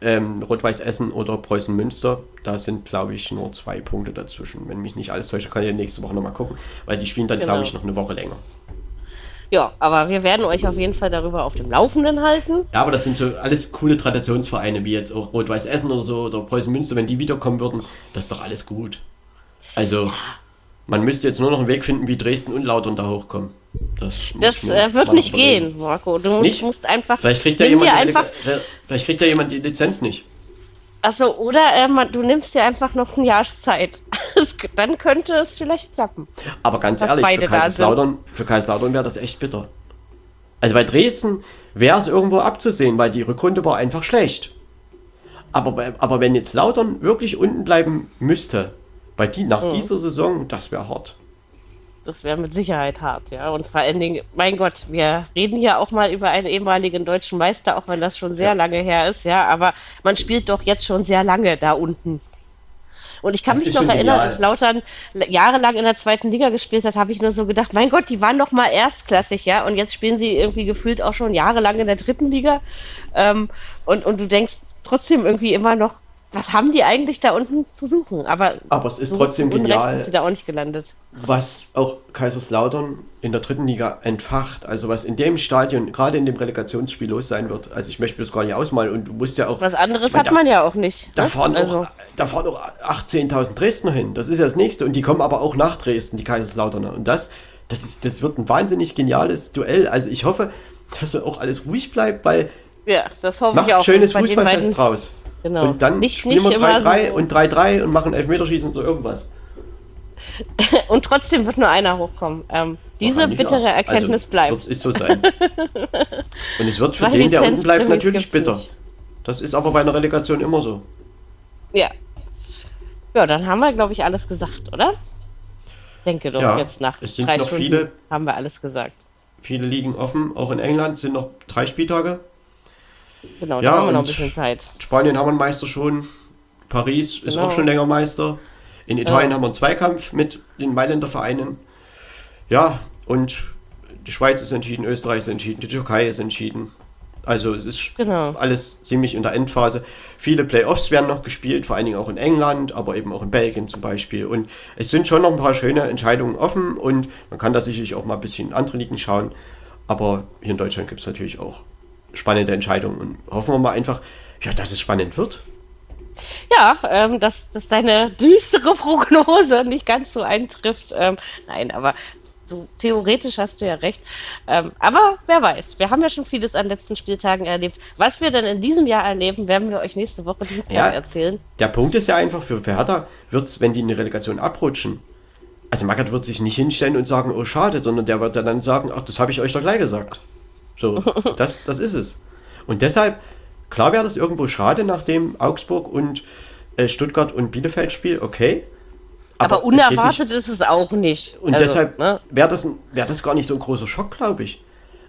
Speaker 3: Ähm, Rot-Weiß Essen oder Preußen Münster. Da sind, glaube ich, nur zwei Punkte dazwischen. Wenn mich nicht alles täuscht, kann ich nächste Woche nochmal gucken, weil die spielen dann,
Speaker 2: Genau.
Speaker 3: glaube ich, noch eine Woche länger.
Speaker 2: Ja, aber wir werden euch auf jeden Fall darüber auf dem Laufenden halten.
Speaker 3: Ja, aber das sind so alles coole Traditionsvereine, wie jetzt auch Rot-Weiß Essen oder so oder Preußen Münster, wenn die wiederkommen würden, das ist doch alles gut. Also, man müsste jetzt nur noch einen Weg finden, wie Dresden und Lautern da hochkommen. Das,
Speaker 2: Das äh, wird nicht
Speaker 3: überlegen.
Speaker 2: gehen, Marco. Du musst,
Speaker 3: Nicht?
Speaker 2: musst einfach.
Speaker 3: Vielleicht kriegt, ja jemand
Speaker 2: einfach.
Speaker 3: Relega- vielleicht kriegt ja jemand die Lizenz nicht.
Speaker 2: Achso, oder äh, man, du nimmst dir einfach noch ein Jahr Zeit. Dann könnte es vielleicht klappen.
Speaker 3: Aber ganz ehrlich, für Kaiserslautern, für Kaiserslautern wäre das echt bitter. Also bei Dresden wäre es irgendwo abzusehen, weil die Rückrunde war einfach schlecht. Aber, aber wenn jetzt Lautern wirklich unten bleiben müsste, bei die, nach
Speaker 2: Mhm.
Speaker 3: dieser Saison, das wäre hart.
Speaker 2: Das wäre mit Sicherheit hart, ja. Und vor allen Dingen, mein Gott, wir reden hier auch mal über einen ehemaligen deutschen Meister, auch wenn das schon sehr
Speaker 3: Ja.
Speaker 2: lange her ist, ja. Aber man spielt doch jetzt schon sehr lange da unten. Und ich kann
Speaker 3: Das
Speaker 2: mich noch erinnern, als Lautern jahrelang in der zweiten Liga gespielt hat, habe ich nur so gedacht, mein Gott, die waren doch mal erstklassig, ja, und jetzt spielen sie irgendwie gefühlt auch schon jahrelang in der dritten Liga. Ähm, und, und du denkst trotzdem irgendwie immer noch, was haben die eigentlich da unten zu suchen? Aber,
Speaker 3: Aber es ist trotzdem genial.
Speaker 2: sind sie da auch nicht gelandet.
Speaker 3: was auch Kaiserslautern in der dritten Liga entfacht. Also was in dem Stadion, gerade in dem Relegationsspiel los sein wird. Also ich möchte mir das gar nicht ausmalen und du musst ja auch.
Speaker 2: Was anderes
Speaker 3: Ich meine,
Speaker 2: hat man ja auch nicht.
Speaker 3: Da
Speaker 2: ne?
Speaker 3: fahren,
Speaker 2: also,
Speaker 3: auch, da fahren auch 18.000 Dresdner hin. Das ist ja das nächste. Und die kommen aber auch nach Dresden, die Kaiserslauterner. Und das, das, ist, das wird ein wahnsinnig geniales Duell. Also ich hoffe, dass auch alles ruhig bleibt, weil
Speaker 2: ja, das hoffe ich
Speaker 3: macht
Speaker 2: auch.
Speaker 3: schönes Fußballfest draus.
Speaker 2: Genau.
Speaker 3: Und dann
Speaker 2: nicht,
Speaker 3: spielen
Speaker 2: nicht
Speaker 3: wir
Speaker 2: immer
Speaker 3: 3-3
Speaker 2: so-
Speaker 3: und 3-3 und machen Elfmeterschießen oder irgendwas.
Speaker 2: und trotzdem wird nur einer hochkommen. Ähm, diese bittere
Speaker 3: ja.
Speaker 2: Erkenntnis
Speaker 3: also,
Speaker 2: bleibt.
Speaker 3: Wird, ist so sein. und es wird für
Speaker 2: Zwei
Speaker 3: den, der unten bleibt, natürlich bitter.
Speaker 2: nicht.
Speaker 3: Das ist aber bei einer Relegation immer so.
Speaker 2: Ja. Ja, dann haben wir, glaube ich, alles gesagt, oder? Denke doch,
Speaker 3: Ja,
Speaker 2: jetzt nach
Speaker 3: es sind
Speaker 2: drei
Speaker 3: noch
Speaker 2: Stunden
Speaker 3: viele-
Speaker 2: haben wir alles gesagt.
Speaker 3: Viele liegen offen, auch in England sind noch drei Spieltage.
Speaker 2: Genau,
Speaker 3: Ja,
Speaker 2: da haben wir noch ein bisschen Zeit.
Speaker 3: Spanien haben wir einen Meister schon. Paris ist
Speaker 2: Genau.
Speaker 3: auch schon länger Meister. In Italien
Speaker 2: Ja.
Speaker 3: haben wir einen Zweikampf mit den Mailänder Vereinen. Ja, und die Schweiz ist entschieden, Österreich ist entschieden, die Türkei ist entschieden. Also es ist
Speaker 2: Genau.
Speaker 3: alles ziemlich in der Endphase. Viele Playoffs werden noch gespielt, vor allen Dingen auch in England, aber eben auch in Belgien zum Beispiel. Und es sind schon noch ein paar schöne Entscheidungen offen und man kann da sicherlich auch mal ein bisschen in andere Ligen schauen. Aber hier in Deutschland gibt es natürlich auch spannende Entscheidungen und hoffen wir mal einfach, ja, dass es spannend wird.
Speaker 2: Ja, ähm, dass, dass deine düstere Prognose nicht ganz so eintrifft. Ähm, nein, aber so theoretisch hast du ja recht. Ähm, aber wer weiß, wir haben ja schon vieles an letzten Spieltagen erlebt. Was wir denn in diesem Jahr erleben, werden wir euch nächste Woche Dienstag
Speaker 3: Ja.
Speaker 2: erzählen.
Speaker 3: Der Punkt ist ja einfach, für, für Hertha wird es, wenn die in die Relegation abrutschen, also Magath wird sich nicht hinstellen und sagen, oh schade, sondern der wird dann sagen, ach, das habe ich euch doch gleich gesagt. So, das, das ist es. Und deshalb, klar wäre das irgendwo schade nach dem Augsburg und äh, Stuttgart und Bielefeld Spiel, okay.
Speaker 2: Aber,
Speaker 3: nicht-
Speaker 2: unerwartet ist es auch nicht.
Speaker 3: Und
Speaker 2: Also,
Speaker 3: deshalb
Speaker 2: Ne?
Speaker 3: wäre das, wär das gar nicht so ein großer Schock, glaube ich.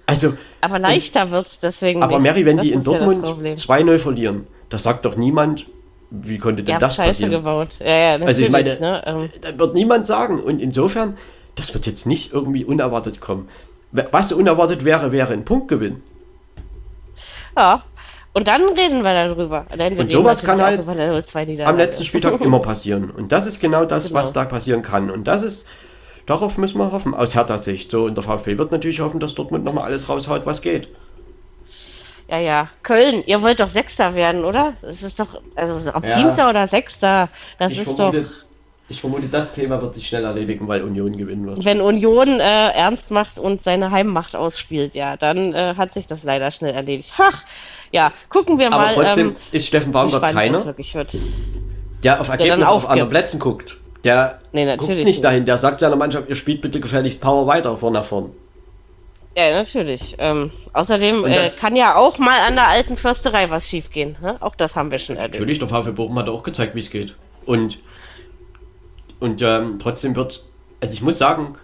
Speaker 3: Also,
Speaker 2: Aber leichter wird es deswegen
Speaker 3: aber
Speaker 2: nicht.
Speaker 3: Mary, wenn
Speaker 2: Das
Speaker 3: die in
Speaker 2: ja das
Speaker 3: Dortmund
Speaker 2: Problem.
Speaker 3: 2-0 verlieren, da sagt doch niemand, wie konnte denn
Speaker 2: habt
Speaker 3: das
Speaker 2: Scheiße
Speaker 3: passieren?
Speaker 2: gebaut. Ja, ja, natürlich.
Speaker 3: Also ich meine,
Speaker 2: ne? ähm,
Speaker 3: da wird niemand sagen. Und insofern, das wird jetzt nicht irgendwie unerwartet kommen. Was unerwartet wäre, wäre ein Punktgewinn.
Speaker 2: ja. Und dann reden wir darüber. Dann
Speaker 3: Und sowas kann halt
Speaker 2: auch über eine 2
Speaker 3: Am letzten Spieltag immer passieren. Und das ist genau das,
Speaker 2: Genau.
Speaker 3: was da passieren kann. Und das ist, darauf müssen wir hoffen, aus Hertha Sicht. So, und der VfB wird natürlich hoffen, dass Dortmund nochmal alles raushaut, was geht.
Speaker 2: Ja, ja. Köln, ihr wollt doch Sechster werden, oder? Das ist doch, also ob
Speaker 3: Ja.
Speaker 2: Siebter oder Sechster, das
Speaker 3: Ich
Speaker 2: ist
Speaker 3: vermute,
Speaker 2: doch,
Speaker 3: ich vermute, das Thema wird sich schnell erledigen, weil Union gewinnen wird.
Speaker 2: wenn Union äh, ernst macht und seine Heimmacht ausspielt, ja, dann äh, hat sich das leider schnell erledigt. Ach, ja, gucken wir
Speaker 3: Aber
Speaker 2: mal.
Speaker 3: trotzdem
Speaker 2: ähm,
Speaker 3: ist Steffen Baumgart keiner, der auf Ergebnis auf
Speaker 2: aufgibt.
Speaker 3: anderen Plätzen guckt. Der
Speaker 2: Nee,
Speaker 3: guckt nicht
Speaker 2: nicht.
Speaker 3: dahin. Der sagt seiner Mannschaft, ihr spielt bitte gefälligst Power weiter, vorne nach vorn.
Speaker 2: Ja, natürlich. Ähm, außerdem äh, kann ja auch mal an der alten Försterei was schiefgehen. Ne? Auch das haben wir schon erlebt.
Speaker 3: Natürlich, der VfB Bochum hat auch gezeigt, wie es geht. Und, und ähm, trotzdem wird, also ich muss sagen,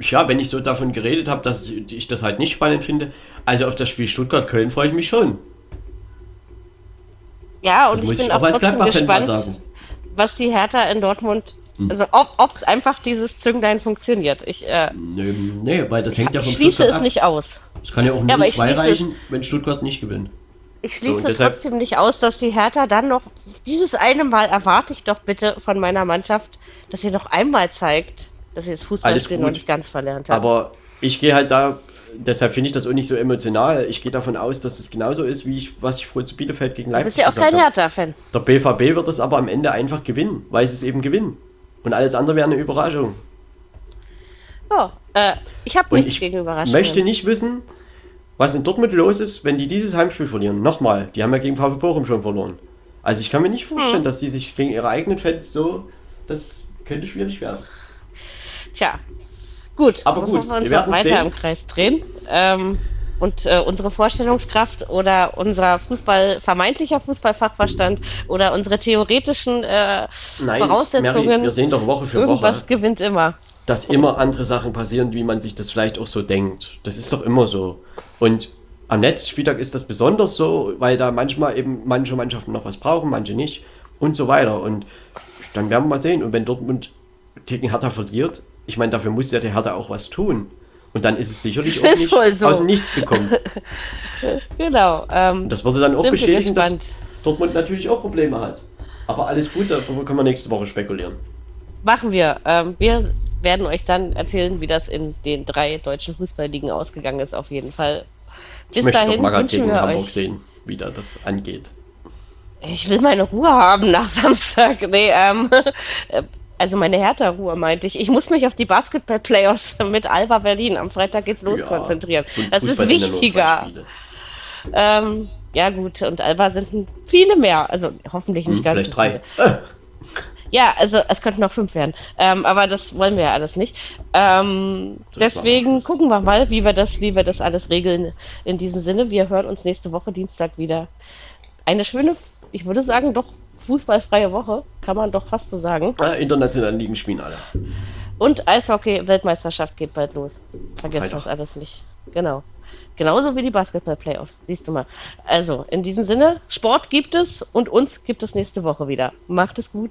Speaker 3: ja, wenn ich so davon geredet habe, dass ich das halt nicht spannend finde, also auf das Spiel Stuttgart-Köln freue ich mich schon.
Speaker 2: Ja, und
Speaker 3: Das
Speaker 2: ich bin
Speaker 3: ich
Speaker 2: auch
Speaker 3: auch
Speaker 2: trotzdem gespannt,
Speaker 3: sagen.
Speaker 2: was die Hertha in Dortmund,
Speaker 3: Hm.
Speaker 2: also ob, ob einfach dieses Zünglein funktioniert. Ich, äh,
Speaker 3: Nee, nee, weil das hängt ja
Speaker 2: ich
Speaker 3: vom
Speaker 2: schließe
Speaker 3: Stuttgart
Speaker 2: es
Speaker 3: ab.
Speaker 2: nicht aus.
Speaker 3: Es kann ja auch
Speaker 2: Ja, aber
Speaker 3: 0-2
Speaker 2: ich schließe es-
Speaker 3: reichen, wenn Stuttgart nicht gewinnt.
Speaker 2: Ich
Speaker 3: So,
Speaker 2: schließe
Speaker 3: und deshalb-
Speaker 2: trotzdem nicht aus, dass die Hertha dann noch, dieses eine Mal erwarte ich doch bitte von meiner Mannschaft, dass sie noch einmal zeigt, dass sie das Fußballspiel noch nicht ganz verlernt hat.
Speaker 3: Aber ich gehe halt da, deshalb finde ich das auch nicht so emotional. Ich gehe davon aus, dass es genauso ist, wie ich, was ich vorhin zu Bielefeld gegen
Speaker 2: du bist
Speaker 3: Leipzig
Speaker 2: ja auch
Speaker 3: gesagt
Speaker 2: kein
Speaker 3: habe.
Speaker 2: Hertha-Fan.
Speaker 3: Der BVB wird es aber am Ende einfach gewinnen, weil sie es eben gewinnen. Und alles andere wäre eine Überraschung.
Speaker 2: Ja, äh, ich habe nichts
Speaker 3: ich
Speaker 2: gegen Überraschungen.
Speaker 3: möchte nicht wissen, was in Dortmund los ist, wenn die dieses Heimspiel verlieren. Nochmal, die haben ja gegen VfB Bochum schon verloren. Also ich kann mir nicht vorstellen,
Speaker 2: Hm.
Speaker 3: dass die sich gegen ihre eigenen Fans so, das könnte schwierig werden.
Speaker 2: Tja, gut.
Speaker 3: Aber gut,
Speaker 2: wir uns
Speaker 3: wir
Speaker 2: noch
Speaker 3: werden's
Speaker 2: weiter
Speaker 3: sehen.
Speaker 2: im Kreis drehen. Ähm, und äh, unsere Vorstellungskraft oder unser Fußball, vermeintlicher Fußballfachverstand oder unsere theoretischen äh,
Speaker 3: Nein,
Speaker 2: Voraussetzungen,
Speaker 3: Mary, wir sehen doch Woche für
Speaker 2: irgendwas
Speaker 3: Woche,
Speaker 2: gewinnt immer.
Speaker 3: dass immer andere Sachen passieren, wie man sich das vielleicht auch so denkt. Das ist doch immer so. Und am letzten Spieltag ist das besonders so, weil da manchmal eben manche Mannschaften noch was brauchen, manche nicht und so weiter. Und dann werden wir mal sehen. Und wenn Dortmund gegen Hertha verliert, ich meine, dafür muss ja der Hertha auch was tun. Und dann ist es sicherlich
Speaker 2: Das
Speaker 3: auch nicht
Speaker 2: so.
Speaker 3: aus dem Nichts gekommen.
Speaker 2: Genau. Ähm,
Speaker 3: das würde dann auch bestätigen, dass. Dortmund natürlich auch Probleme hat. Aber alles gut, darüber können wir nächste Woche spekulieren.
Speaker 2: machen wir. Ähm, wir werden euch dann erzählen, wie das in den drei deutschen Fußballligen ausgegangen ist, auf jeden Fall.
Speaker 3: Ich
Speaker 2: Bis
Speaker 3: möchte doch
Speaker 2: dahin
Speaker 3: mal
Speaker 2: wünschen
Speaker 3: gegen
Speaker 2: wir
Speaker 3: Hamburg
Speaker 2: euch.
Speaker 3: sehen, wie da das angeht.
Speaker 2: Ich will meine Ruhe haben nach Samstag. Nee, ähm, äh, also meine Hertha-Ruhe meinte ich. Ich muss mich auf die Basketball-Playoffs mit Alba Berlin am Freitag geht's los konzentrieren.
Speaker 3: und
Speaker 2: Das ist
Speaker 3: ja
Speaker 2: wichtiger. Ähm, ja gut, und Alba sind viele mehr. Also hoffentlich nicht
Speaker 3: Hm,
Speaker 2: ganz
Speaker 3: vielleicht
Speaker 2: so
Speaker 3: drei.
Speaker 2: Ja, also es könnten noch fünf werden. Ähm, aber das wollen wir ja alles nicht. Ähm, deswegen gucken wir mal, wie wir das, wie wir das alles regeln. In diesem Sinne, wir hören uns nächste Woche Dienstag wieder. Eine schöne, ich würde sagen, doch fußballfreie Woche, kann man doch fast so sagen.
Speaker 3: Ah, internationalen Ligen spielen alle.
Speaker 2: Und Eishockey-Weltmeisterschaft geht bald los. Vergesst das alles nicht. Genau. Genauso wie die Basketball-Playoffs. Siehst du mal. Also, in diesem Sinne, Sport gibt es und uns gibt es nächste Woche wieder. Macht es gut.